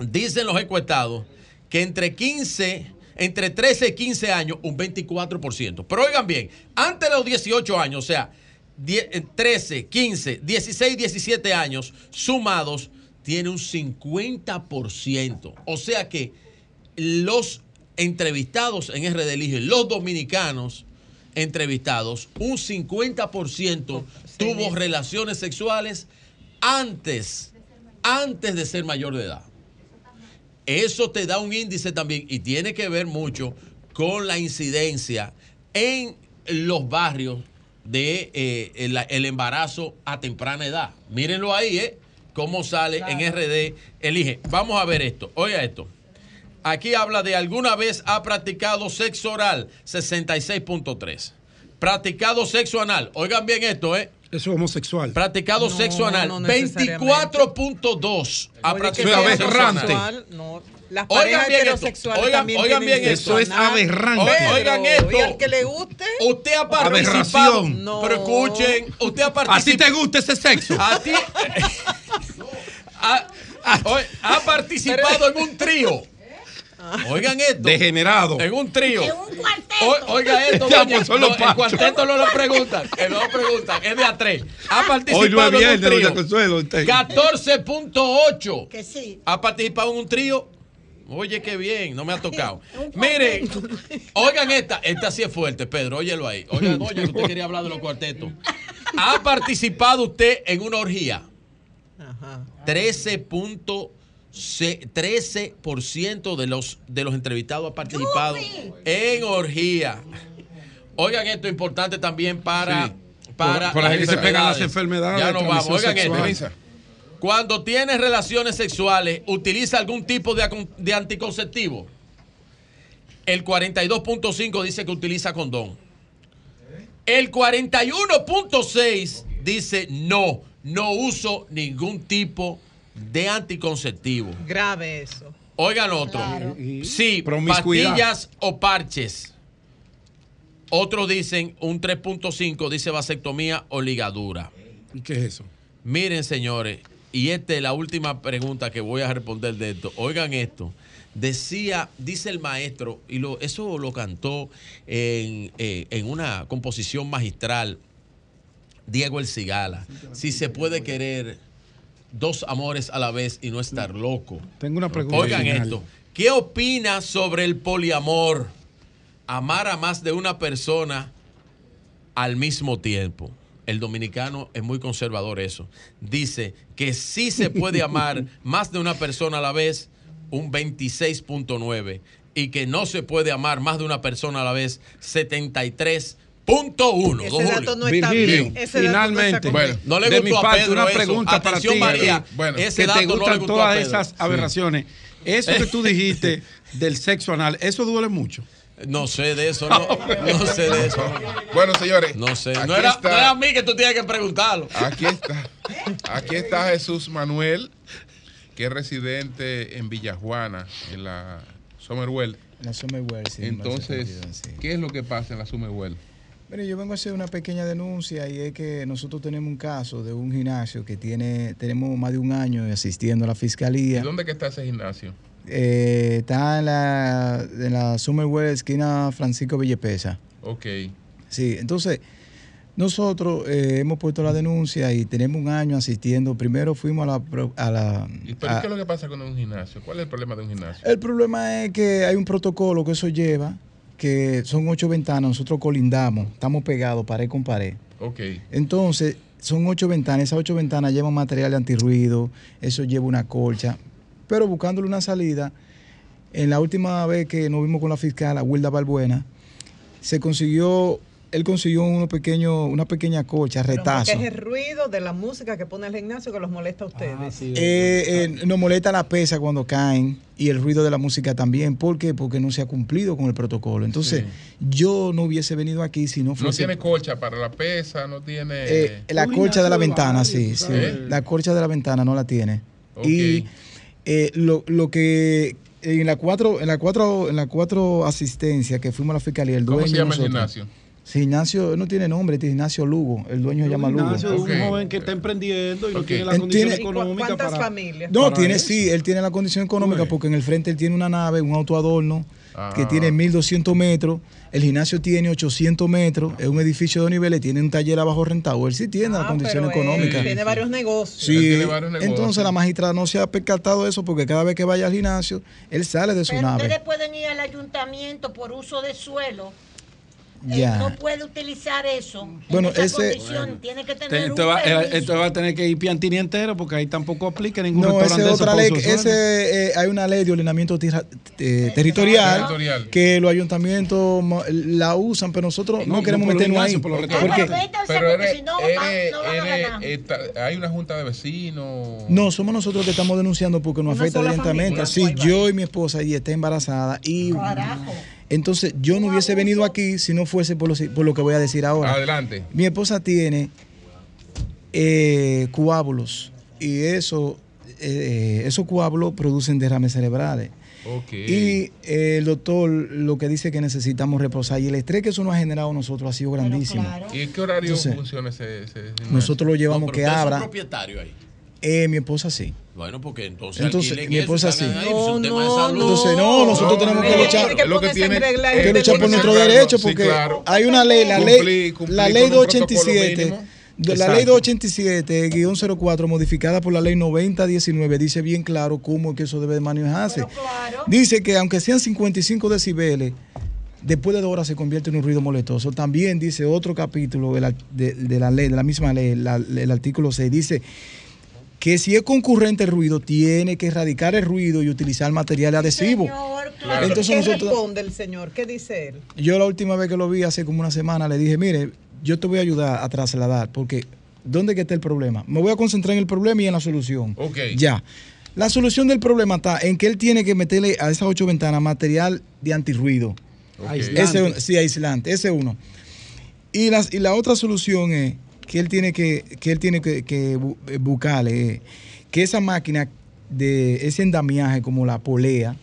Speaker 18: Dicen los encuestados que entre 15, entre 13 y 15 años, un 24%. Pero oigan bien, antes de los 18 años, o sea, 10, eh, 13, 15, 16, 17 años sumados, tiene un 50%. O sea que los entrevistados en RD Elige, los dominicanos entrevistados, un 50% tuvo relaciones sexuales antes, antes de ser mayor de edad. Eso te da un índice también y tiene que ver mucho con la incidencia en los barrios de eh, el, el embarazo a temprana edad. Mírenlo ahí, ¿eh? Cómo sale en RD Elige. Vamos a ver esto. Oiga esto. Aquí habla de alguna vez ha practicado sexo oral, 66.3. Practicado sexo anal. Oigan bien esto, ¿eh?
Speaker 5: Eso es homosexual.
Speaker 18: Practicado
Speaker 5: No,
Speaker 18: sexo anal,
Speaker 5: no necesariamente.
Speaker 18: 24.2. Ha practicado sexo anal.
Speaker 13: No, las
Speaker 18: Oigan
Speaker 13: parejas
Speaker 18: bien esto,
Speaker 13: heterosexuales
Speaker 18: oigan-
Speaker 13: también
Speaker 18: oigan bien
Speaker 13: sexo
Speaker 18: esto.
Speaker 13: anal.
Speaker 18: O- Oigan esto.
Speaker 13: Y al que le guste.
Speaker 18: Usted ha participado.
Speaker 5: Aberración.
Speaker 13: No.
Speaker 18: Pero escuchen, usted ha
Speaker 5: ¿A ti
Speaker 18: participado.
Speaker 5: te gusta ese sexo?
Speaker 18: A ti. *laughs* ha, oye, ha participado en un trío. Oigan esto.
Speaker 5: Degenerado.
Speaker 18: En un trío.
Speaker 3: En un cuarteto.
Speaker 18: O- oiga esto,
Speaker 5: Ya,
Speaker 18: doña.
Speaker 5: pues,
Speaker 18: No, el cuarteto no lo preguntan. que no lo preguntan. Es de a tres. Ha participado
Speaker 5: Hoy no es
Speaker 18: en un trío.
Speaker 5: Consuelo. usted.
Speaker 18: 14.8.
Speaker 3: Que sí.
Speaker 18: ¿Ha participado en un trío? Oye, qué bien, no me ha *laughs* tocado. Miren, oigan esta, esta sí es fuerte, Pedro, óyelo ahí. Oiga, doña, que usted quería hablar de los cuartetos. *laughs* ¿Ha participado usted en una orgía? 13.6 13% de los, de los entrevistados ha participado en orgía. Oigan esto importante también para,
Speaker 5: Sí.
Speaker 18: para
Speaker 5: Por- por ahí se pegan las
Speaker 18: enfermedades. Ya nos vamos. Oigan esto. Cuando tienes relaciones sexuales, utiliza algún tipo de, de anticonceptivo. El 42.5 dice que utiliza condón. El 41.6 dice no, no uso ningún tipo de anticonceptivo.
Speaker 13: Grave eso.
Speaker 18: Oigan otro. Sí, pastillas o parches. Otros dicen un 3.5 dice vasectomía o ligadura.
Speaker 5: ¿Y qué es eso?
Speaker 18: Miren, señores, y esta es la última pregunta que voy a responder de esto. Oigan esto. Decía, dice el maestro, y lo, eso lo cantó en, eh, en una composición magistral, Diego El Cigala. Si se puede querer dos amores a la vez y no estar loco.
Speaker 5: Tengo una pregunta.
Speaker 18: Oigan esto. ¿Qué opinas sobre el poliamor? Amar a más de una persona al mismo tiempo. El dominicano es muy conservador eso. Dice que sí se puede amar *laughs* más de una persona a la vez, un 26.9. Y que no se puede amar más de una persona a la vez, 73.1.
Speaker 13: Ese
Speaker 18: Don
Speaker 13: dato no está
Speaker 5: Virgilio,
Speaker 13: bien. Ese dato no está
Speaker 5: finalmente,
Speaker 18: no le
Speaker 5: de
Speaker 18: gustó
Speaker 5: mi
Speaker 18: a Pedro
Speaker 5: una
Speaker 18: eso.
Speaker 5: pregunta para
Speaker 18: Atención,
Speaker 5: ti.
Speaker 18: María.
Speaker 5: Bueno,
Speaker 18: Ese
Speaker 5: que
Speaker 18: dato
Speaker 5: te
Speaker 18: no le
Speaker 5: gustan
Speaker 18: gustó a
Speaker 5: todas esas
Speaker 18: Sí.
Speaker 5: aberraciones. Eso que tú dijiste *laughs* del sexo anal, eso duele mucho.
Speaker 18: No sé de eso, no, no sé de eso.
Speaker 1: Bueno, señores.
Speaker 18: No sé. No era,
Speaker 1: está-
Speaker 18: no era a mí que tú tienes que preguntarlo.
Speaker 1: Aquí está. Aquí está Jesús Manuel, que es residente en Villajuana, en la Summerwell.
Speaker 21: La Summerwell, sí.
Speaker 1: Entonces,
Speaker 21: sí.
Speaker 1: ¿qué es lo que pasa en la Summerwell?
Speaker 21: Bueno, yo vengo a hacer una pequeña denuncia y es que nosotros tenemos un caso de un gimnasio que tiene, tenemos más de un año asistiendo a la
Speaker 1: ¿Y
Speaker 21: fiscalía.
Speaker 1: dónde que está ese gimnasio?
Speaker 21: Eh, está en la, en la Summerwell, esquina Francisco Villepesa.
Speaker 1: Ok.
Speaker 21: Sí, entonces nosotros eh, hemos puesto la denuncia y tenemos un año asistiendo. Primero fuimos a la... A la
Speaker 1: ¿Y pero
Speaker 21: a-
Speaker 1: qué es lo que pasa con un gimnasio? ¿Cuál es el problema de un gimnasio?
Speaker 21: el problema es que hay un protocolo que eso lleva, que son ocho ventanas, nosotros colindamos, estamos pegados pared con pared.
Speaker 1: Ok.
Speaker 21: Entonces, son ocho ventanas, esas ocho ventanas llevan material de antirruido, eso lleva una colcha, pero buscándole una salida, en la última vez que nos vimos con la fiscal, a Wilda Balbuena, se consiguió, él consiguió uno pequeño, una pequeña colcha, retazo.
Speaker 13: es el ruido de la música que pone el gimnasio que los molesta a ustedes.
Speaker 21: Eh, eh, nos molesta la pesa cuando caen y el ruido de la música también. ¿Por qué? Porque no se ha cumplido con el protocolo. Entonces, yo no hubiese venido aquí si no
Speaker 1: No
Speaker 21: fuese...
Speaker 1: tiene colcha para la pesa, no tiene...
Speaker 21: Eh, la colcha de la ventana, sí, sí. La colcha de la ventana no la tiene.
Speaker 1: Ok.
Speaker 21: Y eh, lo, lo que en la cuatro, en la cuatro, en la cuatro asistencia que fuimos a la fiscalía, el
Speaker 1: ¿Cómo
Speaker 21: dueño
Speaker 1: se llama el
Speaker 21: nosotros-
Speaker 1: gimnasio?
Speaker 21: Sí, Ignacio no tiene nombre, tiene Ignacio Lugo. El dueño se llama Lugo.
Speaker 5: Ignacio es un joven que está emprendiendo y no tiene la condición
Speaker 21: tiene-
Speaker 5: económica
Speaker 13: ¿Cuántas
Speaker 5: para...
Speaker 13: familias?
Speaker 21: No,
Speaker 5: para
Speaker 21: tiene
Speaker 5: eso.
Speaker 21: sí, él tiene la condición económica porque en el frente él tiene una nave, un autoadorno que
Speaker 1: Ah.
Speaker 21: tiene 1200 metros, el gimnasio tiene 800 metros, es un edificio de dos niveles, tiene un taller abajo rentado, él sí tiene la condición
Speaker 13: Ah, él
Speaker 21: económica.
Speaker 13: Tiene varios negocios.
Speaker 21: Sí,
Speaker 1: Él tiene varios negocios.
Speaker 21: entonces la magistrada no se ha percatado de eso porque cada vez que vaya al gimnasio, él sale de su
Speaker 3: Pero
Speaker 21: nave.
Speaker 3: ustedes pueden ir al ayuntamiento por uso de suelo.
Speaker 21: Ya.
Speaker 3: no puede utilizar eso.
Speaker 21: Bueno,
Speaker 3: en esa
Speaker 21: ese-
Speaker 3: condición. Tiene que tener
Speaker 5: Te-
Speaker 3: un
Speaker 5: te va- eh, esto va a tener que ir Piantini entero porque ahí tampoco aplica ningún
Speaker 21: No, esa
Speaker 5: restaurante
Speaker 21: es
Speaker 5: de
Speaker 21: otra ley. Ese, eh, hay una ley de ordenamiento eh, territorial,
Speaker 1: Territorial.
Speaker 21: que los ayuntamientos la usan, pero nosotros no,
Speaker 5: No,
Speaker 21: queremos
Speaker 5: no
Speaker 21: meternos ahí.
Speaker 5: por los
Speaker 21: porque
Speaker 1: Pero
Speaker 3: porque
Speaker 1: eres-
Speaker 3: si no,
Speaker 1: eres-
Speaker 3: van- no van a
Speaker 1: eres-
Speaker 3: ganar.
Speaker 1: está- hay una junta de vecinos.
Speaker 21: no, somos nosotros que estamos denunciando porque nos
Speaker 1: Una
Speaker 21: afecta directamente. Sí, yo y mi esposa y está embarazada y entonces yo no hubiese venido aquí si no fuese por lo, por lo que voy a decir ahora.
Speaker 1: Adelante.
Speaker 21: Mi esposa tiene eh, coágulos y eso, eh, esos coágulos producen derrames cerebrales.
Speaker 1: Ok.
Speaker 21: Y eh, el doctor lo que dice que necesitamos reposar y el estrés que eso nos ha generado a nosotros ha sido grandísimo.
Speaker 1: ¿Y en qué horario
Speaker 21: Entonces,
Speaker 1: funciona ese, ese?
Speaker 21: Nosotros lo llevamos
Speaker 18: No, pero
Speaker 21: que
Speaker 18: usted es un
Speaker 21: abra.
Speaker 18: propietario ahí.
Speaker 21: Eh, mi esposa sí.
Speaker 18: Bueno, porque entonces,
Speaker 21: Entonces, mi esposa sí.
Speaker 18: ahí, pues.
Speaker 21: Entonces, no, nosotros tenemos que luchar,
Speaker 13: que
Speaker 1: lo que tiene-
Speaker 21: que
Speaker 13: y
Speaker 21: luchar por derechos
Speaker 1: sí,
Speaker 21: porque
Speaker 1: claro.
Speaker 21: hay una ley, la ley,
Speaker 1: cumplir
Speaker 21: la ley
Speaker 1: un protocolo
Speaker 21: 287,
Speaker 1: mínimo.
Speaker 21: de la
Speaker 1: Exacto.
Speaker 21: ley 287, guion 04, modificada por la ley 9019, dice bien claro cómo es que eso debe de manejarse. Dice que aunque sean 55 decibeles, después de dos horas se convierte en un ruido molestoso. También dice otro capítulo de la, de- de la ley, de la misma ley, la- el artículo 6, dice que si es concurrente el ruido, tiene que erradicar el ruido y utilizar material adhesivo. Entonces
Speaker 13: ¿Qué
Speaker 21: nosotros,
Speaker 13: responde el señor? ¿Qué dice él?
Speaker 21: yo la última vez que lo vi, hace como una semana, le dije, mire, yo te voy a ayudar a trasladar, porque ¿dónde que está el problema? Me voy a concentrar en el problema y en la solución.
Speaker 1: Ok.
Speaker 21: Ya. La solución del problema está en que él tiene que meterle a esas ocho ventanas material de antirruido.
Speaker 5: Aislante.
Speaker 21: Ese uno- sí, aislante, ese uno. Y, las, y la otra solución es que él tiene que, que, él tiene que, que eh, buscarle que esa máquina de ese endamiaje como la polea,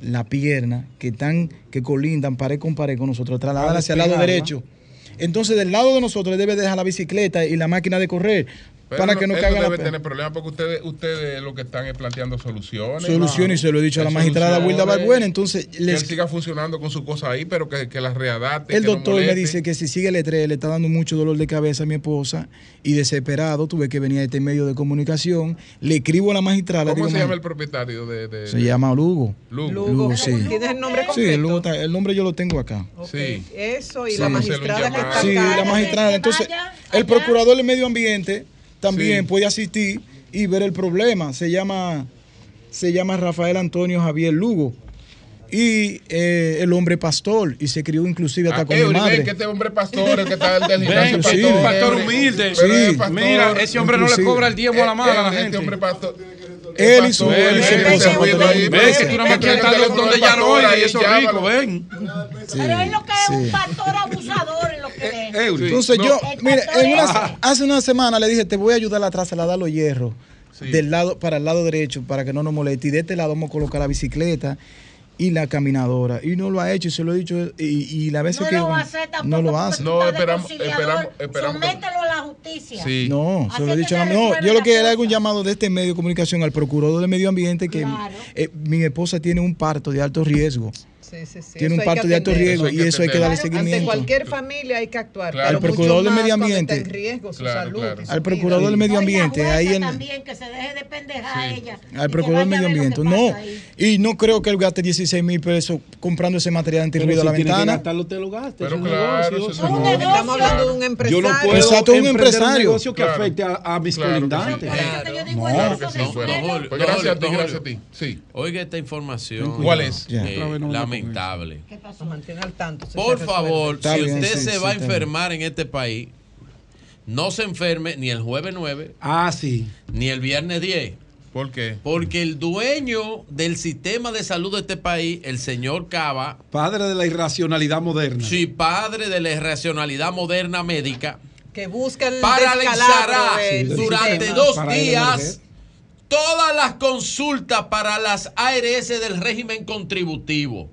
Speaker 21: la pierna, que están, que colindan pared con pared con nosotros, trasladar hacia el lado derecho. Entonces, del lado de nosotros, él debe dejar la bicicleta y la máquina de correr
Speaker 1: Pero
Speaker 21: para que no caiga la
Speaker 1: debe tener problemas porque ustedes, ustedes lo que están es planteando soluciones.
Speaker 21: Soluciones, y se lo he dicho a la magistrada Wilda Balbuena, entonces
Speaker 1: Que
Speaker 21: les-
Speaker 1: él siga funcionando con su cosa ahí, pero que, que las readapte.
Speaker 21: El
Speaker 1: que no
Speaker 21: doctor me dice que si sigue el estrés le está dando mucho dolor de cabeza a mi esposa y desesperado tuve que venir a este medio de comunicación. Le escribo a la magistrada. le
Speaker 1: ¿Cómo
Speaker 21: digo,
Speaker 1: se
Speaker 21: "Ma-
Speaker 1: llama el propietario de...? de-
Speaker 21: Se
Speaker 1: de-
Speaker 21: llama Lugo.
Speaker 1: Lugo.
Speaker 21: Lugo, sí.
Speaker 13: ¿Tienes el nombre
Speaker 21: Sí,
Speaker 13: completo?
Speaker 21: el, Lugo está- el nombre yo lo tengo acá.
Speaker 1: Sí.
Speaker 13: Eso y
Speaker 21: Sí.
Speaker 13: la magistrada que está
Speaker 21: Sí, la magistrada. Entonces, el procurador del medio ambiente también
Speaker 1: Sí.
Speaker 21: puede asistir y ver el problema. Se llama, se llama Rafael Antonio Javier Lugo. Y eh, el hombre pastor, y se crió inclusive hasta con mi madre.
Speaker 1: que este hombre pastor, el que está del
Speaker 21: Ven,
Speaker 1: gimnasio
Speaker 21: sí.
Speaker 1: pastor,
Speaker 21: Pastor
Speaker 1: Eury.
Speaker 21: humilde.
Speaker 1: Pero
Speaker 21: Sí.
Speaker 1: es pastor.
Speaker 21: Mira, ese hombre no le cobra el diezmo a la mala a la
Speaker 1: Este
Speaker 21: gente.
Speaker 1: hombre pastor.
Speaker 21: Él y su,
Speaker 1: pastor,
Speaker 21: él y su
Speaker 1: ven,
Speaker 21: esposa.
Speaker 1: que tú quieres donde ya no oye, y eso es rico,
Speaker 5: ven.
Speaker 3: Pero es lo que es un pastor abusador es.
Speaker 21: Entonces
Speaker 3: No.
Speaker 21: yo,
Speaker 3: El
Speaker 21: mire, en una- hace una semana le dije, te voy a ayudar a trasladar los hierros del lado para el lado derecho para que no nos moleste. Y de este lado vamos a colocar la bicicleta y la caminadora. Y no lo ha hecho, y se lo he dicho. Y, y la vez
Speaker 3: No
Speaker 21: que
Speaker 3: lo va a hacer tampoco.
Speaker 21: no lo hace.
Speaker 1: No,
Speaker 3: de
Speaker 1: esperamos- esperamos- esperamos
Speaker 3: Somételo a la justicia.
Speaker 1: Sí.
Speaker 21: No, se lo he dicho. No, yo lo que era un llamado de este medio de comunicación al procurador del medio ambiente que eh, mi esposa tiene un parto de alto riesgo.
Speaker 13: Sí, sí, sí.
Speaker 21: Tiene
Speaker 13: Eso
Speaker 21: un
Speaker 13: que
Speaker 21: de alto riesgo y eso hay que darle
Speaker 13: Ante
Speaker 21: seguimiento.
Speaker 13: cualquier familia hay que actuar.
Speaker 21: Claro.
Speaker 13: pero
Speaker 21: Al procurador
Speaker 13: mucho
Speaker 21: del medio ambiente.
Speaker 13: está en riesgo su
Speaker 21: Claro,
Speaker 13: salud.
Speaker 21: claro.
Speaker 13: y su
Speaker 21: Al procurador del medio ambiente, ahí en,
Speaker 3: También que se deje de pendejar a ella.
Speaker 21: al procurador del medio ambiente. No, y no creo que él gaste 16 mil pesos comprando ese material antirruido a la ventana.
Speaker 5: gastarlo, te lo gastes.
Speaker 1: Pero claro, es
Speaker 5: un negocio.
Speaker 13: Estamos hablando de un
Speaker 5: Yo
Speaker 13: empresario.
Speaker 5: no puedo
Speaker 21: Exacto, un empresario.
Speaker 5: negocio que afecte a, mis colindantes.
Speaker 1: Pues gracias a ti, gracias a ti. Sí.
Speaker 18: Oiga esta información.
Speaker 1: ¿Cuál es?
Speaker 18: eh, Lamentable.
Speaker 13: Nos mantiene al tanto.
Speaker 18: Por
Speaker 13: se
Speaker 18: favor, si
Speaker 21: bien,
Speaker 18: usted
Speaker 21: sí,
Speaker 18: se
Speaker 21: sí,
Speaker 18: va a
Speaker 21: bien.
Speaker 18: enfermar en este país, no se enferme ni el jueves 9,
Speaker 5: Ah, sí.
Speaker 18: ni el viernes 10.
Speaker 1: ¿Por qué?
Speaker 18: Porque el dueño del sistema de salud de este país, el señor Cava,
Speaker 5: Padre de la irracionalidad moderna.
Speaker 18: sí, padre de la irracionalidad moderna médica,
Speaker 13: Que busca el
Speaker 18: paralizará durante
Speaker 13: sistema.
Speaker 18: dos
Speaker 5: Para
Speaker 18: días todas las consultas para las ARS del régimen contributivo.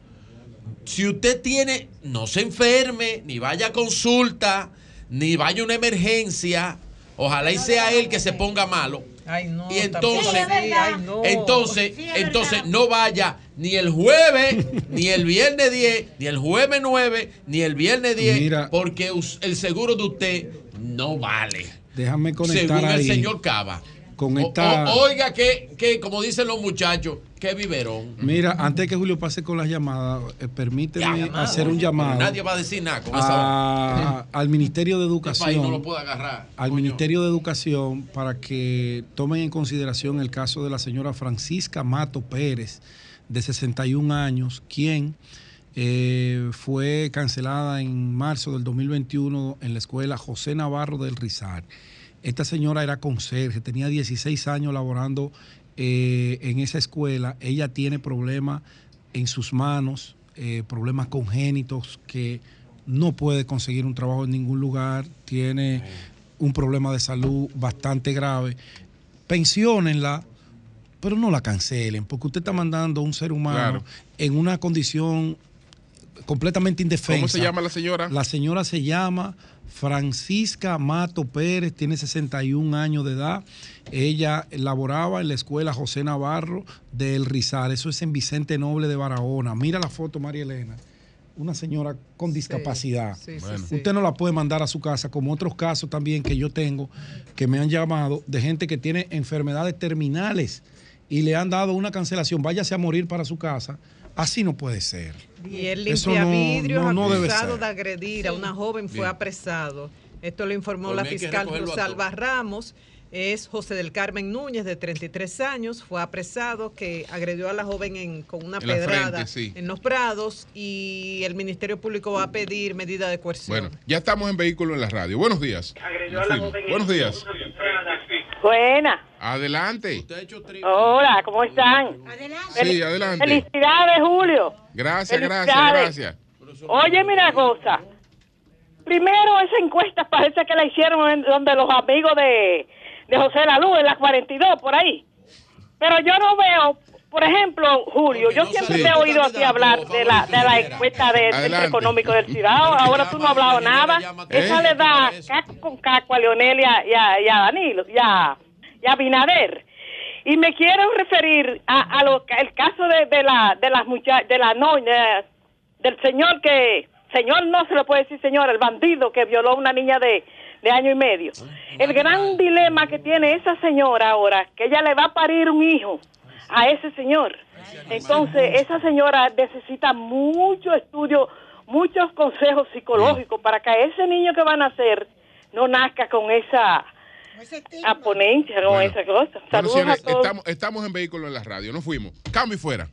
Speaker 18: Si usted tiene, no se enferme, ni vaya a consulta, ni vaya a una emergencia, ojalá y sea él que se ponga malo. y entonces,
Speaker 13: ay, no.
Speaker 18: entonces, entonces no vaya ni el jueves, *laughs* ni el viernes 10, ni el jueves 9, ni el viernes 10,
Speaker 5: Mira.
Speaker 18: porque el seguro de usted no vale.
Speaker 5: Déjame conectar
Speaker 18: Según el
Speaker 5: ahí
Speaker 18: señor Cava.
Speaker 5: Con
Speaker 18: O-
Speaker 5: esta...
Speaker 18: o- oiga, que, que como dicen los muchachos, qué biberón.
Speaker 5: Mira, antes que Julio pase con las llamadas, eh, permíteme hacer un llamado
Speaker 18: nadie va a decir nada con esa
Speaker 5: a- al Ministerio de
Speaker 18: Este país no
Speaker 5: Educación.
Speaker 18: lo puede agarrar.
Speaker 5: al Ministerio de Educación para que tomen en consideración el caso de la señora Francisca Mato Pérez, de 61 años, quien eh, fue cancelada en marzo del 2021 en la escuela José Navarro del Rizal. Esta señora era conserje, tenía 16 años laborando eh, en esa escuela. Ella tiene problemas en sus manos, eh, problemas congénitos que no puede conseguir un trabajo en ningún lugar, tiene un problema de salud bastante grave. Pensionenla, pero no la cancelen, porque usted está mandando a un ser humano
Speaker 1: Claro.
Speaker 5: en una condición completamente indefensa.
Speaker 1: ¿Cómo se llama la señora?
Speaker 5: La señora se llama Francisca Mato Pérez, tiene 61 años de edad. Ella laboraba en la escuela José Navarro del Rizal. Eso es en Vicente Noble de Barahona. Mira la foto, María Elena. Una señora con discapacidad.
Speaker 13: sí, sí,
Speaker 5: Bueno.
Speaker 13: sí.
Speaker 5: Usted no la puede mandar a su casa, como otros casos también que yo tengo, que me han llamado de gente que tiene enfermedades terminales y le han dado una cancelación. Váyase a morir para su casa. Así no puede ser.
Speaker 13: Y el limpia
Speaker 5: no-
Speaker 13: vidrios
Speaker 5: no- no debe
Speaker 13: acusado de agredir a una joven fue
Speaker 5: Bien.
Speaker 13: apresado. Esto lo informó
Speaker 18: Por
Speaker 13: la fiscal
Speaker 18: a
Speaker 13: Rosalba Ramos. Es José del Carmen Núñez, de 33 años, fue apresado que agredió a la joven en- con una
Speaker 1: En
Speaker 13: pedrada
Speaker 1: frente, sí.
Speaker 13: en los prados y el Ministerio Público va a pedir medida de coerción.
Speaker 1: Bueno, ya estamos en vehículo en la radio. Buenos días. Nos fuimos. Buenos días.
Speaker 22: Buena.
Speaker 1: Adelante.
Speaker 22: Hola, ¿cómo están?
Speaker 1: Sí, adelante.
Speaker 22: Felicidades, Julio.
Speaker 1: Gracias, gracias,
Speaker 22: Felicidades.
Speaker 1: gracias.
Speaker 22: Oye, mira cosa. Primero, esa encuesta parece que la hicieron en donde los amigos de, de José Lalú, en la 42, por ahí. Pero yo no veo, por ejemplo, Julio, yo siempre
Speaker 1: Sí.
Speaker 22: te he oído a ti hablar de la, de la encuesta de- del Centro. Económico del Cibao. Ahora tú no has hablado nada. Esa le da caco con caco a Leonel y a, y a- y a Danilo, y a, y a Binader. Y me quiero referir a, a lo el caso de, de la de las muchachas, de la no, de- del señor que, señor no se le puede decir señor, el bandido que violó a una niña de, de año y medio. El gran dilema que tiene esa señora ahora, que ella le va a parir un hijo a ese señor. Entonces, esa señora necesita mucho estudio, muchos consejos psicológicos para que ese niño que va a nacer no nazca con esa aponencia, con esa cosa.
Speaker 1: Bueno,
Speaker 22: Saludos
Speaker 1: señores,
Speaker 22: a todos.
Speaker 1: estamos, estamos en vehículo en la radio. Nos fuimos. Cambio y fuera.